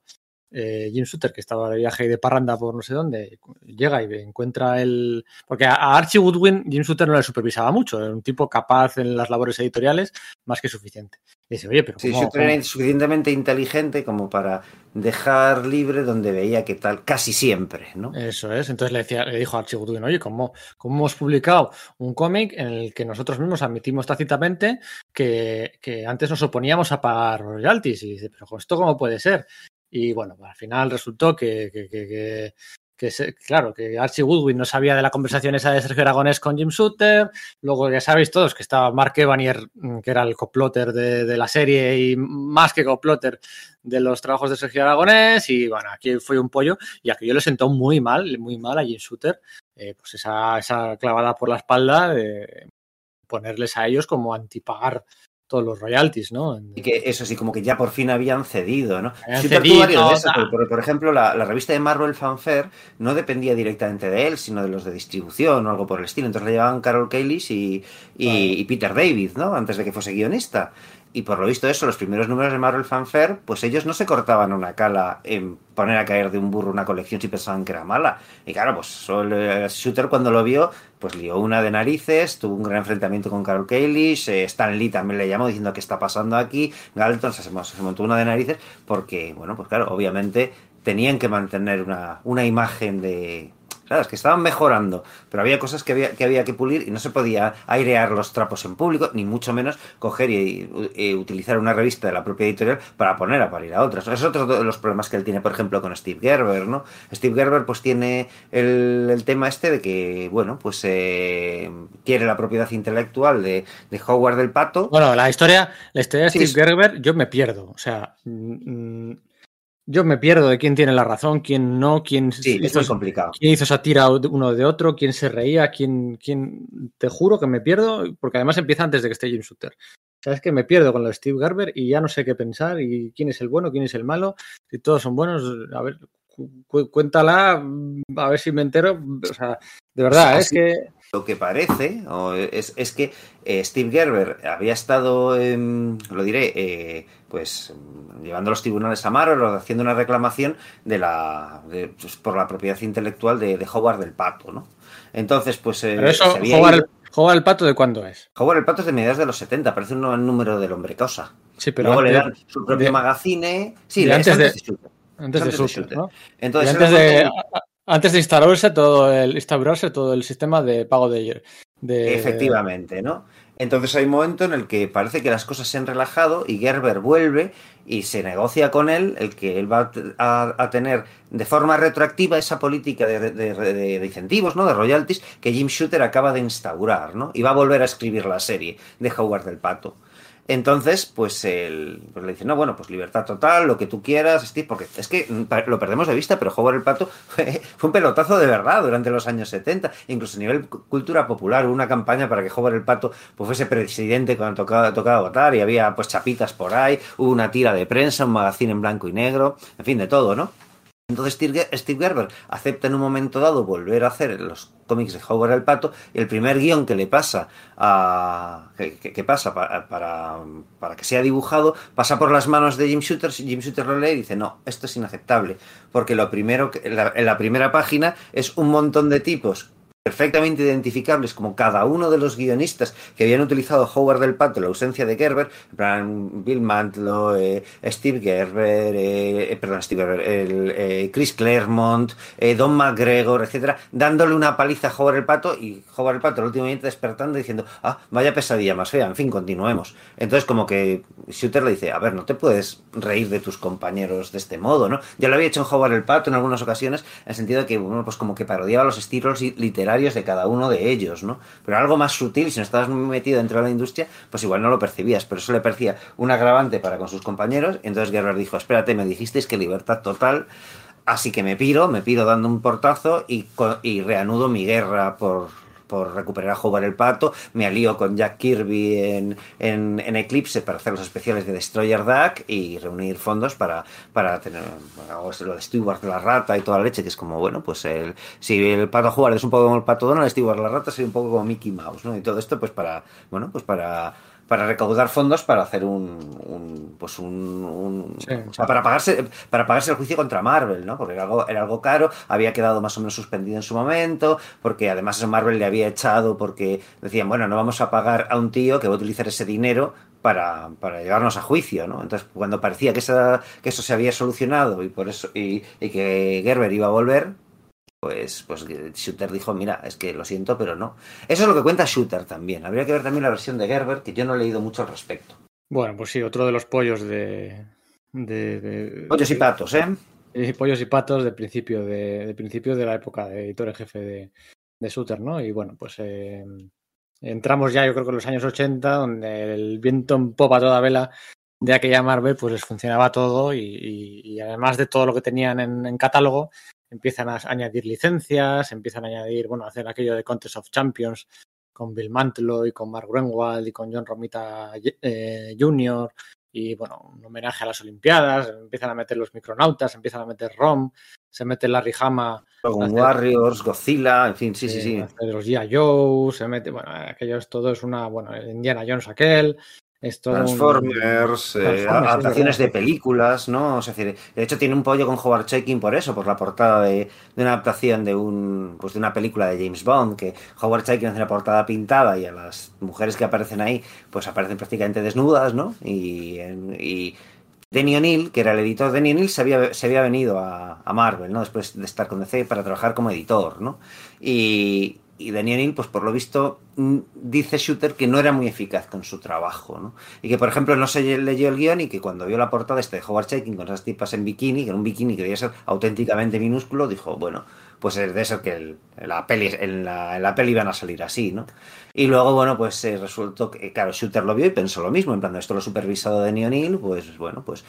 eh, Jim Shooter, que estaba de viaje y de parranda por no sé dónde, llega y encuentra el. Porque a, Archie Woodwin, Jim Shooter no le supervisaba mucho, era un tipo capaz en las labores editoriales, más que suficiente. Y dice, oye, pero. Sí, ¿cómo- Shooter era suficientemente inteligente como para dejar libre donde veía que tal, casi siempre, ¿no? Eso es. Entonces le, decía, le dijo a Archie Goodwin, oye, ¿cómo, ¿cómo hemos publicado un cómic en el que nosotros mismos admitimos tácitamente que, que antes nos oponíamos a pagar royalties? Y dice, pero ¿esto cómo puede ser? Y bueno, al final resultó que, claro, que Archie Goodwin no sabía de la conversación esa de Sergio Aragonés con Jim Shooter. Luego ya sabéis todos que estaba Mark Evanier, mm, que era el coplotter de, de la serie y más que coplotter de los trabajos de Sergio Aragonés. Y bueno, aquí fue un pollo y aquello le sentó muy mal, muy mal a Jim Shooter. eh, pues esa, esa clavada por la espalda de ponerles a ellos como antipagar todos los royalties, ¿no? Y que eso sí, como que ya por fin habían cedido, ¿no? Habían Shooter cedido, de tal. por, por ejemplo, la, la revista de Marvel Fanfare no dependía directamente de él, sino de los de distribución o algo por el estilo. Entonces le llevaban Carol Kalish y, y, y Peter David, ¿no? Antes de que fuese guionista. Y por lo visto eso, los primeros números de Marvel Fanfare, pues ellos no se cortaban una cala en poner a caer de un burro una colección si pensaban que era mala. Y claro, pues Shooter cuando lo vio, pues lió una de narices, tuvo un gran enfrentamiento con Carol Kalish, eh, Stan Lee también le llamó diciendo qué está pasando aquí, Galton se, se montó una de narices, porque, bueno, pues claro, obviamente tenían que mantener una, una imagen de... Claro, es que estaban mejorando, pero había cosas que había, que había que pulir y no se podía airear los trapos en público, ni mucho menos coger y, y utilizar una revista de la propia editorial para poner a parir a otras. Es otro de los problemas que él tiene, por ejemplo, con Steve Gerber, ¿no? Steve Gerber pues tiene el, el tema este de que, bueno, pues eh, quiere la propiedad intelectual de, de Howard del Pato. Bueno, la historia, la historia de Sí, Steve Gerber, yo me pierdo. O sea, mm, yo me pierdo de quién tiene la razón, quién no, quién, Sí, es hizo, muy complicado. quién hizo esa tira uno de otro, quién se reía, quién, quién. Te juro que me pierdo, porque además empieza antes de que esté Jim Shooter. Sabes que me pierdo con lo de Steve Gerber y ya no sé qué pensar y quién es el bueno, quién es el malo, si todos son buenos. A ver, cu- cuéntala, a ver si me entero. O sea, de verdad, Pues es que. Lo que parece o es, es que eh, Steve Gerber había estado, lo diré, eh, pues llevando a los tribunales a Marvel o haciendo una reclamación de la de, pues, por la propiedad intelectual de, de Howard del Pato, ¿no? Entonces, pues eh, Pero eso, ido- el, pato de cuándo es. Howard el Pato es de mediados de los 70, parece un número del Hombre Cosa. Sí, pero Luego le dan su propio de- magazine. Sí, antes. Antes de Antes de Shooter. ¿no? Entonces, antes de, antes de instalarse todo el instaurarse todo el sistema de pago de, de Efectivamente, ¿no? Entonces hay un momento en el que parece que las cosas se han relajado y Gerber vuelve y se negocia con él el que él va a, a tener de forma retroactiva esa política de, de- de- de incentivos, ¿no? De royalties que Jim Shooter acaba de instaurar, ¿no? Y va a volver a escribir la serie de Howard del Pato. Entonces, pues él pues le dice, no, bueno, pues libertad total, lo que tú quieras, Steve, porque es que lo perdemos de vista, pero Howard el Pato [laughs] fue, un pelotazo de verdad durante los años 70, incluso a nivel cu- cultura popular, hubo una campaña para que Howard el Pato pues, fuese presidente cuando tocaba, tocaba votar y había pues chapitas por ahí, hubo una tira de prensa, un magazine en blanco y negro, en fin, de todo, ¿no? Entonces Steve Ge- Steve Gerber acepta en un momento dado volver a hacer los cómics de Howard el Pato y el primer guion que le pasa a que, pasa para, para, que sea dibujado pasa por las manos de Jim Shooter Jim Shooter lo lee y dice no esto es inaceptable porque lo primero la, en la primera página es un montón de tipos perfectamente identificables como cada uno de los guionistas que habían utilizado Howard del Pato la ausencia de Gerber, Bill Mantlo, eh, Steve Gerber, eh, eh, perdón, Steve Gerber, el, Chris Claremont, Don McGregor, etcétera, dándole una paliza a Howard el Pato y Howard el Pato momento despertando diciendo, ah, vaya pesadilla más fea, en fin, continuemos. Entonces como que Shooter le dice, a ver, no te puedes reír de tus compañeros de este modo, ¿no? Ya lo había hecho en Howard el Pato en algunas ocasiones, en el sentido de que, bueno, pues como que parodiaba los estilos li- de cada uno de ellos, ¿no? Pero algo más sutil, si no estabas muy metido dentro de la industria, pues igual no lo percibías, pero eso le parecía un agravante para con sus compañeros, entonces Gerber dijo, espérate, me dijisteis que libertad total, así que me piro, me piro dando un portazo y, y reanudo mi guerra por, por recuperar a Howard el Pato, me alío con Jack Kirby en, en, Eclipse para hacer los especiales de Destroyer Duck y reunir fondos para, para tener lo de Stewart la rata y toda la leche, que es como, bueno, pues el, si el Pato Howard es un poco como el Pato Donald, Stewart la rata sería un poco como Mickey Mouse, ¿no? Y todo esto pues para, bueno, pues para para recaudar fondos para hacer un, un pues un, un sí. o sea, para pagarse para pagarse el juicio contra Marvel, ¿no? Porque era algo, era algo caro, había quedado más o menos suspendido en su momento, porque además Marvel le había echado porque decían, bueno, no vamos a pagar a un tío que va a utilizar ese dinero para, para llevarnos a juicio, ¿no? Entonces, cuando parecía que, esa, que eso se había solucionado y por eso y, y que Gerber iba a volver, pues, pues Shooter dijo, mira, es que lo siento, pero no. Eso es lo que cuenta Shooter también. Habría que ver también la versión de Gerber, que yo no he leído mucho al respecto. Bueno, pues sí, otro de los pollos de... de, de pollos y patos, ¿eh? Y pollos y patos de principio de, de principio de la época de editor en jefe de, de Shooter, ¿no? Y bueno, pues eh, entramos ya, yo creo que en los años 80, donde el viento en popa toda vela de aquella Marvel, pues les funcionaba todo y, y, y además de todo lo que tenían en, en catálogo, empiezan a añadir licencias, empiezan a añadir, bueno, a hacer aquello de Contest of Champions con Bill Mantlo y con Mark Greenwald y con John Romita eh, Jr. y bueno, un homenaje a las Olimpiadas, empiezan a meter los micronautas, empiezan a meter ROM, se mete Larry Hama. Con hacer, Warriors, Godzilla, en fin, sí, sí, sí. De los G.I. Joe, se mete, bueno, aquello es todo, es una, bueno, Indiana Jones aquel, Transformers, un... eh, adaptaciones sí, de películas, ¿no? O sea, de hecho tiene un pollo con Howard Chaykin por eso, por la portada de, de, una adaptación de un pues de una película de James Bond, que Howard Chaykin hace una portada pintada y a las mujeres que aparecen ahí, pues aparecen prácticamente desnudas, ¿no? Y, y Denny O'Neill, que era el editor, Denny O'Neill se había, se había venido a, a Marvel, ¿no? Después de estar con DC para trabajar como editor, ¿no? Y, y O'Neill, pues por lo visto, dice Shooter que no era muy eficaz con su trabajo, ¿no? Y que, por ejemplo, no se leyó el guion y que cuando vio la portada este de Howard Chaykin con esas tipas en bikini, que era un bikini que debía ser auténticamente minúsculo, dijo, bueno, pues debe ser que el, la peli, en, la, en la peli iban a salir así, ¿no? Y luego, bueno, pues eh, resultó que, claro, Shooter lo vio y pensó lo mismo, en plan, esto lo supervisado de Neil, pues bueno, pues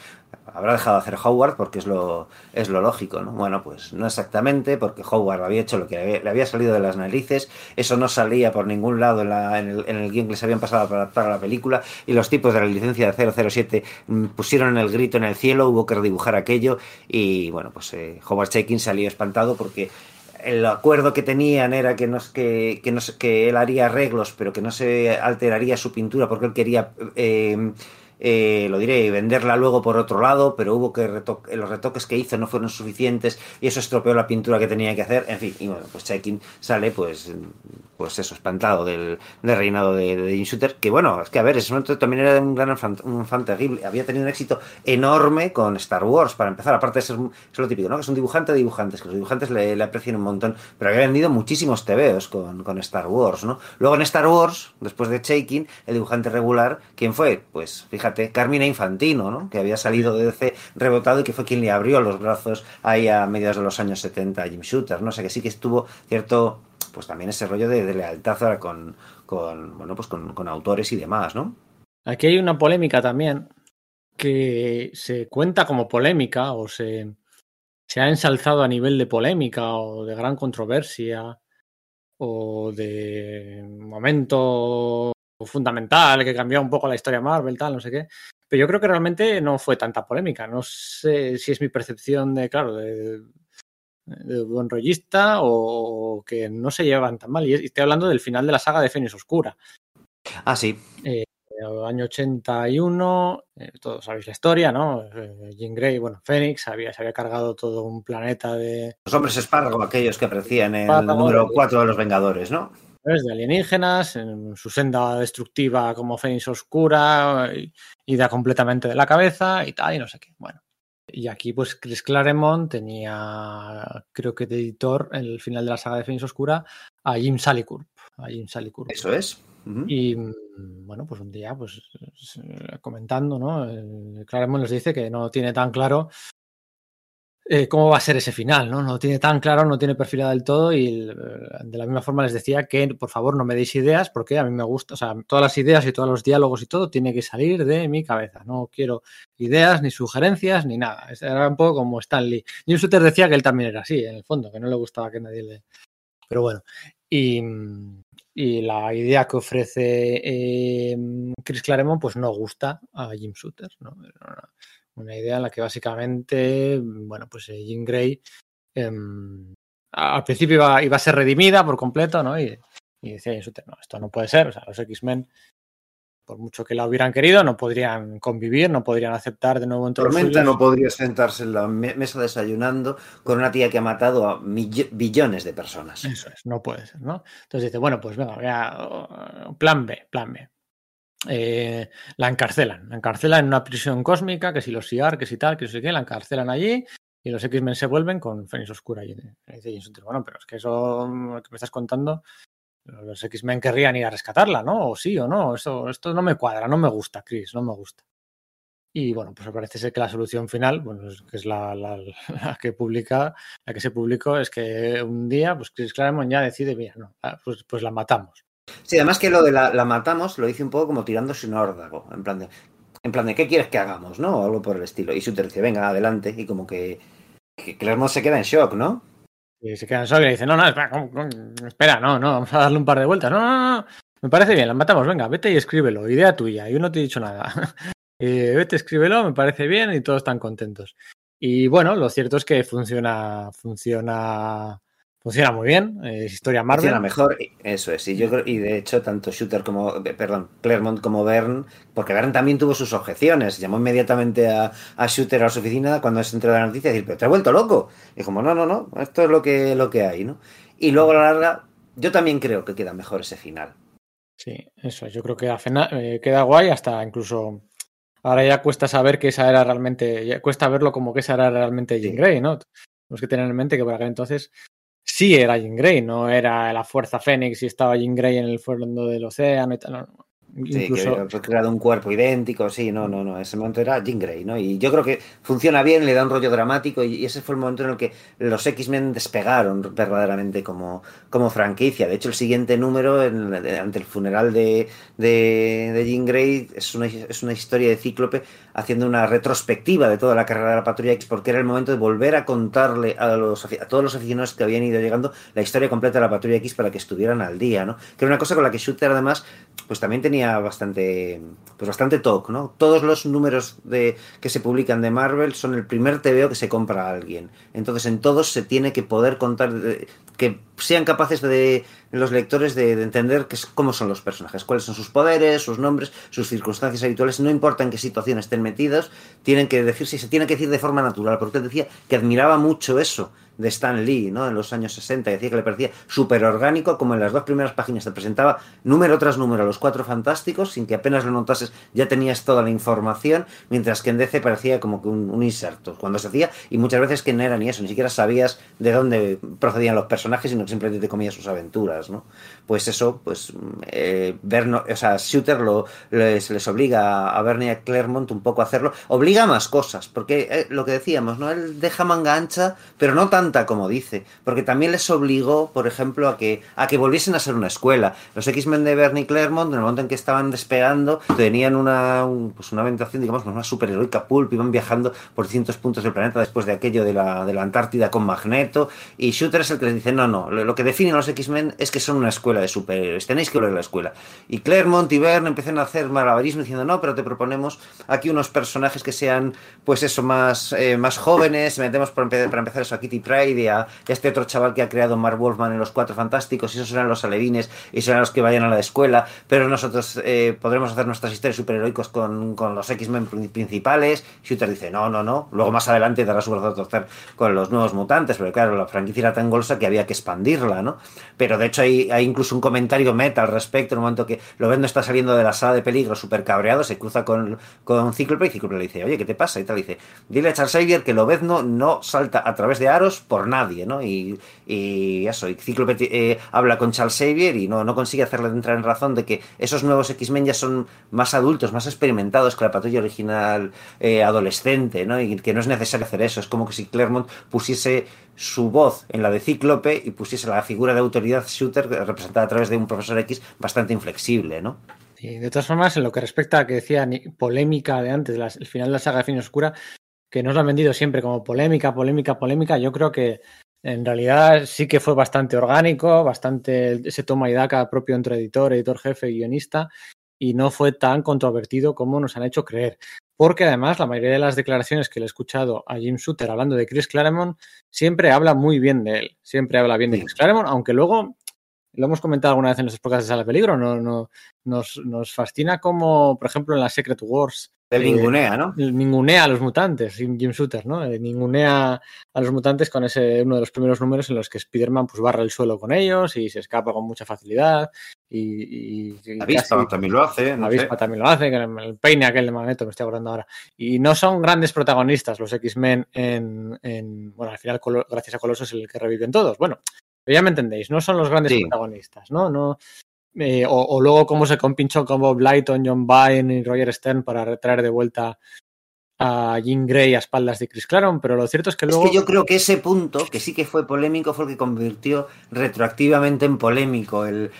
habrá dejado de hacer Howard porque es lo, es lo lógico, ¿no? Bueno, pues no exactamente, porque Howard había hecho lo que había, le había salido de las narices, eso no salía por ningún lado en, la, en, el, en el guion que les habían pasado para adaptar a la película, y los tipos de la licencia de 007 pusieron el grito en el cielo, hubo que redibujar aquello, y bueno, pues eh, Howard Chaykin salió espantado porque el acuerdo que tenían era que, no, que, que, no, que él haría arreglos, pero que no se alteraría su pintura porque él quería, eh, eh, lo diré, venderla luego por otro lado, pero hubo que los retoques que hizo no fueron suficientes y eso estropeó la pintura que tenía que hacer. En fin, y bueno, pues Chekin sale, pues, pues eso, espantado del, del reinado de, de Shooter, que bueno, es que a ver, ese momento también era un gran fan, un fan terrible, había tenido un éxito enorme con Star Wars, para empezar, aparte de ser, es lo típico, ¿no? Que es un dibujante de dibujantes, que los dibujantes le, aprecian un montón, pero había vendido muchísimos TVOs con, con Star Wars, ¿no? Luego en Star Wars, después de Shaking, el dibujante regular, ¿quién fue? Pues fíjate, Carmina Infantino, ¿no? Que había salido de DC rebotado y que fue quien le abrió los brazos ahí a mediados de los años 70 a Jim Shooter, ¿no? O sea que sí que estuvo cierto, pues también ese rollo de, lealtad con, con, bueno, pues con, con autores y demás, ¿no? Aquí hay una polémica también que se cuenta como polémica o se, se ha ensalzado a nivel de polémica o de gran controversia o de momento fundamental que cambió un poco la historia Marvel, tal, no sé qué. Pero yo creo que realmente no fue tanta polémica. No sé si es mi percepción de, claro, de, de buen rollista o que no se llevan tan mal. Y estoy hablando del final de la saga de Fénix Oscura. Ah, sí. Eh, año 81, eh, todos sabéis la historia, ¿no? Eh, Jean Grey, bueno, Fénix, había, se había cargado todo un planeta de... Los hombres espárrago, aquellos que aparecían en el número 4 de los Vengadores, ¿no? De alienígenas, en su senda destructiva como Fénix Oscura, y, y, da completamente de la cabeza y tal, y no sé qué. Bueno. Y aquí, pues, Chris Claremont tenía, creo que de editor, en el final de la saga de Fénix Oscura, a Jim Salicourp. A Jim Salicourp. Eso es. Uh -huh. Y bueno, pues un día, pues comentando, ¿no? Claremont les dice que no tiene tan claro eh, cómo va a ser ese final, ¿no? No tiene tan claro, no tiene perfilado del todo y el, de la misma forma les decía que por favor no me deis ideas porque a mí me gusta, o sea, todas las ideas y todos los diálogos y todo tiene que salir de mi cabeza. No quiero ideas, ni sugerencias, ni nada. Era un poco como Stan Lee. Jim Shooter decía que él también era así, en el fondo, que no le gustaba que nadie le... Pero bueno, y, y la idea que ofrece eh, Chris Claremont pues no gusta a Jim Shooter. ¿no? Una idea en la que básicamente, bueno, pues eh, Jim Gray em, al principio iba, iba, a ser redimida por completo, ¿no? Y, y decía no, esto no puede ser, o sea, los X-Men por mucho que la hubieran querido, no podrían convivir, no podrían aceptar de nuevo entre Tormenta no podría sentarse en la mesa desayunando con una tía que ha matado a billones de personas. Eso es, no puede ser, ¿no? Entonces dice, bueno, pues venga, ya, plan B, plan B. Eh, la encarcelan, la encarcelan en una prisión cósmica, que si los IAR, que si tal, que no sé qué, la encarcelan allí y los X-Men se vuelven con Fénix Oscura. Y dice bueno, pero es que eso que me estás contando los X-Men querrían ir a rescatarla, ¿no? O sí o no. Esto, esto no me cuadra, no me gusta, Chris, no me gusta. Y bueno, pues parece ser que la solución final, bueno, que es la, que publica, la que se publicó, es que un día, pues Chris Claremont ya decide, mira, no, ah, pues, pues la matamos. Sí, además que lo de la, la matamos lo hice un poco como tirándose un órdago, en plan de, en plan de, ¿qué quieres que hagamos, no? O algo por el estilo. Y Suter dice, venga, adelante, y como que, que se queda en shock, ¿no? Y se queda en shock y dice, no, no, espera, espera, no, no, vamos a darle un par de vueltas. No, no, no, me parece bien, la matamos, venga, vete y escríbelo, idea tuya, yo no te he dicho nada. [laughs] eh, vete, escríbelo, me parece bien y todos están contentos. Y bueno, lo cierto es que funciona, funciona Funciona muy bien, es historia Marvel. Funciona mejor, eso es. Y yo creo, y de hecho, tanto Shooter como, eh, perdón, Claremont como Bern, porque Bern también tuvo sus objeciones. Llamó inmediatamente a, a Shooter a su oficina cuando se enteró de la noticia y dijo, pero te has vuelto loco. Y como, no, no, no, esto es lo que, lo que hay, ¿no? Y luego a la larga, yo también creo que queda mejor ese final. Sí, eso, yo creo que eh, queda guay hasta incluso ahora ya cuesta saber que esa era realmente, ya cuesta verlo como que esa era realmente Jean Grey, ¿no? Tenemos que tener en mente que por aquel entonces sí era Jean Grey, no era la Fuerza Fénix y estaba Jean Grey en el fondo del océano y tal. No. Sí, Incluso... que creado un cuerpo idéntico, sí, no, no, no, ese momento era Jean Grey, ¿no? Y yo creo que funciona bien, le da un rollo dramático y ese fue el momento en el que los X-Men despegaron verdaderamente como, como franquicia. De hecho, el siguiente número, en, ante el funeral de, de, de Jean Grey, es una, es una historia de Cíclope haciendo una retrospectiva de toda la carrera de la Patrulla X, porque era el momento de volver a contarle a, los, a todos los aficionados que habían ido llegando la historia completa de la Patrulla X para que estuvieran al día, ¿no? Que era una cosa con la que Shooter además, pues también tenía bastante, pues bastante talk, ¿no? Todos los números de, que se publican de Marvel son el primer TVO que se compra a alguien. Entonces en todos se tiene que poder contar, que sean capaces de los lectores de, de entender que es, cómo son los personajes, cuáles son sus poderes, sus nombres, sus circunstancias habituales, no importa en qué situación estén metidos, tienen que decirse y se tiene que decir de forma natural, porque él decía que admiraba mucho eso de Stan Lee, ¿no? En los años 60, decía que le parecía súper orgánico, como en las dos primeras páginas te presentaba número tras número los cuatro fantásticos, sin que apenas lo notases, ya tenías toda la información, mientras que en DC parecía como que un, inserto, cuando se hacía, y muchas veces que no era ni eso, ni siquiera sabías de dónde procedían los personajes, sino que simplemente te comías sus aventuras, ¿no? Pues eso, pues, eh, Berno, o sea, Shooter lo, les, les obliga a Bernie a Claremont un poco a hacerlo, obliga a más cosas, porque eh, lo que decíamos, ¿no? Él deja manga ancha, pero no como dice, porque también les obligó, por ejemplo, a que, a que volviesen a ser una escuela. Los X-Men de Bernie Claremont, en el momento en que estaban despegando, tenían una, un, pues una ambientación, digamos, una superheroica pulp, iban viajando por distintos puntos del planeta después de aquello de la, de la Antártida con Magneto, y Shooter es el que les dice, no, no, lo, lo que define a los X-Men es que son una escuela de superhéroes, tenéis que volver a la escuela. Y Claremont y Bern empiezan a hacer malabarismo diciendo, no, pero te proponemos aquí unos personajes que sean, pues eso, más, eh, más jóvenes, metemos para, para empezar eso a Kitty Pryde, y a este otro chaval que ha creado Mark Wolfman en Los Cuatro Fantásticos, y esos serán los alevines y serán los que vayan a la escuela, pero nosotros eh, podremos hacer nuestras historias superheroicos con, con los X-Men principales. Shooter dice, no, no, no. Luego más adelante dará su brazo a torcer con los nuevos mutantes, pero claro, la franquicia era tan golsa que había que expandirla, ¿no? Pero de hecho hay, hay incluso un comentario meta al respecto, en un momento que Lobezno está saliendo de la sala de peligro súper cabreado, se cruza con, con Cíclope y Cíclope le dice, oye, ¿qué te pasa? Y tal, dice, dile a Charles Xavier que Lobezno no salta a través de aros por nadie, ¿no? Y, eso, y Cíclope eh, habla con Charles Xavier y no, consigue hacerle entrar en razón de que esos nuevos X-Men ya son más adultos, más experimentados que la patrulla original eh, adolescente, ¿no? Y que no es necesario hacer eso. Es como que si Claremont pusiese su voz en la de Cíclope y pusiese la figura de autoridad shooter representada a través de un profesor X bastante inflexible, ¿no? Y de todas formas, en lo que respecta a que decía polémica de antes, el final de la saga de Fin Oscura, que nos lo han vendido siempre como polémica, polémica, polémica, yo creo que En realidad sí que fue bastante orgánico, bastante ese toma y daca propio entre editor, editor jefe y guionista, y no fue tan controvertido como nos han hecho creer. Porque además la mayoría de las declaraciones que le he escuchado a Jim Shooter hablando de Chris Claremont siempre habla muy bien de él, siempre habla bien de Chris Claremont, aunque luego lo hemos comentado alguna vez en los podcasts de Sala Peligro, no, no, nos, nos fascina como, por ejemplo, en la Secret Wars el ningunea, ¿no? El ningunea a los mutantes, Jim Shooter, ¿no? El ningunea a los mutantes con ese uno de los primeros números en los que Spider-Man pues barra el suelo con ellos y se escapa con mucha facilidad. Y, y Avispa también lo hace. No Avispa también lo hace, el peine aquel de Magneto, me estoy acordando ahora. Y no son grandes protagonistas los X-Men en, en, Bueno, al final, gracias a Coloso es el que reviven todos. Bueno, ya me entendéis, no son los grandes protagonistas, ¿no? No, eh, o, luego cómo se compinchó con Bob Lighton, John Byrne y Roger Stern para traer de vuelta a Jean Grey a espaldas de Chris Claremont, pero lo cierto es que luego... Es que yo creo que ese punto, que sí que fue polémico, fue el que convirtió retroactivamente en polémico el,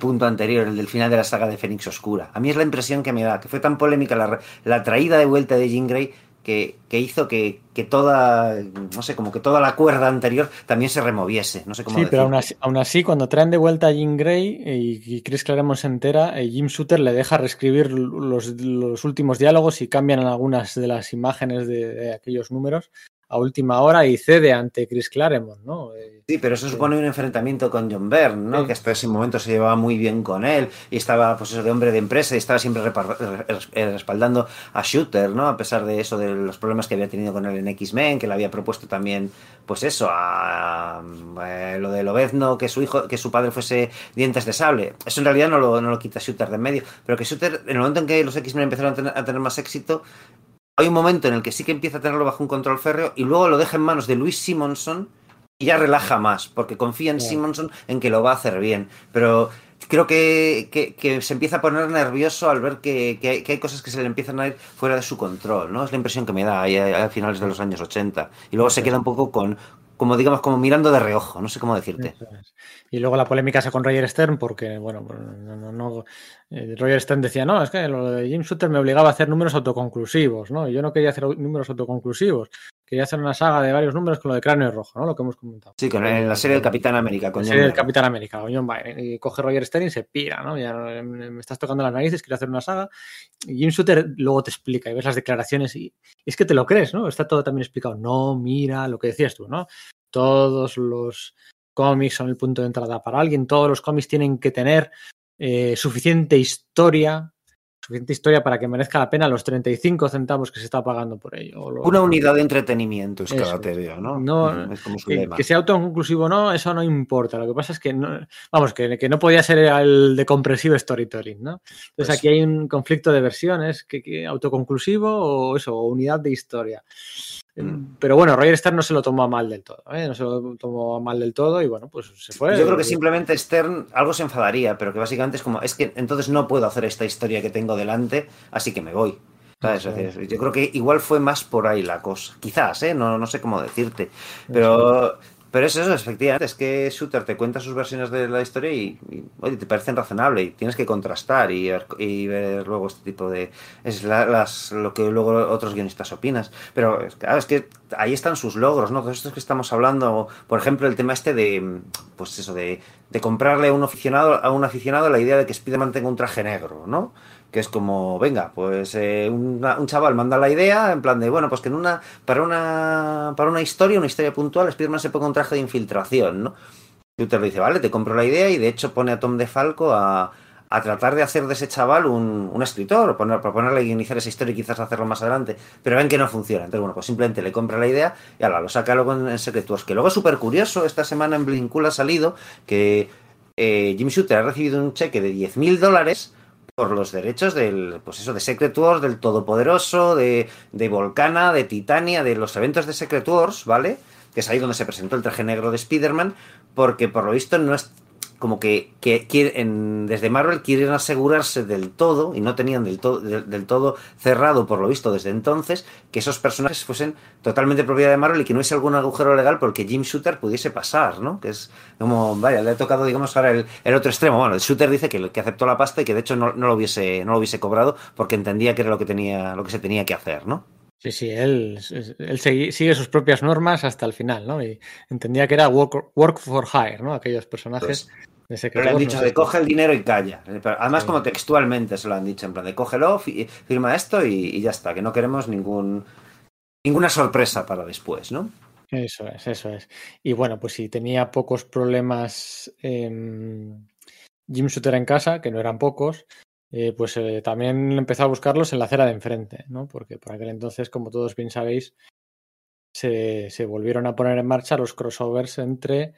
punto anterior, el del final de la saga de Fénix Oscura. A mí es la impresión que me da, que fue tan polémica la, la traída de vuelta de Jean Grey que, hizo que, toda, no sé, como que toda la cuerda anterior también se removiese. No sé cómo Sí, pero aún así, cuando traen de vuelta a Jim Grey y, Chris Claremont se entera, eh, Jim Shooter le deja reescribir los, últimos diálogos y cambian algunas de las imágenes de aquellos números a última hora y cede ante Chris Claremont, ¿no? Eh, sí, pero eso supone un enfrentamiento con John Byrne, ¿no? Que hasta ese momento se llevaba muy bien con él y estaba, pues eso, de hombre de empresa y estaba siempre eh, respaldando a Shooter, ¿no? A pesar de eso, de los problemas que había tenido con él en X-Men, que le había propuesto también, pues eso, a, eh, lo de Lobezno, que su hijo, que su padre fuese dientes de sable. Eso en realidad no lo, no lo quita Shooter de en medio, pero que Shooter, en el momento en que los X-Men empezaron a tener más éxito, hay un momento en el que sí que empieza a tenerlo bajo un control férreo y luego lo deja en manos de Luis Simonson y ya relaja más, porque confía en Simonson en que lo va a hacer bien. Pero creo que, se empieza a poner nervioso al ver que, hay cosas que se le empiezan a ir fuera de su control, ¿no? Es la impresión que me da ahí a, finales de los años 80. Y luego se queda un poco con, como digamos, como mirando de reojo, no sé cómo decirte. Y luego la polémica es con Roger Stern, porque, bueno, pues, no, eh, Roger Stern decía, no, es que lo de James Shooter me obligaba a hacer números autoconclusivos, ¿no? Y yo no quería hacer números autoconclusivos, quería hacer una saga de varios números con lo de Cráneo Rojo, ¿no? Lo que hemos comentado. Sí, con la serie del Capitán América. Con la serie del Capitán América, con John Byrne. Y coge Roger Stern y se pira, ¿no? Ya me estás tocando las narices, quiero hacer una saga. Y James Shooter luego te explica y ves las declaraciones y es que te lo crees, ¿no? Está todo también explicado. No, mira, lo que decías tú, ¿no? todos los cómics son el punto de entrada para alguien, todos los cómics tienen que tener eh, suficiente historia, suficiente historia para que merezca la pena los 35 centavos que se está pagando por ello. Una unidad de entretenimiento es cada teoría, ¿no? no que, sea autoconclusivo o no, eso no importa. Lo que pasa es que, no, vamos, que, no podía ser el de compresivo storytelling, ¿no? Entonces pues aquí hay un conflicto de versiones, que, autoconclusivo o eso, o unidad de historia. Mm. Pero bueno, Roger Stern no se lo tomó mal del todo, ¿eh? no se lo tomó mal del todo y bueno, pues se fue. Yo creo que simplemente Stern algo se enfadaría, pero que básicamente es como, es que entonces no puedo hacer esta historia que tengo delante, así que me voy. yo creo que igual fue más por ahí la cosa. Quizás, ¿eh? No, no sé cómo decirte. Pero pero es eso, efectivamente, es que Shooter te cuenta sus versiones de la historia y, te parecen razonables y tienes que contrastar y ver, luego este tipo de... Es las, lo que luego otros guionistas opinas. Pero claro, es que ahí están sus logros, ¿no? Todos estos que estamos hablando, por ejemplo, el tema este de, pues eso, de, de comprarle a un aficionado, a un aficionado la idea de que Spider-Man tenga un traje negro, ¿no? Que es como, venga, pues eh, un chaval manda la idea en plan de, bueno, pues que en una, para una, para una historia, una historia puntual, Spiderman se ponga un traje de infiltración, ¿no? Twitter le dice, vale, te compro la idea y de hecho pone a Tom DeFalco a, a tratar de hacer de ese chaval un, un escritor, poner, proponerle iniciar esa historia y quizás hacerlo más adelante, pero ven que no funciona. Entonces, bueno, pues simplemente le compra la idea y ahora lo saca luego en, Secret Wars, que luego es súper curioso, esta semana en Blinkul ha salido que eh, Jimmy Shooter ha recibido un cheque de 10.000 dólares por los derechos del, pues eso, de Secret Wars, del Todopoderoso, de, de Volcana, de Titania, de los eventos de Secret Wars, ¿vale? Que es ahí donde se presentó el traje negro de Spider-Man, porque por lo visto no es, como que, quieren, desde Marvel quieren asegurarse del todo, y no tenían del todo, del, todo cerrado por lo visto desde entonces, que esos personajes fuesen totalmente propiedad de Marvel y que no hubiese algún agujero legal porque Jim Shooter pudiese pasar, ¿no? Que es como, vaya, le ha tocado, digamos, ahora el, otro extremo. Bueno, el Shooter dice que, que aceptó la pasta y que de hecho no, lo hubiese, no lo hubiese cobrado porque entendía que era lo que tenía, lo que se tenía que hacer, ¿no? Sí, sí, él, él sigue sus propias normas hasta el final, ¿no? Y entendía que era work, for hire, ¿no? Aquellos personajes pues, secretos. le han dicho de coge el dinero y calla. Además, como textualmente se lo han dicho, en plan de cógelo, firma esto y, ya está, que no queremos ningún ninguna sorpresa para después, ¿no? Eso es, eso es. Y bueno, pues si tenía pocos problemas Jim Shooter en casa, que no eran pocos, eh, pues eh, también empezó a buscarlos en la acera de enfrente, ¿no? Porque por aquel entonces, como todos bien sabéis, se, volvieron a poner en marcha los crossovers entre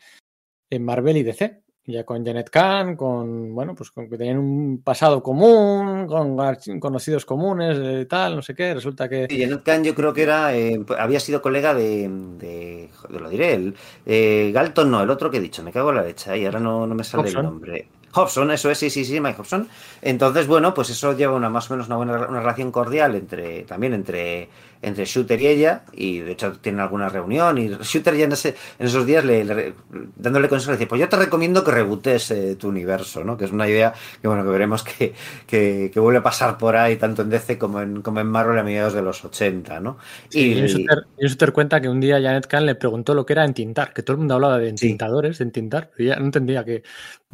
eh, Marvel y DC. Ya con Janet Kahn, con, bueno, pues con que tenían un pasado común, con conocidos comunes, y tal, no sé qué, resulta que... Janet Kahn yo creo que era, había sido colega de, de, lo diré, el, Galton no, el otro que he dicho, me cago en la leche, y ahora no, no me sale el nombre. Hobson, eso es, sí, sí, sí, Mike Hobson. Entonces, bueno, pues eso lleva una más o menos una buena una relación cordial entre también entre entre Shooter y ella, y de hecho tienen alguna reunión, y Shooter ya en, ese, en esos días le, dándole consejo, le dice, pues yo te recomiendo que rebutes eh, tu universo, ¿no? Que es una idea que, bueno, que veremos que, que, vuelve a pasar por ahí, tanto en DC como en, como en Marvel a mediados de los 80, ¿no? y, Shooter, Shooter, cuenta que un día Janet Kahn le preguntó lo que era entintar, que todo el mundo hablaba de entintadores, de entintar, ella no entendía que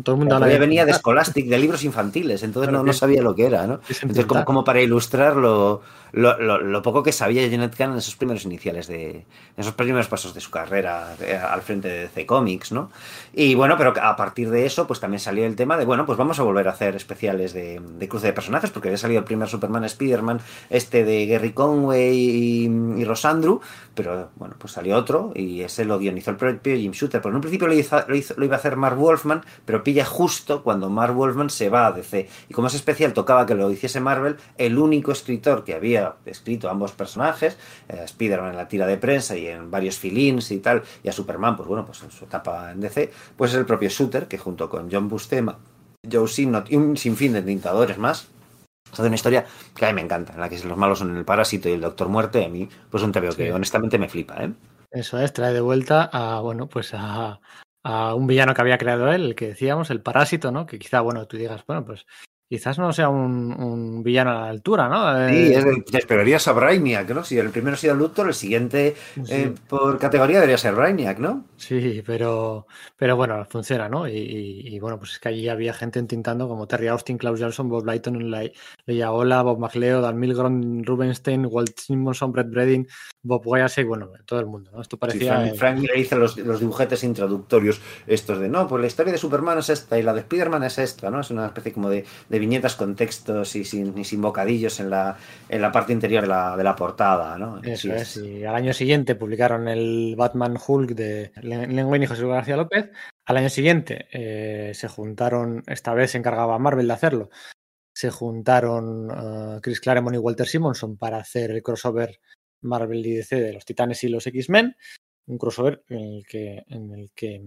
todo el mundo de venía de [laughs] Scholastic, de libros infantiles, entonces no, no, sabía lo que era, ¿no? Entonces, como, como para ilustrarlo lo, poco que sabía Janet Kahn en esos primeros iniciales de en esos primeros pasos de su carrera al frente de DC Comics, ¿no? Y bueno, pero a partir de eso, pues también salió el tema de, bueno, pues vamos a volver a hacer especiales de, cruce de personajes, porque había salido el primer Superman Spider-Man, este de Gary Conway y, Rosandru, pero bueno, pues salió otro y ese lo guionizó el propio Jim Shooter. Pero en un principio lo, lo, iba a hacer Mark Wolfman, pero pilla justo cuando Mark Wolfman se va a DC. Y como es especial, tocaba que lo hiciese Marvel, el único escritor que había escrito ambos personajes, eh, Spider-Man en la tira de prensa y en varios filins y tal, y a Superman, pues bueno, pues en su etapa en DC, pues es el propio Shooter, que junto con John Bustema, Joe Sinnott y un sinfín de tintadores más, hace una historia que a mí me encanta, en la que los malos son el parásito y el doctor muerte, a mí, pues un veo que honestamente me flipa, ¿eh? Eso es, trae de vuelta a, bueno, pues a, a un villano que había creado él, el que decíamos, el parásito, ¿no? Que quizá, bueno, tú digas, bueno, pues quizás no sea un, villano a la altura, ¿no? Sí, es te esperarías a Brainiac, ¿no? Si el primero ha sido Luthor, el siguiente eh, por categoría debería ser Brainiac, ¿no? Sí, pero, pero bueno, funciona, ¿no? Y, bueno, pues es que allí había gente entintando como Terry Austin, Klaus Johnson, Bob Lighton, Leia Ola, Bob McLeod, Dan Milgrom, Rubenstein, Walt Simonson, Brett Bredin, Bob Wyasek, bueno, todo el mundo, ¿no? Esto parecía... Sí, Frank, Miller hizo los, los, dibujetes introductorios estos de, no, pues la historia de Superman es esta y la de Spider-Man es esta, ¿no? Es una especie como de viñetas con textos y sin, sin bocadillos en la, en la parte interior de la, de la portada, ¿no? Eso es. Y al año siguiente publicaron el Batman Hulk de Len Wayne y José García López. Al año siguiente eh, se juntaron, esta vez se encargaba Marvel de hacerlo, se juntaron uh, Chris Claremont y Walter Simonson para hacer el crossover Marvel y DC de los Titanes y los X-Men, un crossover en el que, en el que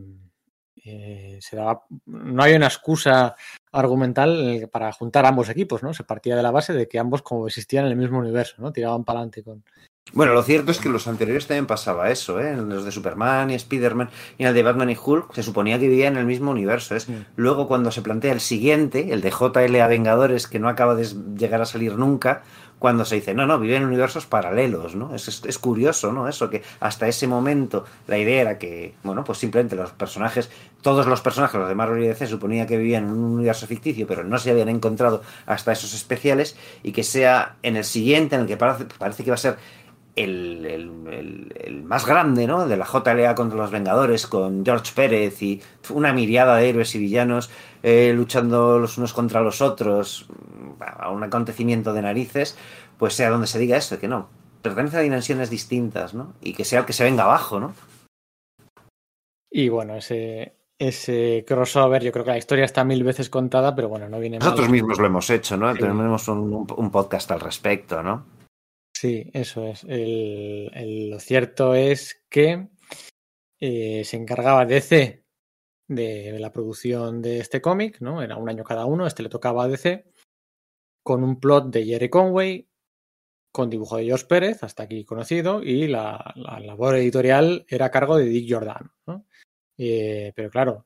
eh, se daba, no hay una excusa argumental para juntar ambos equipos, ¿no? Se partía de la base de que ambos como existían en el mismo universo, ¿no? Tiraban para adelante con... Bueno, lo cierto es que en los anteriores también pasaba eso, ¿eh? En los de Superman y Spider-Man y en el de Batman y Hulk se suponía que vivían en el mismo universo. Es luego cuando se plantea el siguiente, el de JLA Vengadores, que no acaba de llegar a salir nunca, cuando se dice, no, no, viven en universos paralelos, ¿no? Es, es, curioso, ¿no? Eso, que hasta ese momento la idea era que, bueno, pues simplemente los personajes, todos los personajes, los de Marvel y DC, suponía que vivían en un universo ficticio, pero no se habían encontrado hasta esos especiales, y que sea en el siguiente, en el que parece, parece que va a ser el, el, el, más grande, ¿no? De la JLA contra los Vengadores, con George Pérez y una miriada de héroes y villanos eh, luchando los unos contra los otros, a un acontecimiento de narices, pues sea donde se diga esto, que no, pertenece a dimensiones distintas, ¿no? Y que sea el que se venga abajo, ¿no? Y bueno, ese, ese crossover, yo creo que la historia está mil veces contada, pero bueno, no viene Nosotros mismos lo hemos hecho, ¿no? Tenemos un, un, podcast al respecto, ¿no? Sí, eso es. Lo cierto es que eh, se encargaba DC de la producción de este cómic, ¿no? Era un año cada uno, este le tocaba a DC, con un plot de Jerry Conway, con dibujo de George Pérez, hasta aquí conocido, y la, labor editorial era a cargo de Dick Jordan. Eh, pero claro,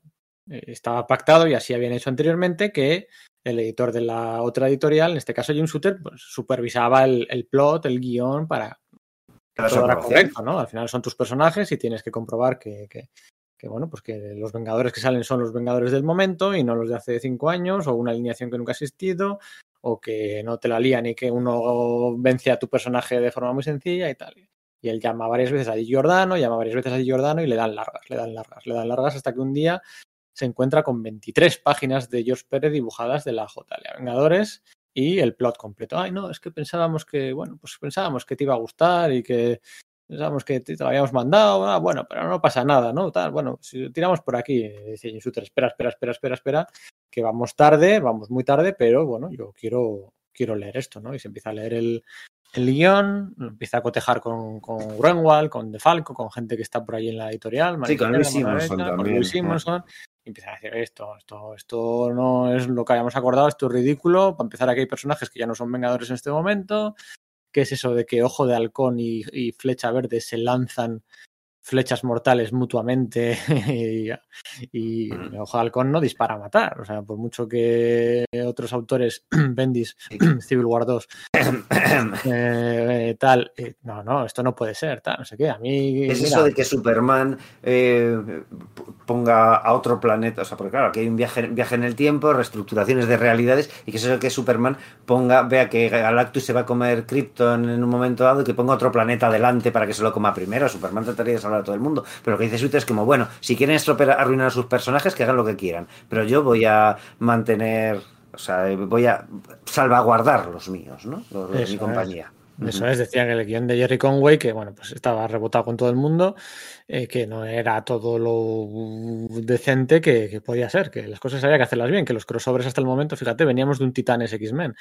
eh, estaba pactado y así habían hecho anteriormente que el editor de la otra editorial, en este caso Jim Shooter, pues, supervisaba el, plot, el guion para todo era correcto, ¿no? Al final son tus personajes y tienes que comprobar que, que, que, bueno, pues que los Vengadores que salen son los Vengadores del momento y no los de hace cinco años o una alineación que nunca ha existido o que no te la lían y que uno vence a tu personaje de forma muy sencilla y tal. Y él llama varias veces a Giordano, llama varias veces a Giordano y le dan largas, le dan largas, le dan largas hasta que un día se encuentra con 23 páginas de George Pérez dibujadas de la JLA Vengadores y el plot completo. Ay, no, es que pensábamos que, bueno, pues pensábamos que te iba a gustar y que pensábamos que te lo habíamos mandado, ah, bueno, pero no pasa nada, ¿no? Tal, bueno, si tiramos por aquí, dice Insuter, espera, espera, espera, espera, espera, que vamos tarde, vamos muy tarde, pero bueno, yo quiero, quiero leer esto, ¿no? Y se empieza a leer el, el guion, empieza a cotejar con, con Greenwald, con De Falco, con gente que está por ahí en la editorial. Sí, con Luis Simonson también. Con Luis Simonson. Y empieza a decir esto, esto, esto no es lo que habíamos acordado, esto es ridículo. Para empezar, aquí hay personajes que ya no son vengadores en este momento. ¿Qué es eso de que Ojo de Halcón y Flecha Verde se lanzan flechas mortales mutuamente [laughs] y, y. Ojo de Halcón no dispara a matar. O sea, por mucho que otros autores, [clears throat] Bendis, [clears throat] Civil War 2, [clears throat] eh, tal, eh, no, no, esto no puede ser, tal, no sé qué. A mí. Es mira, eso de que Superman eh, ponga a otro planeta, o sea, porque claro, aquí hay un viaje, viaje en el tiempo, reestructuraciones de realidades, y que es eso que Superman ponga, vea que Galactus se va a comer Krypton en un momento dado y que ponga otro planeta adelante para que se lo coma primero. Superman trataría de salvar a todo el mundo. Pero lo que dice Suter es como, bueno, si quieren estropear, arruinar a sus personajes, que hagan lo que quieran. Pero yo voy a mantener, o sea, voy a salvaguardar los míos, ¿no? Los, de mi es. compañía. Eso es, decía que el guion de Jerry Conway, que bueno, pues estaba rebotado con todo el mundo, eh, que no era todo lo decente que, que, podía ser, que las cosas había que hacerlas bien, que los crossovers hasta el momento, fíjate, veníamos de un Titanes X-Men.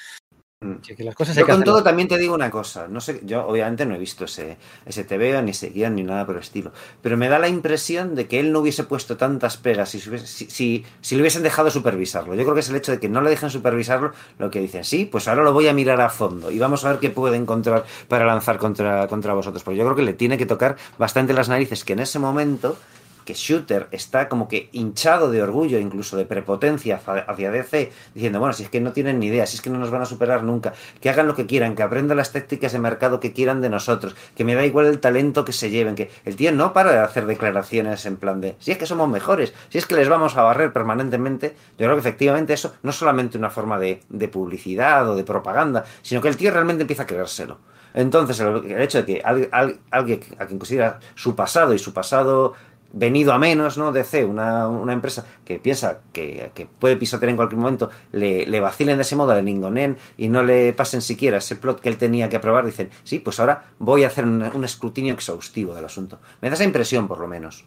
Mm. Que, que las cosas Yo con todo también te digo una cosa, no sé, yo obviamente no he visto ese, ese TVO, ni ese guion, ni nada por el estilo, pero me da la impresión de que él no hubiese puesto tantas pegas si, si, si, si le hubiesen dejado supervisarlo. Yo creo que es el hecho de que no le dejen supervisarlo lo que dicen, sí, pues ahora lo voy a mirar a fondo y vamos a ver qué puede encontrar para lanzar contra, contra vosotros. Porque yo creo que le tiene que tocar bastante las narices que en ese momento que Shooter está como que hinchado de orgullo, incluso de prepotencia hacia DC, diciendo, bueno, si es que no tienen ni idea, si es que no nos van a superar nunca, que hagan lo que quieran, que aprendan las tácticas de mercado que quieran de nosotros, que me da igual el talento que se lleven, que el tío no para de hacer declaraciones en plan de, si es que somos mejores, si es que les vamos a barrer permanentemente, yo creo que efectivamente eso no es solamente una forma de, de publicidad o de propaganda, sino que el tío realmente empieza a creérselo. Entonces, el, hecho de que al- al- alguien a quien considera su pasado y su pasado venido a menos, ¿no? DC, una, una empresa que piensa que, que puede pisotear en cualquier momento, le, le vacilen de ese modo, le ningonen y no le pasen siquiera ese plot que él tenía que aprobar, dicen, sí, pues ahora voy a hacer un, un escrutinio exhaustivo del asunto. Me da esa impresión, por lo menos.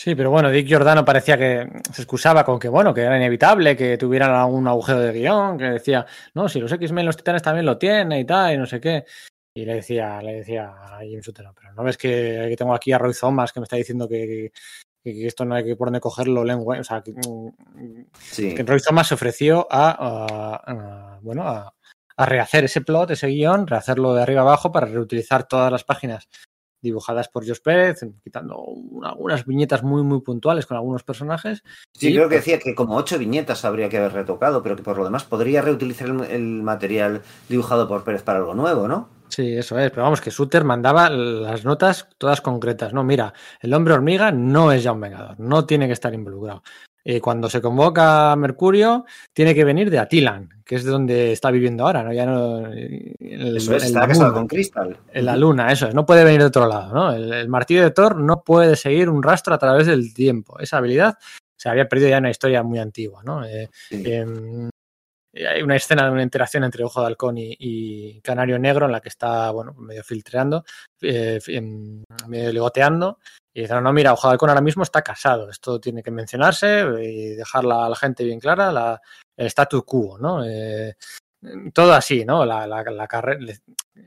Sí, pero bueno, Dick Giordano parecía que se excusaba con que, bueno, que era inevitable que tuvieran algún agujero de guion, que decía, no, si los X-Men, los Titanes también lo tienen y tal, y no sé qué. Y le decía, le decía a James Sutton, pero no ves que, que tengo aquí a Roy Thomas que me está diciendo que, que, que esto no hay que por dónde cogerlo lengua, o sea, que, Sí. que Roy Thomas se ofreció a, a- a- bueno, a, a rehacer ese plot, ese guion, rehacerlo de arriba abajo para reutilizar todas las páginas dibujadas por Josh Pérez, quitando un- algunas viñetas muy, muy puntuales con algunos personajes. Sí, Y, creo que pues, decía que como ocho viñetas habría que haber retocado, pero que por lo demás podría reutilizar el, el material dibujado por Pérez para algo nuevo, ¿no? Sí, eso es, pero vamos, que Suter mandaba las notas todas concretas. No, mira, el hombre hormiga no es ya un vengador, no tiene que estar involucrado. Eh, cuando se convoca a Mercurio, tiene que venir de Atilan, que es de donde está viviendo ahora, ¿no? Ya no. el- Eso es, el- está casado con Crystal. En la luna, eso es, no puede venir de otro lado, ¿no? El, el martillo de Thor no puede seguir un rastro a través del tiempo. Esa habilidad se había perdido ya en una historia muy antigua, ¿no? Eh, Sí. eh, hay una escena de una interacción entre Ojo de Halcón y, Canario Negro en la que está, bueno, medio filtreando, eh, medio ligoteando. Y dice, no, mira, Ojo de Halcón ahora mismo está casado. Esto tiene que mencionarse y dejarla a la gente bien clara, la, el status quo, ¿no? Eh, todo así, ¿no? La, la, la carrera.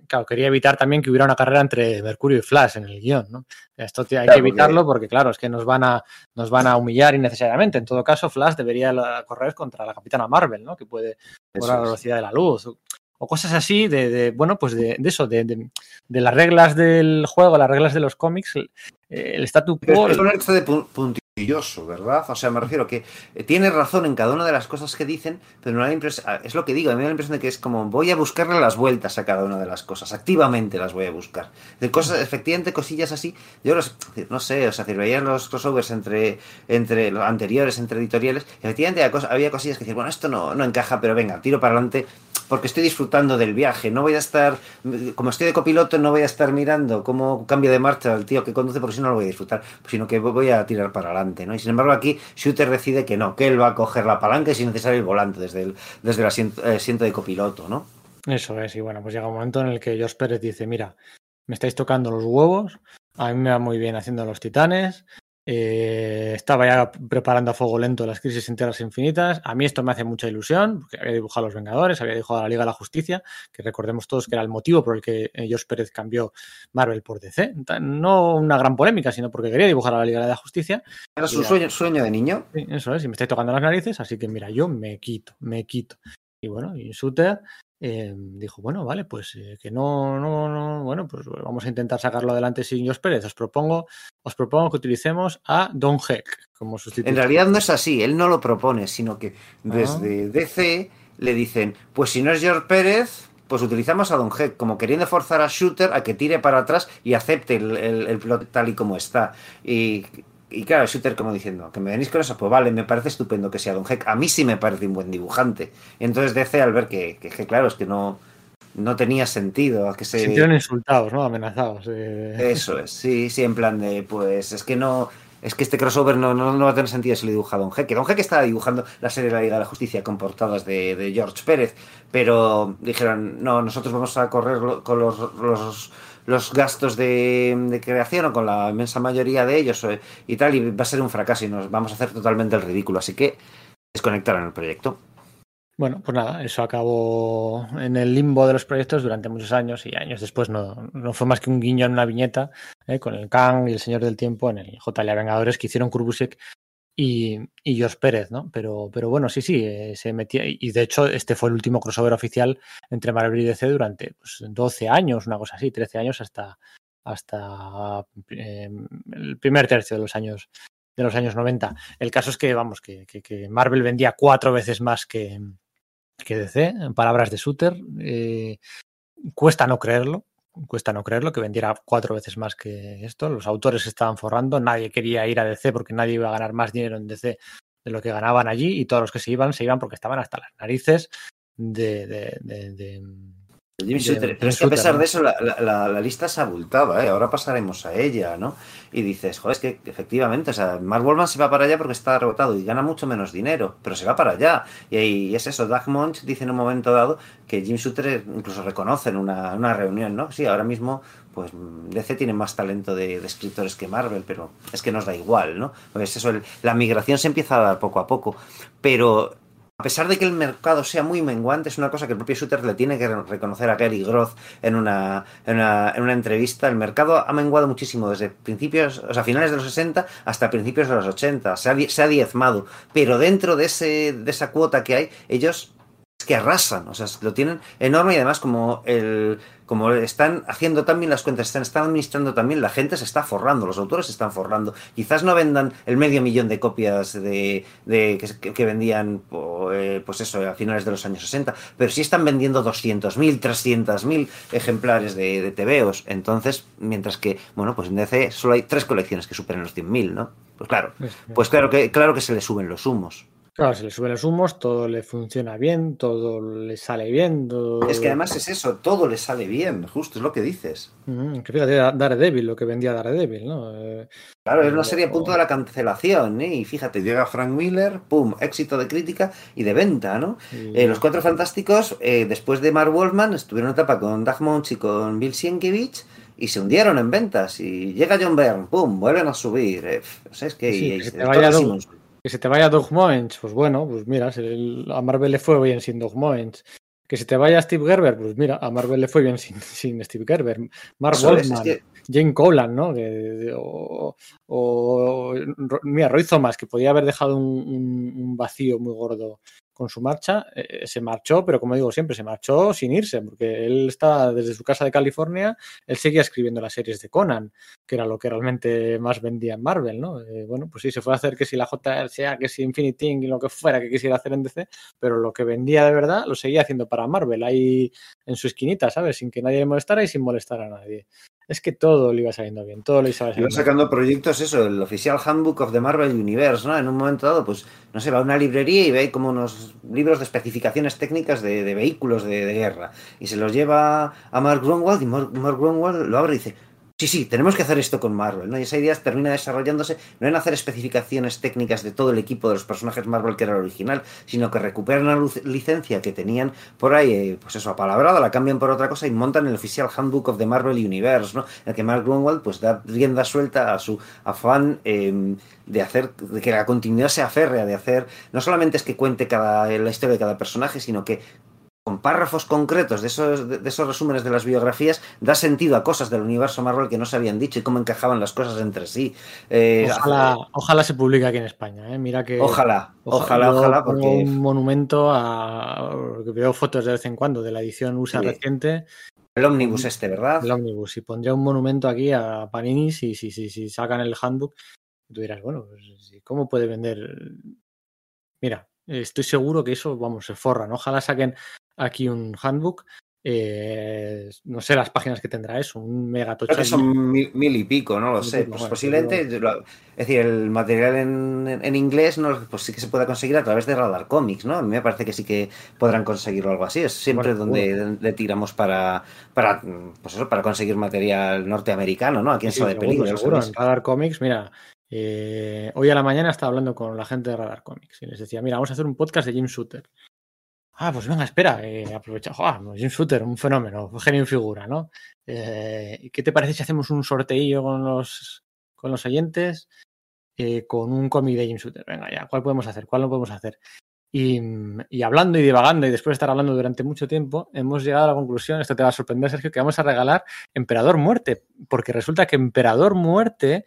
Claro, quería evitar también que hubiera una carrera entre Mercurio y Flash en el guion, ¿no? Esto hay Claro, que evitarlo porque, claro, es que nos van a nos van a humillar innecesariamente. En todo caso, Flash debería correr contra la Capitana Marvel, ¿no? Que puede volar a la velocidad de la luz. O, cosas así de, de, bueno, pues de, de eso, de, de- las reglas del juego, las reglas de los cómics, el, el statu quo. es de punti- ¿verdad? O sea, me refiero que eh, tiene razón en cada una de las cosas que dicen, pero no ah, es lo que digo, a mí me da la impresión de que es como voy a buscarle las vueltas a cada una de las cosas, activamente las voy a buscar. De cosas, efectivamente, cosillas así, yo los, no sé, o sea, veían los crossovers entre, entre los anteriores, entre editoriales, efectivamente había, cosillas que decir, bueno, esto no, no encaja, pero venga, tiro para adelante porque estoy disfrutando del viaje. No voy a estar, como estoy de copiloto, no voy a estar mirando cómo cambia de marcha el tío que conduce, porque si no lo voy a disfrutar, sino que voy a tirar para adelante. ¿no? Y sin embargo, aquí Shooter decide que no, que él va a coger la palanca y si necesario el volante desde el, desde el asiento, de copiloto. ¿no? Eso es, y bueno, pues llega un momento en el que Josh Pérez dice: Mira, me estáis tocando los huevos, a mí me va muy bien haciendo los titanes, eh, estaba ya preparando a fuego lento las crisis en Tierras Infinitas. A mí esto me hace mucha ilusión, porque había dibujado a los Vengadores, había dibujado a la Liga de la Justicia, que recordemos todos que era el motivo por el que George Pérez cambió Marvel por DC. No una gran polémica, sino porque quería dibujar a la Liga de la Justicia. Era su sueño, de niño. eso es, y me estoy tocando las narices, así que mira, yo me quito, me quito. Y bueno, y eh, dijo, bueno, vale, pues eh, que no, no, no, bueno, pues vamos a intentar sacarlo adelante sin Jos Pérez. Os propongo, os propongo que utilicemos a Don Heck como sustituto. En realidad no es así, él no lo propone, sino que desde ah. DC le dicen, pues si no es George Pérez, pues utilizamos a Don Heck, como queriendo forzar a Shooter a que tire para atrás y acepte el, el plot tal y como está. Y y claro, Shooter como diciendo, que me venís con eso, pues vale, me parece estupendo que sea Don Heck. A mí sí me parece un buen dibujante. Entonces DC al ver que, que, claro, es que no, no tenía sentido. Que se sintieron insultados, ¿no? Amenazados. Eh. Eso es, sí, sí, en plan de, pues es que no... Es que este crossover no, no, va a tener sentido si lo dibuja Don Heck. Don Heck estaba dibujando la serie de la Liga de la Justicia con portadas de, de George Pérez, pero dijeron, no, nosotros vamos a correr con los, los los gastos de, creación o con la inmensa mayoría de ellos eh, y tal, y va a ser un fracaso y nos vamos a hacer totalmente el ridículo. Así que desconectaron el proyecto. Bueno, pues nada, eso acabó en el limbo de los proyectos durante muchos años y años después no, no fue más que un guiño en una viñeta eh, con el Kang y el Señor del Tiempo en el JLA Vengadores que hicieron Kurbusek y, y Pérez, ¿no? Pero, pero bueno, sí, sí, eh, se metía. Y de hecho, este fue el último crossover oficial entre Marvel y DC durante pues, 12 años, una cosa así, 13 años hasta, hasta em, el primer tercio de los años de los años 90. El caso es que, vamos, que, que, Marvel vendía cuatro veces más que, que DC, en palabras de Suter. Eh, cuesta no creerlo, cuesta no creerlo, que vendiera cuatro veces más que esto. Los autores estaban forrando, nadie quería ir a DC porque nadie iba a ganar más dinero en DC de lo que ganaban allí y todos los que se iban, se iban porque estaban hasta las narices de, de, pero es que a pesar de eso, la, lista se abultaba, ¿eh? ahora pasaremos a ella, ¿no? Y dices, joder, es que efectivamente, o sea, Mark se va para allá porque está rebotado y gana mucho menos dinero, pero se va para allá. Y, es eso, Doug Munch dice en un momento dado que Jim Shooter incluso reconoce en una, una reunión, ¿no? Sí, ahora mismo, pues DC tiene más talento de, escritores que Marvel, pero es que nos da igual, ¿no? Pues eso, la migración se empieza a dar poco a poco, pero a pesar de que el mercado sea muy menguante, es una cosa que el propio Shooter le tiene que reconocer a Gary Groth en una, en una, entrevista. El mercado ha menguado muchísimo desde principios, o sea, finales de los 60 hasta principios de los 80. Se ha, se ha diezmado. Pero dentro de, ese, de esa cuota que hay, ellos es que arrasan, o sea, lo tienen enorme y además como el como están haciendo también las cuentas, están, están administrando también, la gente se está forrando, los autores se están forrando. Quizás no vendan el medio millón de copias de, que, vendían eh, pues eso a finales de los años 60, pero sí están vendiendo 200.000, 300.000 ejemplares de, de TVOs. Entonces, mientras que, bueno, pues en DC solo hay tres colecciones que superen los 100.000, ¿no? Pues claro, pues claro que, claro que se le suben los humos. Claro, se le suben los humos, todo le funciona bien, todo le sale bien. Es que además es eso, todo le sale bien, justo es lo que dices. que fíjate, Daredevil, lo que vendía Daredevil, ¿no? Eh, claro, es una serie a punto de la cancelación, ¿eh? Y fíjate, llega Frank Miller, pum, éxito de crítica y de venta, ¿no? Eh, los Cuatro Fantásticos, eh, después de Mark Wolfman, estuvieron en etapa con Doug Munch y con Bill Sienkiewicz y se hundieron en ventas. Y llega John Byrne, pum, vuelven a subir. es que, que se te vaya Doug Moens, pues bueno, pues mira, a Marvel le fue bien sin Doug Moens. Que se te vaya Steve Gerber, pues mira, a Marvel le fue bien sin, [laughs] sin Steve Gerber. Mark Wolfman, Jane Colan, ¿no? o, mira, Roy Thomas, que podía haber dejado un, vacío muy gordo con su marcha, eh, se marchó, pero como digo siempre, se marchó sin irse, porque él está desde su casa de California, él seguía escribiendo las series de Conan, que era lo que realmente más vendía en Marvel, ¿no? Eh, bueno, pues sí, se fue a hacer que si la JRCA, que si Infinity y lo que fuera que quisiera hacer en DC, pero lo que vendía de verdad lo seguía haciendo para Marvel, ahí en su esquinita, ¿sabes? Sin que nadie le molestara y sin molestar a nadie es que todo le iba saliendo bien, todo le iba saliendo Iba sacando proyectos, eso, el oficial Handbook of the Marvel Universe, ¿no? En un momento dado, pues, no sé, va a una librería y ve como unos libros de especificaciones técnicas de, de vehículos de, de, guerra. Y se los lleva a Mark Grunwald y Mark, Mark Grunwald lo abre y dice, sí, sí, tenemos que hacer esto con Marvel, ¿no? Y esa idea termina desarrollándose no en hacer especificaciones técnicas de todo el equipo de los personajes Marvel que era el original, sino que recuperan la licencia que tenían por ahí, eh, pues eso, apalabrada, la cambian por otra cosa y montan el oficial Handbook of the Marvel Universe, ¿no? En el que Mark Grunwald pues da rienda suelta a su afán eh, de hacer, de que la continuidad sea férrea, de hacer, no solamente es que cuente cada, la historia de cada personaje, sino que con párrafos concretos de esos, de esos resúmenes de las biografías da sentido a cosas del universo Marvel que no se habían dicho y cómo encajaban las cosas entre sí. Eh, ojalá, se publique aquí en España. ¿eh? Mira que ojalá, ojalá, ojalá, ojalá porque un monumento a porque veo fotos de vez en cuando de la edición USA sí. reciente. El ómnibus este, ¿verdad? El ómnibus. Y pondría un monumento aquí a Panini si, si, si, si sacan el handbook. Tú dirás, bueno, pues, ¿cómo puede vender? Mira, estoy seguro que eso, vamos, se forran. Ojalá saquen aquí un handbook. Eh, no sé las páginas que tendrá eso, un megatocho. Creo que son mil, mil, y pico, no lo sé. Pues bueno, posiblemente, pero... es decir, el material en, en, inglés no, pues sí que se pueda conseguir a través de Radar Comics, ¿no? A mí me parece que sí que podrán conseguirlo algo así. Es siempre bueno, donde, bueno. donde, tiramos para, para, pues eso, para conseguir material norteamericano, ¿no? Aquí en sí, de Peligro. Seguro, en Radar Comics, mira, eh, hoy a la mañana estaba hablando con la gente de Radar Comics y les decía, mira, vamos a hacer un podcast de Jim Shooter. Ah, pues venga, espera, eh, aprovecha. Jim Shooter, un fenómeno, genio en figura, ¿no? Eh, ¿Qué te parece si hacemos un sorteillo con los, con los oyentes eh, con un cómic de Jim Shooter? Venga, ya, ¿cuál podemos hacer? ¿Cuál no podemos hacer? Y, hablando y divagando, y después de estar hablando durante mucho tiempo, hemos llegado a la conclusión, esto te va a sorprender, Sergio, que vamos a regalar Emperador Muerte, porque resulta que Emperador Muerte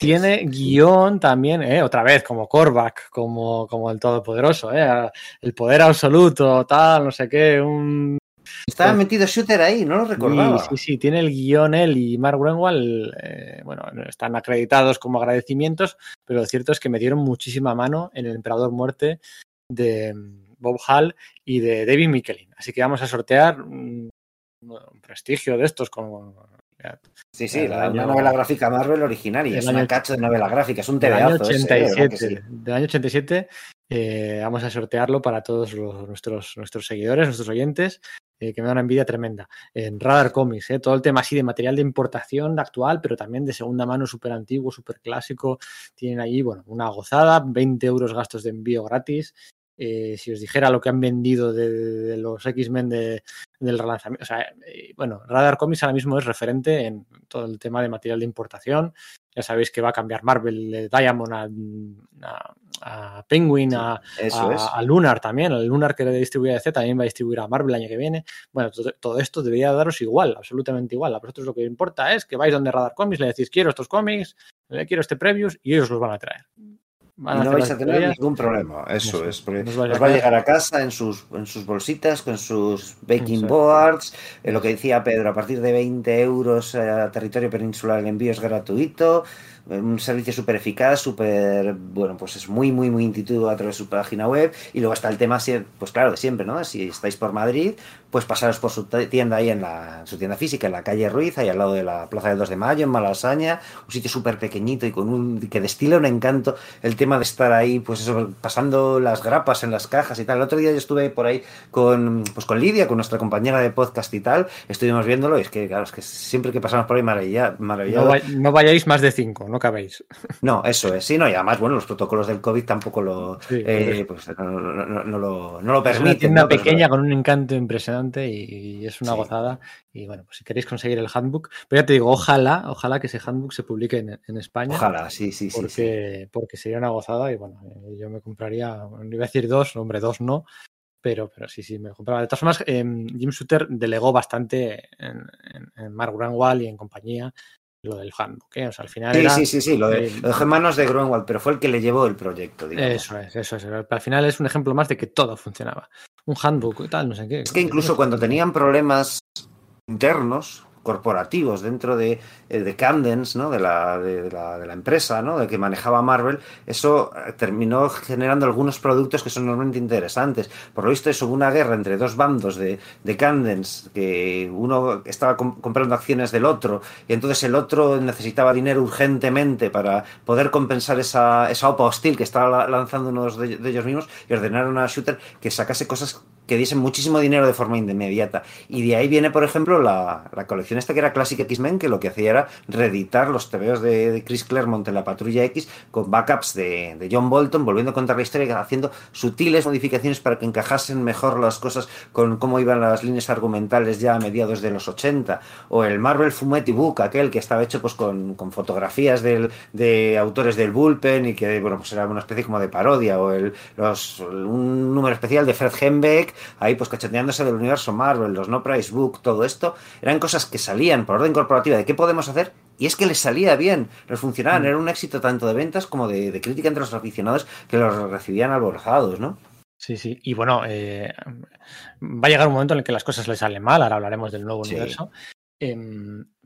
tiene guion también, ¿eh? otra vez, como Korvac, como, como el Todopoderoso, ¿eh? el poder absoluto, tal, no sé qué, un... Estaba metido Shooter ahí, no lo recordaba. Sí, sí, sí, tiene el guion él y Mark Greenwald, eh, bueno, están acreditados como agradecimientos, pero lo cierto es que me dieron muchísima mano en el Emperador Muerte de Bob Hall y de David Michelin. Así que vamos a sortear un, un prestigio de estos como Sí, sí, la, año, novela gráfica Marvel originaria, es una cacho de novela gráfica, es un del tebeazo. Año 87, ese, sí. Del año 87 eh, vamos a sortearlo para todos los, nuestros, nuestros seguidores, nuestros oyentes, eh, que me da una envidia tremenda. En Radar Comics, eh, todo el tema así de material de importación actual, pero también de segunda mano, súper antiguo, súper clásico. Tienen ahí, bueno, una gozada, 20 euros gastos de envío gratis. Eh, si os dijera lo que han vendido de, de los X-Men de, del relanzamiento, o sea, eh, bueno, Radar Comics ahora mismo es referente en todo el tema de material de importación. Ya sabéis que va a cambiar Marvel de Diamond a, a, a Penguin, a, a, Lunar también. El Lunar que distribuye DC también va a distribuir a Marvel el año que viene. Bueno, todo, todo, esto debería daros igual, absolutamente igual. A vosotros lo que importa es que vais donde Radar Comics, le decís quiero estos cómics, le quiero este previews y ellos los van a traer. Van no vais a tener ningún problema, eso, eso. es, porque nos, nos va a llegar a casa en sus, en sus bolsitas, con sus baking boards, eh, lo que decía Pedro, a partir de 20 euros a territorio peninsular el envío es gratuito, un servicio súper eficaz, súper, bueno, pues es muy, muy, muy intuitivo a través de su página web. Y luego está el tema, pues claro, de siempre, ¿no? Si estáis por Madrid, pues pasaros por su tienda ahí en la, su tienda física, en la calle Ruiz, ahí al lado de la Plaza del 2 de Mayo, en Malasaña, un sitio súper pequeñito y con un, que destila un encanto el tema de estar ahí, pues eso, pasando las grapas en las cajas y tal. El otro día yo estuve por ahí con, pues con Lidia, con nuestra compañera de podcast y tal, estuvimos viéndolo y es que, claro, es que siempre que pasamos por ahí maravilla, maravillado. No, no vayáis más de cinco, ¿no? cabéis. [laughs] No, eso es, sí, no, y además, bueno, los protocolos del COVID tampoco lo, sí, eh, pues, no, no, no, no, lo, no lo permiten. Es una tienda pequeña con un encanto impresionante y, es una sí. gozada. Y bueno, pues si queréis conseguir el handbook, pero ya te digo, ojalá, ojalá que ese handbook se publique en, en España. Ojalá, sí, sí, porque, sí, porque sería una gozada y bueno, eh, yo me compraría, iba a decir dos, hombre, dos no, pero, pero sí, sí, me compraba. De todas formas, eh, Jim Shooter delegó bastante en, en, en Mark Granwall y en compañía lo del handbook. ¿eh? O sea, al final. Sí, era, sí, sí, sí, lo, de, eh, lo dejó en manos de Grunwald, pero fue el que le llevó el proyecto. Digamos. Eso es, eso es. Al final es un ejemplo más de que todo funcionaba. Un handbook y tal, no sé qué. Es que incluso cuando tenían problemas internos, corporativos dentro de, eh, de Camdens, ¿no? de, la, de, de, la, de, la, empresa ¿no? de que manejaba Marvel, eso eh, terminó generando algunos productos que son normalmente interesantes. Por lo visto, eso hubo una guerra entre dos bandos de, de Camdens, que uno estaba comp comprando acciones del otro, y entonces el otro necesitaba dinero urgentemente para poder compensar esa, esa OPA hostil que estaba lanzando uno de, de ellos mismos, y ordenaron a Shooter que sacase cosas que diesen muchísimo dinero de forma inmediata. Y de ahí viene, por ejemplo, la, la colección esta que era Classic X-Men, que lo que hacía era reeditar los TVOs de, Chris Claremont en la Patrulla X con backups de, John Bolton, volviendo a contar la historia, haciendo sutiles modificaciones para que encajasen mejor las cosas con cómo iban las líneas argumentales ya a mediados de los 80. O el Marvel Fumetti Book, aquel que estaba hecho pues con, con fotografías del, de autores del Bullpen y que bueno, pues era una especie como de parodia. O el, los, un número especial de Fred Hembeck, ahí pues cacheteándose del universo Marvel, los No Price Book, todo esto, eran cosas que salían por orden corporativa de qué podemos hacer y es que les salía bien, les funcionaban, mm. era un éxito tanto de ventas como de, de, crítica entre los aficionados que los recibían alborozados, ¿no? Sí, sí, y bueno, eh, va a llegar un momento en el que las cosas les salen mal, ahora hablaremos del nuevo sí. universo, eh,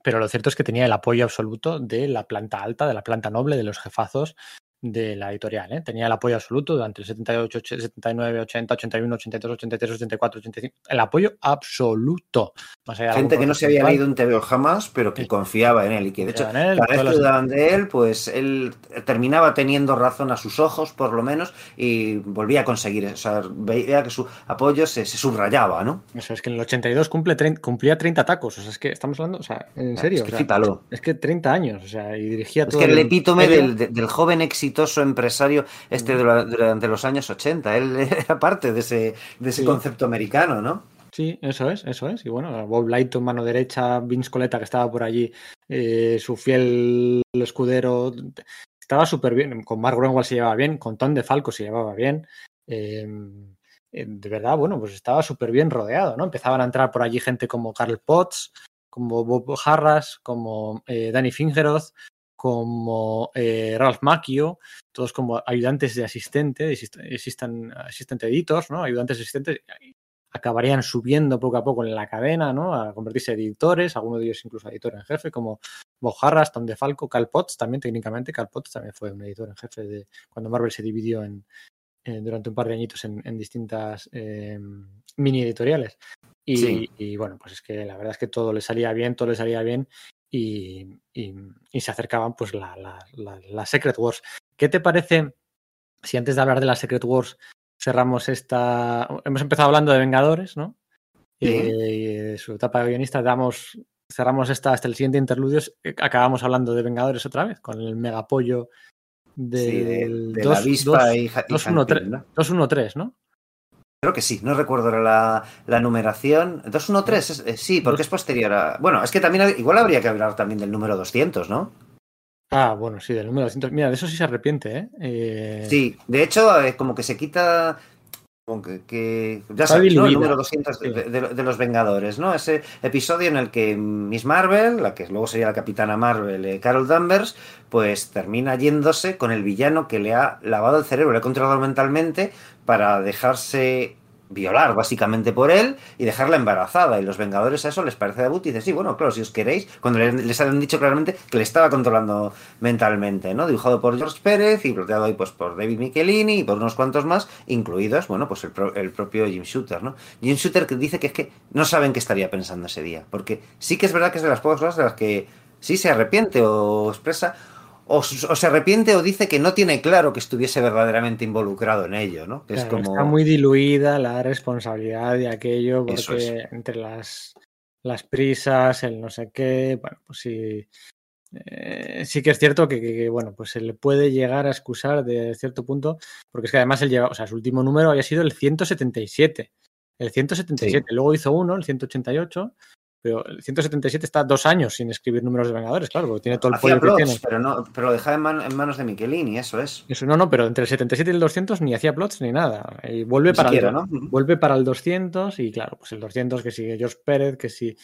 pero lo cierto es que tenía el apoyo absoluto de la planta alta, de la planta noble, de los jefazos de la editorial. ¿eh? Tenía el apoyo absoluto durante el 78, 79, 80, 81, 82, 83, 84, 85. El apoyo absoluto. Más allá Gente que no se había leído un TVO jamás, pero que sí. confiaba en él y que de hecho él, cada vez que dudaban de él, pues él terminaba teniendo razón a sus ojos, por lo menos, y volvía a conseguir. O sea, veía que su apoyo se, se subrayaba, ¿no? Eso es que en el 82 cumple 30, cumplía 30 tacos. O sea, es que estamos hablando, o sea, en serio. Es que, o sea, es que 30 años, o sea, y dirigía es todo. que el epítome del, del joven éxito exitoso empresario este durante los años 80. Él [laughs] era parte de ese, de ese sí. concepto americano, ¿no? Sí, eso es, eso es. Y bueno, Bob Lighton, mano derecha, Vince Coletta, que estaba por allí, eh, su fiel escudero, estaba súper bien. Con Mark Grunwald se llevaba bien, con Tom DeFalco se llevaba bien. Eh, de verdad, bueno, pues estaba súper bien rodeado, ¿no? Empezaban a entrar por allí gente como Carl Potts, como Bob Harras, como eh, Danny Fingeroth, como eh, Ralph Macchio, todos como ayudantes de asistente, existan asistente editors, ¿no? Ayudantes asistentes, acabarían subiendo poco a poco en la cadena, ¿no? A convertirse en editores, algunos de ellos incluso editor en jefe, como Bob Harras, Tom DeFalco, Cal Potts, también técnicamente, Cal Potts también fue un editor en jefe de cuando Marvel se dividió en, durante un par de añitos en, en distintas eh, mini editoriales. Y, sí. y, bueno, pues es que la verdad es que todo le salía bien, todo le salía bien y, y, y se acercaban pues la, la, la, la, Secret Wars. ¿Qué te parece si antes de hablar de la Secret Wars cerramos esta... Hemos empezado hablando de Vengadores, ¿no? Sí. Y, de su etapa de guionista, damos, cerramos esta hasta el siguiente interludio, acabamos hablando de Vengadores otra vez, con el mega apoyo del sí, de, de 2, la avispa 2, y, y 213, ¿no? Creo que sí, no recuerdo la, la numeración. 213, eh, sí, porque es posterior a... Bueno, es que también igual habría que hablar también del número 200, ¿no? Ah, bueno, sí, del número 200. Mira, de eso sí se arrepiente, ¿eh? eh... Sí, de hecho, eh, como que se quita... Que, que, ya sabes, ¿no? El número 200 de, de, de, los Vengadores, ¿no? Ese episodio en el que Miss Marvel, la que luego sería la Capitana Marvel, eh, Carol Danvers, pues termina yéndose con el villano que le ha lavado el cerebro, le ha controlado mentalmente para dejarse violar básicamente por él y dejarla embarazada. Y los Vengadores a eso les parece debut y dicen, sí, bueno, claro, si os queréis, cuando les han dicho claramente que le estaba controlando mentalmente, ¿no? Dibujado por George Pérez y ploteado ahí pues por David Michelini y por unos cuantos más, incluidos, bueno, pues el, pro, el propio Jim Shooter, ¿no? Jim Shooter que dice que es que no saben qué estaría pensando ese día, porque sí que es verdad que es de las pocas cosas de las que sí se arrepiente o expresa o, o, se arrepiente o dice que no tiene claro que estuviese verdaderamente involucrado en ello, ¿no? Que claro, es como... Está muy diluida la responsabilidad de aquello porque es. entre las, las prisas, el no sé qué, bueno, pues sí, eh, sí que es cierto que, que, que, bueno, pues se le puede llegar a excusar de cierto punto, porque es que además él lleva, o sea, su último número había sido el 177. El 177, sí. luego hizo uno, el 188, pero el 177 está dos años sin escribir números de Vengadores, claro, porque tiene todo el pollo plots, que tiene. Pero, no, pero lo dejaba en, man, en, manos de Michelini, eso es. Eso no, no, pero entre el 77 y el 200 ni hacía plots ni nada. Y vuelve, ni para, siquiera, el, ¿no? vuelve para el 200 y claro, pues el 200 que sigue George Pérez, que si sí,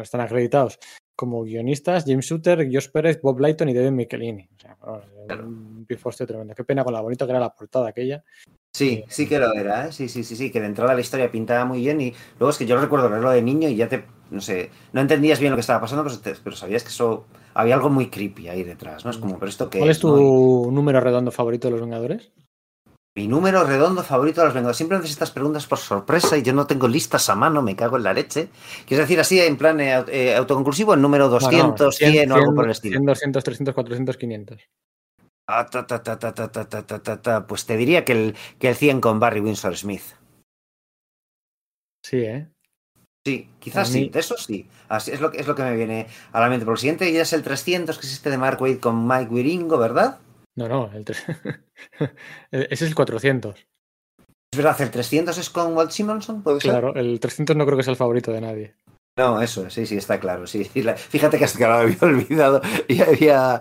están acreditados, como guionistas, James Shooter, Josh Pérez, Bob Lighton y David Michelini. O sea, un pifostio tremendo. Qué pena con la bonita que era la portada aquella. Sí, sí que lo era, ¿eh? sí, sí, sí, sí, que de entrada la historia pintaba muy bien y luego es que yo recuerdo verlo de niño y ya te, no sé, no entendías bien lo que estaba pasando, pero, pero sabías que eso, había algo muy creepy ahí detrás, ¿no? Es como, pero esto que... ¿Cuál es tu número redondo favorito de los Vengadores? Mi número redondo favorito de los Vengadores. Siempre haces estas preguntas por sorpresa y yo no tengo listas a mano, me cago en la leche. ¿Quieres decir así en plan eh, eh autoconclusivo? ¿En número 200, bueno, 100, 100, o algo por el estilo? 100, 200, 300, 400, 500. Ah, ta, ta, ta, pues te diría que el, que el 100 con Barry Windsor Smith. Sí, ¿eh? Sí, quizás sí, de eso sí. Así es lo, que, es lo que me viene a la mente. Por el siguiente ya es el 300, que es este de Mark Wade con Mike Wiringo, ¿verdad? No, no, el 3... [laughs] ese es el 400. Es verdad, el 300 es con Walt Simonson, Claro, el 300 no creo que sea el favorito de nadie. No, eso, sí, sí, está claro. Sí, Fíjate que hasta que lo había [laughs] olvidado y había,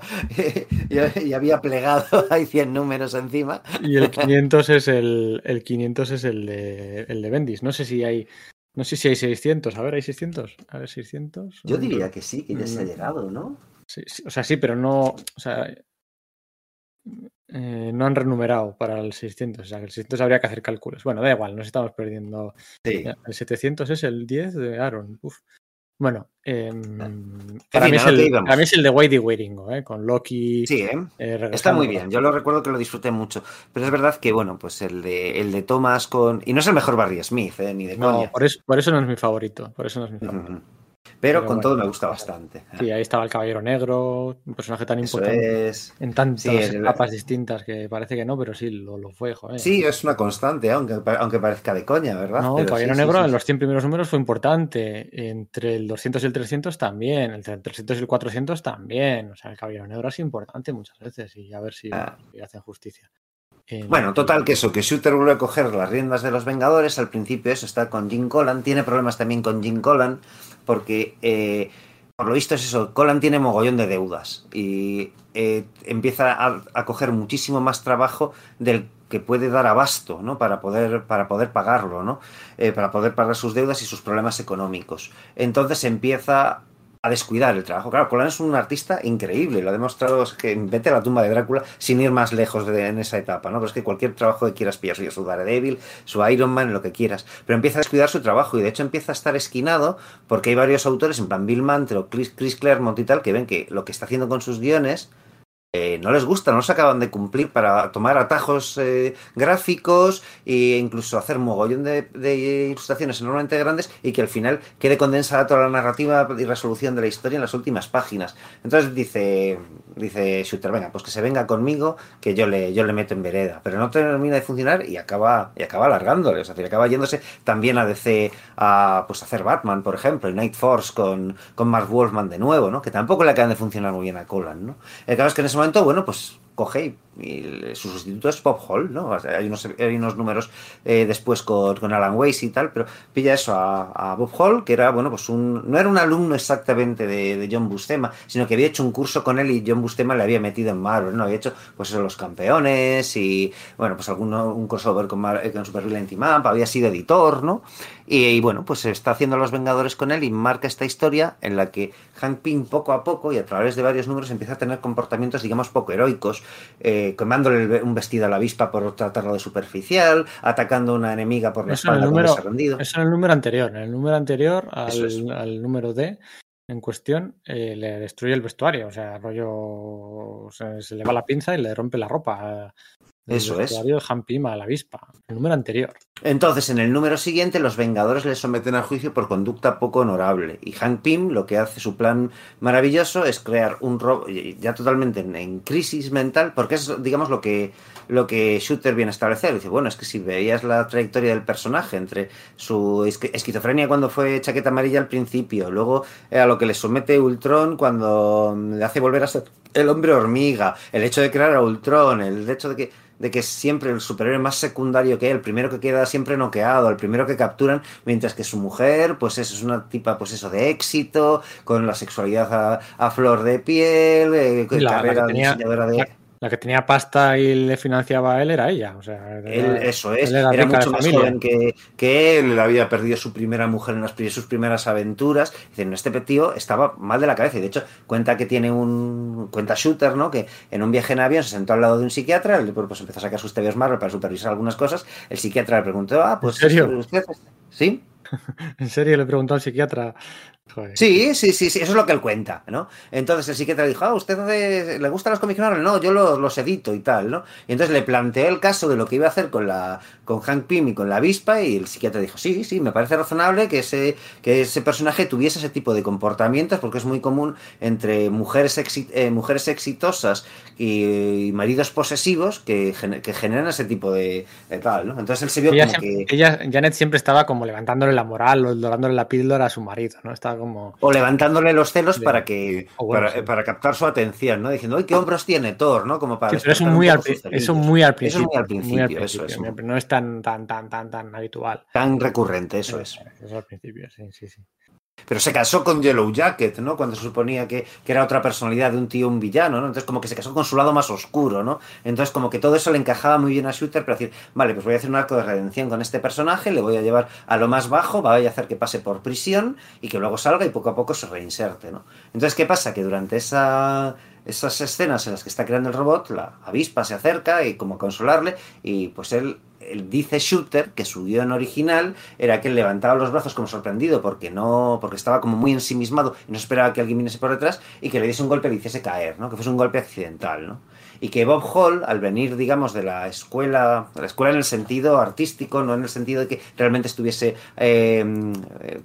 y había plegado, [laughs] hay 100 números encima. Y el 500 es el, el 500 es el de, el de Bendis. No sé si hay, no sé si hay 600. A ver, ¿hay 600? A ver, 600. Yo diría que sí, que ya se ha mm. llegado, ¿no? Sí, sí, o sea, sí, pero no, o sea, eh, no han renumerado para el 600. O sea, que el 600 habría que hacer cálculos. Bueno, da igual, nos estamos perdiendo. Sí. El 700 es el 10 de Aaron. Uf. Bueno, eh, para, mí es el, para, mí es el, de Whitey Weiringo, ¿eh? con Loki. Sí, ¿eh? eh está muy bien. Yo lo recuerdo que lo disfruté mucho. Pero es verdad que, bueno, pues el de, el de Thomas con. Y no es el mejor Barry Smith, ¿eh? ni de no, coña. Por eso, por eso no es mi favorito. Por eso no es mi favorito. Pero, Pero, con bueno, todo me gusta bastante. Sí, ahí estaba el Caballero Negro, un personaje tan Eso importante es... en tantas sí, etapas el... distintas que parece que no, pero sí, lo, lo fue, joder. Sí, es una constante, aunque, aunque parezca de coña, ¿verdad? No, pero el Caballero sí, Negro sí, en los 100 primeros números fue importante, entre el 200 y el 300 también, entre el 300 y el 400 también, o sea, el Caballero Negro es importante muchas veces y a ver si, Ah. si hacen justicia. Eh, Bueno, total que eso, que Shooter vuelve a coger las riendas de los Vengadores, al principio eso está con Jim Collan, tiene problemas también con Jim Collan, porque eh, por lo visto es eso, Collan tiene mogollón de deudas y eh, empieza a, a, coger muchísimo más trabajo del que puede dar abasto, ¿no? Para poder, para poder pagarlo, ¿no? Eh, para poder pagar sus deudas y sus problemas económicos. Entonces empieza a descuidar el trabajo. Claro, Colan es un artista increíble, lo ha demostrado que vete a la tumba de Drácula sin ir más lejos de, en esa etapa, ¿no? Pero es que cualquier trabajo que quieras pillar, su Daredevil, su Iron Man, lo que quieras, pero empieza a descuidar su trabajo y de hecho empieza a estar esquinado porque hay varios autores, en plan Bill Mantle Chris, Chris Claremont y tal, que ven que lo que está haciendo con sus guiones eh, no les gusta, no se acaban de cumplir para tomar atajos eh, gráficos e incluso hacer mogollón de, de, ilustraciones enormemente grandes y que al final quede condensada toda la narrativa y resolución de la historia en las últimas páginas. Entonces dice, dice Shooter, venga, pues que se venga conmigo, que yo le, yo le meto en vereda, pero no termina de funcionar y acaba, y acaba alargándole, o sea, acaba yéndose también a DC a pues, hacer Batman, por ejemplo, y Night Force con, con Mark Wolfman de nuevo, ¿no? que tampoco le acaban de funcionar muy bien a Colan. ¿no? El caso es que en ese momento, bueno, pues coge y, y su sustituto es Bob Hall, ¿no? Hay, unos, hay unos números eh, después con, con, Alan Weiss y tal, pero pilla eso a, Bob Hall, que era, bueno, pues un, no era un alumno exactamente de, de, John Bustema, sino que había hecho un curso con él y John Bustema le había metido en Marvel, ¿no? Había hecho, pues eso, los campeones y, bueno, pues alguno, un crossover con, Mar con Super Villain Team había sido editor, ¿no? Y, y, bueno, pues está haciendo Los Vengadores con él y marca esta historia en la que Hank Pym poco a poco y a través de varios números empieza a tener comportamientos, digamos, poco heroicos, eh, quemándole un vestido a la avispa por tratarlo de superficial, atacando a una enemiga por la eso espalda número, rendido. Eso en el número anterior, en el número anterior al, es. al número D en cuestión eh, le destruye el vestuario, o sea, rollo o sea, se le va la pinza y le rompe la ropa. Eso es. El Hampima a la avispa, el número anterior. Entonces, en el número siguiente, los Vengadores le someten al juicio por conducta poco honorable. Y Hank Pym lo que hace, su plan maravilloso, es crear un robo, ya totalmente en, en, crisis mental, porque es, digamos, lo que, lo que Shooter viene a establecer. Dice, bueno, es que si veías la trayectoria del personaje entre su esquizofrenia cuando fue chaqueta amarilla al principio, luego eh, a lo que le somete Ultron cuando le hace volver a ser el hombre hormiga, el hecho de crear a Ultron, el hecho de que de que es siempre el superhéroe más secundario que hay, el primero que queda siempre noqueado, el primero que capturan, mientras que su mujer, pues eso, es una tipa, pues eso, de éxito, con la sexualidad a, a flor de piel, eh, la, carrera la tenía, diseñadora de... La, la que tenía pasta y le financiaba a él era ella. O sea, él, eso es, era, era mucho más joven que, que, él, había perdido su primera mujer en las, sus primeras aventuras. Dicen, este tío estaba mal de la cabeza. Y de hecho, cuenta que tiene un. Cuenta Shooter, ¿no? Que en un viaje en avión se sentó al lado de un psiquiatra, él, pues empezó a sacar sus TVs Marvel para supervisar algunas cosas. El psiquiatra le preguntó, ah, pues. ¿En serio? ¿Sí? [laughs] ¿En serio le preguntó al psiquiatra? Sí, sí, sí, sí, eso es lo que él cuenta, ¿no? Entonces el psiquiatra dijo, ah, ¿usted hace, le gustan los Marvel? No, yo los, los, edito y tal, ¿no? Y entonces le planteé el caso de lo que iba a hacer con la con Hank Pym y con la avispa y el psiquiatra dijo, sí, sí, me parece razonable que ese, que ese personaje tuviese ese tipo de comportamientos porque es muy común entre mujeres, exi eh, mujeres exitosas y, y, maridos posesivos que, que generan ese tipo de, de, tal, ¿no? Entonces él se vio ella como siempre, que... Ella, Janet siempre estaba como levantándole la moral o dorándole la píldora a su marido, ¿no? Estaba como... O levantándole los celos de... para que bueno, para, sí. para, captar su atención, ¿no? Diciendo, ¡ay, qué hombros tiene Thor! ¿no? Como para sí, pero eso muy, al, eso muy al principio. Eso muy al principio, muy al principio eso es. No es tan, tan, tan, tan, tan habitual. Tan recurrente, eso es. Eso al principio, sí, sí, sí. Pero se casó con Yellow Jacket, ¿no? Cuando se suponía que, que, era otra personalidad de un tío, un villano, ¿no? Entonces como que se casó con su lado más oscuro, ¿no? Entonces como que todo eso le encajaba muy bien a Shooter para decir, vale, pues voy a hacer un arco de redención con este personaje, le voy a llevar a lo más bajo, voy a hacer que pase por prisión y que luego salga y poco a poco se reinserte, ¿no? Entonces, ¿qué pasa? Que durante esa esas escenas en las que está creando el robot, la avispa se acerca y como consolarle y pues él él dice Shooter que su guion original era que él levantaba los brazos como sorprendido porque no porque estaba como muy ensimismado y no esperaba que alguien viniese por detrás y que le diese un golpe y le hiciese caer, ¿no? Que fuese un golpe accidental, ¿no? Y que Bob Hall, al venir, digamos, de la escuela, de la escuela en el sentido artístico, no en el sentido de que realmente estuviese, eh,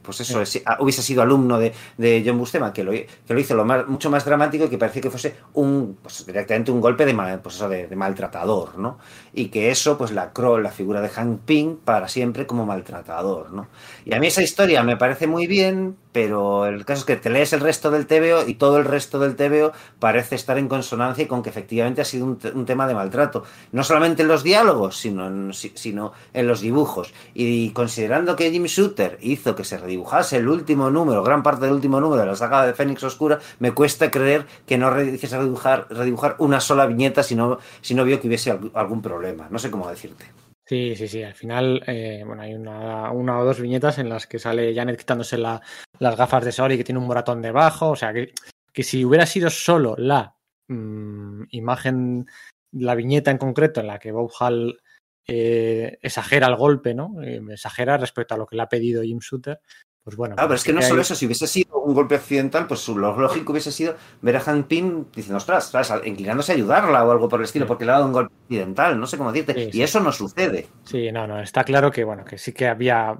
pues eso, sí. hubiese sido alumno de, de John Bustema, que lo, que lo hizo lo más, mucho más dramático y que parecía que fuese un, pues directamente un golpe de, mal, pues eso, de, de, maltratador, ¿no? Y que eso, pues la, la figura de Hank Pym para siempre como maltratador, ¿no? Y a mí esa historia me parece muy bien, pero el caso es que te lees el resto del TVO y todo el resto del TVO parece estar en consonancia con que efectivamente ha sido un, un tema de maltrato. No solamente en los diálogos, sino en, sino en los dibujos. Y considerando que Jim Shooter hizo que se redibujase el último número, gran parte del último número de la saga de Fénix Oscura, me cuesta creer que no hiciese redibujar, redibujar una sola viñeta si no, si no vio que hubiese algún problema. No sé cómo decirte. Sí, sí, sí. Al final, eh, bueno, hay una, una, o dos viñetas en las que sale Janet quitándose la, las gafas de sol y que tiene un moratón debajo. O sea, que, si hubiera sido solo la mmm, imagen, la viñeta en concreto en la que Bob Hall eh, exagera el golpe, ¿no? Eh, exagera respecto a lo que le ha pedido Jim Shooter. Pues bueno. Claro, pero es que no solo eso, si hubiese sido un golpe accidental, pues lo lógico hubiese sido ver a Hank Pym diciendo, ostras, inclinándose a ayudarla o algo por el estilo, sí. porque le ha dado un golpe accidental, no sé cómo decirte. Sí, y sí. eso no sucede. Sí, no, no, está claro que, bueno, que sí que había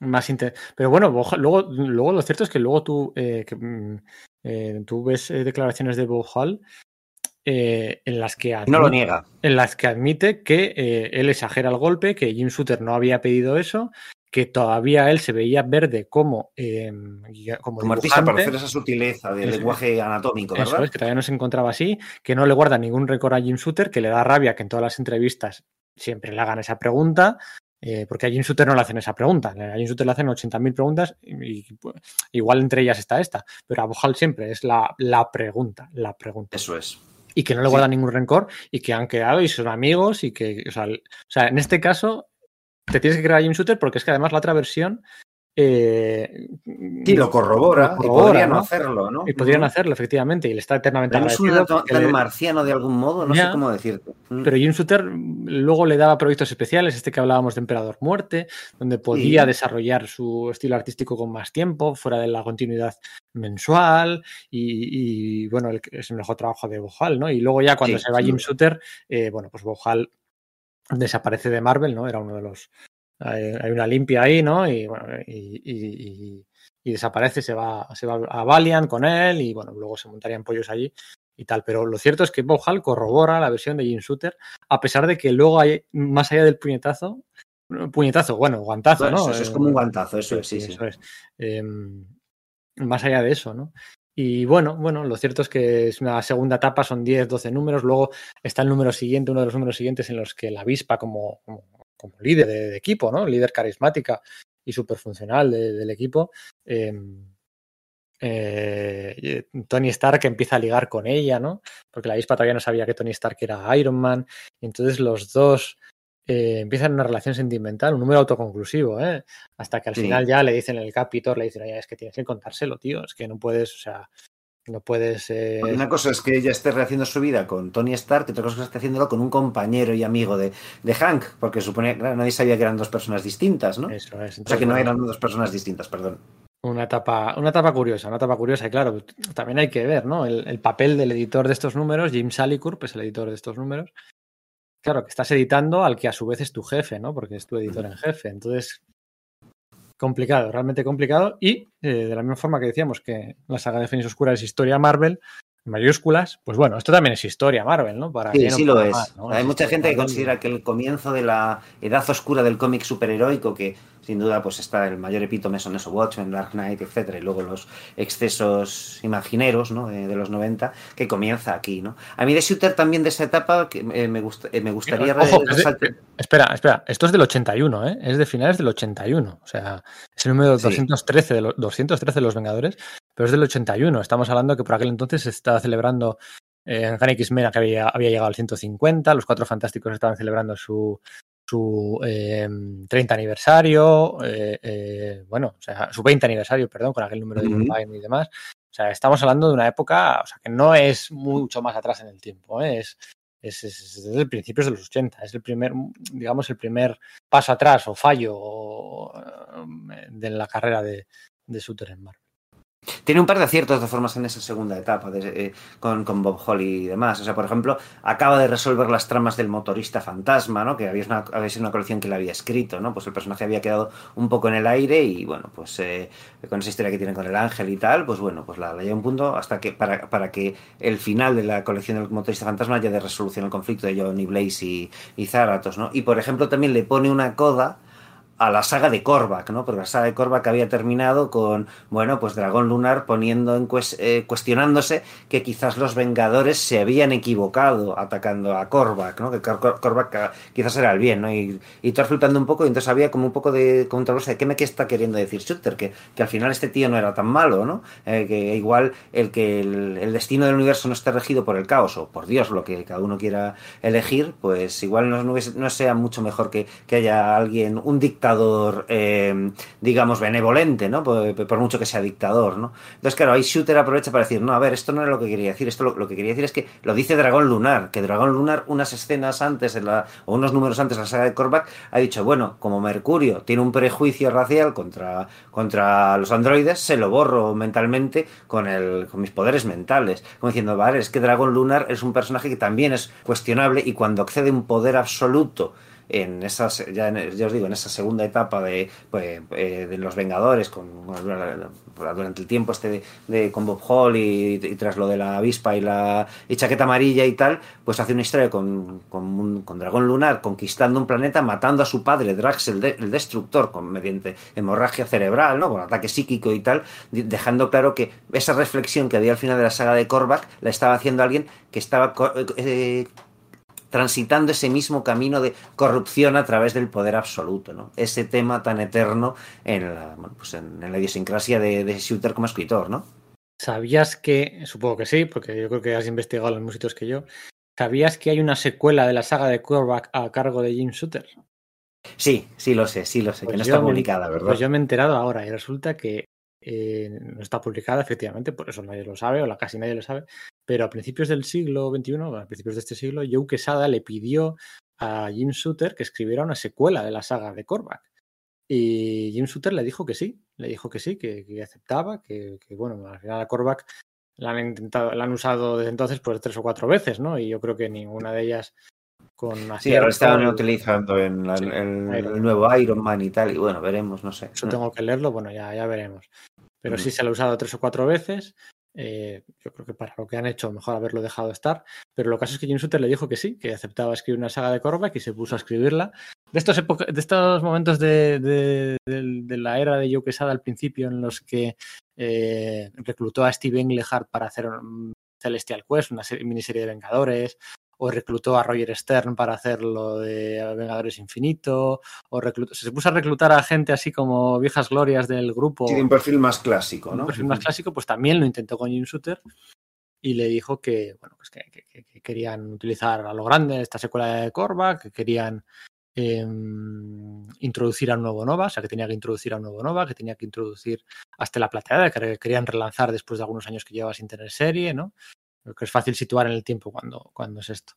más inter... Pero bueno, luego, luego lo cierto es que luego tú, eh, que, eh, tú ves eh, declaraciones de Bob Hall eh, en las que admite, no lo niega. En las que admite que eh, él exagera el golpe, que Jim Shooter no había pedido eso, que todavía él se veía verde como, eh, como, como artista para hacer esa sutileza del eso, lenguaje anatómico, ¿verdad? Eso es, que todavía no se encontraba así, que no le guarda ningún récord a Jim Shooter, que le da rabia que en todas las entrevistas siempre le hagan esa pregunta, eh, porque a Jim Shooter no le hacen esa pregunta. A Jim Shooter le hacen 80.000 preguntas y, y, igual entre ellas está esta, pero a Bohal siempre es la, la pregunta, la pregunta. Eso es y que no le guarda sí. ningún rencor y que han quedado y son amigos y que, o sea, o sea, en este caso te tienes que a Jim Shooter porque es que además la otra versión eh, sí, lo corrobora, lo corrobora y podrían ¿no? hacerlo, ¿no? Y podrían hacerlo, efectivamente, y le está eternamente pero es un tan le... marciano de algún modo, no sé cómo decirte. Mm. Pero Jim Shooter luego le daba proyectos especiales, este que hablábamos de Emperador Muerte, donde podía sí. desarrollar su estilo artístico con más tiempo, fuera de la continuidad mensual, y, y bueno, el, es el mejor trabajo de Bohal, ¿no? Y luego ya cuando sí, se va Jim Shooter, eh, bueno, pues Bohal desaparece de Marvel, ¿no? Era uno de los hay, hay una limpia ahí, ¿no? Y, bueno, y, y, y, desaparece, se va, se va a Valiant con él y bueno, luego se montarían pollos allí y tal. Pero lo cierto es que Bob Hall corrobora la versión de Jim Shooter, a pesar de que luego hay, más allá del puñetazo, puñetazo, bueno, guantazo, ¿no? Eso es como un guantazo, eso es, sí, sí. Eso es. Eh, más allá de eso, ¿no? Y bueno, bueno, lo cierto es que es una segunda etapa, son 10, 12 números. Luego está el número siguiente, uno de los números siguientes en los que la avispa como, como líder de, equipo, ¿no? Líder carismática y súper funcional de, del equipo. Eh, eh, Tony Stark empieza a ligar con ella, ¿no? Porque la avispa todavía no sabía que Tony Stark era Iron Man. Y entonces los dos eh, empiezan una relación sentimental, un número autoconclusivo, ¿eh? Hasta que al Sí. final ya le dicen en el Capitor, le dicen, oye, es que tienes que contárselo, tío, es que no puedes, o sea, no puedes... eh, Una cosa es que ella esté rehaciendo su vida con Tony Stark, y otra cosa es que esté haciéndolo con un compañero y amigo de, de Hank, porque supone, claro, nadie sabía que eran dos personas distintas, ¿no? Eso es. O sea que no eran dos personas distintas, perdón. Una etapa, una etapa curiosa, una etapa curiosa. Y claro, también hay que ver, ¿no? El, el papel del editor de estos números, Jim Salicourp, es el editor de estos números. Claro, que estás editando al que a su vez es tu jefe, ¿no? Porque es tu editor en jefe. Entonces, complicado, realmente complicado. Y eh, de la misma forma que decíamos que la saga de Fénix Oscura es historia Marvel, en mayúsculas, pues bueno, esto también es historia Marvel, ¿no? Para Sí, sí lo es. Hay Es mucha gente que considera que el comienzo de la edad oscura del cómic superheroico, que sin duda pues está el mayor epítome son eso, Watchmen, Dark Knight, etcétera, y luego los excesos imagineros ¿no? de, de los 90, que comienza aquí, ¿no? A mí de Shooter también de esa etapa que eh, me, eh, me gustaría Ojo, de- Espera, espera, esto es del 81, ¿eh? Es de finales del 81. O sea, es el número Sí. 213 de, los 213 de los Vengadores, pero es del 81. Estamos hablando que por aquel entonces se estaba celebrando eh, en Gan X-Men, que había, había llegado al 150, los Cuatro Fantásticos estaban celebrando su, su eh, 30 aniversario, eh, eh, bueno, o sea, su 20 aniversario, perdón, con aquel número de Ujú. Irvine y demás. O sea, estamos hablando de una época, o sea, que no es mucho más atrás en el tiempo, ¿eh? es, es, es, es desde principios de los 80, es el primer, digamos, el primer paso atrás o fallo o, eh, de la carrera de, de Suter en Marvel. Tiene un par de aciertos de formas en esa segunda etapa de- eh, con, con Bob Holly y demás. O sea, por ejemplo, acaba de resolver las tramas del motorista fantasma, ¿no? Que había, una, había sido una colección que le había escrito, ¿no? Pues el personaje había quedado un poco en el aire y bueno, pues eh, con esa historia que tiene con el ángel y tal, pues bueno, pues la, la lleva un punto hasta que para, para que el final de la colección del motorista fantasma haya de resolución el conflicto de Johnny Blaze y, y Zaratos, ¿no? Y por ejemplo también le pone una coda a la saga de Korvac, ¿no? Porque la saga de Korvac había terminado con, bueno, pues Dragón Lunar poniendo en eh, cuestionándose que quizás los Vengadores se habían equivocado atacando a Korvac, ¿no? Que Kor- Kor- Korvac ca- quizás era el bien, ¿no? Y, y todo flipando un poco y entonces había como un poco de controversia de qué me qué está queriendo decir Shooter, que, que al final este tío no era tan malo, ¿no? Eh, que igual el que el, destino del universo no esté regido por el caos o por Dios, lo que cada uno quiera elegir, pues igual no, no sea mucho mejor que, que haya alguien, un dictador, eh, digamos, benevolente, ¿no? Por, por mucho que sea dictador, ¿no? Entonces, claro, ahí Shooter aprovecha para decir, no, a ver, esto no era lo que quería decir, esto lo, que quería decir es que lo dice Dragón Lunar, que Dragón Lunar, unas escenas antes, en la, o unos números antes de la saga de Korvac, ha dicho, bueno, como Mercurio tiene un prejuicio racial contra, contra los androides, se lo borro mentalmente con, el, con mis poderes mentales. Como diciendo, vale, es que Dragón Lunar es un personaje que también es cuestionable y cuando accede un poder absoluto en esas ya, en- ya os digo en esa segunda etapa de, pues, eh, de los Vengadores con durante el tiempo este de, de- con Bob Hall y, y tras lo de la avispa y la y chaqueta amarilla y tal pues hace una historia con, con, un- con Dragón Lunar conquistando un planeta matando a su padre Drax el, de- el destructor con mediante hemorragia cerebral no con ataque psíquico y tal dejando claro que esa reflexión que había al final de la saga de Korvac la estaba haciendo alguien que estaba co- eh, transitando ese mismo camino de corrupción a través del poder absoluto, ¿no? Ese tema tan eterno en la, bueno, pues en, en la idiosincrasia de, de Shooter como escritor, ¿no? ¿Sabías que, supongo que sí, porque yo creo que has investigado los sitios que yo, ¿sabías que hay una secuela de la saga de Korvac a cargo de Jim Shooter? Sí, sí lo sé, sí lo sé, Pues que no yo está publicada, ¿verdad? Pues yo me he enterado ahora y resulta que eh, no está publicada, efectivamente, por eso nadie lo sabe, o la, casi nadie lo sabe, pero a principios del siglo XXI, a principios de este siglo, Joe Quesada le pidió a Jim Shooter que escribiera una secuela de la saga de Korvac. Y Jim Shooter le dijo que sí, le dijo que sí, que, aceptaba, que, que, bueno, al final a Korvac la han intentado, la han usado desde entonces pues tres o cuatro veces, ¿no? Y yo creo que ninguna de ellas con Sí, ahora estaban y- utilizando en la- Sí, el, el nuevo Iron Man y tal, y bueno, veremos, no sé. Eso tengo que leerlo, bueno, ya, ya veremos. Pero sí Ujú. se lo ha usado tres o cuatro veces. eh, yo creo que para lo que han hecho, mejor haberlo dejado estar. Pero lo caso es que Jim Shooter le dijo que sí, que aceptaba escribir una saga de Korvac y se puso a escribirla. De estos, de estos momentos de, de- de- de la era de Joe Quesada al principio, en los que eh, reclutó a Steve Englehart para hacer un Celestial Quest, una serie- miniserie de Vengadores, o reclutó a Roger Stern para hacer lo de Vengadores Infinito, o reclutó, se puso a reclutar a gente así como viejas glorias del grupo. Sí, un perfil más clásico, ¿no? Un perfil más clásico, pues también lo intentó con Jim Shooter y le dijo que, bueno, pues que, que, que querían utilizar a lo grande esta secuela de Corva, que querían eh, introducir a un nuevo Nova, o sea, que tenía que introducir a un nuevo Nova, que tenía que introducir hasta la plateada, que querían relanzar después de algunos años que llevaba sin tener serie, ¿no? Creo que es fácil situar en el tiempo cuando, cuando es esto.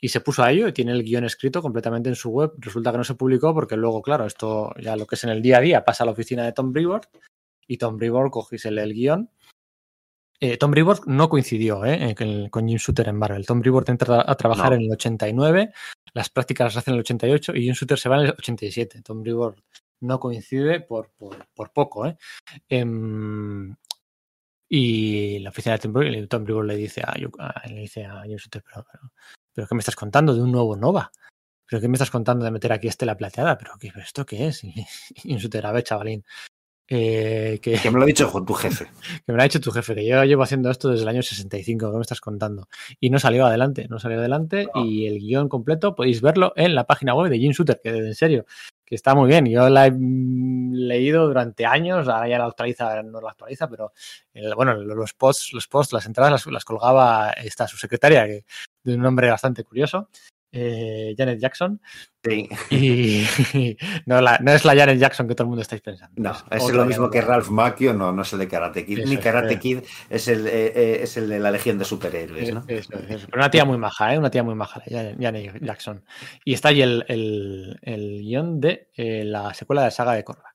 Y se puso a ello y tiene el guion escrito completamente en su web. Resulta que no se publicó porque luego, claro, esto ya lo que es en el día a día pasa a la oficina de Tom Brevoort y Tom Brevoort coge el guion eh, Tom Brevoort no coincidió eh, con Jim Shooter en Marvel. Tom Brevoort entra a trabajar no. en el 89, las prácticas las hace en el 88 y Jim Shooter se va en el 87. Tom Brevoort no coincide por, por, por poco. Eh. Y la oficina de Tom Brevoort, Tom Brevoort le dice a, le dice a Jim Shooter, pero, pero, pero, ¿qué me estás contando de un nuevo Nova? ¿Pero qué me estás contando de meter aquí Estela Plateada? ¿Pero qué, esto qué es? Y, [laughs] y Jim Shooter, a ver, chavalín, eh, que, que, me lo ha dicho tu jefe. [laughs] Que me lo ha dicho tu jefe, que yo llevo haciendo esto desde el año 65, ¿qué me estás contando? Y no salió adelante, no salió adelante no. y el guion completo podéis verlo en la página web de Jim Shooter, que en serio, que está muy bien. Yo la he leído durante años, ahora ya la actualiza, no la actualiza, pero bueno, los posts, los posts, las entradas las, las colgaba esta su secretaria, que de un nombre bastante curioso eh, Janet Jackson. Sí. Y, [laughs] no, la, no, es la Janet Jackson que todo el mundo estáis pensando. No, es, es lo mismo que Ralph Macchio, no, no es el de Karate Kid. Eso, Ni Karate eh. Kid es el, eh, es el de la Legión de Superhéroes, ¿no? Eso, eso. Pero una tía muy maja, ¿eh? Una tía muy maja, Janet Jackson. Y está ahí el, el, el guion de eh, la secuela de saga de Corra.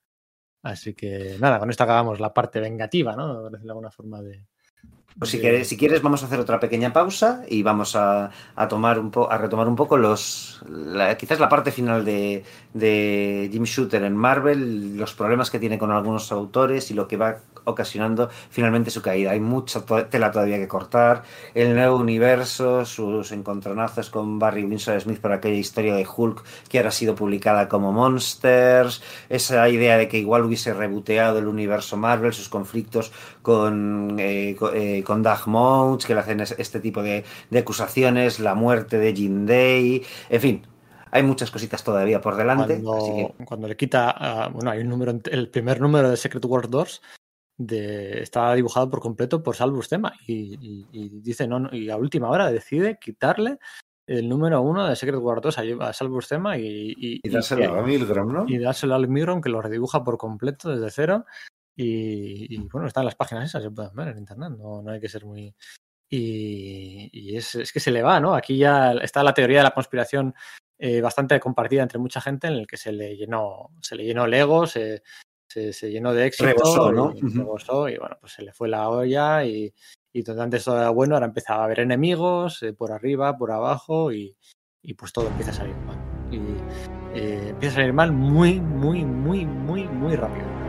Así que nada, con esto acabamos la parte vengativa, ¿no? De alguna forma de, pues si quieres, si quieres, vamos a hacer otra pequeña pausa y vamos a, a tomar un po, a retomar un poco los la, quizás la parte final de, de Jim Shooter en Marvel, los problemas que tiene con algunos autores y lo que va ocasionando finalmente su caída. Hay mucha tela todavía que cortar. El nuevo universo, sus encontronazos con Barry Winsor Smith por aquella historia de Hulk que ahora ha sido publicada como Monsters, esa idea de que igual hubiese reboteado el universo Marvel, sus conflictos con, eh, con, eh, con Doug Mounts, que le hacen este tipo de, de acusaciones, la muerte de Jim Day, en fin, hay muchas cositas todavía por delante. Cuando, le quita, uh, bueno, hay un número, el primer número de Secret World Doors de, está dibujado por completo por Sal Buscema y, y, y, dice, no, no, y a última hora decide quitarle el número uno de Secret World 2 a, a Sal Buscema y, y, y dárselo a Milgram, ¿no? Y dárselo a Milgram que lo redibuja por completo desde cero. Y, bueno, están las páginas esas, se pueden ver en internet, no, no hay que ser muy. Y, es, es, que se le va, ¿no? Aquí ya está la teoría de la conspiración eh, bastante compartida entre mucha gente, en el que se le llenó, se le llenó Lego, se, se, se llenó de éxito, rebosó, ¿no? y, rebosó, y bueno, pues se le fue la olla y, y donde antes todo era bueno, ahora empezaba a haber enemigos eh, por arriba, por abajo y, y, pues todo empieza a salir mal. Y eh, empieza a salir mal muy, muy, muy, muy, muy rápido.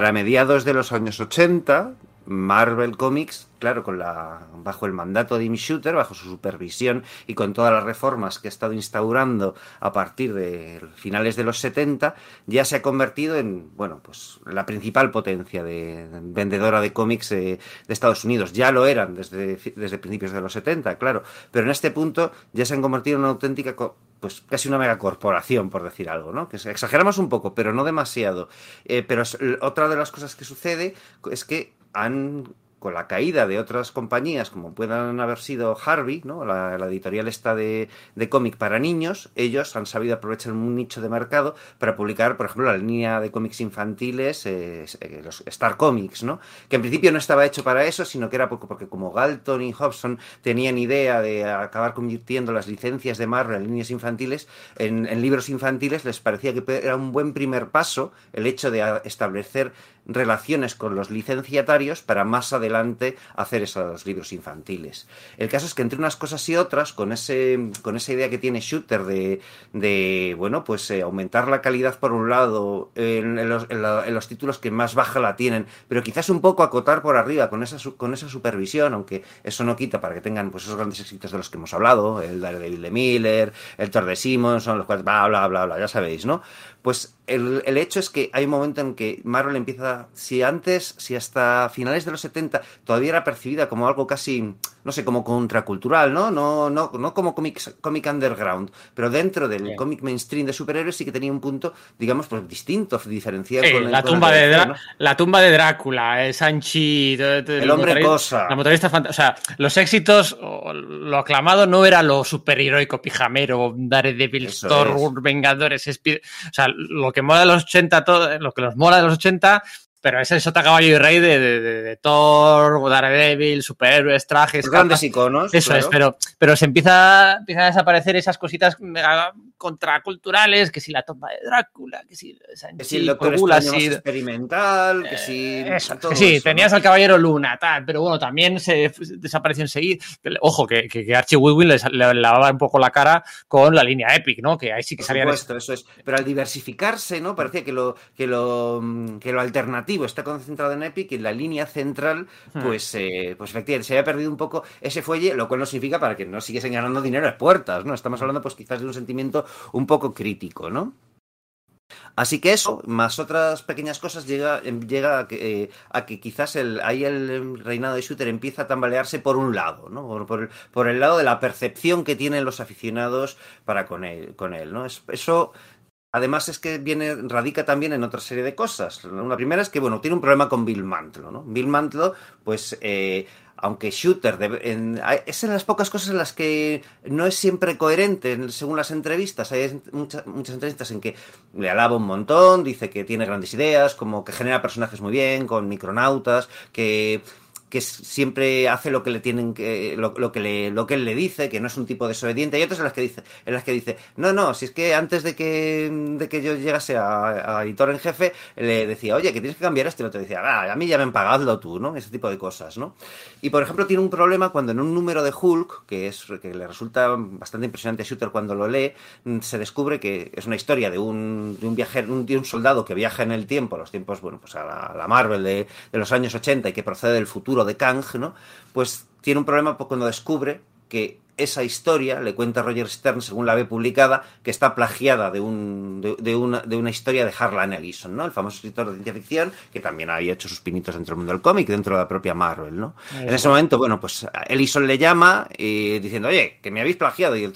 Para mediados de los años 80, Marvel Comics, claro, con la, bajo el mandato de Jimmy Shooter, bajo su supervisión y con todas las reformas que ha estado instaurando a partir de finales de los 70, ya se ha convertido en, bueno, pues la principal potencia de, de vendedora de cómics de, Estados Unidos. Ya lo eran desde, desde principios de los 70, claro, pero en este punto ya se han convertido en una auténtica pues casi una megacorporación, por decir algo, ¿no? Que exageramos un poco, pero no demasiado. Eh, pero otra de las cosas que sucede es que han con la caída de otras compañías, como puedan haber sido Harvey, ¿no? la, editorial esta de, de cómic para niños, ellos han sabido aprovechar un nicho de mercado para publicar, por ejemplo, la línea de cómics infantiles, eh, eh, los Star Comics, ¿no? que en principio no estaba hecho para eso, sino que era poco porque como Galton y Hobson tenían idea de acabar convirtiendo las licencias de Marvel en líneas infantiles, en, en libros infantiles, les parecía que era un buen primer paso el hecho de establecer relaciones con los licenciatarios para más adelante hacer esos libros infantiles. El caso es que entre unas cosas y otras, con, ese, con esa idea que tiene Shooter de, de bueno, pues eh, aumentar la calidad por un lado en, los, títulos que más baja la tienen, pero quizás un poco acotar por arriba con esa, con esa supervisión, aunque eso no quita para que tengan pues esos grandes éxitos de los que hemos hablado, el Daredevil de Miller, el Thor de Simonson, los cuales bla, bla, bla, bla, ya sabéis, ¿no? Pues el, el, hecho es que hay un momento en que Marvel empieza, si antes, si hasta finales de los 70 todavía era percibida como algo casi, no sé, como contracultural, ¿no? No, no, no como cómic, cómic underground, pero dentro del cómic mainstream de superhéroes sí que tenía un punto, digamos, pues distinto, diferenciado. con la, tumba de la tumba de Drácula, el Sanchi, el hombre cosa. La motorista O sea, los éxitos, lo aclamado no era lo superheroico, pijamero, Daredevil, Thor, Vengadores, o sea, lo que mola de los 80, todo, lo que nos mola de los 80 pero ese es Sota Caballo y Rey de, de, de, de Thor, Daredevil, superhéroes, trajes. grandes iconos. Eso es, pero, pero se empieza, empiezan a desaparecer esas cositas contraculturales, que si la tumba de Drácula, que si, que si el Doctor experimental, que si... Eh, sí, tenías al Caballero Luna, tal, pero bueno, también se desapareció enseguida. Ojo, que, que, que Archie Woodwin le, le, lavaba un poco la cara con la línea Epic, ¿no? Que ahí sí que salía... Supuesto, eso es. Pero al diversificarse, ¿no? Parecía que lo, que lo, que lo alternativo está concentrado en Epic y la línea central, hmm. pues, eh, pues efectivamente se había perdido un poco ese fuelle, lo cual no significa para que no siguiesen ganando dinero a puertas, ¿no? Estamos hablando pues quizás de un sentimiento un poco crítico, ¿no? Así que eso, más otras pequeñas cosas, llega, em, llega a, que, eh, a que quizás el, ahí el reinado de Shooter empieza a tambalearse por un lado, ¿no? Por, el, por el lado de la percepción que tienen los aficionados para con él, con él ¿no? Eso Además es que viene, radica también en otra serie de cosas. Una primera es que, bueno, tiene un problema con Bill Mantlo, ¿no? Bill Mantlo, pues, eh, aunque Shooter es en las pocas cosas en las que no es siempre coherente según las entrevistas. Hay muchas, muchas entrevistas en que le alaba un montón, dice que tiene grandes ideas, como que genera personajes muy bien, con micronautas, que que siempre hace lo que le tienen que lo, que le lo que él le dice que no es un tipo desobediente. Y otras en las que dice en las que dice no no si es que antes de que de que yo llegase a, editor en jefe le decía oye que tienes que cambiar esto y otro decía ah, a mí ya me han pagado tú no ese tipo de cosas no y por ejemplo tiene un problema cuando en un número de Hulk que es que le resulta bastante impresionante a Shooter cuando lo lee se descubre que es una historia de un de un viajero un, de un soldado que viaja en el tiempo a los tiempos bueno pues a la, a la Marvel de, de los años 80 y que procede del futuro de Kang, ¿no? Pues tiene un problema cuando descubre que esa historia, le cuenta Roger Stern, según la ve publicada, que está plagiada de, un, de, de, una, de una historia de Harlan Ellison, ¿no? El famoso escritor de ciencia ficción, que también había hecho sus pinitos dentro del mundo del cómic, dentro de la propia Marvel, ¿no? En ese momento, bueno, pues Ellison le llama y diciendo, oye, que me habéis plagiado, y,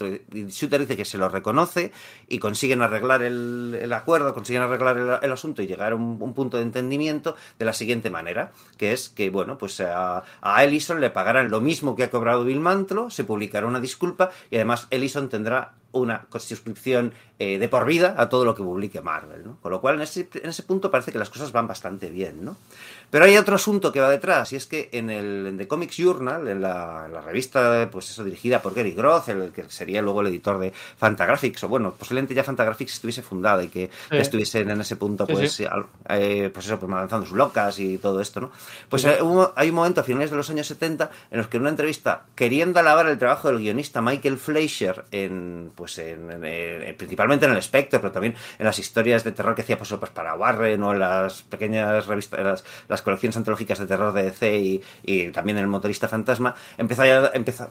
Shooter dice que se lo reconoce y consiguen arreglar el, el acuerdo, consiguen arreglar el, el, asunto y llegar a un, un, punto de entendimiento de la siguiente manera, que es que, bueno, pues a, a Ellison le pagarán lo mismo que ha cobrado Bill Mantlo, se publicará una disculpa y además Ellison tendrá una suscripción eh, de por vida a todo lo que publique Marvel, ¿no? Con lo cual, en ese, en ese, punto parece que las cosas van bastante bien, ¿no? Pero hay otro asunto que va detrás, y es que en el en The Comics Journal, en la, en la, revista, pues eso, dirigida por Gary Groth, el que sería luego el editor de Fantagraphics, o bueno, posiblemente ya Fantagraphics estuviese fundada y que sí. estuviesen en ese punto, pues, sí, sí. Eh, pues eso, pues avanzando sus locas y todo esto, ¿no? Pues eh, hubo, hay un momento a finales de los años 70 en los que en una entrevista, queriendo alabar el trabajo del guionista Michael Fleischer en, pues en, en, en principalmente en el Spectre, pero también en las historias de terror que hacía pues, pues para Warren o en las pequeñas revistas, las, las colecciones antológicas de terror de DC y, también en el motorista fantasma, empezó a, empezó,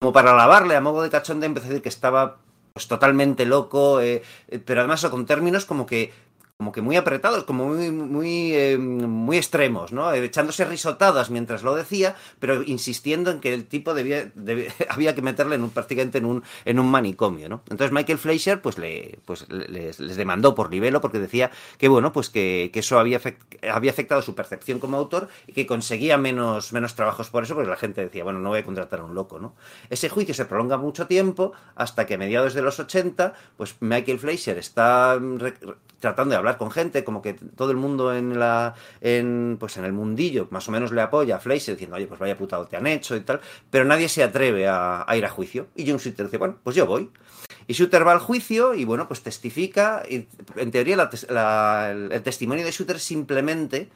como para alabarle a modo de cachonde, empezó a decir que estaba pues totalmente loco, eh, pero además con términos como que como que muy apretados, como muy, muy, eh, muy extremos, ¿no? Echándose risotadas mientras lo decía, pero insistiendo en que el tipo debía, [laughs] había que meterle en un, prácticamente en un, en un manicomio, ¿no? Entonces Michael Fleischer pues, le, pues les, les demandó por libelo porque decía que, bueno, pues que, que eso había, había afectado su percepción como autor y que conseguía menos, menos trabajos por eso, porque la gente decía, bueno, no voy a contratar a un loco, ¿no? Ese juicio se prolonga mucho tiempo hasta que a mediados de los 80, pues Michael Fleischer está tratando de hablar con gente, como que todo el mundo en la en, pues en el mundillo más o menos le apoya a Fleischer diciendo, oye, pues vaya putado te han hecho y tal, pero nadie se atreve a, ir a juicio. Y John Shooter dice, bueno, pues yo voy. Y Shooter va al juicio y bueno, pues testifica, y en teoría la, la, el, el, testimonio de Shooter simplemente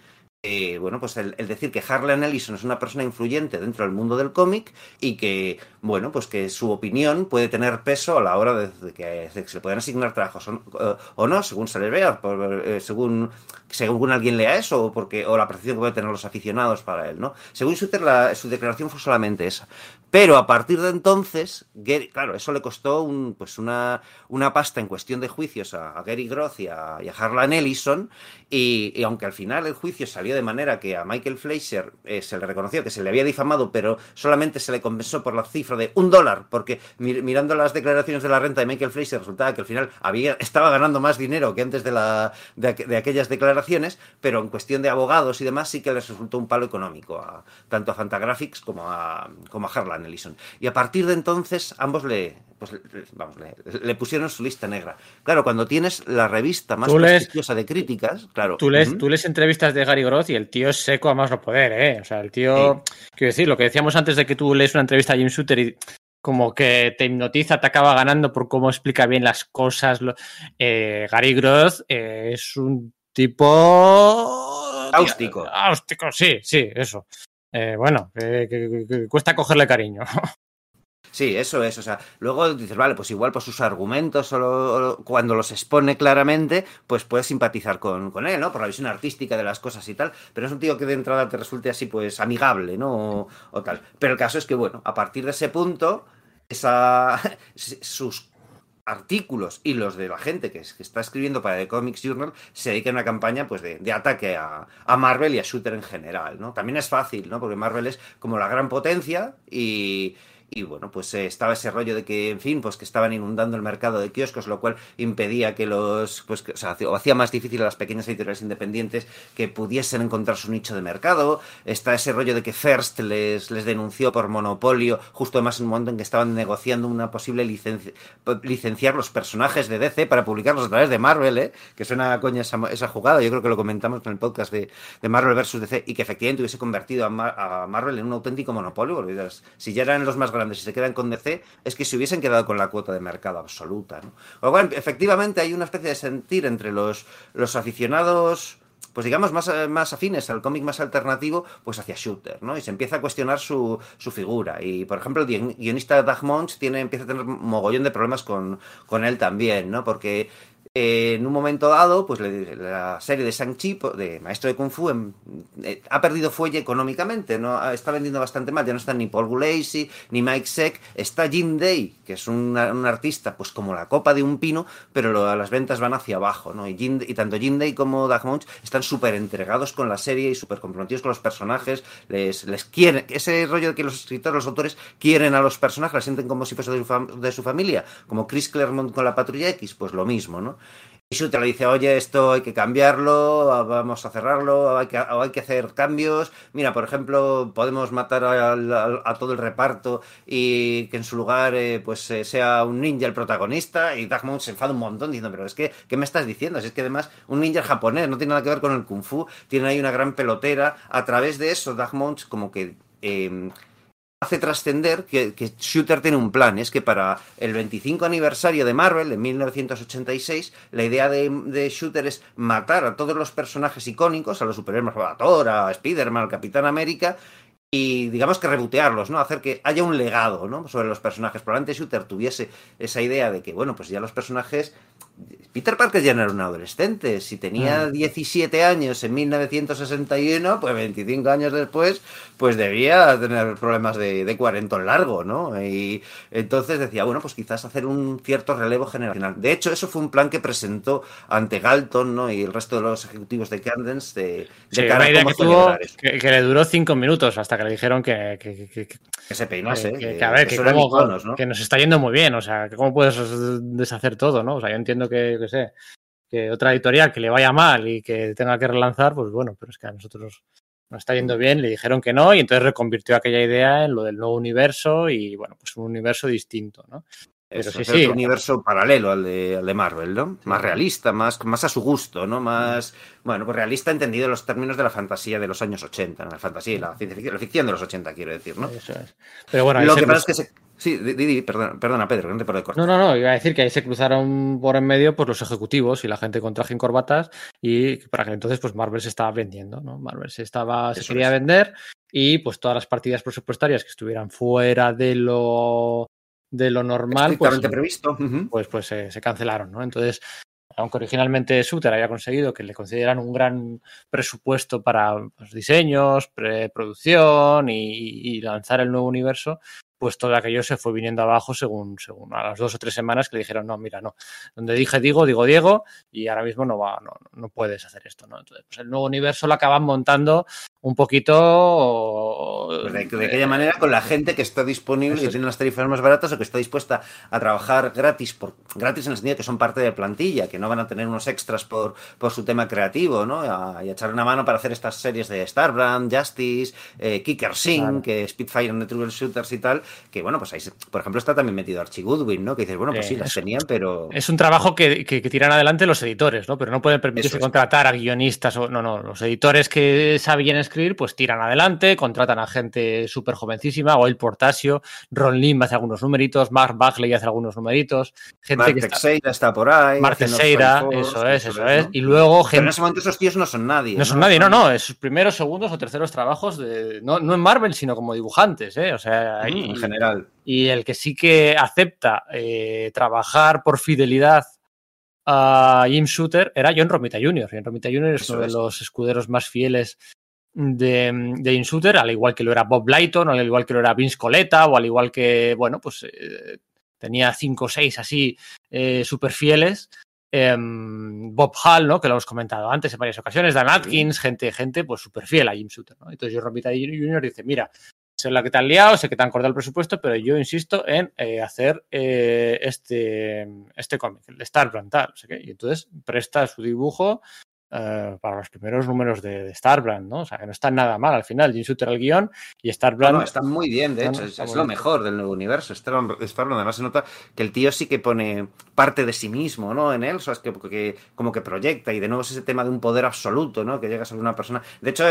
eh, bueno, pues el, decir que Harlan Ellison es una persona influyente dentro del mundo del cómic y que, bueno, pues que su opinión puede tener peso a la hora de, que, se le puedan asignar trabajos o, no, según se les vea, por, eh, según, según alguien lea eso o, porque, o la percepción que pueden tener los aficionados para él, ¿no? Según Suter, la, su declaración fue solamente esa. Pero a partir de entonces, claro, eso le costó un, pues una, pasta en cuestión de juicios a, Gary Groth y a, Harlan Ellison y, aunque al final el juicio salió de manera que a Michael Fleischer eh, se le reconoció que se le había difamado, pero solamente se le compensó por la cifra de un dólar, porque mir mirando las declaraciones de la renta de Michael Fleischer resultaba que al final había, estaba ganando más dinero que antes de, la, de, aquellas declaraciones, pero en cuestión de abogados y demás sí que les resultó un palo económico, a, tanto a Fantagraphics como a, como a Harlan Ellison. Y a partir de entonces ambos le, pues, vamos, le, le, pusieron su lista negra. Claro, cuando tienes la revista más prestigiosa de críticas, claro. Tú lees, uh -huh. tú lees entrevistas de Gary Groth y el tío es seco a más no poder, ¿eh? O sea, el tío. Sí. Quiero decir, lo que decíamos antes de que tú lees una entrevista a Jim Shooter y como que te hipnotiza, te acaba ganando por cómo explica bien las cosas. Eh, Gary Groth eh, es un tipo. Áustico. Áustico, sí, sí, eso. Eh, bueno, que, que, cuesta cogerle cariño. [laughs] Sí, eso es. O sea, luego dices, vale, pues igual por sus argumentos o, lo, o cuando los expone claramente, pues puedes simpatizar con, con, él, ¿no? Por la visión artística de las cosas y tal. Pero es un tío que de entrada te resulte así, pues, amigable, ¿no? O tal. Pero el caso es que, bueno, a partir de ese punto, esa, [laughs] sus artículos y los de la gente que, es, que, está escribiendo para The Comics Journal se dedican a una campaña pues, de, ataque a, a, Marvel y a Shooter en general. ¿no? También es fácil, ¿no? porque Marvel es como la gran potencia y, y bueno, pues eh, estaba ese rollo de que, en fin, pues que estaban inundando el mercado de kioscos, lo cual impedía que los, pues, o hacía más difícil a las pequeñas editoriales independientes que pudiesen encontrar su nicho de mercado. Está ese rollo de que First les, les denunció por monopolio, justo además en un momento en que estaban negociando una posible licencia, licenciar los personajes de DC para publicarlos a través de Marvel, ¿eh? que suena a coña esa, esa jugada. Yo creo que lo comentamos en el podcast de, de Marvel versus DC y que efectivamente hubiese convertido a, Mar a Marvel en un auténtico monopolio, si ya eran los más grandes y se quedan con DC, es que se hubiesen quedado con la cuota de mercado absoluta. efectivamente hay una especie de sentir entre los, los aficionados pues digamos, más, más afines al cómic más alternativo, pues hacia Shooter, ¿no? Y se empieza a cuestionar su, su figura. Y, por ejemplo, el guionista Doug Munch tiene, empieza a tener mogollón de problemas con, con él también, ¿no? Porque en un momento dado, pues la serie de Shang-Chi, de Maestro de Kung Fu, en, eh, ha perdido fuelle económicamente, ¿no? está vendiendo bastante mal, ya no están ni Paul Gulacy, ni Mike Seck, está Jim Day, que es un, artista pues como la copa de un pino, pero lo, las ventas van hacia abajo, ¿no? Y, Jim, y tanto Jim Day como Doug Munch están súper entregados con la serie y súper comprometidos con los personajes, les, les quieren, ese rollo de que los escritores, los autores quieren a los personajes, la sienten como si fuese de su, de su familia, como Chris Claremont con la Patrulla X, pues lo mismo, ¿no? Y Shooter le dice, oye, esto hay que cambiarlo, vamos a cerrarlo, hay que, hay que hacer cambios. Mira, por ejemplo, podemos matar a todo el reparto y que en su lugar eh, pues eh, sea un ninja el protagonista. Y Dagmon se enfada un montón diciendo, pero es que, ¿qué me estás diciendo? Si es que además un ninja japonés no tiene nada que ver con el kung fu, tiene ahí una gran pelotera. A través de eso, Dagmon como que... Eh, hace trascender que, Shooter tiene un plan, es que para el 25 aniversario de Marvel, en 1986, la idea de, de Shooter es matar a todos los personajes icónicos, a los superhéroes, a Thor, a Spider-Man, al Capitán América, y digamos que rebotearlos, ¿no? Hacer que haya un legado, ¿no? Sobre los personajes. Probablemente Shooter tuviese esa idea de que, bueno, pues ya los personajes Peter Parker ya no era un adolescente. Si tenía 17 mm. años en 1961, pues 25 años después, pues debía tener problemas de, de cuarentón largo, ¿no? Y entonces decía, bueno, pues quizás hacer un cierto relevo generacional. De hecho, eso fue un plan que presentó ante Galton, ¿no? Y el resto de los ejecutivos de Candence de, cara a cómo que, que, le duró cinco minutos hasta que le dijeron que... Que, se peinase. Que, a ver, que, que nos está yendo muy bien. O sea, ¿cómo puedes deshacer todo, no? O sea, yo entiendo que, que sé, que otra editorial que le vaya mal y que tenga que relanzar, pues bueno, pero es que a nosotros nos está yendo bien, le dijeron que no y entonces reconvirtió aquella idea en lo del nuevo universo y bueno, pues un universo distinto, ¿no? Pero sí, sí. Un universo paralelo al de, al de, Marvel, ¿no? Más realista, más, más a su gusto, ¿no? Más, bueno, pues realista entendido en los términos de la fantasía de los años 80, la fantasía y la, ficción, la ficción de los 80, quiero decir, ¿no? Eso es. Pero bueno, lo que pasa es que se, Sí, Didi, perdona, perdona, Pedro, no te por No, no, no, iba a decir que ahí se cruzaron por en medio pues, los ejecutivos y la gente con traje y corbatas y para que entonces pues Marvel se estaba vendiendo, ¿no? Marvel se estaba, se quería vender y pues todas las partidas presupuestarias que estuvieran fuera de lo de lo normal pues, previsto. pues, pues se cancelaron, ¿no? Entonces, aunque originalmente Suter había conseguido que le concedieran un gran presupuesto para los pues, diseños, preproducción y, y, lanzar el nuevo universo, pues todo aquello se fue viniendo abajo según, según a las dos o tres semanas que le dijeron, no, mira, no, donde dije digo, digo Diego, y ahora mismo no va, no, no puedes hacer esto, ¿no? Entonces, pues el nuevo universo lo acaban montando un poquito pues de, aquella manera con la gente que está disponible, que tiene las tarifas más baratas o que está dispuesta a trabajar gratis, por, gratis en el sentido que son parte de plantilla, que no van a tener unos extras por, por su tema creativo, ¿no? y a echar una mano para hacer estas series de Starbrand, Justice, eh, Kicker Sing, que Spitfire and the Shooters y tal, que bueno, pues ahí, por ejemplo, está también metido Archie Goodwin, ¿no? Que dices, bueno, pues sí, las tenían, pero... Es un trabajo que, que, tiran adelante los editores, ¿no? Pero no pueden permitirse contratar a guionistas o... No, no, los editores que sabían escribir, pues tiran adelante, contratan a gente súper jovencísima, o el Portasio, Ron Lim hace algunos numeritos, Mark Bagley hace algunos numeritos, gente Mark que está... está por ahí. Mark Teixeira, eso es, eso es. Y luego gente... Pero en ese momento esos tíos no son nadie. No, son nadie, no, no, es sus primeros, segundos o terceros trabajos, de... no, no en Marvel, sino como dibujantes, ¿eh? O sea, ahí general. Y el que sí que acepta eh, trabajar por fidelidad a Jim Shooter era John Romita Jr. John Romita Jr. es uno de los escuderos más fieles de, de Jim Shooter, al igual que lo era Bob Lighton, al igual que lo era Vince Coletta, o al igual que, bueno, pues eh, tenía cinco o seis así eh, súper fieles. Em, Bob Hall, ¿no? Que lo hemos comentado antes en varias ocasiones, Dan Atkins, gente, gente, pues súper fiel a Jim Shooter, ¿no? Entonces John Romita Jr. dice, mira, sé la que te han liado, sé que te han cortado el presupuesto, pero yo insisto en eh, hacer eh, este, este cómic, el Star Brand, Y entonces presta su dibujo eh, para los primeros números de, de, Starbrand, ¿no? O sea, que no está nada mal al final. Jim Shooter el guion y Starbrand. No, no, está muy bien, de hecho, es, es lo mejor del nuevo universo. Starbrand, además se nota que el tío sí que pone parte de sí mismo, ¿no? En él, o sea, es que, que, como que proyecta y de nuevo es ese tema de un poder absoluto, ¿no? Que llega a una persona. De hecho,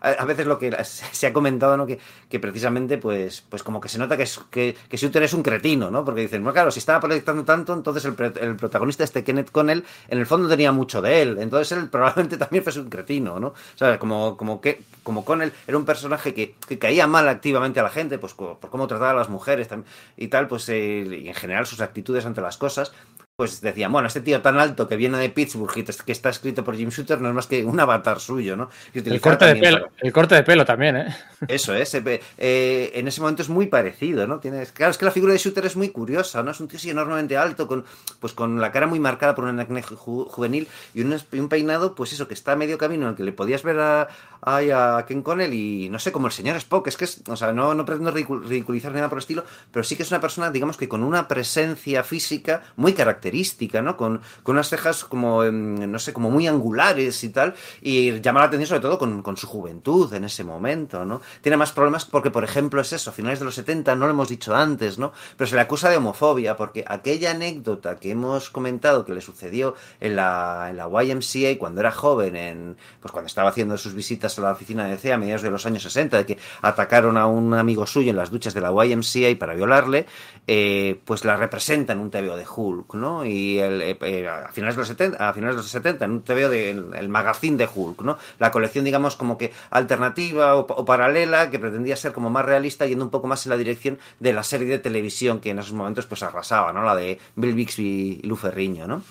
a, a veces lo que [laughs] se ha comentado, ¿no? Que, que, precisamente, pues, pues como que se nota que, es, que, que Shooter es un cretino, ¿no? Porque dicen, bueno, claro, si estaba proyectando tanto, entonces el, el protagonista, este Kenneth Connell, en el fondo tenía mucho de él. Entonces él probablemente también fue un cretino, ¿no? Sea, como, como que como Connell era un personaje que, que caía mal activamente a la gente, pues por, cómo trataba a las mujeres y tal, pues eh, y en general sus actitudes ante las cosas, pues decían, bueno, este tío tan alto que viene de Pittsburgh y que está escrito por Jim Shooter no es más que un avatar suyo, ¿no? El corte, de pelo, el corte de pelo también, ¿eh? Eso es, eh, en ese momento es muy parecido, ¿no? Tienes, claro, es que la figura de Shooter es muy curiosa, ¿no? Es un tío así enormemente alto, con, pues con la cara muy marcada por un acné juvenil y un, un, peinado, pues eso, que está a medio camino en el que le podías ver a, a, a Ken Connell y no sé, como el señor Spock, es que es, o sea, no, no pretendo ridiculizar nada por el estilo, pero sí que es una persona, digamos que con una presencia física muy característica característica, ¿no? Con, con unas cejas como, em, no sé, como muy angulares y tal, y llama la atención sobre todo con, con, su juventud en ese momento, ¿no? Tiene más problemas porque, por ejemplo, es eso, a finales de los 70, no lo hemos dicho antes, ¿no? Pero se le acusa de homofobia porque aquella anécdota que hemos comentado que le sucedió en la, en la YMCA cuando era joven, en, pues cuando estaba haciendo sus visitas a la oficina de DC a mediados de los años 60, de que atacaron a un amigo suyo en las duchas de la YMCA para violarle, eh, pues la representa en un TVO de Hulk, ¿no? Y el, eh, a, finales de los 70, a finales de los 70, en un TVO del de, el magazine de Hulk, ¿no? La colección, digamos, como que alternativa o, o, paralela, que pretendía ser como más realista, yendo un poco más en la dirección de la serie de televisión que en esos momentos pues arrasaba, ¿no? La de Bill Bixby y Lu Ferriño, ¿no?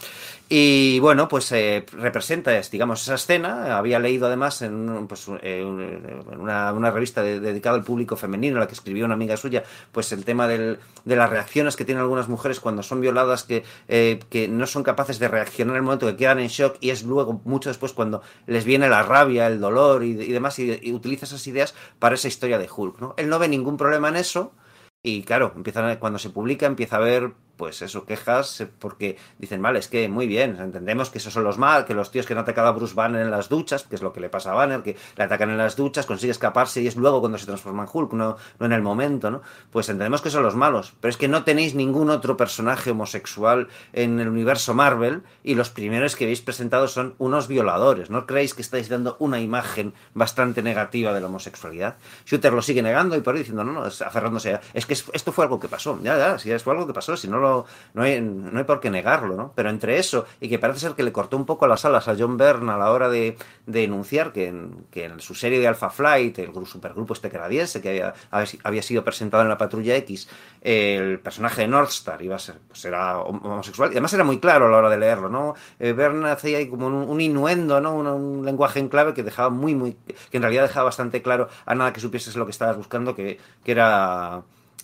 Y bueno, pues eh, representa, digamos, esa escena. Había leído además en, pues, eh, una, una, revista de, dedicada al público femenino, en la que escribió una amiga suya, pues el tema del, de las reacciones que tienen algunas mujeres cuando son violadas, que, eh, que no son capaces de reaccionar en el momento que quedan en shock, y es luego, mucho después, cuando les viene la rabia, el dolor y, demás, y, y, utiliza esas ideas para esa historia de Hulk. ¿no? Él no ve ningún problema en eso. Y claro, empiezan cuando se publica empieza a ver pues eso, quejas eh, porque dicen, vale, es que muy bien, entendemos que esos son los mal, que los tíos que no atacan a Bruce Banner en las duchas, que es lo que le pasa a Banner, que le atacan en las duchas, consigue escaparse y es luego cuando se transforma en Hulk, no, no en el momento, ¿no? Pues entendemos que son los malos, pero es que no tenéis ningún otro personaje homosexual en el universo Marvel y los primeros que habéis presentado son unos violadores, ¿no creéis que estáis dando una imagen bastante negativa de la homosexualidad? Shooter lo sigue negando y por ahí diciendo, no, no, aferrándose a, es que esto fue algo que pasó, ya, ya, si fue algo que pasó, si no no, hay, no hay por qué negarlo, ¿no? Pero entre eso y que parece ser que le cortó un poco las alas a John Byrne a la hora de, de denunciar que en, que en, su serie de Alpha Flight, el supergrupo este canadiense que había, había sido presentado en la Patrulla X, el personaje de Northstar iba a ser, pues era homosexual, y además era muy claro a la hora de leerlo, ¿no? Eh, Byrne hacía ahí como un, un innuendo, ¿no? Un, un, lenguaje en clave que dejaba muy, muy, que en realidad dejaba bastante claro a nada que supieses lo que estabas buscando, que, que era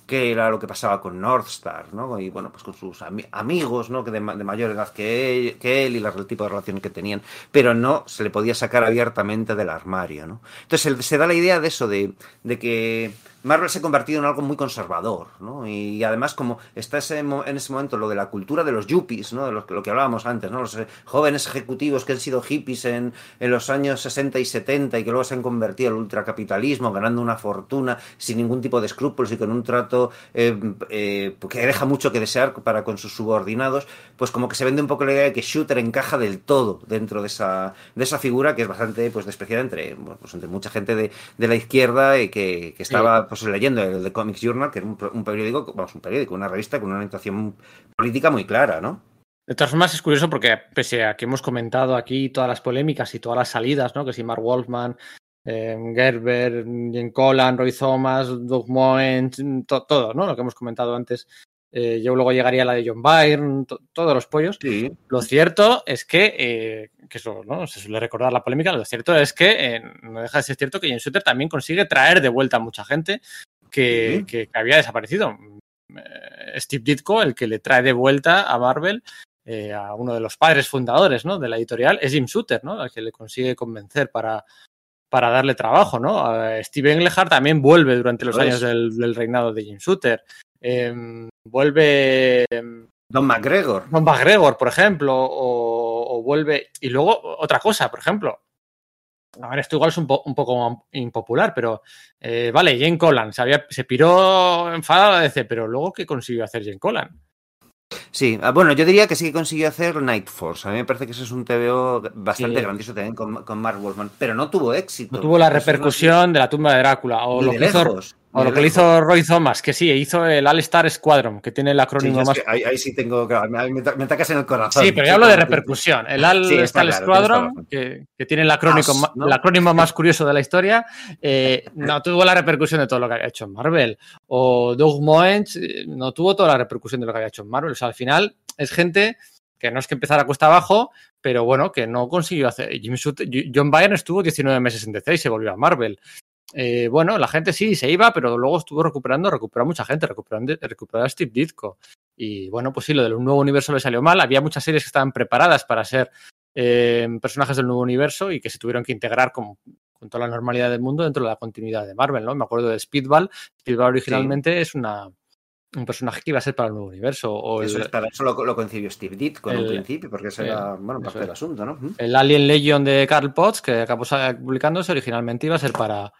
qué era lo que pasaba con Northstar, ¿no? Y bueno, pues con sus am amigos, ¿no? Que de, mayor edad que él, que y la, el tipo de relación que tenían, pero no se le podía sacar abiertamente del armario, ¿no? Entonces se, da la idea de eso, de que Marvel se ha convertido en algo muy conservador, ¿no? Y además, como está ese, en ese momento lo de la cultura de los yuppies, ¿no? De lo, lo que hablábamos antes, ¿no? Los jóvenes ejecutivos que han sido hippies en, en, los años 60 y 70 y que luego se han convertido al ultracapitalismo, ganando una fortuna sin ningún tipo de escrúpulos y con un trato eh, eh, que deja mucho que desear para con sus subordinados, pues como que se vende un poco la idea de que Shooter encaja del todo dentro de esa, de esa figura que es bastante pues despreciada entre, pues, entre mucha gente de, de la izquierda y que, que estaba... Pues leyendo el The Comics Journal, que era un, periódico, vamos, un periódico, una revista con una orientación política muy clara, ¿no? De todas formas, es curioso porque, pese a que hemos comentado aquí todas las polémicas y todas las salidas, ¿no? Que si Mark Wolfman, eh, Gerber, Jen Collan, Roy Thomas, Doug Moen, to, todo, ¿no? Lo que hemos comentado antes. Eh, yo luego llegaría a la de John Byrne, to, todos los pollos. Sí. Lo cierto es que, eh, que eso, ¿no? Se suele recordar la polémica, lo cierto es que eh, no deja de ser cierto que James Shooter también consigue traer de vuelta a mucha gente que, sí. que, que había desaparecido. Steve Ditko, el que le trae de vuelta a Marvel a uno de los padres fundadores ¿no? de la editorial, es Jim Shooter, ¿no? al que le consigue convencer para, para darle trabajo. ¿no? A Steve Englehart también vuelve durante los años del, del, reinado de Jim Shooter. Eh, vuelve. Don McGregor. Don McGregor, por ejemplo, o, o, vuelve. Y luego, otra cosa, por ejemplo. A ver, esto igual es un, po un poco impopular, pero eh, vale, Jane Collan se, había, se piró enfadado a DC, pero luego, ¿qué consiguió hacer Jane Collan? Sí, ah, bueno, yo diría que sí que consiguió hacer Night Force. A mí me parece que ese es un TVO bastante sí. grandioso también con, con, Mark Wolfman, pero no tuvo éxito. No tuvo la repercusión de la tumba de Drácula. O lo, que hizo, o lo que le hizo Roy Thomas, que sí, hizo el All Star Squadron, que tiene el acrónimo sí, más. Ahí, ahí, sí tengo. Me, me, atacas en el corazón. Sí, pero yo hablo de repercusión. El All sí, Star claro, Squadron, que, que, tiene el acrónimo, As, ¿no? el acrónimo más [laughs] curioso de la historia, eh, no tuvo la repercusión de todo lo que había hecho en Marvel. O Doug Moench eh, no tuvo toda la repercusión de lo que había hecho en Marvel. O sea, al final es gente que no es que empezara a cuesta abajo, pero bueno, que no consiguió hacer. Jim Shooter, John Byrne estuvo 19 meses en DC y se volvió a Marvel. Eh, bueno, la gente sí se iba, pero luego estuvo recuperando, recuperó mucha gente, recuperando, recuperó a Steve Ditko. Y bueno, pues sí, lo del nuevo universo le salió mal. Había muchas series que estaban preparadas para ser eh, personajes del nuevo universo y que se tuvieron que integrar con, con, toda la normalidad del mundo dentro de la continuidad de Marvel, ¿no? Me acuerdo de Speedball. Speedball originalmente sí. es una, un personaje que iba a ser para el nuevo universo. O eso, el, es para eso lo, lo, concibió Steve Ditko en un principio, porque ese era bueno, parte del asunto, ¿no? El Alien Legion de Carl Potts, que acabó publicándose, originalmente iba a ser para.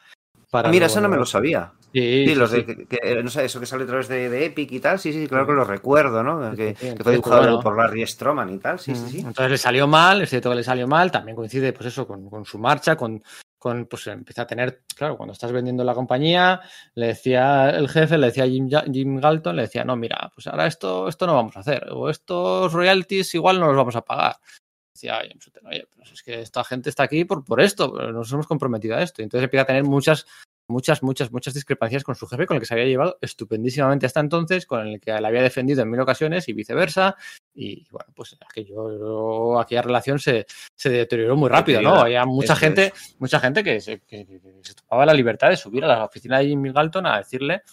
Para Mira, eso no me lo sabía. Sí, sí, los sí. de, que, que, no sé, eso que sale a través de, de, Epic y tal, sí, sí, claro que lo recuerdo, ¿no? Que, que fue dibujado bueno. por Larry Stroman y tal, sí, sí, sí. Entonces le salió mal, es cierto que le salió mal, también coincide, pues eso, con, con su marcha, con, con, pues empieza a tener, claro, cuando estás vendiendo la compañía, le decía el jefe, le decía Jim, Jim Galton, le decía, no, mira, pues ahora esto, esto no vamos a hacer, o estos royalties igual no los vamos a pagar. Decía, oye, es que esta gente está aquí por, por esto, nos hemos comprometido a esto. Y entonces empieza a tener muchas muchas, muchas, muchas discrepancias con su jefe, con el que se había llevado estupendísimamente hasta entonces, con el que le había defendido en mil ocasiones y viceversa. Y bueno, pues aquello, aquella relación se, se deterioró muy rápido, ¿no? Había mucha gente, mucha gente que se, que, que se tomaba la libertad de subir a la oficina de Jimmy Galton a decirle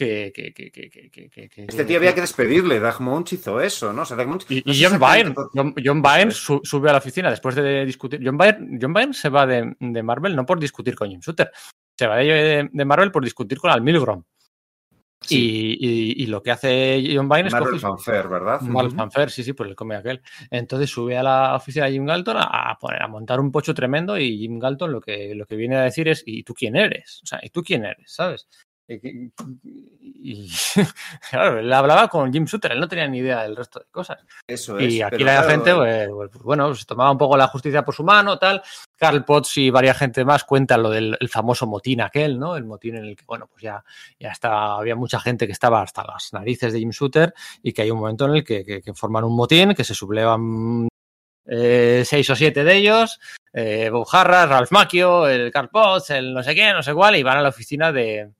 que, que, que, que, Este tío había que despedirle, Doug Munch hizo eso, ¿no? O sea, Munch, y, no y John Byrne, John, John Byrne su, sube a la oficina después de discutir. John Byrne, John Byrne se va de, de, Marvel no por discutir con Jim Shooter, se va de, de Marvel por discutir con Al Milgrom. Sí. Y, y, y, lo que hace John Byrne es Marvel Fanfare, ¿verdad? Marvel Fanfare, sí, sí, pues el come aquel. Entonces sube a la oficina de Jim Galton a, poner, a montar un pocho tremendo y Jim Galton lo que, lo que viene a decir es ¿y tú quién eres? O sea, ¿y tú quién eres? ¿Sabes? Y, [laughs] claro, él hablaba con Jim Shooter, él no tenía ni idea del resto de cosas. Eso es. Y aquí la claro, gente, pues, pues, bueno, se tomaba un poco la justicia por su mano, tal. Carl Potts y varias gente más cuentan lo del famoso motín aquel, ¿no? El motín en el que, bueno, pues ya, ya está, había mucha gente que estaba hasta las narices de Jim Shooter y que hay un momento en el que, que, que forman un motín, que se sublevan eh, seis o siete de ellos, eh, Bob Harras, Ralph Macchio, el Carl Potts, el no sé qué, no sé cuál, y van a la oficina de,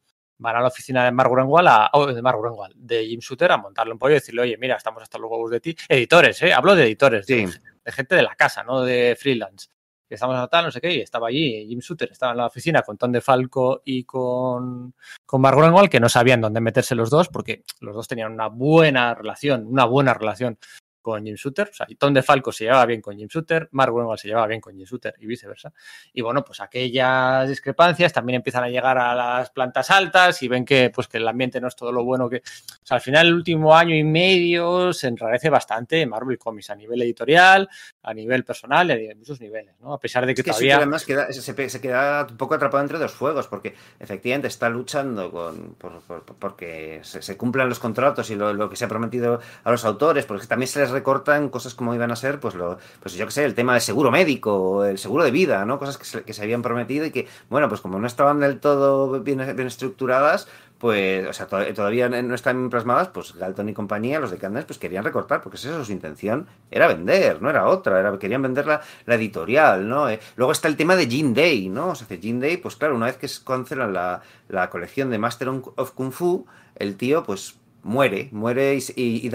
van a la oficina de Mark Greenwald, a, oh, de Mark Greenwald, de Jim Shooter, a montarle un pollo y decirle, oye, mira, estamos hasta los huevos de ti. Editores, ¿eh? Hablo de editores, sí. de, de, gente de la casa, no de freelance. Que estamos a tal, no sé qué, y estaba allí Jim Shooter, estaba en la oficina con Tom DeFalco y con, con Mark Greenwald, que no sabían dónde meterse los dos, porque los dos tenían una buena relación, una buena relación con Jim Shooter. O sea, Tom DeFalco se llevaba bien con Jim Shooter, Mark Greenwald se llevaba bien con Jim Shooter y viceversa. Y bueno, pues aquellas discrepancias también empiezan a llegar a las plantas altas y ven que, pues, que el ambiente no es todo lo bueno que... O sea, al final el último año y medio se enrarece bastante Marvel Comics a nivel editorial, a nivel personal y a muchos niveles, ¿no? A pesar de que, es que todavía... Que además queda, se, se, queda un poco atrapado entre dos fuegos porque efectivamente está luchando con, por, por, porque se, se, cumplan los contratos y lo, lo, que se ha prometido a los autores, porque también se les recortan cosas como iban a ser, pues, lo, pues yo que sé, el tema del seguro médico, el seguro de vida, ¿no? Cosas que se, que se habían prometido y que, bueno, pues como no estaban del todo bien, bien estructuradas, pues, o sea, to todavía no están plasmadas, pues Galton y compañía, los de Cannes, pues querían recortar, porque esa es su intención, era vender, no era otra, era, querían vender la, la editorial, ¿no? Eh, luego está el tema de Jean Day, ¿no? O sea, Jean Day, pues claro, una vez que cancelan la, la colección de Master of Kung Fu, el tío, pues muere, muere y, y,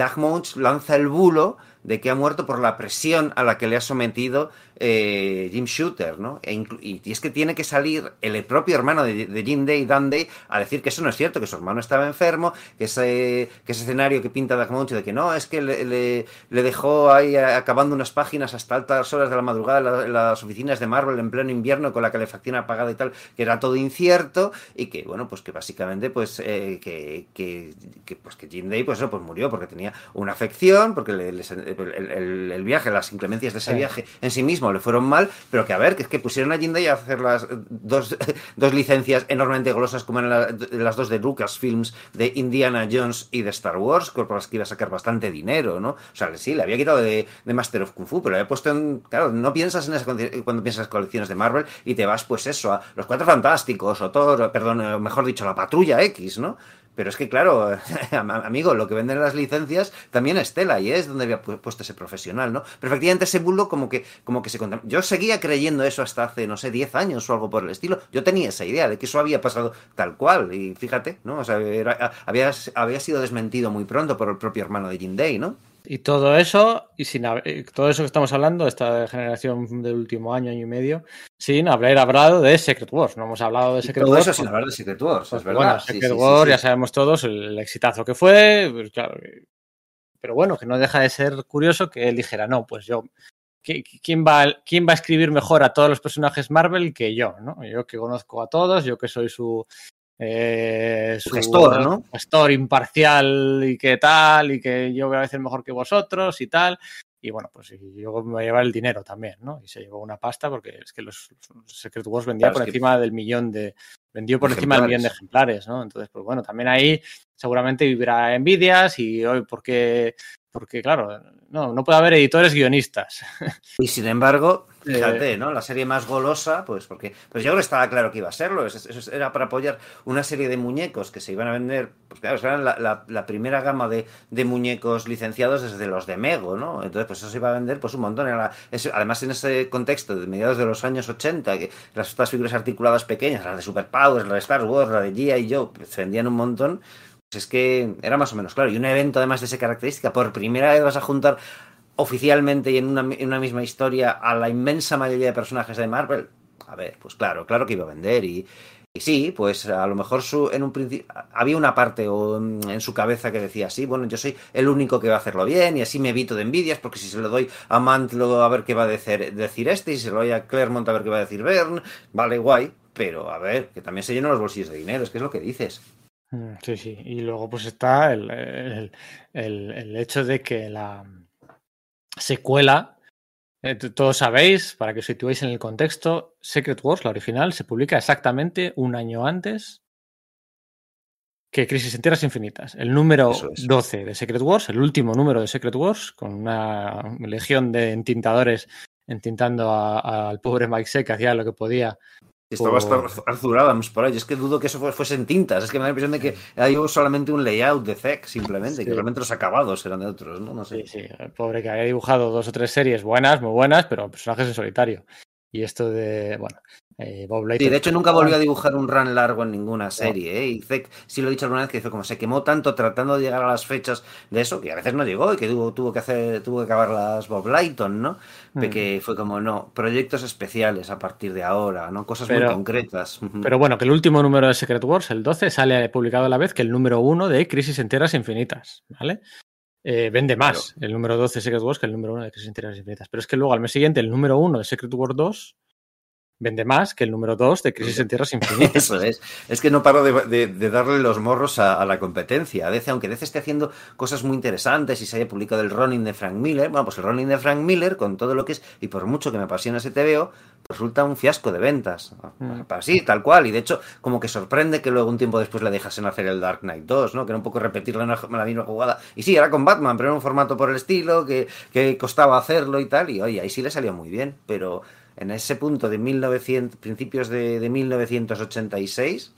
lanza el bulo de que ha muerto por la presión a la que le ha sometido eh, Jim Shooter, ¿no? E y, y, es que tiene que salir el propio hermano de, de, Jim Day, Dan Day, a decir que eso no es cierto, que su hermano estaba enfermo, que ese, que ese escenario que pinta Doug Munch de que no, es que le, le, le, dejó ahí acabando unas páginas hasta altas horas de la madrugada en, la, en, las oficinas de Marvel en pleno invierno con la calefacción apagada y tal, que era todo incierto y que, bueno, pues que básicamente, pues, eh, que, que, que, pues que Jim Day, pues eso, pues murió porque tenía una afección, porque le, le, el, el, el, viaje, las inclemencias de ese sí. viaje en sí mismo le fueron mal, pero que a ver, que es que pusieron a Jim Day a hacer las dos, [laughs] dos licencias enormemente golosas como eran la, las dos de Lucasfilms, de Indiana Jones y de Star Wars, por las que iba a sacar bastante dinero, ¿no? O sea, sí, le había quitado de, de Master of Kung Fu, pero le había puesto en... Claro, no piensas en esa, cuando piensas en colecciones de Marvel y te vas, pues eso, a Los Cuatro Fantásticos, o Thor, perdón, mejor dicho, la Patrulla X, ¿no? Pero es que, claro, [laughs] amigo, lo que venden las licencias también es tela y es donde había puesto ese profesional, ¿no? Pero efectivamente ese bulo como que, como que se Yo seguía creyendo eso hasta hace, no sé, 10 años o algo por el estilo. Yo tenía esa idea de que eso había pasado tal cual. Y fíjate, ¿no? O sea, era, había, había sido desmentido muy pronto por el propio hermano de Jim Day, ¿no? Y todo eso, y sin todo eso que estamos hablando, esta generación del último año, año y medio, sin haber hablado de Secret Wars. No hemos hablado de Secret todo Wars. Todo eso sin hablar de Secret Wars, es verdad. Bueno, Secret sí, Wars, sí, sí, ya sabemos todos el, el, exitazo que fue, pues, claro. Pero bueno, que no deja de ser curioso que él dijera, no, pues yo ¿quién va, ¿quién va a escribir mejor a todos los personajes Marvel que yo? ¿no? Yo que conozco a todos, yo que soy su, eh, su gestor, ¿no? gestor imparcial y que tal, y que yo voy a hacer mejor que vosotros y tal. Y bueno, pues yo me voy a llevar el dinero también, ¿no? Y se llevó una pasta porque es que los, los Secret Wars vendían claro, por encima que... del millón de. Vendió por encima del millón de ejemplares, ¿no? Entonces, pues bueno, también ahí seguramente vivirá envidias y hoy, porque porque claro, no, no puede haber editores guionistas. Y sin embargo, fíjate, ¿no? La serie más golosa, pues porque pues yo creo que estaba claro que iba a serlo. Eso era para apoyar una serie de muñecos que se iban a vender, pues claro, eran la, la, la primera gama de, de, muñecos licenciados desde los de Mego, ¿no? Entonces, pues eso se iba a vender pues un montón. Era, es, además, en ese contexto de mediados de los años 80, que las estas figuras articuladas pequeñas, las de Superpowers, la de Star Wars, la de G.I. Joe, pues, se vendían un montón. Pues es que era más o menos claro. Y un evento además de esa característica, por primera vez vas a juntar oficialmente y en una, misma historia a la inmensa mayoría de personajes de Marvel, a ver, pues claro, claro que iba a vender y, sí, pues a lo mejor su, en un había una parte o en, en, su cabeza que decía, sí, bueno, yo soy el único que va a hacerlo bien y así me evito de envidias porque si se lo doy a Mantlo a ver qué va a decir, decir este y se lo doy a Claremont a ver qué va a decir Bern, vale, guay, pero a ver, que también se llenan los bolsillos de dinero, es que es lo que dices. Mm, Sí, sí, y luego pues está el, el, el, el hecho de que la, secuela. Eh, todos sabéis, para que os situéis en el contexto, Secret Wars, la original, se publica exactamente un año antes que Crisis en Tierras Infinitas. El número es. 12 de Secret Wars, el último número de Secret Wars, con una legión de entintadores entintando al pobre Mike Seck, que hacía lo que podía estaba azulada por ahí. Es que dudo que eso fuesen tintas. Es que me da la impresión de que hay solamente un layout de ZEC, simplemente, sí. que realmente los acabados eran de otros, ¿no? no sé. Sí, sí. El pobre que había dibujado dos o tres series buenas, muy buenas, pero personajes en solitario. Y esto de, bueno, eh, Bob. Sí, de hecho nunca volvió a dibujar un run largo en ninguna serie, no. ¿eh? Y Zek, sí lo he dicho alguna vez, que fue como se quemó tanto tratando de llegar a las fechas de eso, que a veces no llegó y que tuvo, tuvo que hacer, tuvo que acabar las Bob Layton, ¿no? Mm. Que fue como, no, proyectos especiales a partir de ahora, ¿no? Cosas pero, muy concretas. Pero bueno, que el último número de Secret Wars, el 12, sale publicado a la vez que el número 1 de Crisis en Tierras Infinitas, ¿vale? Eh, vende más claro. el número 12 de Secret Wars que el número 1 de Crisis en Tierras Infinitas. Pero es que luego al mes siguiente el número 1 de Secret Wars 2 vende más que el número 2 de Crisis en Tierras Infinitas. [laughs] Eso es. Es que no paro de, de, de darle los morros a, a, la competencia. DC, aunque DC esté haciendo cosas muy interesantes y se haya publicado el Ronin de Frank Miller, bueno, pues el Ronin de Frank Miller, con todo lo que es, y por mucho que me apasiona ese TVO, resulta un fiasco de ventas. Mm. Así, tal cual. Y de hecho, como que sorprende que luego un tiempo después le dejasen hacer el Dark Knight 2, ¿no? Que era un poco repetir la, la misma jugada. Y sí, era con Batman, pero era un formato por el estilo, que, que costaba hacerlo y tal. Y oye, ahí sí le salió muy bien. Pero en ese punto de 1900, principios de, de 1986,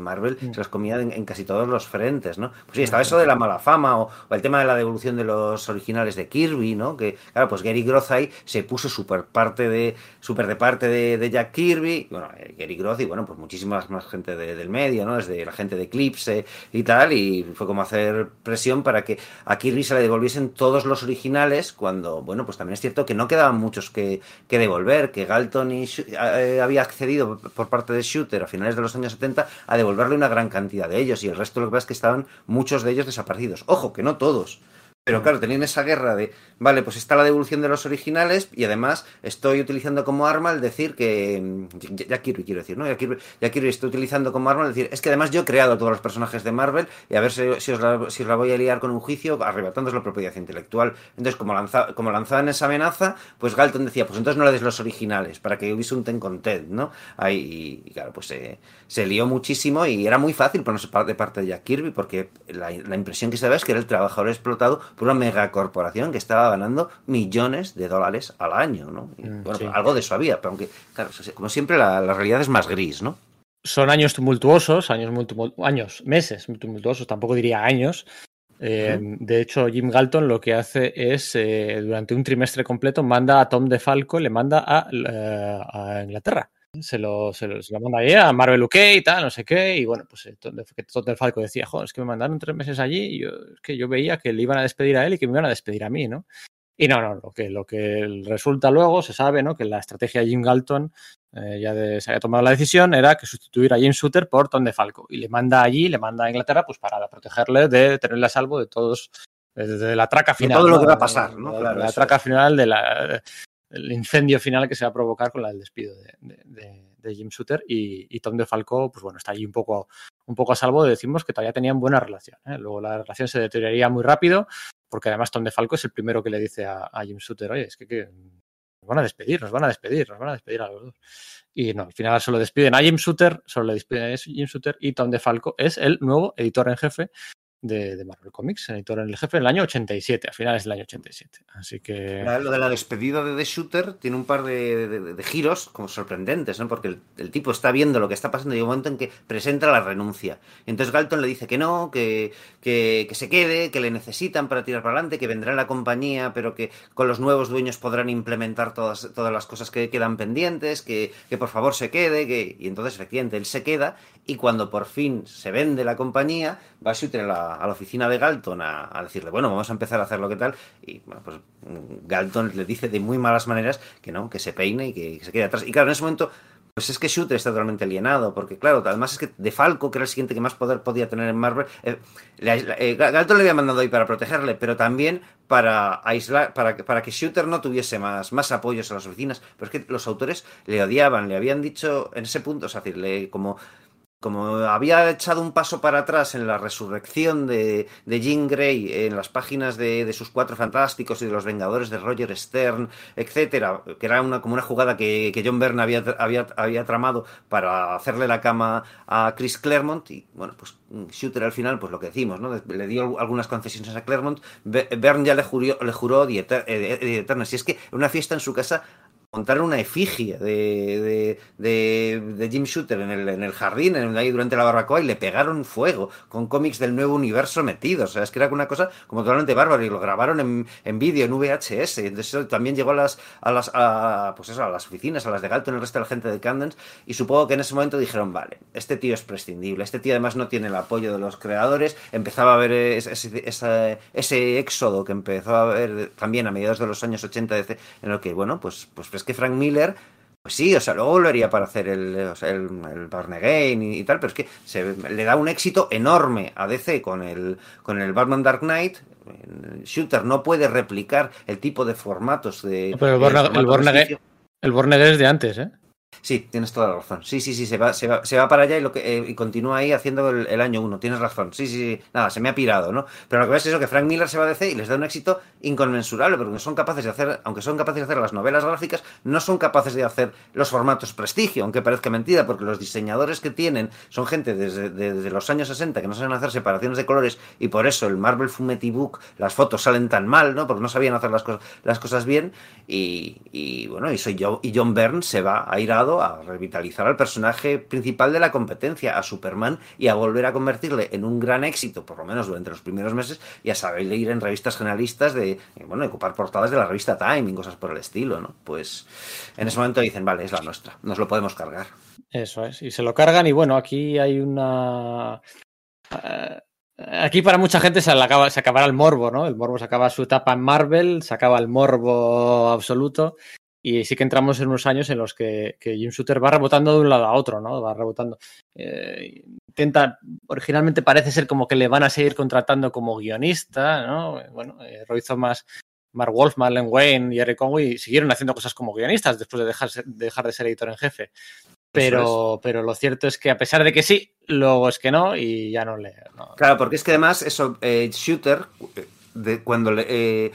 Marvel se las comía en, en, casi todos los frentes, ¿no? Pues sí, estaba eso de la mala fama o, o, el tema de la devolución de los originales de Kirby, ¿no? Que, claro, pues Gary Groth ahí se puso súper parte de, super de parte de, de, Jack Kirby, bueno, Gary Groth y, bueno, pues muchísimas más gente de, del medio, ¿no? Desde la gente de Eclipse y tal, y fue como hacer presión para que a Kirby se le devolviesen todos los originales cuando, bueno, pues también es cierto que no quedaban muchos que, que devolver, que Galton y, eh, había accedido por parte de Shooter a finales de los años 70 a devolverle una gran cantidad de ellos y el resto lo que pasa es que estaban muchos de ellos desaparecidos. Ojo, que no todos. Pero claro, tenían esa guerra de, vale, pues está la devolución de los originales y además estoy utilizando como arma el decir que, ya, ya quiero, decir, ¿no? Ya quiero, ya quiero, estoy utilizando como arma el decir, es que además yo he creado a todos los personajes de Marvel y a ver si, si, os, la, voy a liar con un juicio arrebatándoos la propiedad intelectual. Entonces, como, lanza, como lanzaban esa amenaza, pues Galton decía, pues entonces no le des los originales para que hubiese un ten con Ted, ¿no? Ahí, claro, pues eh, se lió muchísimo y era muy fácil ponerse de parte de Jack Kirby porque la, la impresión que se daba es que era el trabajador explotado por una megacorporación que estaba ganando millones de dólares al año, ¿no? Y, bueno, sí. algo de eso había, pero aunque, claro, como siempre, la, la realidad es más gris, ¿no? Son años tumultuosos, años, muy tumultu años, meses muy tumultuosos, tampoco diría años. Eh, de hecho, Jim Galton lo que hace es, eh, durante un trimestre completo, manda a Tom DeFalco, le manda a, eh, a Inglaterra se lo, se lo, se lo manda ahí a Marvel UK y tal, no sé qué, y bueno, pues Todd del Falco decía, joder, es que me mandaron tres meses allí y yo, es que yo veía que le iban a despedir a él y que me iban a despedir a mí, ¿no? Y no, no, lo que, lo que resulta luego, se sabe, ¿no? Que la estrategia de Jim Galton, eh, ya de, se había tomado la decisión, era que sustituir a James Suter por Tom DeFalco. Y le manda allí, le manda a Inglaterra, pues para protegerle de tenerle a salvo de todos, de la traca final. De todo lo que va a pasar, ¿no? De, claro, la, la traca final de la, el incendio final que se va a provocar con la, el despido de, de, Jim Shooter y, y, Tom DeFalco, pues bueno, está allí un poco, un poco a salvo de decimos que todavía tenían buena relación. ¿eh? Luego la relación se deterioraría muy rápido, porque además Tom DeFalco es el primero que le dice a, a Jim Shooter, oye, es que, que, nos van a despedir, nos van a despedir, nos van a despedir a los dos. Y no, al final solo despiden a Jim Shooter, solo le despiden a Jim Shooter y Tom DeFalco es el nuevo editor en jefe de, Marvel Comics, editor en el jefe, en el año 87, a finales del año 87. Así que. Lo de la despedida de The Shooter tiene un par de, giros como sorprendentes, ¿no? Porque el, tipo está viendo lo que está pasando y hay un momento en que presenta la renuncia. entonces Galton le dice que no, que, que, se quede, que le necesitan para tirar para adelante, que vendrá en la compañía, pero que con los nuevos dueños podrán implementar todas, todas las cosas que quedan pendientes, que, que por favor se quede, que... y entonces efectivamente él se queda y cuando por fin se vende la compañía, va a la, a la oficina de Galton a, decirle, bueno, vamos a empezar a hacer lo que tal, y bueno, pues Galton le dice de muy malas maneras que no, que se peine y que, se quede atrás. Y claro, en ese momento pues es que Shooter está totalmente alienado, porque claro, además es que De Falco, que era el siguiente que más poder podía tener en Marvel, eh, eh, Galton le había mandado ahí para protegerle, pero también para aislar, para, para que Shooter no tuviese más, más apoyos a las oficinas. Pero es que los autores le odiaban, le habían dicho en ese punto, o sea, decirle como como había echado un paso para atrás en la resurrección de, de Jean Grey en las páginas de, sus Cuatro Fantásticos y de los Vengadores de Roger Stern, etcétera, que era una, como una jugada que, John Byrne había, había, había, tramado para hacerle la cama a Chris Claremont, y bueno, pues Shooter al final, pues lo que decimos, ¿no? Le dio algunas concesiones a Claremont, Byrne ya le juró, le juró de eterna. Si es que una fiesta en su casa montar una efigie de, de, Jim Shooter en el, en el jardín, en, ahí durante la barbacoa, y le pegaron fuego con cómics del nuevo universo metidos. O sea, es que era una cosa como totalmente bárbara y lo grabaron en, en vídeo, en VHS. Entonces también llegó a las, a las, pues eso, a las oficinas, a las de Galton, el resto de la gente de Candence, y supongo que en ese momento dijeron, vale, este tío es prescindible, este tío además no tiene el apoyo de los creadores, empezaba a haber ese, ese, ese éxodo que empezó a haber también a mediados de los años 80 en el que, bueno, pues, pues que Frank Miller, pues sí, o sea, luego volvería para hacer el, o sea, el, el y, tal, pero es que se, le da un éxito enorme a DC con el, con el Batman Dark Knight. Shooter no puede replicar el tipo de formatos de. pero el, el, el es de antes, ¿eh? Sí, tienes toda la razón. Sí, sí, sí, se va, se va, se va para allá y, lo que, eh, y continúa ahí haciendo el, año uno. Tienes razón. Sí, sí, sí. Nada, se me ha pirado, ¿no? Pero lo que ves es eso, que Frank Miller se va a DC y les da un éxito inconmensurable, porque son capaces de hacer, aunque son capaces de hacer las novelas gráficas, no son capaces de hacer los formatos prestigio, aunque parezca mentira, porque los diseñadores que tienen son gente desde, los años 60 que no saben hacer separaciones de colores y por eso el Marvel Fumetti Book, las fotos salen tan mal, ¿no? Porque no sabían hacer las, cosas, las cosas bien y, y bueno, y, soy yo, y John Byrne se va a ir a a revitalizar al personaje principal de la competencia, a Superman, y a volver a convertirle en un gran éxito, por lo menos durante los primeros meses, y a saber ir en revistas generalistas de, bueno, ocupar portadas de la revista Time y cosas por el estilo, ¿no? Pues en ese momento dicen, vale, es la nuestra, nos lo podemos cargar. Eso es, y se lo cargan y bueno, aquí hay una... Eh, aquí para mucha gente se, acaba, se acabará el morbo, ¿no? El morbo se acaba su etapa en Marvel, se acaba el morbo absoluto y sí que entramos en unos años en los que, Jim Shooter va rebotando de un lado a otro, ¿no? Va rebotando. Eh, intenta, originalmente parece ser como que le van a seguir contratando como guionista, ¿no? Bueno, eh, Roy Thomas, Mark Wolf, Marlon Wayne y Eric Conway siguieron haciendo cosas como guionistas después de dejar, dejar de ser editor en jefe. Pero, pero lo cierto es que a pesar de que sí, luego es que no y ya no le... Claro, porque es que además eso, eh, Shooter, de, cuando le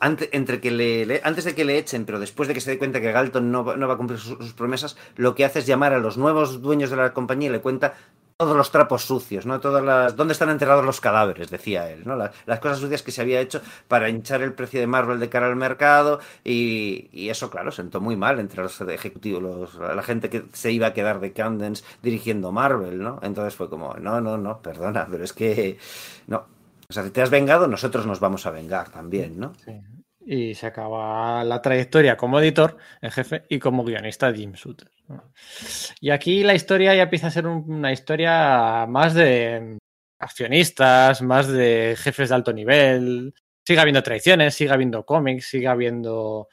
antes, entre que le, antes de que le echen, pero después de que se dé cuenta que Galton no, va a cumplir sus, promesas, lo que hace es llamar a los nuevos dueños de la compañía y le cuenta todos los trapos sucios, ¿no? Todas las. ¿Dónde están enterrados los cadáveres? decía él, ¿no? Las, cosas sucias que se había hecho para hinchar el precio de Marvel de cara al mercado. Y, eso, claro, sentó muy mal entre los ejecutivos, la gente que se iba a quedar de Candence dirigiendo Marvel, ¿no? Entonces fue como, no, no, no, perdona, pero es que. No, o sea, si te has vengado, nosotros nos vamos a vengar también, ¿no? Sí. Y se acaba la trayectoria como editor en jefe y como guionista Jim Shooter. Y aquí la historia ya empieza a ser una historia más de accionistas, más de jefes de alto nivel. Sigue habiendo traiciones, sigue habiendo cómics, sigue habiendo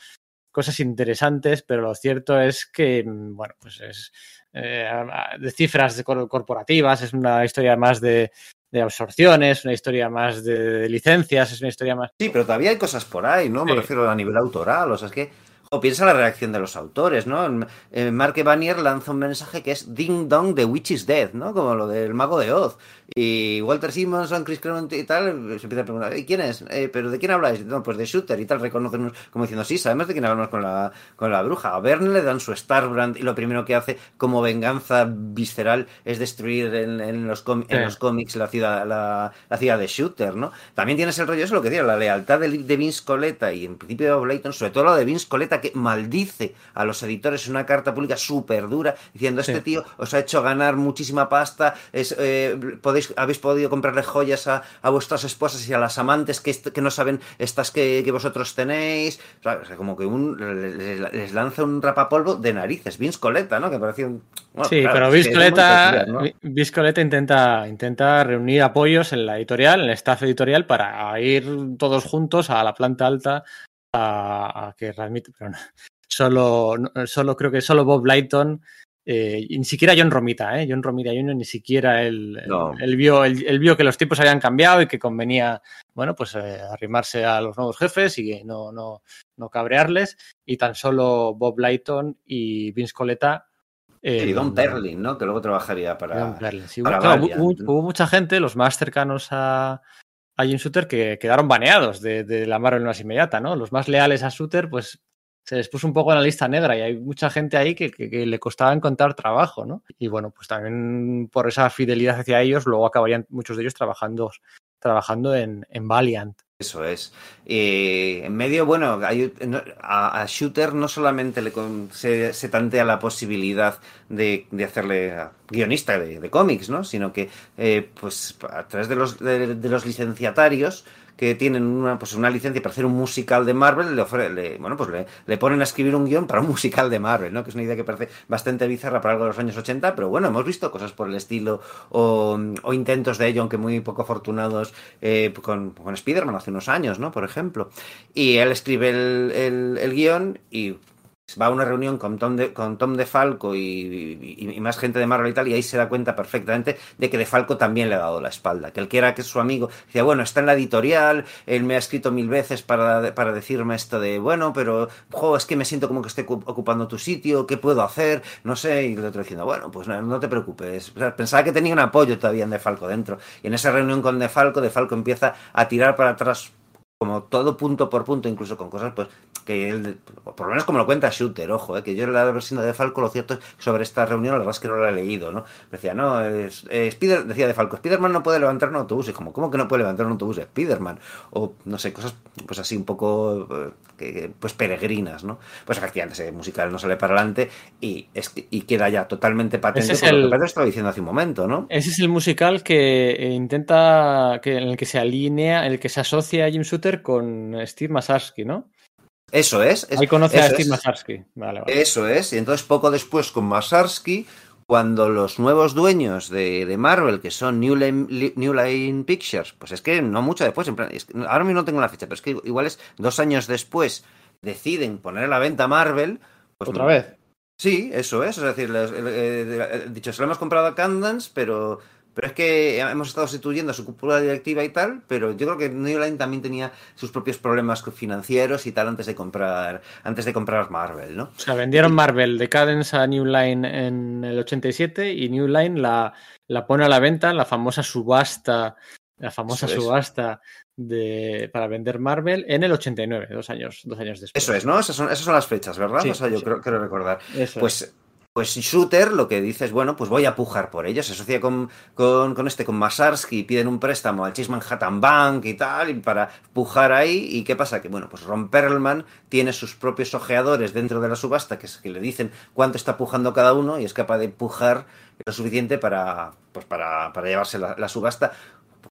cosas interesantes, pero lo cierto es que, bueno, pues es eh, de cifras corporativas, es una historia más de de absorciones, una historia más de, licencias, es una historia más... Sí, pero todavía hay cosas por ahí, ¿no? Me refiero a nivel autoral, o sea, es que O piensa la reacción de los autores, ¿no? Eh, Mark Evanier lanza un mensaje que es Ding Dong, The Witch is Dead, ¿no? Como lo del mago de Oz. Y Walter Simonson, Chris Claremont y tal, se empieza a preguntar, ¿quién es? Eh, ¿Pero de quién habláis? No, pues de Shooter y tal, reconocen como diciendo, sí, sabemos de quién hablamos con la, con la bruja. A Verne le dan su Starbrand y lo primero que hace como venganza visceral es destruir en, los, en los cómics la ciudad, la, ciudad de Shooter, ¿no? También tienes el rollo, eso es lo que decía, la lealtad de, de Vince Coletta y en principio de Bob sobre todo lo de Vince Que maldice a los editores en una carta pública súper dura, diciendo, este tío os ha hecho ganar muchísima pasta, es, eh, podéis, habéis podido comprarle joyas a, vuestras esposas y a las amantes que, que no saben estas que, vosotros tenéis. O sea, como que un, les, lanza un rapapolvo de narices. Vince Coleta, ¿no? Que parecía un... sí, pero Vince Coleta, intenta, intenta reunir apoyos en la editorial, en el staff editorial, para ir todos juntos a la planta alta a, que realmente, pero solo, solo creo que solo Bob Lighton, eh, ni siquiera John Romita, ¿eh? John Romita Jr. ni siquiera él, vio, él, vio que los tiempos habían cambiado y que convenía, bueno, pues eh, arrimarse a los nuevos jefes y no, no, no cabrearles. Y tan solo Bob Lighton y Vince Coletta y Don Perlin, ¿no? Que luego trabajaría para. hubo, mucha gente, los más cercanos a, hay un Shooter que quedaron baneados de, la Marvel más inmediata, ¿no? Los más leales a Shooter, pues se les puso un poco en la lista negra y hay mucha gente ahí que, le costaba encontrar trabajo, ¿no? Y bueno, pues también por esa fidelidad hacia ellos, luego acabarían muchos de ellos trabajando, trabajando en, en Valiant. Eso es. en medio, bueno, a, Shooter no solamente le, se, tantea la posibilidad de, hacerle guionista de, cómics, ¿no? Sino que, eh, pues, a través de los, de los licenciatarios, que tienen una, pues una licencia para hacer un musical de Marvel, le, bueno, pues le, ponen a escribir un guion para un musical de Marvel, ¿no? Que es una idea que parece bastante bizarra para algo de los años 80, pero bueno, hemos visto cosas por el estilo o, intentos de ello, aunque muy poco afortunados, eh, con, con Spider-Man hace unos años, ¿no? Por ejemplo. Y él escribe el, el, el guion y va a una reunión con Tom de, con Tom DeFalco y, y, más gente de Marvel y tal, y ahí se da cuenta perfectamente de que DeFalco también le ha dado la espalda. Que él quiera que es su amigo, decía, bueno, está en la editorial, él me ha escrito mil veces para, para decirme esto de, bueno, pero, jo, es que me siento como que estoy ocupando tu sitio, ¿qué puedo hacer? No sé, y el otro diciendo, bueno, pues no, te preocupes. pensaba que tenía un apoyo todavía en DeFalco dentro. Y en esa reunión con DeFalco, DeFalco empieza a tirar para atrás como todo punto por punto, incluso con cosas pues que él, por lo menos como lo cuenta Shooter, ojo, eh, que yo en la versión de Falco lo cierto es que sobre esta reunión la verdad es que no la he leído, ¿no? Decía, no, es, eh, Spider, decía de Falco, Spiderman no puede levantar un autobús, y como, ¿cómo que no puede levantar un autobús de Spiderman? O no sé, cosas pues así un poco eh, pues peregrinas, ¿no? Pues efectivamente ese musical no sale para adelante y, es y queda ya totalmente patente es lo que estaba diciendo hace un momento, ¿no? Ese es el musical que intenta, que, en el que se alinea, en el que se asocia a Jim Shooter con Steve Masarsky, ¿no? Eso es. Ahí conoce a Steve Masarsky. Eso es. Y entonces poco después con Masarsky, cuando los nuevos dueños de, Marvel, que son New Line, Pictures, pues es que no mucho después, ahora mismo no tengo la fecha, pero es que igual es dos años después, deciden poner a la venta Marvel. Pues ¿Otra vez? Sí, eso es. Es decir, dicho, se lo hemos comprado a Candance, pero pero es que hemos estado sustituyendo a su cúpula directiva y tal, pero yo creo que New Line también tenía sus propios problemas financieros y tal antes de comprar antes de comprar Marvel, ¿no? O sea, vendieron Marvel de Cadence a New Line en el 87 y New Line la, la pone a la venta en la famosa subasta, la famosa subasta de, para vender Marvel en el 89, dos años, dos años después. Eso es, ¿no? Esas son, esas son las fechas, ¿verdad? o sea, yo creo, quiero recordar. pues pues Shooter lo que dice es, bueno, pues voy a pujar por ellos. Se asocia con, con, este, con Masarsky, piden un préstamo al Chase Manhattan Bank y tal, y para pujar ahí. ¿Y qué pasa? Que, bueno, pues Ron Perlman tiene sus propios ojeadores dentro de la subasta que, que le dicen cuánto está pujando cada uno y es capaz de pujar lo suficiente para, pues para, para llevarse la subasta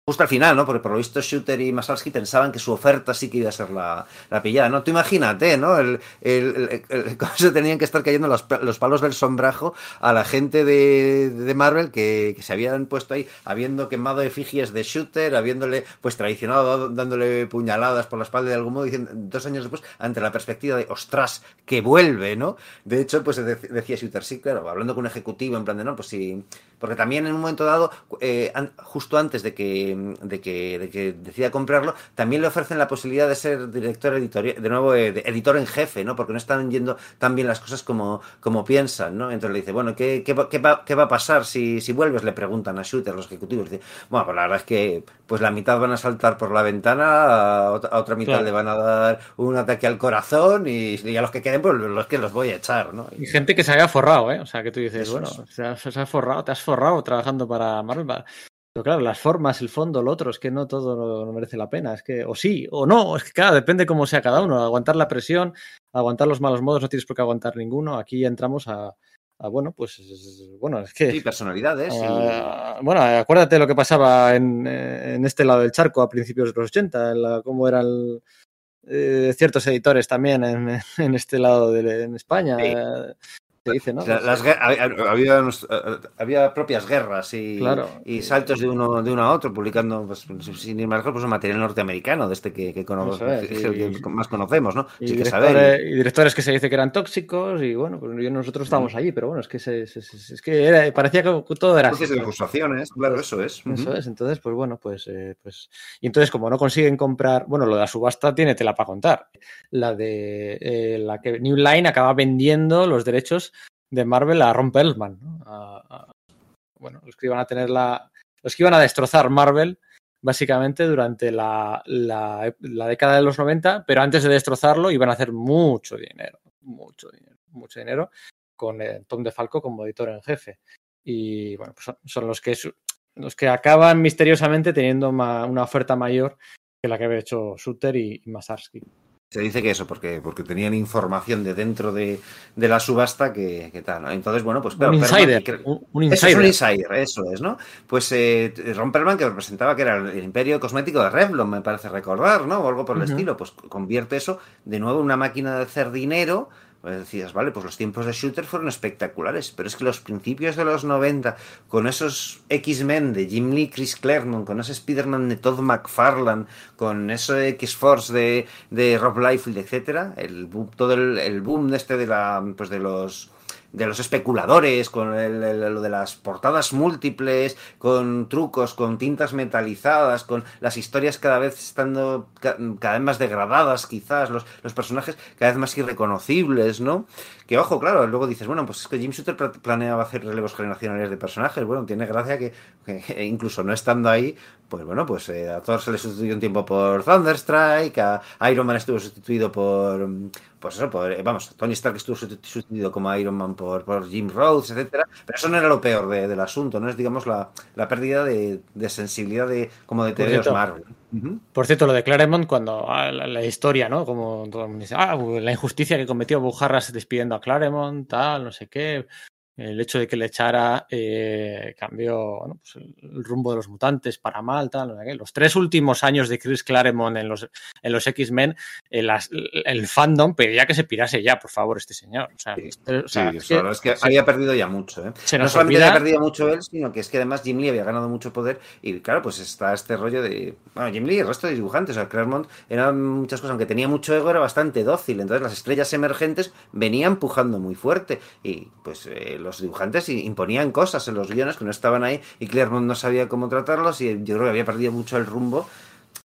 justo al final, ¿no? Porque por lo visto Shooter y Masalski pensaban que su oferta sí que iba a ser la, la pillada, ¿no? Tú imagínate, ¿no? El, el, [laughs] cómo se tenían que estar cayendo los, los, palos del sombrajo a la gente de, de Marvel que, que, se habían puesto ahí, habiendo quemado efigies de Shooter, habiéndole pues traicionado, dándole puñaladas por la espalda de algún modo, diciendo, dos años después, ante la perspectiva de, ostras, que vuelve, ¿no? De hecho, pues decía Shooter, sí, claro, hablando con un ejecutivo en plan de, no, pues sí, porque también en un momento dado, eh, justo antes de que de que, de que decida comprarlo, también le ofrecen la posibilidad de ser director editorial, de nuevo eh, editor en jefe, ¿no? Porque no están yendo tan bien las cosas como, como piensan, ¿no? Entonces le dice, bueno, ¿qué, qué, va, qué, va, qué va a pasar si, si vuelves? Le preguntan a Shooter, los ejecutivos. Dice, bueno, pues la verdad es que pues la mitad van a saltar por la ventana, a otra, a otra mitad claro. le van a dar un ataque al corazón y, y, a los que queden, pues los que los voy a echar, ¿no? Y gente que se haya forrado, ¿eh? O sea, que tú dices, bueno, se, has, se has forrado, te has forrado trabajando para Marvel. Pero claro, las formas, el fondo, lo otro, es que no todo no merece la pena. Es que, o sí, o no, es que claro, depende cómo sea cada uno. Aguantar la presión, aguantar los malos modos, no tienes por qué aguantar ninguno. Aquí entramos a, bueno, pues, bueno, es que. Sí, personalidades. A, y... Bueno, acuérdate lo que pasaba en, en, este lado del charco a principios de los 80, en la, cómo eran eh, ciertos editores también en, en este lado de en España. Sí dice, ¿no? Las, había, había, propias guerras y, claro. y, saltos de uno, de uno a otro, publicando, pues, sin ir más lejos, pues, material norteamericano, de este que, que, cono es, que, que más conocemos, ¿no? Y, sí directores, y, directores, que se dice que eran tóxicos, y bueno, pues nosotros estábamos allí, pero bueno, es que, se, se, es que era, parecía que todo era así. de acusaciones, claro, eso es. Eso uh -huh. es, entonces, pues bueno, pues, eh, pues. Y entonces, como no consiguen comprar, bueno, lo de la subasta tiene tela para contar. La de eh, la que New Line acaba vendiendo los derechos de Marvel a Ron Perlman, a, bueno, los que iban a tener la, los que iban a destrozar Marvel básicamente durante la, la, la, década de los 90, pero antes de destrozarlo iban a hacer mucho dinero, mucho dinero, mucho dinero con eh, Tom DeFalco como editor en jefe. Y bueno, pues son, son los que los que acaban misteriosamente teniendo ma, una oferta mayor que la que había hecho Suter y, y. Se dice que eso, porque, porque tenían información de dentro de, de la subasta que, que tal, ¿no? Entonces, bueno, pues claro. Un insider. Un, un insider. Eso es un insider, eso es, ¿no? Pues eh, Ron Perlman, que representaba que era el imperio cosmético de Revlon, me parece recordar, ¿no? O algo por el uh -huh. estilo, pues convierte eso de nuevo en una máquina de hacer dinero pues decías, vale, pues los tiempos de Shooter fueron espectaculares, pero es que los principios de los 90, con esos X-Men de Jim Lee, Chris Claremont, con ese Spider-Man de Todd McFarlane, con ese X-Force de, de Rob Liefeld, etcétera, el todo el, el boom este de la, pues de los de los especuladores, con el, lo de las portadas múltiples, con trucos, con tintas metalizadas, con las historias cada vez estando cada vez más degradadas, quizás, los, los personajes cada vez más irreconocibles, ¿no? Que ojo, claro, luego dices, bueno, pues es que Jim Shooter planeaba hacer relevos generacionales de personajes, bueno, tiene gracia que, que [laughs] incluso no estando ahí, pues bueno, pues eh, a Thor se le sustituyó un tiempo por Thunderstrike, a Iron Man estuvo sustituido por, pues eso, por, eh, vamos, Tony Stark estuvo sustituido como Iron Man por, por Jim Rhodes, etcétera, pero eso no era lo peor de, del asunto, ¿no? Es, digamos, la, la pérdida de, de, sensibilidad de, como de TVOs Marvel. Uh -huh. Por cierto, lo de Claremont, cuando ah, la, la, historia, ¿no? Como todo el mundo dice, ah, la injusticia que cometió Bujarras despidiendo a Claremont, tal, no sé qué, el hecho de que le echara eh, cambió bueno, pues el, rumbo de los mutantes para mal, tal, no sé los tres últimos años de Chris Claremont en los, en los X-Men, el, el, fandom pedía que se pirase ya, por favor, este señor. O sea, sí, o sea, sí, es, que, es, que, había perdido ya mucho. ¿eh? Se no solamente olvida... había perdido mucho él, sino que es que además Jim Lee había ganado mucho poder y claro, pues está este rollo de... Bueno, Jim Lee y el resto de dibujantes, o sea, Claremont eran muchas cosas, aunque tenía mucho ego, era bastante dócil, entonces las estrellas emergentes venían pujando muy fuerte y pues eh, los dibujantes imponían cosas en los guiones que no estaban ahí y Claremont no sabía cómo tratarlos y yo creo que había perdido mucho el rumbo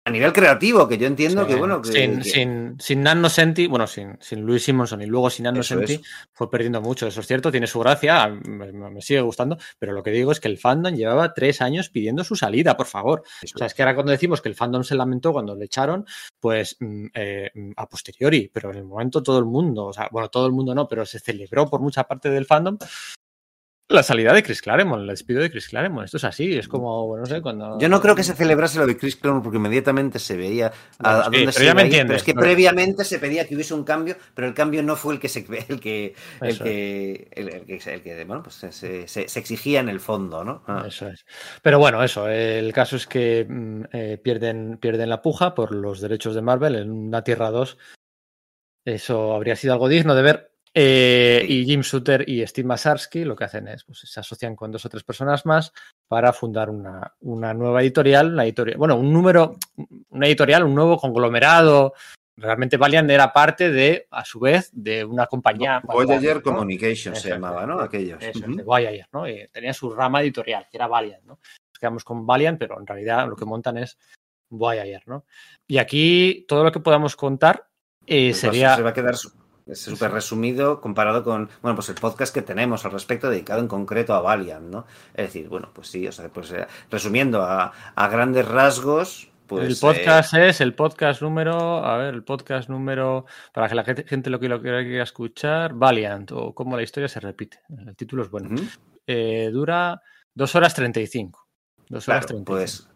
a nivel creativo, que yo entiendo sí, que, bueno... Que, sin, que... sin, sin Nan Nocenti, bueno, sin, sin Luis Simonson y luego sin Nan Nocenti, fue perdiendo mucho, eso es cierto, tiene su gracia, me, me, sigue gustando, pero lo que digo es que el fandom llevaba tres años pidiendo su salida, por favor. Eso o sea, es que ahora cuando decimos que el fandom se lamentó cuando le echaron, pues mm, eh, a posteriori, pero en el momento todo el mundo, o sea, bueno, todo el mundo no, pero se celebró por mucha parte del fandom la salida de Chris Claremont, el despido de Chris Claremont. Esto es así, es como, bueno, no sé, cuando... Yo no creo que se celebrase lo de Chris Claremont porque inmediatamente se veía a, no, a dónde se iba pero es que no. previamente se pedía que hubiese un cambio, pero el cambio no fue el que se el que el que, el, el, que, el que bueno, pues se, se, se, exigía en el fondo, ¿no? Ah. Eso es. Pero bueno, eso, el caso es que mm, eh, pierden, pierden la puja por los derechos de Marvel en una Tierra 2. Eso habría sido algo digno de ver eh, y Jim Shooter y Steve Masarsky lo que hacen es, pues se asocian con dos o tres personas más para fundar una, una nueva editorial, una editorial, bueno, un número, una editorial, un nuevo conglomerado. Realmente Valiant era parte de, a su vez, de una compañía. Voyager ¿no? Communications se llamaba, ¿no? Aquellos. Eso, uh -huh. de Voyager, ¿no? Y tenía su rama editorial, que era Valiant, ¿no? quedamos con Valiant, pero en realidad lo que montan es Voyager, ¿no? Y aquí todo lo que podamos contar eh, Pues sería... Se va a quedar súper resumido comparado con, bueno, pues el podcast que tenemos al respecto dedicado en concreto a Valiant, ¿no? Es decir, bueno, pues sí, o sea, pues eh, resumiendo a, a grandes rasgos, pues, el podcast eh... es el podcast número, a ver, el podcast número, para que la gente lo que lo quiera escuchar, Valiant, o cómo la historia se repite. El título es bueno. Uh -huh. eh, dura dos horas 35. Dos horas claro, 35. Pues,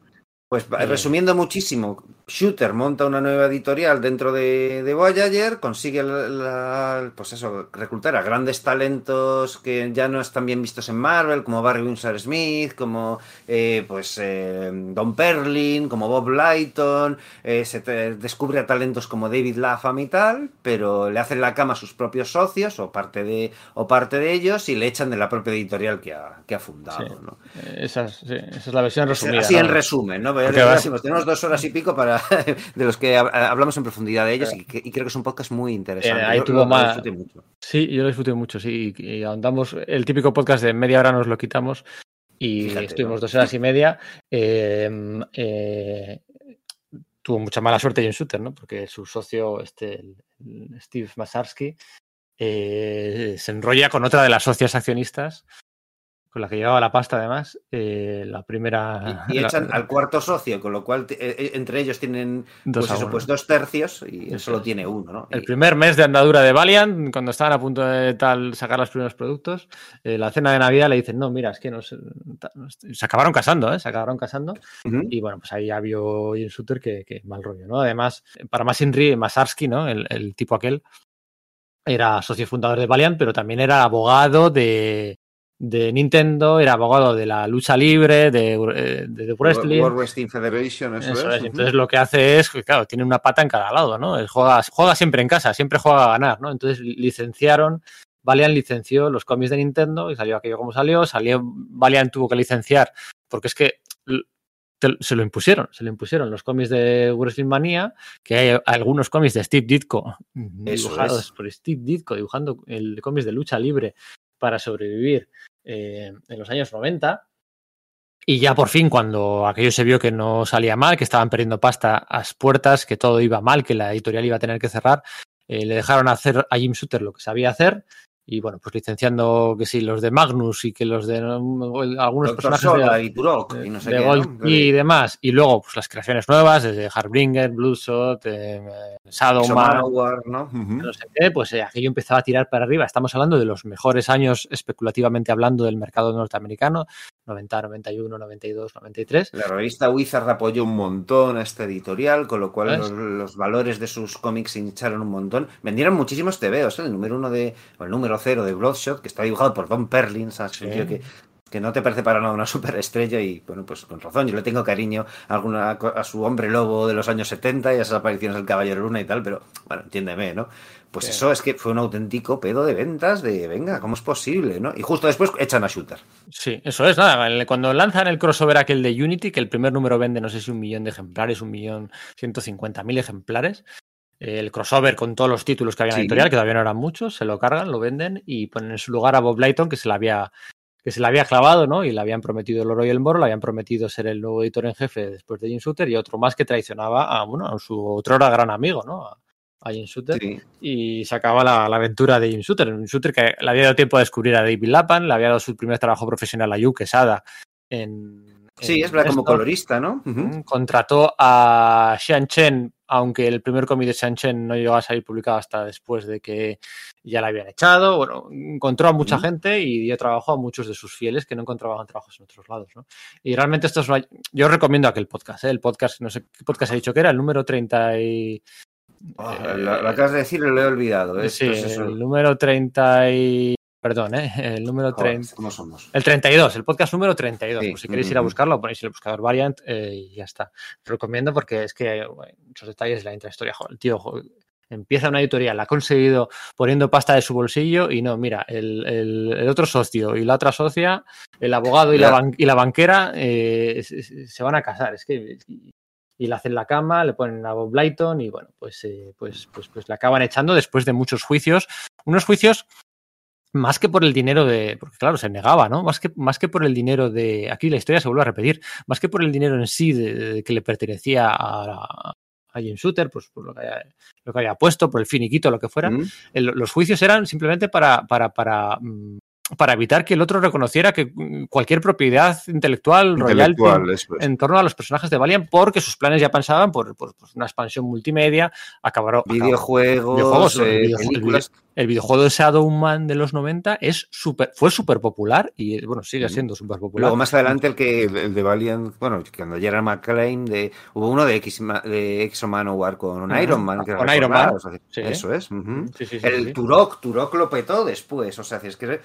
pues resumiendo muchísimo, Shooter monta una nueva editorial dentro de, de Voyager, consigue la, la, pues eso, reclutar a grandes talentos que ya no están bien vistos en Marvel, como Barry Windsor Smith, como eh, pues eh, Don Perlin, como Bob Lighton, eh, se te, descubre a talentos como David Lapham y tal, pero le hacen la cama a sus propios socios o parte de, o parte de ellos y le echan de la propia editorial que ha, que ha fundado. Sí. ¿no? Esa, es, sí, esa, es, la versión resumida. Así ¿no? en resumen, ¿no? Tenemos dos horas y pico para [laughs] de los que hablamos en profundidad de ellos y, y, creo que es un podcast muy interesante. Eh, ahí yo, tuvo lo, más... Lo mucho. Sí, yo lo disfruté mucho, sí. Y, y ahondamos, el típico podcast de media hora nos lo quitamos y Fíjate, estuvimos ¿no? dos horas y media. Eh, eh, tuvo mucha mala suerte Jim Shooter, ¿no? Porque su socio, este, Steve Masarsky, eh, se enrolla con otra de las socias accionistas con la que llevaba la pasta además, eh, la primera... Y, y [laughs] echan la, al cuarto socio, con lo cual eh, entre ellos tienen dos, pues eso, pues dos tercios y él solo tiene uno, ¿no? El primer mes de andadura de Valiant, cuando estaban a punto de tal sacar los primeros productos, eh, la cena de Navidad le dicen, no, mira, es que nos, se acabaron casando, ¿eh? Se acabaron casando uh -huh. y bueno, pues ahí ya vio Jim Shooter que, que, mal rollo, ¿no? Además, para más Inri, Masarsky, ¿no? El, el tipo aquel era socio fundador de Valiant, pero también era abogado de, de Nintendo, era abogado de la lucha libre, de, eh, de, de wrestling. World Wrestling Federation, eso, eso es. es. Entonces lo que hace es, claro, tiene una pata en cada lado, ¿no? Él juega, juega siempre en casa, siempre juega a ganar, ¿no? Entonces licenciaron, Valiant licenció los cómics de Nintendo y salió aquello como salió, salió, Valiant tuvo que licenciar, porque es que se lo impusieron, se lo impusieron los cómics de Wrestling Manía, que hay algunos cómics de Steve Ditko Eso dibujados es. por Steve Ditko, dibujando el cómics de lucha libre para sobrevivir eh, en los años 90. Y ya por fin, cuando aquello se vio que no salía mal, que estaban perdiendo pasta a las puertas, que todo iba mal, que la editorial iba a tener que cerrar, eh, le dejaron hacer a Jim Shooter lo que sabía hacer. Y bueno, pues licenciando que sí, los de Magnus y que los de no, algunos Doctor personajes de, y Turok y no sé de qué, Gold ¿no? y demás. Y luego, pues las creaciones nuevas, desde Harbringer, Bloodshot, eh, Shadowman, Exomar, ¿no? Ujú. no sé qué, pues eh, aquello empezaba a tirar para arriba. Estamos hablando de los mejores años, especulativamente hablando, del mercado norteamericano, 90, 91, 92, 93. La revista Wizard apoyó un montón a esta editorial, con lo cual los valores de sus cómics se hincharon un montón. Vendieron muchísimos TVOs, ¿eh? el número uno de, o el número cero de Bloodshot, que está dibujado por Don Perlin, ¿sabes? Sí. Que, que no te parece para nada una [laughs] superestrella y bueno, pues con razón, yo le tengo cariño a, alguna, a su hombre lobo de los años 70 y a esas apariciones del Caballero Luna y tal, pero bueno, entiéndeme, ¿no? Pues Sí. eso es que fue un auténtico pedo de ventas de, venga, ¿cómo es posible, no? Y justo después echan a Shooter. Sí, eso es. Nada, cuando lanzan el crossover aquel de Unity, que el primer número vende, no sé si un millón de ejemplares, un millón ciento cincuenta mil ejemplares. El crossover con todos los títulos que había en la Sí. editorial, que todavía no eran muchos, se lo cargan, lo venden y ponen en su lugar a Bob Lighton, que se le había, que se había clavado, ¿no? Y le habían prometido el oro y el moro, le habían prometido ser el nuevo editor en jefe después de Jim Shooter y otro más que traicionaba a, bueno, a su otro gran amigo, ¿no? A, a Jim Shooter Sí. y se acaba la, la aventura de Jim Shooter. Un Shooter que le había dado tiempo a descubrir a David Lapan, le había dado su primer trabajo profesional a Yu Quesada en. Sí, en es verdad, como colorista, ¿no? Contrató a Xian Chen, aunque el primer cómic de Xian Chen no llegó a salir publicado hasta después de que ya la habían echado. Bueno, encontró a mucha gente y dio trabajo a muchos de sus fieles que no encontraban trabajos en otros lados. ¿no? Y realmente esto es una- Yo recomiendo aquel podcast, ¿eh? el podcast, no sé qué podcast he dicho que era, el número 30 y... Oh, Eh, lo, lo acabas de decir y lo he olvidado. ¿eh? Sí, el número 30 y... Perdón, ¿eh? [laughs] El número Joder, 30... ¿Cómo somos? El 32, el podcast número 32. Sí. Pues si queréis ir a buscarlo, ponéis el buscador Variant eh, y ya está. Lo recomiendo porque es que hay muchos detalles de la intrahistoria. Joder, el tío joder, empieza una editorial, la ha conseguido poniendo pasta de su bolsillo y no, mira, el, el- el otro socio y la otra socia, el abogado y, la, ban- y la banquera eh, se, van a casar. Es que y, y le hacen la cama, le ponen a Bob Lighton y bueno, pues, eh, pues, pues, pues le acaban echando después de muchos juicios. Unos juicios más que por el dinero de, porque claro, se negaba, ¿no? Más que, más que por el dinero de, aquí la historia se vuelve a repetir, más que por el dinero en sí de, de que le pertenecía a, a James Shooter, pues por lo que, haya, lo que haya puesto, por el finiquito, lo que fuera, mm. el, los juicios eran simplemente para, para, para mm, para evitar que el otro reconociera que mm, cualquier propiedad intelectual, royalty en torno a los personajes de Valiant, porque sus planes ya pensaban por, por, por una expansión multimedia, acabaron videojuegos, videojuegos eh, películas el videojuego de Shadowman de los 90 es super, fue súper popular y bueno, sigue siendo súper popular. Luego más adelante el que el de Valiant, bueno, cuando ya era McClane, de, hubo uno de X de Exo Manowar con Iron Man. Que con Iron Man. O sea, sí. Eso es. Uh -huh. sí, el Turok, Turok lo petó después. O sea, es que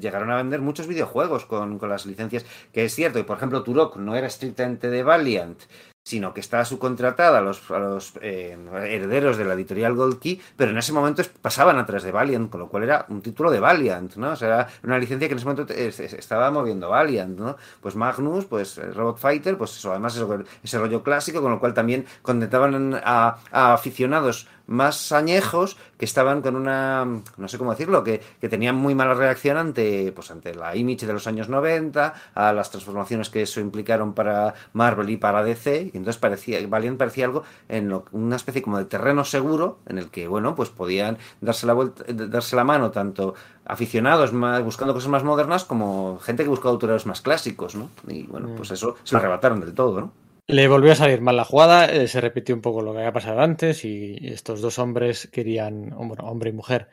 llegaron a vender muchos videojuegos con, con las licencias, que es cierto. Y por ejemplo, Turok no era estrictamente de Valiant, sino que estaba subcontratada a los, los eh, herederos de la editorial Gold Key, pero en ese momento pasaban atrás de Valiant, con lo cual era un título de Valiant, ¿no? O sea, era una licencia que en ese momento estaba moviendo Valiant, ¿no? Pues Magnus, pues Robot Fighter, pues eso, además eso, ese rollo clásico, con lo cual también contentaban a aficionados más añejos que estaban con una, no sé cómo decirlo, que, que, tenían muy mala reacción ante, pues, ante la Image de los años 90, a las transformaciones que eso implicaron para Marvel y para DC, y entonces parecía, Valiant parecía algo en lo, una especie como de terreno seguro en el que, bueno, pues podían darse la, vuelta, darse la mano tanto aficionados más, buscando cosas más modernas como gente que buscaba autores más clásicos, ¿no? Y bueno, pues eso se lo arrebataron del todo, ¿no? Le volvió a salir mal la jugada, eh, se repitió un poco lo que había pasado antes y estos dos hombres querían, bueno, hombre y mujer,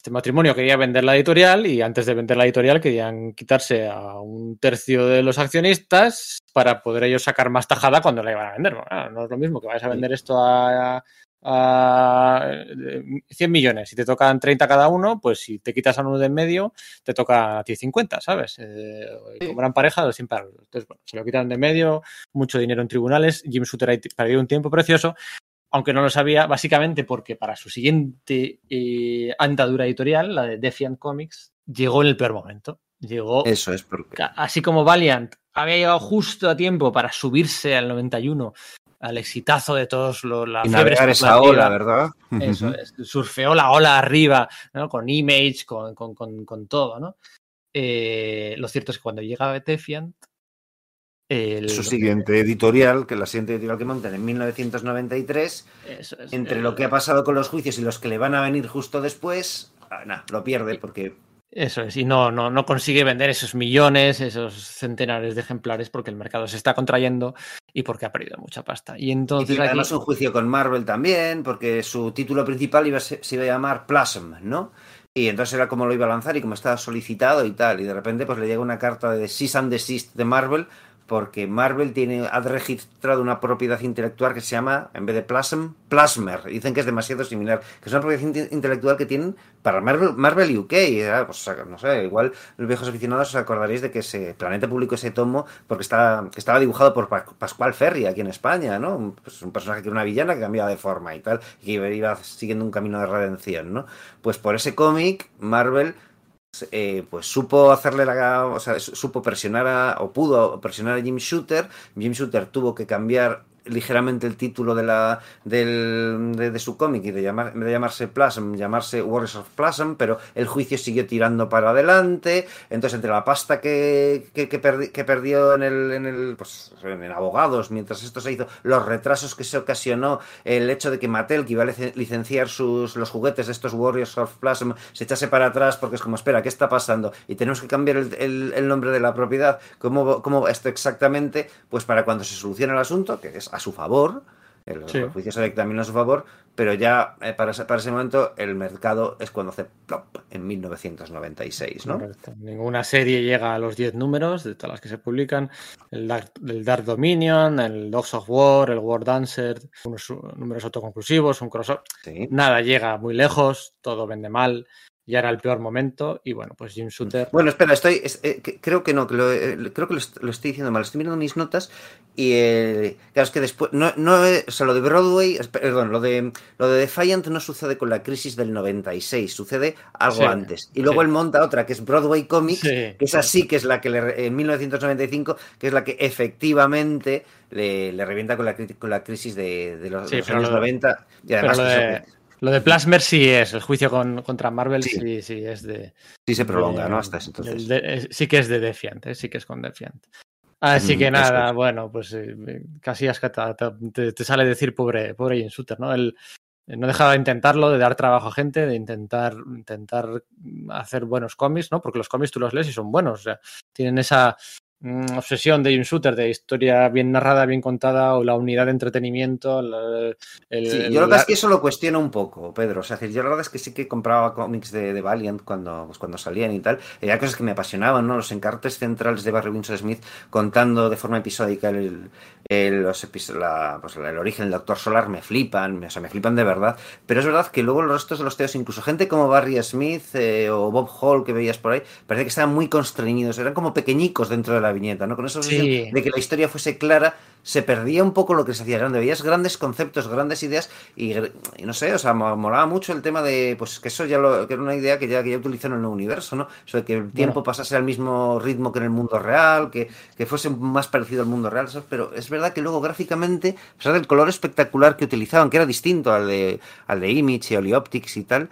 este matrimonio quería vender la editorial y antes de vender la editorial querían quitarse a un tercio de los accionistas para poder ellos sacar más tajada cuando la iban a vender. Bueno, no es lo mismo que vayas a vender esto a, a 100 millones y te tocan 30 cada uno, pues si te quitas a uno de en medio, te toca a ti 50, ¿sabes? Eh, sí. Como gran pareja, sin parar. Entonces, bueno, se lo quitan de medio, mucho dinero en tribunales. Jim Shooter ha perdido un tiempo precioso, aunque no lo sabía, básicamente porque para su siguiente eh, andadura editorial, la de Defiant Comics, llegó en el peor momento. Llegó. Eso es porque. Así como Valiant había llegado justo a tiempo para subirse al 91 al exitazo de todos los la y navegar esa ola, ¿verdad? Eso es, surfeó la ola arriba, ¿no? Con Image, con, con, con, con todo, ¿no? Eh, lo cierto es que cuando llega Defiant, el, su siguiente editorial, que la siguiente editorial que montan en 1993, eso es, entre el, lo que ha pasado con los juicios y los que le van a venir justo después, ah, nah, lo pierde porque eso es, y no, no, no consigue vender esos millones, esos centenares de ejemplares porque el mercado se está contrayendo y porque ha perdido mucha pasta. Y entonces. Y además aquí... un juicio con Marvel también, porque su título principal iba, se, se iba a llamar Plasm, ¿no? Y entonces era como lo iba a lanzar y como estaba solicitado y tal. Y de repente pues le llega una carta de Cease and Desist de Marvel porque Marvel tiene, ha registrado una propiedad intelectual que se llama, en vez de Plasm, Plasmer. Dicen que es demasiado similar, que es una propiedad intelectual que tienen para Marvel, Marvel UK. Pues, no sé, igual los viejos aficionados os acordaréis de que ese Planeta publicó ese tomo porque está, que estaba dibujado por Pascual Ferri aquí en España, ¿no? Pues un personaje que era una villana que cambiaba de forma y tal, y que iba siguiendo un camino de redención, ¿no? Pues por ese cómic, Marvel eh, pues supo hacerle la. O sea, supo presionar a. o pudo presionar a Jim Shooter. Jim Shooter tuvo que cambiar ligeramente el título de, la, del, de, su cómic y de, llamar, de llamarse Plasm, llamarse Warriors of Plasm, pero el juicio siguió tirando para adelante. Entonces, entre la pasta que, que, que, perdi, que perdió en el, en el pues, en abogados mientras esto se hizo, los retrasos que se ocasionó, el hecho de que Mattel, que iba a licenciar sus, los juguetes de estos Warriors of Plasm, se echase para atrás porque es como, espera, ¿qué está pasando? Y tenemos que cambiar el, el, el nombre de la propiedad. ¿Cómo, ¿Cómo esto exactamente? Pues para cuando se solucione el asunto, que es a su favor, el sí. juicio se dictamina a su favor, pero ya eh, para, ese, para, ese, momento el mercado es cuando hace plop en 1996, ¿no? Correcto. Ninguna serie llega a los 10 números de todas las que se publican. El Dark, el Dark Dominion, el Dogs of War, el War Dancer, unos números autoconclusivos, un crossover. Sí. Nada llega muy lejos, todo vende mal ya era el peor momento y bueno, pues Jim Shooter. Bueno, espera, estoy, es, eh, creo que no, que lo, eh, creo que lo, lo, estoy diciendo mal, estoy mirando mis notas y eh, claro, es que después, no, no, o sea, lo de Broadway, perdón, lo de, lo de Defiant no sucede con la crisis del 96, sucede algo sí, antes. Y luego sí. él monta otra que es Broadway Comics, sí, que es así, que es la que le, en 1995, que es la que efectivamente le, le revienta con la, con la crisis de, de los, los años lo, 90 y además... Pero lo de, Lo de Plasmer sí es, el juicio contra Marvel sí. sí, es de... Sí se prolonga, ¿no? Hasta entonces. sí que es de Defiant, ¿eh? sí que es con Defiant. Así que nada, bueno, pues eh, casi te, te, sale decir pobre, pobre Jim Shooter, ¿no? Él no deja de intentarlo, de dar trabajo a gente, de intentar, intentar hacer buenos cómics, ¿no? Porque los cómics tú los lees y son buenos, o sea, tienen esa, Mm, obsesión de un shooter, de historia bien narrada, bien contada, o la unidad de entretenimiento. El, sí, yo la verdad es que eso lo cuestiono un poco, Pedro. O sea, yo la verdad es que sí que compraba cómics de, de Valiant cuando, pues, cuando salían y tal. Había cosas que me apasionaban, ¿no? Los encartes centrales de Barry Winsor Smith contando de forma episódica el, el, los la, pues, el origen del Doctor Solar me flipan, o sea, me flipan de verdad. Pero es verdad que luego los restos de los teos, incluso gente como Barry Smith eh, o Bob Hall que veías por ahí, parece que estaban muy constreñidos, eran como pequeñicos dentro de la viñeta, ¿no? Con eso de que la historia fuese clara, se perdía un poco lo que se hacía grande. Veías grandes conceptos, grandes ideas y, no sé, o sea, molaba mucho el tema de, pues que eso ya lo, que era una idea que ya, que ya utilizaron en el universo, ¿no? Eso de que el tiempo pasase al mismo ritmo que en el mundo real, que, que fuese más parecido al mundo real, pero es verdad que luego gráficamente, a pesar del color espectacular que utilizaban, que era distinto al de, al de Image y Olioptics y tal,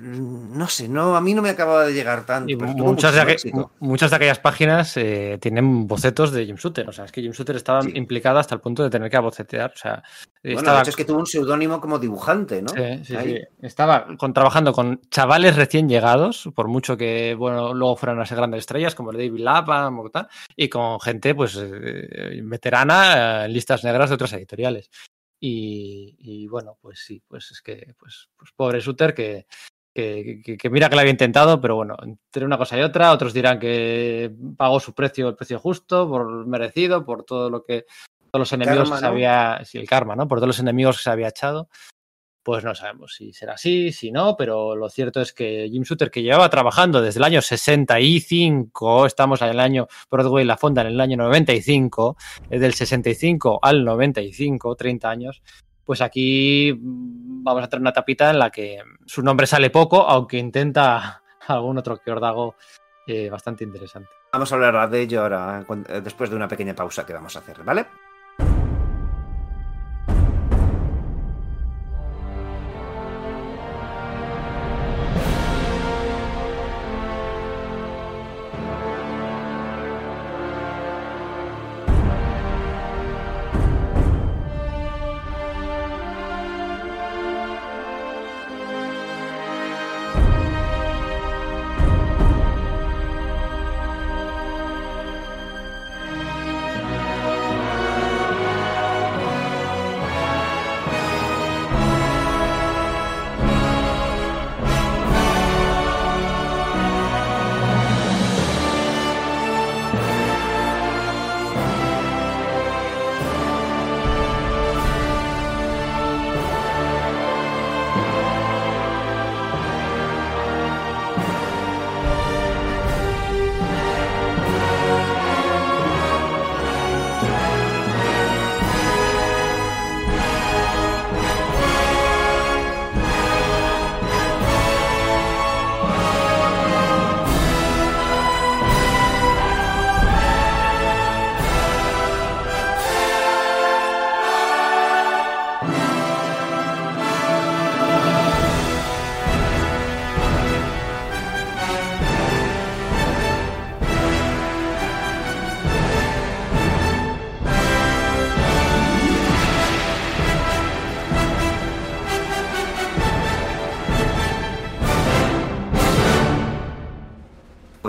no sé, no, a mí no me acababa de llegar tanto. Muchas de, muchas de, aquellas páginas eh, tienen bocetos de Jim Shooter. O sea, es que Jim Shooter estaba implicada hasta el punto de tener que bocetear. O sea, estaba... de hecho es que tuvo un seudónimo como dibujante, ¿no? Sí, sí, sí. Estaba con, trabajando con chavales recién llegados, por mucho que bueno, luego fueran a ser grandes estrellas, como el David Lapham o tal, y con gente pues eh, veterana en listas negras de otras editoriales. Y, y, bueno, pues sí, pues es que, pues, pues pobre Shooter que, que, mira que lo había intentado, pero bueno, entre una cosa y otra, otros dirán que pagó su precio, el precio justo, por merecido, por todo lo que, todos los enemigos que se había, sí, el karma, ¿no? Por todos los enemigos que se había echado. Pues no sabemos si será así, si no, pero lo cierto es que Jim Shooter, que llevaba trabajando desde el año 65, estamos en el año Broadway La Fonda en el año 95, del 65 al 95, 30 años, pues aquí mm, vamos a tener una tapita en la que su nombre sale poco, aunque intenta [laughs] algún otro que ordago eh, bastante interesante. Vamos a hablar de ello ahora, eh, después de una pequeña pausa que vamos a hacer, ¿vale?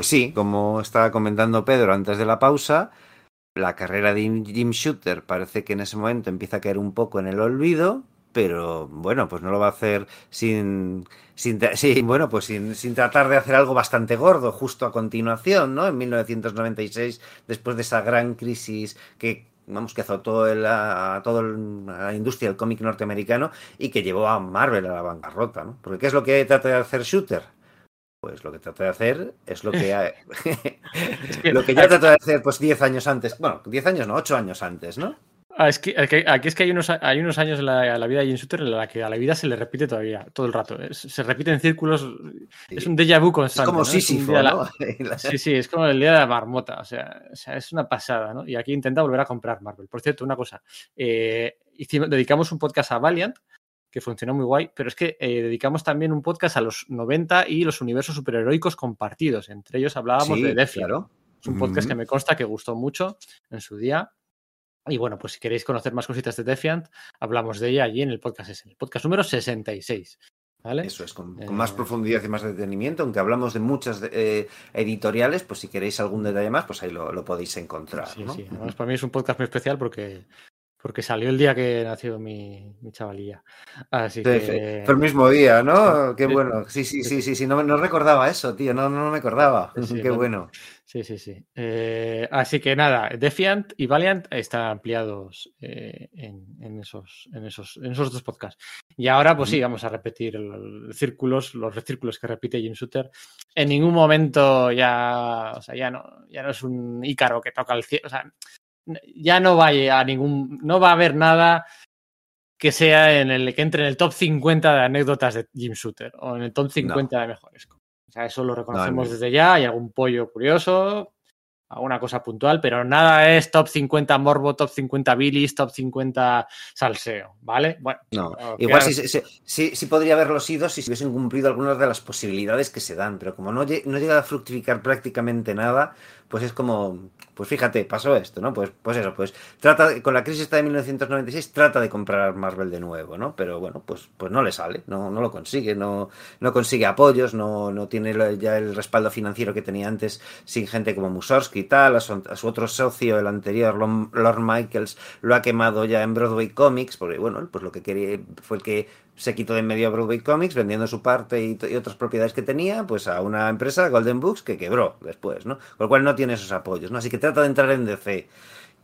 Pues sí, como estaba comentando Pedro antes de la pausa, la carrera de Jim Shooter parece que en ese momento empieza a caer un poco en el olvido, pero bueno, pues no lo va a hacer sin, sin, [laughs] bueno, pues sin, sin, tratar de hacer algo bastante gordo justo a continuación, ¿no? En 1996, después de esa gran crisis que vamos que azotó a toda la industria del cómic norteamericano y que llevó a Marvel a la bancarrota, ¿no? Porque ¿qué es lo que trata de hacer Shooter? Pues lo que trata de hacer es lo que, [laughs] lo que ya trata de hacer pues 10 años antes, bueno, 10 años no, 8 años antes, ¿no? Ah, es que, aquí es que hay unos, hay unos años en la, vida de Jim Shooter en la que a la vida se le repite todavía, todo el rato. se repite en círculos, es un déjà vu constante. Es como Sísifo, ¿no? [laughs] Sí, sí, es como el día de la marmota, o sea, o sea, es una pasada, ¿no? Y aquí intenta volver a comprar Marvel. Por cierto, una cosa, eh, hicimos, dedicamos un podcast a Valiant, que funcionó muy guay, pero es que eh, dedicamos también un podcast a los 90 y los universos superheroicos compartidos. Entre ellos hablábamos de Defiant. Es un podcast que me consta que gustó mucho en su día. Y bueno, pues si queréis conocer más cositas de Defiant, hablamos de ella allí en el podcast, es el podcast número 66. Eso es, con, más eh, profundidad y más detenimiento, aunque hablamos de muchas eh, editoriales, pues si queréis algún detalle más, pues ahí lo, podéis encontrar. Sí, sí. para mí es un podcast muy especial porque porque salió el día que nació mi, mi chavalilla. Así que... Fue el mismo día, ¿no? Qué bueno. Sí, sí, sí, sí, sí. No, no recordaba eso, tío. No, no me acordaba. [laughs] Qué bueno. Sí, sí, sí. Eh, así que nada, Defiant y Valiant están ampliados eh, en, esos, en, esos, en esos dos podcasts. Y ahora, pues sí, vamos a repetir los círculos, los círculos que repite Jim Shooter. En ningún momento ya, o sea, ya no, ya no es un ícaro que toca el cielo. O sea, ya no va a ningún, no va a haber nada que sea en el que entre en el top 50 de anécdotas de Jim Shooter o en el top 50 de mejores. O sea, eso lo reconocemos desde ya. Hay algún pollo curioso, alguna cosa puntual, pero nada es top 50 Morbo, top 50 Billis, top 50 Salseo, ¿vale? Bueno, no. igual sí, sí, sí, podría haberlo sido si se hubiesen cumplido algunas de las posibilidades que se dan, pero como no, no llega a fructificar prácticamente nada, pues es como, pues fíjate, pasó esto, ¿no? Pues, pues eso, pues trata, con la crisis de 1996 trata de comprar Marvel de nuevo, ¿no? Pero bueno, pues, pues no le sale, no, no lo consigue, no, no consigue apoyos, no, no tiene ya el respaldo financiero que tenía antes sin gente como Mussorgsky y tal, a su, otro socio, el anterior, Lord Michaels, lo ha quemado ya en Broadway Comics, porque bueno, pues lo que quería fue que se quitó de en medio a Broadway Comics vendiendo su parte y, otras propiedades que tenía pues a una empresa, Golden Books, que quebró después, ¿no? Con lo cual no tiene esos apoyos, ¿no? Así que trata de entrar en DC.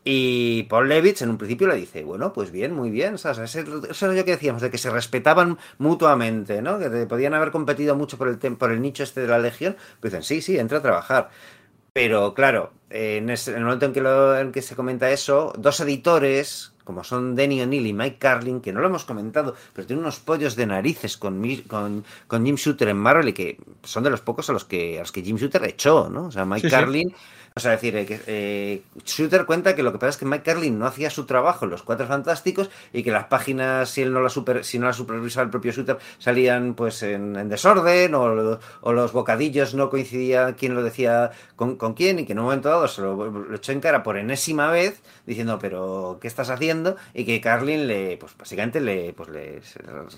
Y Paul Levitz en un principio le dice, bueno, pues bien, muy bien, ¿sabes? Eso es lo que decíamos, de que se respetaban mutuamente, ¿no? Que podían haber competido mucho por el, por el nicho este de la Legión, pues dicen, sí, sí, entra a trabajar. Pero claro, en, el momento en que, en que se comenta eso, dos editores como son Denny O'Neill y Mike Carlin, que no lo hemos comentado, pero tiene unos pollos de narices con, con, con Jim Shooter en Marvel y que son de los pocos a los que, a los que Jim Shooter echó, ¿no? O sea, Mike Carlin o sea, decir, eh, que eh, Shooter cuenta que lo que pasa es que Mike Carlin no hacía su trabajo en los Cuatro Fantásticos y que las páginas, si él no la super, si no la supervisaba el propio Shooter, salían pues en, desorden o, los bocadillos no coincidía quién lo decía con, quién y que en un momento dado se lo, echó en cara por enésima vez diciendo, pero ¿qué estás haciendo? Y que Carlin le, pues básicamente le, pues le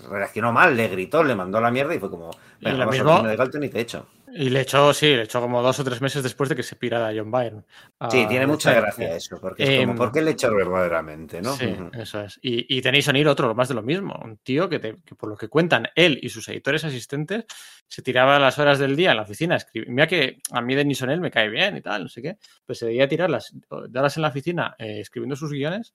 reaccionó mal, le gritó, le mandó la mierda y fue como, venga, vamos de Galton y te echo. Y le echó, sí, le echó como dos o tres meses después de que se pirara John Byrne. Sí, tiene mucha gracia eso, porque es como, em, ¿por qué le echó verdaderamente, no? Sí, eso es. Y, tenéis a ir otro, más de lo mismo. Un tío que, por lo que cuentan él y sus editores asistentes, se tiraba las horas del día en la oficina. Mira que a mí Denis O'Neill me cae bien y tal, no sé qué. Pues se debía tirar las horas en la oficina eh, escribiendo sus guiones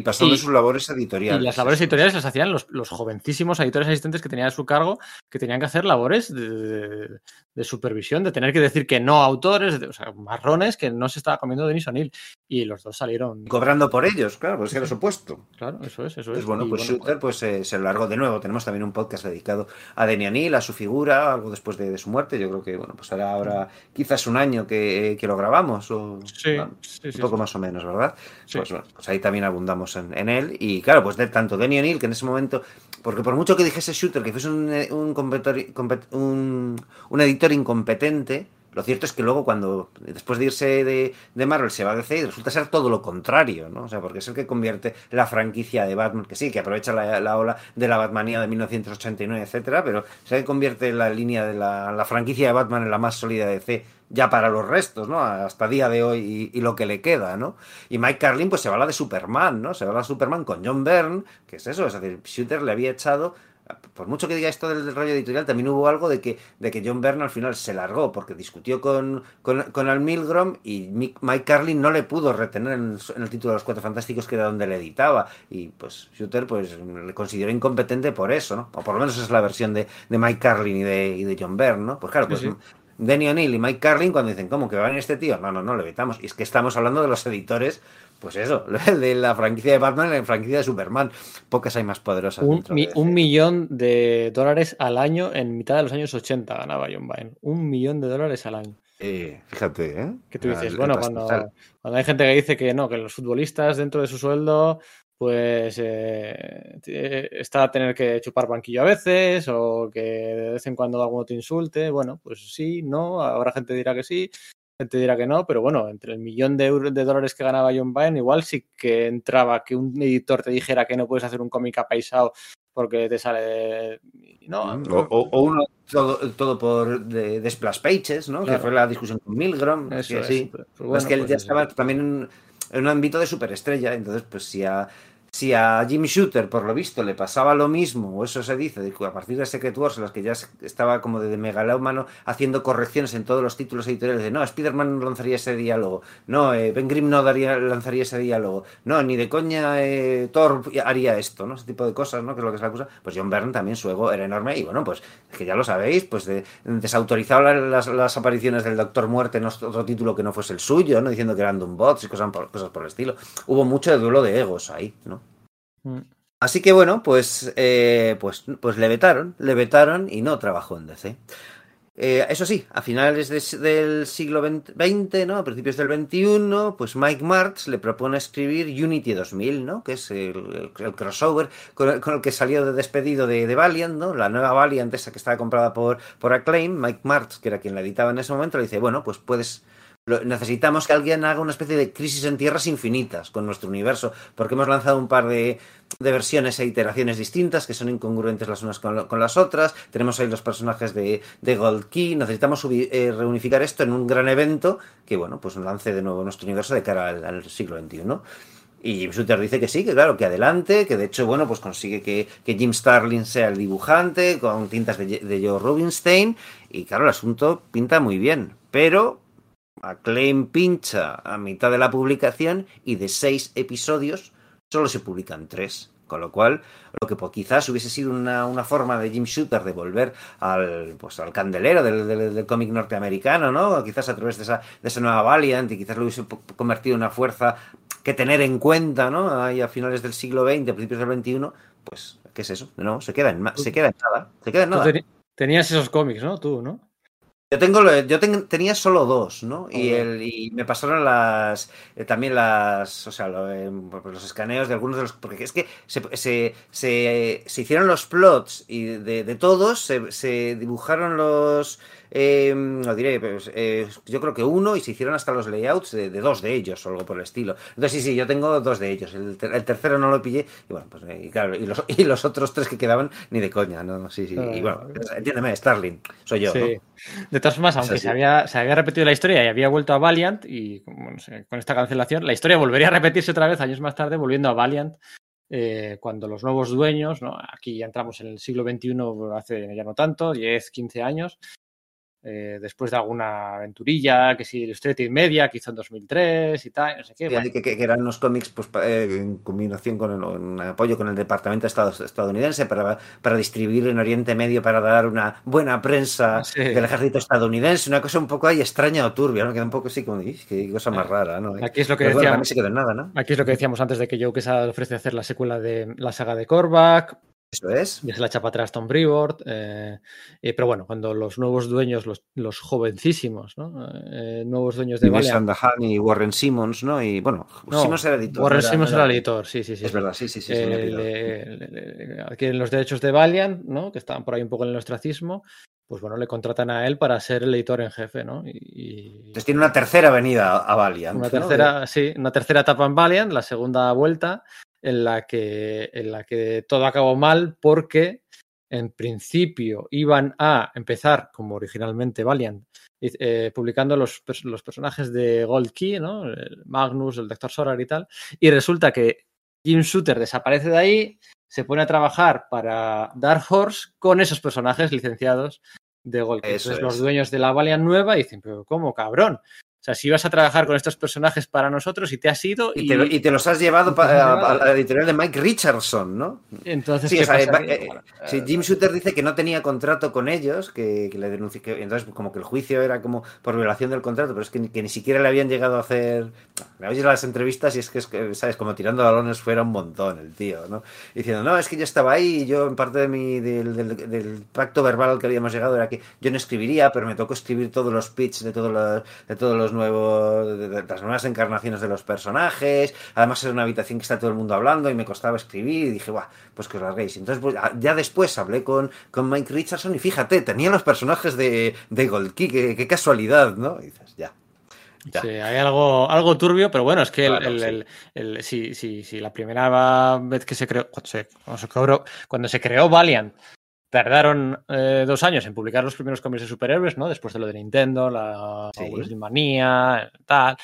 y pasando sus labores editoriales. Y las labores editoriales las hacían los, los, jovencísimos editores asistentes que tenían a su cargo, que tenían que hacer labores de, supervisión, de tener que decir que no a autores, o sea, marrones que no se estaba comiendo Denis O'Neill. Y los dos salieron. Cobrando por ellos, claro, pues era supuesto. Claro, eso es, eso es. bueno, pues Shooter pues, eh, se lo largó de nuevo. Tenemos también un podcast dedicado a Denis O'Neill, a su figura, algo después de, su muerte. Yo creo que, bueno, pues hará ahora quizás un año que, lo grabamos, o sí, un poco más o menos, ¿verdad? Pues, bueno, pues ahí también abundamos en, él. Y claro, pues de tanto Denny O'Neill, que en ese momento, porque por mucho que dijese Shooter que fuese un, un, un, editor incompetente, lo cierto es que luego cuando, después de irse de, de, Marvel, se va a DC y resulta ser todo lo contrario, ¿no? O sea, porque es el que convierte la franquicia de Batman, que sí, que aprovecha la, ola de la Batmanía de 1989, etcétera, pero se que convierte la línea de la, la franquicia de Batman en la más sólida de DC ya para los restos, ¿no? Hasta día de hoy y, lo que le queda, ¿no? Y Mike Carlin, pues se va a la de Superman, ¿no? Se va a la de Superman con John Byrne, que es eso, es decir, Shooter le había echado por mucho que diga esto del rollo editorial, también hubo algo de que, de que John Byrne al final se largó porque discutió con, con, con Al Milgrom y Mike Carlin no le pudo retener en, el título de los Cuatro Fantásticos que era donde le editaba y pues Shooter pues le consideró incompetente por eso, ¿no? O por lo menos esa es la versión de, de Mike Carlin y de, y de John Byrne, ¿no? Pues claro, pues Danny O'Neill y Mike Carlin cuando dicen, ¿cómo que va en este tío? No, no, no, le evitamos. Y es que estamos hablando de los editores, pues eso, [laughs] de la franquicia de Batman la franquicia de Superman. Pocas hay más poderosas. Un, un millón de dólares al año en mitad de los años 80 ganaba John Byrne. Un millón de dólares al año. Eh, fíjate, ¿eh? Que tú dices, bueno, cuando, cuando, hay gente que dice que no, que los futbolistas dentro de su sueldo pues eh, está a tener que chupar banquillo a veces o que de vez en cuando alguno te insulte. Bueno, pues sí, no, habrá gente que dirá que sí, gente dirá que no, pero bueno, entre el millón de, euros, de dólares que ganaba John Byrne, igual sí que entraba que un editor te dijera que no puedes hacer un cómic apaisado porque te sale. No, mm, o, uno todo, por de, Splash Pages, ¿no? Que fue la discusión con Milgram. Eso que, sí. Es que él ya pues estaba también en, en, un ámbito de superestrella, entonces, pues si a si a Jimmy Shooter, por lo visto, le pasaba lo mismo, o eso se dice, a partir de Secret Wars, en las que ya estaba como de megalómano haciendo correcciones en todos los títulos editoriales de no, Spider-Man no lanzaría ese diálogo, no, eh, Ben Grimm no daría, lanzaría ese diálogo, no, ni de coña eh, Thor haría esto, ¿no? Ese tipo de cosas, ¿no? Que es lo que se acusa. Pues John Byrne también su ego era enorme y bueno, pues es que ya lo sabéis, pues de, desautorizado las, apariciones del Doctor Muerte en otro título que no fuese el suyo, ¿no? Diciendo que eran bots y cosas cosas por el estilo. Hubo mucho de duelo de egos ahí, ¿no? Mm. Así que bueno, pues, eh, pues, pues le vetaron, le vetaron y no trabajó en DC. Eh, eso sí, a finales del siglo XX, ¿no? A principios del XXI, pues Mike Martz le propone escribir Unity 2000, ¿no? Que es el, crossover con el, que salió de despedido de, Valiant, ¿no? La nueva Valiant, esa que estaba comprada por, por Acclaim. Mike Martz, que era quien la editaba en ese momento, le dice, bueno, pues puedes necesitamos que alguien haga una especie de crisis en tierras infinitas con nuestro universo, porque hemos lanzado un par de, versiones e iteraciones distintas que son incongruentes las unas con, las otras. Tenemos ahí los personajes de, Gold Key. Necesitamos eh, reunificar esto en un gran evento que, bueno, pues lance de nuevo nuestro universo de cara al, siglo XXI. Y Jim Shooter dice que sí, que claro, que adelante, que de hecho, bueno, pues consigue que, Jim Starlin sea el dibujante con tintas de, de Joe Rubinstein. Y claro, el asunto pinta muy bien. Pero Acclaim pincha a mitad de la publicación y de seis episodios solo se publican tres. Con lo cual, lo que pues, quizás hubiese sido una, forma de Jim Shooter de volver al, pues, al candelero del, cómic norteamericano, ¿no? Quizás a través de esa, de esa nueva Valiant y quizás lo hubiese convertido en una fuerza que tener en cuenta, ¿no? Ahí a finales del siglo XX, a principios del XXI, pues, ¿qué es eso? No, se queda en, se queda en nada. Se queda en nada. Tenías esos cómics, ¿no? Tú, ¿no? Yo tengo, yo tenía solo dos, ¿no? Y, el, y me pasaron las, eh, también las, o sea, eh, pues los escaneos de algunos de los, porque es que se, se, se, se hicieron los plots y de, de todos se dibujaron los, eh, lo diré, pues, eh, yo creo que uno y se hicieron hasta los layouts de, dos de ellos o algo por el estilo. Entonces sí, sí, yo tengo dos de ellos. El, tercero no lo pillé y bueno, pues y claro, y los, [laughs] y los, otros tres que quedaban ni de coña, ¿no? Sí, sí. Y bueno, entiéndeme, Starling, soy yo. Sí. De todas formas, aunque se, había, se había repetido la historia y había vuelto a Valiant y con esta cancelación, la historia volvería a repetirse otra vez años más tarde volviendo a Valiant. Eh, cuando los nuevos dueños, ¿no? aquí ya entramos en el siglo XXI hace ya no tanto, 10, 15 años, eh, después de alguna aventurilla, que si Illustrated Media, que hizo en 2003 y tal, no sé qué. Que, eran unos cómics pues, eh, en combinación con el, apoyo con el Departamento de Estado estadounidense para, para distribuir en Oriente Medio, para dar una buena prensa del ejército estadounidense, una cosa un poco ahí extraña o turbia, ¿no? Queda un poco así como, qué cosa más rara, ¿no? Aquí es lo que decíamos, Aquí es lo que decíamos antes de que Joe Quesada ofrece hacer la secuela de la saga de Korvac, eso es. Y se la echa para atrás Tom Brevoort. Eh, eh, pero bueno, cuando los nuevos dueños, los, los jovencísimos, ¿no? Eh, nuevos dueños de y Valiant. y Warren Simmons, ¿no? Y bueno, Simmons era editor. Warren Simmons era, editor, sí, sí, sí. Es verdad, sí, sí, sí. adquieren los derechos de Valiant, ¿no? Que estaban por ahí un poco en el ostracismo. Pues bueno, le contratan a él para ser el editor en jefe, ¿no? Y, Entonces tiene una tercera venida a Valiant. Una tercera, sí, una tercera etapa en Valiant, la segunda vuelta en la que, en la que todo acabó mal porque en principio iban a empezar, como originalmente Valiant, eh, publicando los, los, personajes de Gold Key, ¿no? El Magnus, el Doctor Sorar y tal, y resulta que Jim Shooter desaparece de ahí, se pone a trabajar para Dark Horse con esos personajes licenciados de Gold Key. Entonces los dueños de la Valiant nueva dicen, pero ¿cómo, cabrón? O sea, si vas a trabajar con estos personajes para nosotros y te has ido. Y, te, los has llevado a, la editorial de Mike Richardson, ¿no? Entonces, sí, eh, eh, Jim Shooter dice que no tenía contrato con ellos, que, le denunció. entonces, como que el juicio era como por violación del contrato, pero es que, ni siquiera le habían llegado a hacer. me oyes las entrevistas y es que, es que, ¿sabes? Como tirando balones fuera un montón el tío, ¿no? Diciendo, no, es que yo estaba ahí y yo en parte de mi, del, del, del, pacto verbal al que habíamos llegado era que yo no escribiría, pero me tocó escribir todos los pitch de todos los, de todos los nuevos, de, de las nuevas encarnaciones de los personajes. Además era una habitación que está todo el mundo hablando y me costaba escribir y dije, guau, pues que os larguéis. Entonces, pues, ya después hablé con, con Mike Richardson y fíjate, tenía los personajes de, de Gold Key, qué, casualidad, ¿no? Y dices, ya. Ya. Sí, hay algo, algo turbio, pero bueno, es que claro, el, sí. el, el, si, si, si, la primera vez que se creó, cuando se, cuando se, cobró, cuando se creó Valiant, tardaron eh, dos años en publicar los primeros cómics de superhéroes, ¿no? Después de lo de Nintendo, la sí. Manía, tal.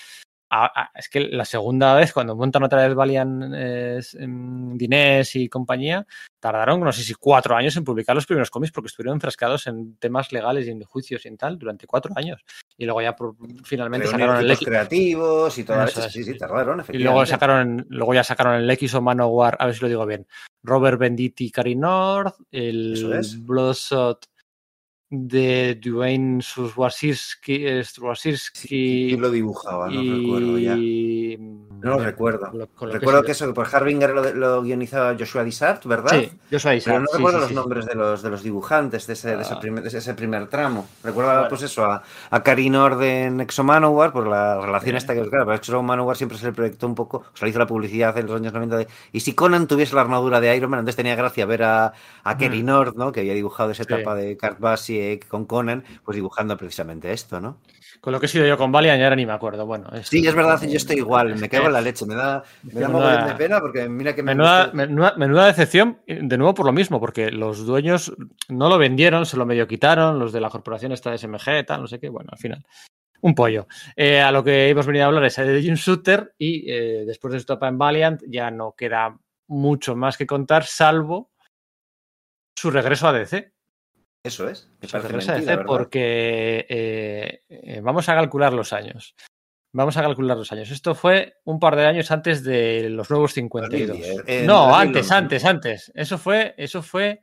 A, a, es que la segunda vez, cuando montan otra vez Valiant eh, Dinés y compañía, tardaron, no sé si cuatro años en publicar los primeros cómics porque estuvieron enfrascados en temas legales y en juicios y en tal durante cuatro años. Y luego ya finalmente Pero sacaron el X. creativos y todas eso, sí, sí, tardaron. Y luego sacaron, luego ya sacaron el X o Manowar, a ver si lo digo bien. Robert Benditti, Cary North, el es. Bloodshot de Dwayne Swasirski, Swasirski sí, lo dibujaba, no y... recuerdo ya. No lo recuerdo. Lo, lo recuerdo que, que eso, por Harbinger lo, lo, guionizaba Joshua Dissart, ¿verdad? Sí, Joshua Dissart. Pero no sí, recuerdo sí, los sí. nombres de los, de los dibujantes de ese, de, ese primer, de ese primer tramo. Recuerdo, pues eso, a, a Karinor de Nexo Manowar, por la relación esta que, claro, para Exo Manowar siempre se le proyectó un poco, o sea, le hizo la publicidad en los años 90 de, y si Conan tuviese la armadura de Iron Man, entonces tenía gracia ver a, a Kerry Nord, ¿no? Que había dibujado esa etapa de Kurt Busiek con Conan, pues dibujando precisamente esto, ¿no? Con lo que he sido yo con Valiant ya ahora ni me acuerdo. Bueno, sí, es verdad, yo estoy igual, me cago en la leche, me da, me da menuda, de pena porque mira que me menuda, menuda, menuda, decepción, de nuevo por lo mismo, porque los dueños no lo vendieron, se lo medio quitaron, los de la corporación esta SMG, tal, no sé qué, bueno, al final. Un pollo. Eh, a lo que hemos venido a hablar es de Jim Shooter y eh, después de su etapa en Valiant ya no queda mucho más que contar, salvo su regreso a DC. Eso es. Me parece mentira, DC porque eh, eh, vamos a calcular los años. Vamos a calcular los años. Esto fue un par de años antes de los nuevos 52. Eh, no, antes, antes, antes. Eso fue, eso fue.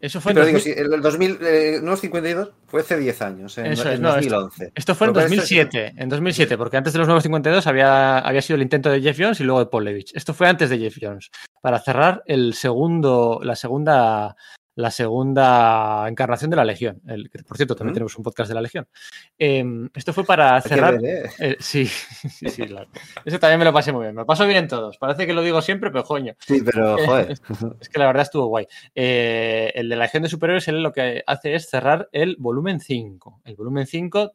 Eso fue sí, en 2000... digo, sí, el 2000, eh, nuevos 52 fue hace 10 años, en, Eso es, en no, 2011. Esto, esto, fue en 2007, es... en 2007, porque antes de los nuevos 52 había, había sido el intento de Jeff Jones y luego de Paul Levitch. Esto fue antes de Jeff Jones, para cerrar el segundo, la segunda la segunda encarnación de la Legión. El, que, por cierto, también ¿Mm? tenemos un podcast de la Legión. Eh, esto fue para cerrar. Ver, eh. Eh, sí, [laughs] sí, sí. Claro. Eso también me lo pasé muy bien. Me lo paso bien en todos. Parece que lo digo siempre, pero coño. Sí, pero [laughs] joder. [laughs] es que la verdad estuvo guay. Eh, el de la Legión de Superiores, él lo que hace es cerrar el volumen 5. El volumen 5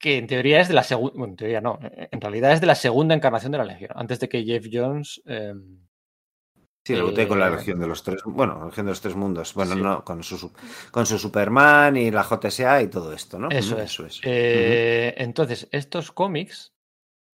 que en teoría es de la segunda, bueno, en teoría no, en realidad es de la segunda encarnación de la Legión, antes de que Jeff Jones eh, Sí, debuté eh, con la Legión de los Tres, bueno, la de los Tres Mundos, bueno, sí. no, con su, con su Superman y la JSA y todo esto, ¿no? Eso, eso es. Eh, uh -huh. Entonces, estos cómics,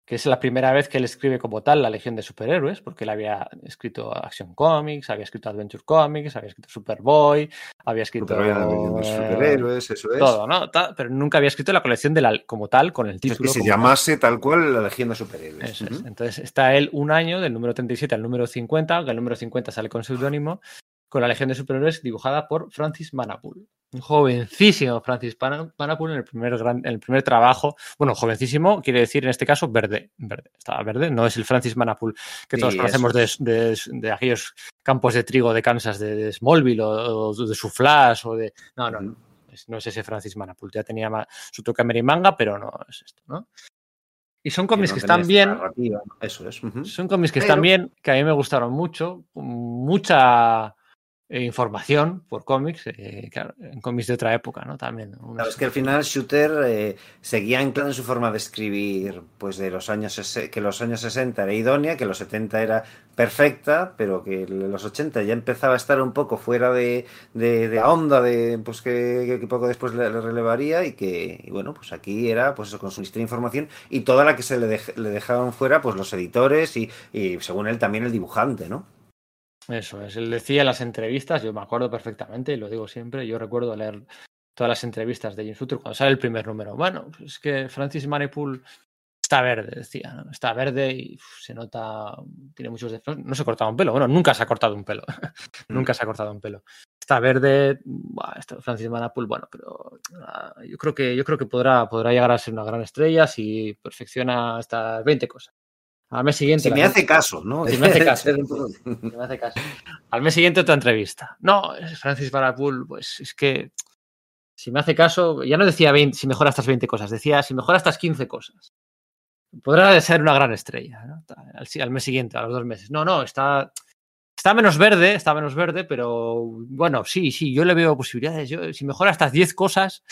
que es la primera vez que él escribe como tal la Legión de Superhéroes, porque él había escrito Action Comics, había escrito Adventure Comics, había escrito Superboy, había escrito Superboy, eh, Superhéroes, eso es. Todo, ¿no? Pero nunca había escrito la colección de la, como tal con el título. Es que se llamase tal cual la Legión de Superhéroes. Eso uh -huh. es. Entonces está él un año del número 37 al número 50, que el número 50 sale con seudónimo, con la Legión de Superhéroes dibujada por Francis Manapul un jovencísimo Francis Panapul en el primer gran, en el primer trabajo. Bueno, jovencísimo quiere decir en este caso verde. verde. Estaba verde, no es el Francis Manapul que todos sí, conocemos de, de, de, aquellos campos de trigo de Kansas, de, de Smallville o, o, de su Flash o de. No, no, no. No es ese Francis Manapul. Ya tenía más, su toque manga, pero no es esto, ¿no? Y son cómics que, no que están bien. Eso es. Uh -huh. Son cómics que pero... están bien, que a mí me gustaron mucho. Mucha información por cómics, eh, claro, en cómics de otra época, ¿no? También. Unos... Claro, es que al final Shooter eh, seguía anclado en su forma de escribir, pues de los años que los años 60 era idónea, que los 70 era perfecta, pero que los 80 ya empezaba a estar un poco fuera de, de, de onda, de pues que, que, poco después le, le relevaría y que, y bueno, pues aquí era pues eso, con su de información y toda la que se le, de, le dejaban fuera, pues los editores y, y según él también el dibujante, ¿no? Eso es, él decía en las entrevistas, yo me acuerdo perfectamente y lo digo siempre, yo recuerdo leer todas las entrevistas de Jim Shooter cuando sale el primer número. Bueno, pues es que Francis Manipool está verde, decía, ¿no? está verde y uf, se nota, tiene muchos defectos. No se ha cortado un pelo, bueno, nunca se ha cortado un pelo, [laughs] nunca se ha cortado un pelo. Está verde, Francis Manapul, bueno, pero ah, yo creo que yo creo que podrá, podrá llegar a ser una gran estrella si perfecciona estas 20 cosas. Al mes siguiente. Si [laughs] me hace caso, ¿no? Si me hace caso. me hace caso. Al mes siguiente otra entrevista. No, Francis Manapul, pues es que si me hace caso, ya no decía 20, si mejora estas 20 cosas, decía si mejora estas 15 cosas. Podrá ser una gran estrella ¿no? al, mes siguiente, a los dos meses. No, no, está, está menos verde, está menos verde, pero bueno, sí, sí, yo le veo posibilidades. Yo, si mejora estas 10 cosas,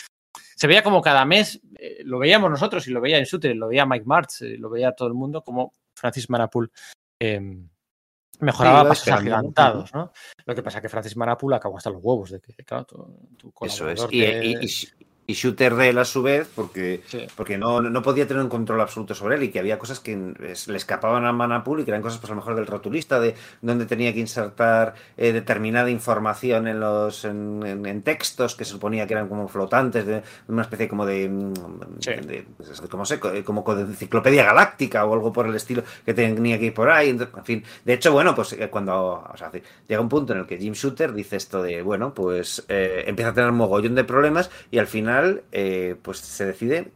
se veía como cada mes, eh, lo veíamos nosotros y lo veía en Suter, lo veía Mike Martz, eh, lo veía todo el mundo, como Francis Manapul eh, mejoraba pasos agigantados, ¿no? Lo que pasa es que Francis Manapul acabó hasta los huevos de que, claro, tu, Eso es. y, y shooter de él a su vez, porque, porque no, no, podía tener un control absoluto sobre él y que había cosas que le escapaban a Manapul y que eran cosas, pues a lo mejor del rotulista, de donde tenía que insertar eh, determinada información en los en, textos que se suponía que eran como flotantes, de una especie como de, mm, pues, como sé, como de enciclopedia galáctica o algo por el estilo que tenía que ir por ahí. En fin, de hecho, bueno, pues eh, cuando llega un punto en el que Jim Shooter dice esto de, bueno, pues eh, empieza a tener un mogollón de problemas y al final eh, pues se decide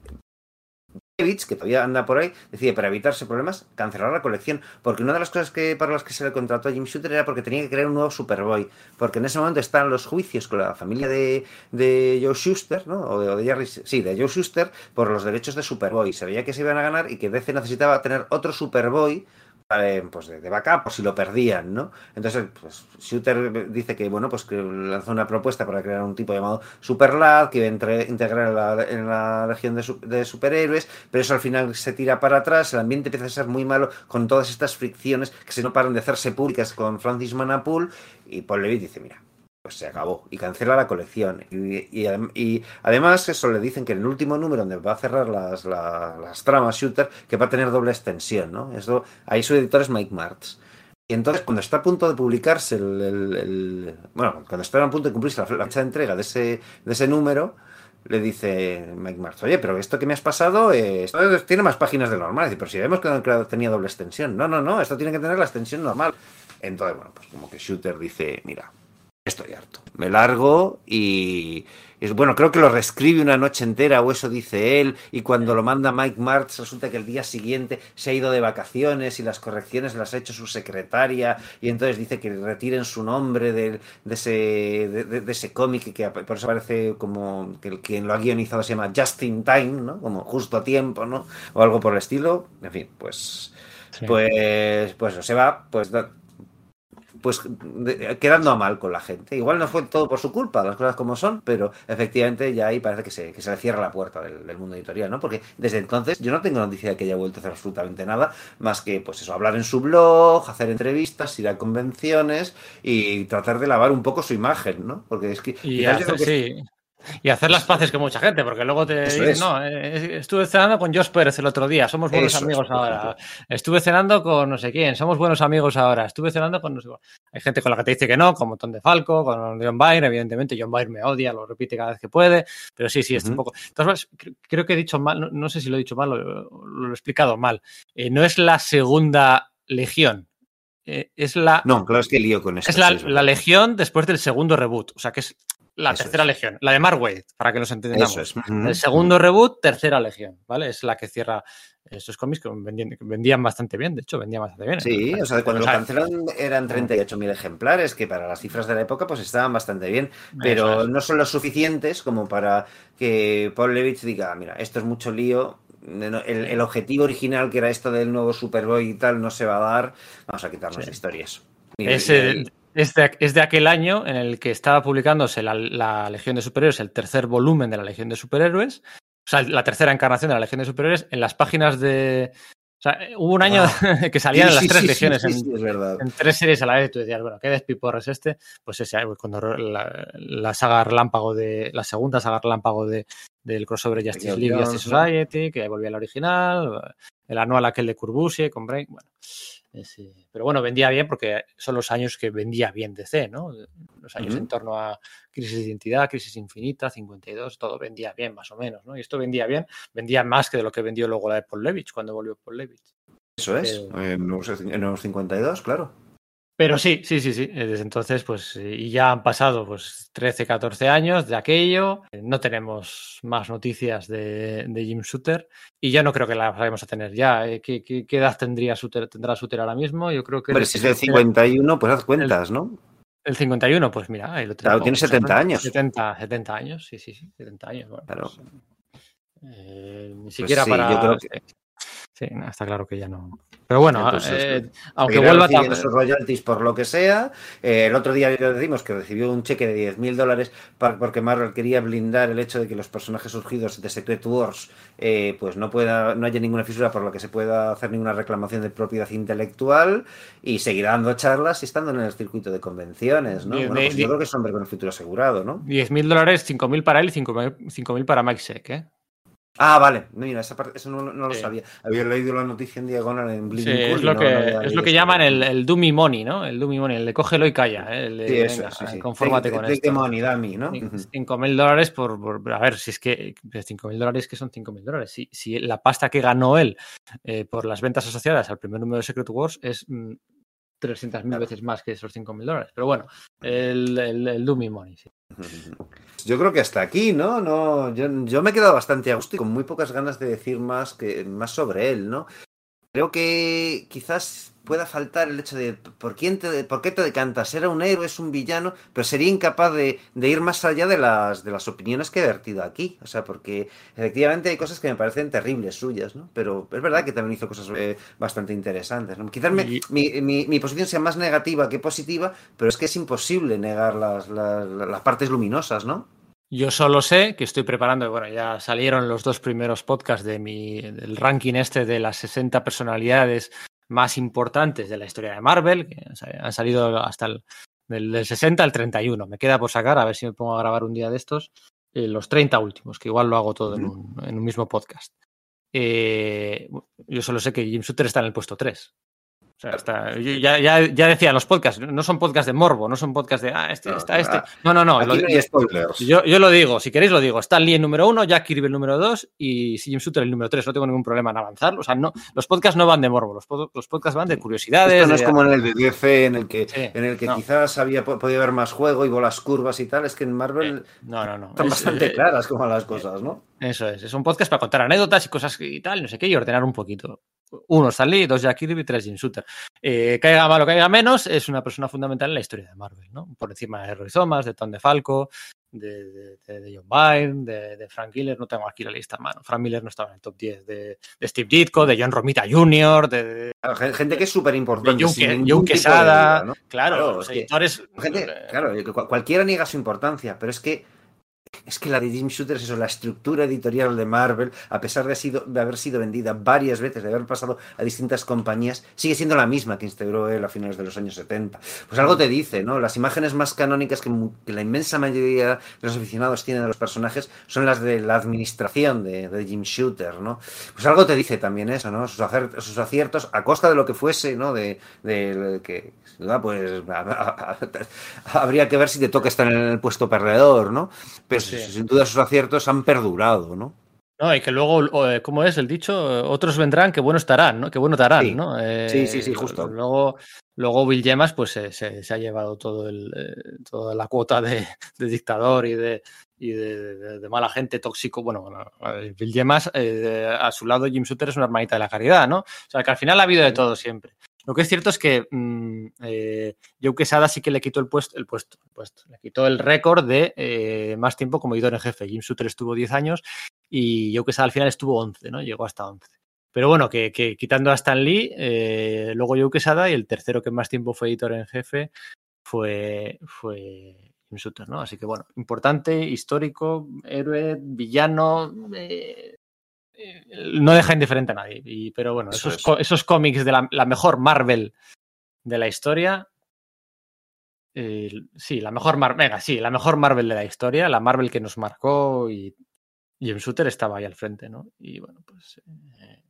que todavía anda por ahí, decide para evitarse problemas cancelar la colección, porque una de las cosas que para las que se le contrató a Jim Shooter era porque tenía que crear un nuevo Superboy, porque en ese momento están los juicios con la familia de, de Joe Schuster, ¿no? O de, Jerry, sí, de Joe Schuster por los derechos de Superboy. Se veía que se iban a ganar y que DC necesitaba tener otro Superboy pues de, backup por si lo perdían, ¿no? Entonces, pues Shooter dice que, bueno, pues que lanzó una propuesta para crear un tipo llamado Superlad, que iba a integrar en la, en la legión de, de, superhéroes, pero eso al final se tira para atrás, el ambiente empieza a ser muy malo con todas estas fricciones que se no paran de hacerse públicas con Francis Manapool, y Paul Levitt dice, mira, pues se acabó y cancela la colección. Y, además eso le dicen que en el último número donde va a cerrar las, las, tramas Shooter, que va a tener doble extensión, ¿no? Eso, ahí su editor es Mike Martz. Y entonces cuando está a punto de publicarse el, bueno, cuando está a punto de cumplirse la, fecha de entrega de ese, de ese número, le dice Mike Martz, oye, pero esto que me has pasado tiene más páginas de normal. pero si vemos que tenía doble extensión. No, no, no, esto tiene que tener la extensión normal. Entonces, bueno, pues como que Shooter dice, mira, estoy harto. Me largo y, es bueno, creo que lo reescribe una noche entera o eso dice él y cuando lo manda Mike Martz resulta que el día siguiente se ha ido de vacaciones y las correcciones las ha hecho su secretaria y entonces dice que retiren su nombre de, ese, de, ese cómic que por eso parece como que el, quien lo ha guionizado se llama Just in Time, ¿no? Como justo a tiempo, ¿no? O algo por el estilo. En fin, pues... Pues, pues se va, pues pues quedando a mal con la gente. Igual no fue todo por su culpa, las cosas como son, pero efectivamente ya ahí parece que se, que se le cierra la puerta del, mundo editorial, ¿no? Porque desde entonces yo no tengo noticia de que haya vuelto a hacer absolutamente nada, más que pues eso, hablar en su blog, hacer entrevistas, ir a convenciones y tratar de lavar un poco su imagen, ¿no? Porque es que... Y sí. Y hacer las paces con mucha gente, porque luego te dicen, no, eh, estuve cenando con Josh Pérez el otro día, somos buenos amigos ahora. Estuve cenando con no sé quién, somos buenos amigos ahora. Estuve cenando con no sé Hay gente con la que te dice que no, con Montón de Falco, con John Byrne, evidentemente. John Byrne me odia, lo repite cada vez que puede, pero sí, sí, es un poco. Entonces, creo que he dicho mal, no, sé si lo he dicho mal, lo, lo he explicado mal. Eh, no es la segunda legión, eh, es la. No, claro, es que lío con eso. Es la, la, Legión después del segundo reboot. O sea, que es la tercera legión, la de Mark para que nos entendamos. El segundo reboot, tercera legión, ¿vale? Es la que cierra esos cómics que vendían, bastante bien, de hecho, vendían bastante bien. Sí, o sea, cuando lo cancelaron eran 38.000 ejemplares, que para las cifras de la época pues estaban bastante bien, pero no son lo suficientes como para que Paul Levitz diga, mira, esto es mucho lío, el, objetivo original que era esto del nuevo Superboy y tal no se va a dar, vamos a quitarnos historias. Es el, es de, aquel año en el que estaba publicándose la, Legión de Superhéroes, el tercer volumen de la Legión de Superhéroes, o sea, la tercera encarnación de la Legión de Superhéroes, en las páginas de... O sea, hubo un año ah. [laughs] que salían las tres legiones en, tres series a la vez y tú decías, bueno, ¿qué despiporre es este? Pues ese, cuando la, saga relámpago de, la segunda saga relámpago de, del crossover Justice League y Justice Society, que volvía al original, el anual aquel de Corbusier con Brain, bueno pero bueno, vendía bien porque son los años que vendía bien DC, ¿no? Los años en torno a Crisis de Identidad, Crisis Infinita, 52, todo vendía bien más o menos, ¿no? Y esto vendía bien, vendía más que de lo que vendió luego la de Paul Levitch cuando volvió Paul Levitch. Eso es, en, los, 52, claro. Pero sí, sí, sí, sí. Desde entonces, pues, y ya han pasado pues 13, 14 años de aquello. No tenemos más noticias de, de Jim Shooter y ya no creo que las vayamos a tener ya. ¿Qué, qué, qué edad tendría Shooter, tendrá Shooter ahora mismo? Yo creo que. Pero si es del 51, pues haz cuentas, ¿no? El 51, pues mira, ahí lo tengo. Claro, tiene 70 años. 70, 70 años, sí, sí, sí, 70 años. Bueno, claro. Pues, eh, ni siquiera pues sí, para. Yo creo que... Sí, está claro que ya no. Pero bueno, Entonces, eh, aunque vuelva a esos royalties por lo que sea. Eh, el otro día decimos que recibió un cheque de 10 mil dólares porque Marvel quería blindar el hecho de que los personajes surgidos de Secret Wars eh, pues no pueda, no haya ninguna fisura por la que se pueda hacer ninguna reclamación de propiedad intelectual y seguirá dando charlas y estando en el circuito de convenciones, ¿no? Bueno, pues yo creo que es un hombre con el futuro asegurado, ¿no? 10 mil dólares, 5 mil para él y 5 mil para Mike Seck, ¿eh? Ah, vale. Mira, esa parte, eso no, no lo sí. sabía. Había leído la noticia en diagonal en Bling sí, es lo no, que, no es lo que llaman el, el, dummy money, ¿no? El dummy money, el de cógelo y calla. ¿eh? El de, sí, eso, venga, sí, sí. confórmate take, con take esto. money, dummy, ¿no? 5 mil dólares por, por, A ver, si es que 5 mil dólares que son 5 mil dólares. Si, si la pasta que ganó él eh, por las ventas asociadas al primer número de Secret Wars es mm, 300 mil Claro. veces más que esos 5 mil dólares. Pero bueno, el, el, el dummy money, sí. [laughs] Yo creo que hasta aquí, ¿no? no yo, yo me he quedado bastante a gusto y con muy pocas ganas de decir más, que, más sobre él, ¿no? Creo que quizás pueda faltar el hecho de por, quién te, por qué te decantas, era un héroe, es un villano, pero sería incapaz de, de, ir más allá de las, de las opiniones que he vertido aquí. O sea, porque efectivamente hay cosas que me parecen terribles suyas, ¿no? Pero es verdad que también hizo cosas eh, bastante interesantes. ¿no? Quizás me, Y- mi, mi, mi posición sea más negativa que positiva, pero es que es imposible negar las, las, las partes luminosas, ¿no? Yo solo sé que estoy preparando, bueno, ya salieron los dos primeros podcasts de mi, del ranking este de las 60 personalidades más importantes de la historia de Marvel, que han salido hasta el del, del 60 al 31. Me queda por sacar, a ver si me pongo a grabar un día de estos, eh, los 30 últimos, que igual lo hago todo en, un, en un mismo podcast. Eh, yo solo sé que Jim Shooter está en el puesto 3. O sea, ya, ya, ya decía los podcasts, no son podcasts de morbo, no son podcasts de, ah, este, No, está este. No, no, no. Lo- no yo, yo lo digo, si queréis lo digo. Stan Lee el número uno, Jack Kirby el número dos y Jim Shooter el número tres. No tengo ningún problema en avanzarlo. O sea, no, los podcasts no van de morbo, los, pod- los podcasts van de curiosidades. Esto no es de- como en el de DC, en el que, Sí, en el que no. quizás había po- podido haber más juego y bolas curvas y tal. Es que en Marvel No, no, no. están Es- bastante eh, claras como las cosas, ¿no? Eso es. Es un podcast para contar anécdotas y cosas y tal, no sé qué, y ordenar un poquito. Uno Stan Lee, dos Jack Kirby, tres Jim Shooter. Eh, caiga mal o caiga menos, es una persona fundamental en la historia de Marvel, ¿no? Por encima de Roy Thomas, de Tom DeFalco, de, de, de, de John Byrne, de, de, Frank Miller, no tengo aquí la lista a mano. Frank Miller no estaba en el top 10, de, de Steve Ditko, de John Romita Jr., de, Claro, gente que es súper importante. John, Quesada. ¿no? Claro, Claro, los que-. Gente, eh, claro, cualquiera niega su importancia, pero es que es que la de Jim Shooter es eso, la estructura editorial de Marvel, a pesar de, sido, de haber sido vendida varias veces, de haber pasado a distintas compañías, sigue siendo la misma que instauró él a finales de los años 70. Pues algo te dice, ¿no? Las imágenes más canónicas que, que la inmensa mayoría de los aficionados tienen de los personajes son las de la administración de, de Jim Shooter, ¿no? Pues algo te dice también eso, ¿no? Sus, aciertos a costa de lo que fuese, ¿no? De, de que, pues [laughs] habría que ver si te toca estar en el puesto perdedor, ¿no? Pero Sí. sin duda sus aciertos han perdurado, ¿no? No, y que luego, eh, ¿cómo es el dicho? Otros vendrán, que bueno estarán, ¿no? Que bueno te harán, Sí. ¿no? Eh, Sí, sí, sí, justo. Luego, luego Bill Yemas, pues se, se- se ha llevado todo el, eh, toda la cuota de, de dictador y de y de, de- de mala gente tóxico. Bueno, bueno, eh, Bill Yemas, eh, a su lado Jim Shooter es una hermanita de la caridad, ¿no? O sea, que al final ha habido de todo siempre. Lo que es cierto es que mm, eh, Joe Quesada sí que le quitó el puesto, el puesto, le quitó el récord de eh, más tiempo como editor en jefe. Jim Shooter estuvo 10 años y Joe Quesada al final estuvo 11, ¿no? Llegó hasta 11. Pero bueno, que, quitando a Stan Lee, eh, luego Joe Quesada y el tercero que más tiempo fue editor en jefe fue, fue Jim Shooter, ¿no? Así que bueno, importante, histórico, héroe, villano, eh, no deja indiferente a nadie. Y, pero bueno, Eso esos, es. esos cómics de la, la mejor Marvel de la historia. eh, sí, la mejor Mar venga, sí, la mejor Marvel de la historia, la Marvel que nos marcó y Jim Shooter estaba ahí al frente, ¿no? Y bueno, pues eh,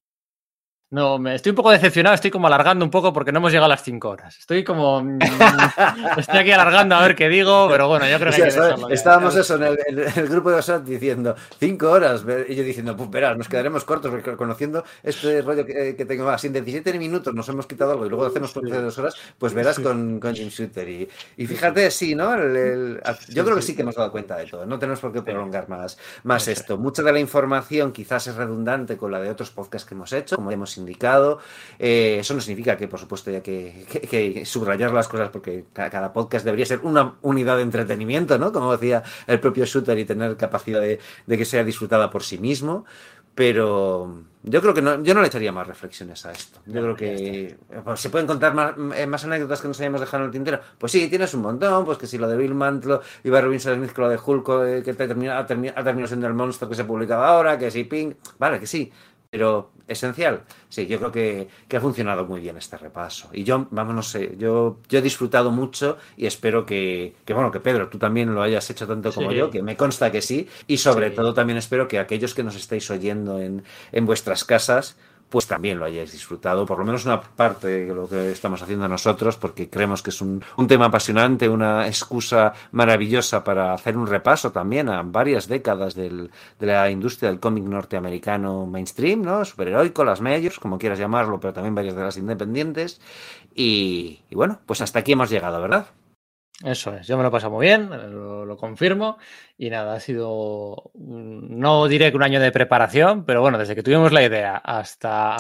No, me estoy un poco decepcionado, estoy como alargando un poco porque no hemos llegado a las 5 horas. Estoy como. Mm, [laughs] estoy aquí alargando a ver qué digo, pero bueno, yo creo que. que estábamos eso en el, grupo de WhatsApp diciendo 5 horas. Y yo diciendo, pues verás, nos quedaremos cortos conociendo este rollo que, tengo más. Si en 17 minutos nos hemos quitado algo y luego hacemos por de dos horas, pues verás con, con Jim Shooter. Y, y fíjate, sí, ¿no? yo creo que sí que hemos dado cuenta de todo. No tenemos por qué prolongar más, más esto. Mucha de la información quizás es redundante con la de otros podcasts que hemos hecho, como hemos indicado. Eh, eso no significa que, por supuesto, haya que, subrayar las cosas porque cada, podcast debería ser una unidad de entretenimiento, ¿no? Como decía el propio Shooter y tener capacidad de, que sea disfrutada por sí mismo. Pero yo creo que no, yo no le echaría más reflexiones a esto. Yo creo que pues, se pueden contar más, eh, más, anécdotas que nos hayamos dejado en el tintero. Pues sí, tienes un montón. Pues que si lo de Bill Mantlo y Barry Winston Smith, que lo de Hulk, eh, que termina, ha, terminado siendo el monstruo que se publicaba ahora, que si Pink. Vale, que sí. Pero esencial, sí, yo creo que, ha funcionado muy bien este repaso. Y yo, vamos, no sé, yo, yo he disfrutado mucho y espero que, bueno, que Pedro, tú también lo hayas hecho tanto como yo, que me consta que sí. Y sobre todo también espero que aquellos que nos estáis oyendo en, en vuestras casas, pues también lo hayáis disfrutado, por lo menos una parte de lo que estamos haciendo nosotros, porque creemos que es un, tema apasionante, una excusa maravillosa para hacer un repaso también a varias décadas de la industria del cómic norteamericano mainstream, ¿no? Superheroico, las majors, como quieras llamarlo, pero también varias de las independientes. y bueno, pues hasta aquí hemos llegado, ¿verdad? Eso es, yo me lo he pasado muy bien, lo, confirmo. Y nada, ha sido, no diré que un año de preparación, pero bueno, desde que tuvimos la idea hasta,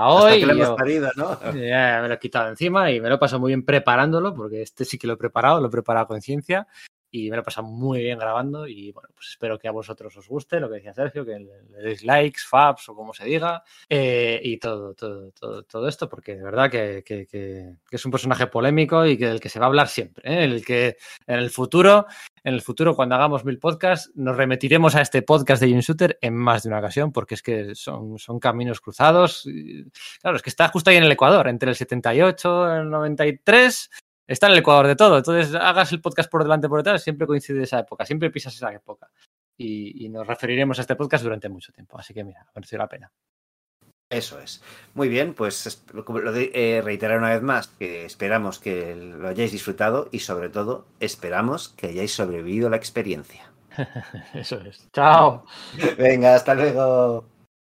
hoy. me lo he quitado encima y me lo he pasado muy bien preparándolo, porque este sí que lo he preparado, lo he preparado con ciencia y me lo he pasado muy bien grabando y bueno, pues espero que a vosotros os guste lo que decía Sergio, que le deis likes, fabs o como se diga eh, y todo, todo, todo, todo, esto porque de verdad que, que, es un personaje polémico y que del que se va a hablar siempre, ¿eh? el que en el futuro, en el futuro cuando hagamos mil podcasts nos remitiremos a este podcast de Jim Shooter en más de una ocasión porque es que son, son caminos cruzados, claro, es que está justo ahí en el Ecuador, entre el 78 y el 93 está en el Ecuador de todo. Entonces, hagas el podcast por delante por detrás, siempre coincide esa época, siempre pisas esa época. Y, nos referiremos a este podcast durante mucho tiempo. Así que mira, merece la pena. Eso es. Muy bien, pues lo de, eh, reiterar una vez más que esperamos que lo hayáis disfrutado y sobre todo esperamos que hayáis sobrevivido la experiencia. [laughs] Eso es. Chao. Venga, hasta luego.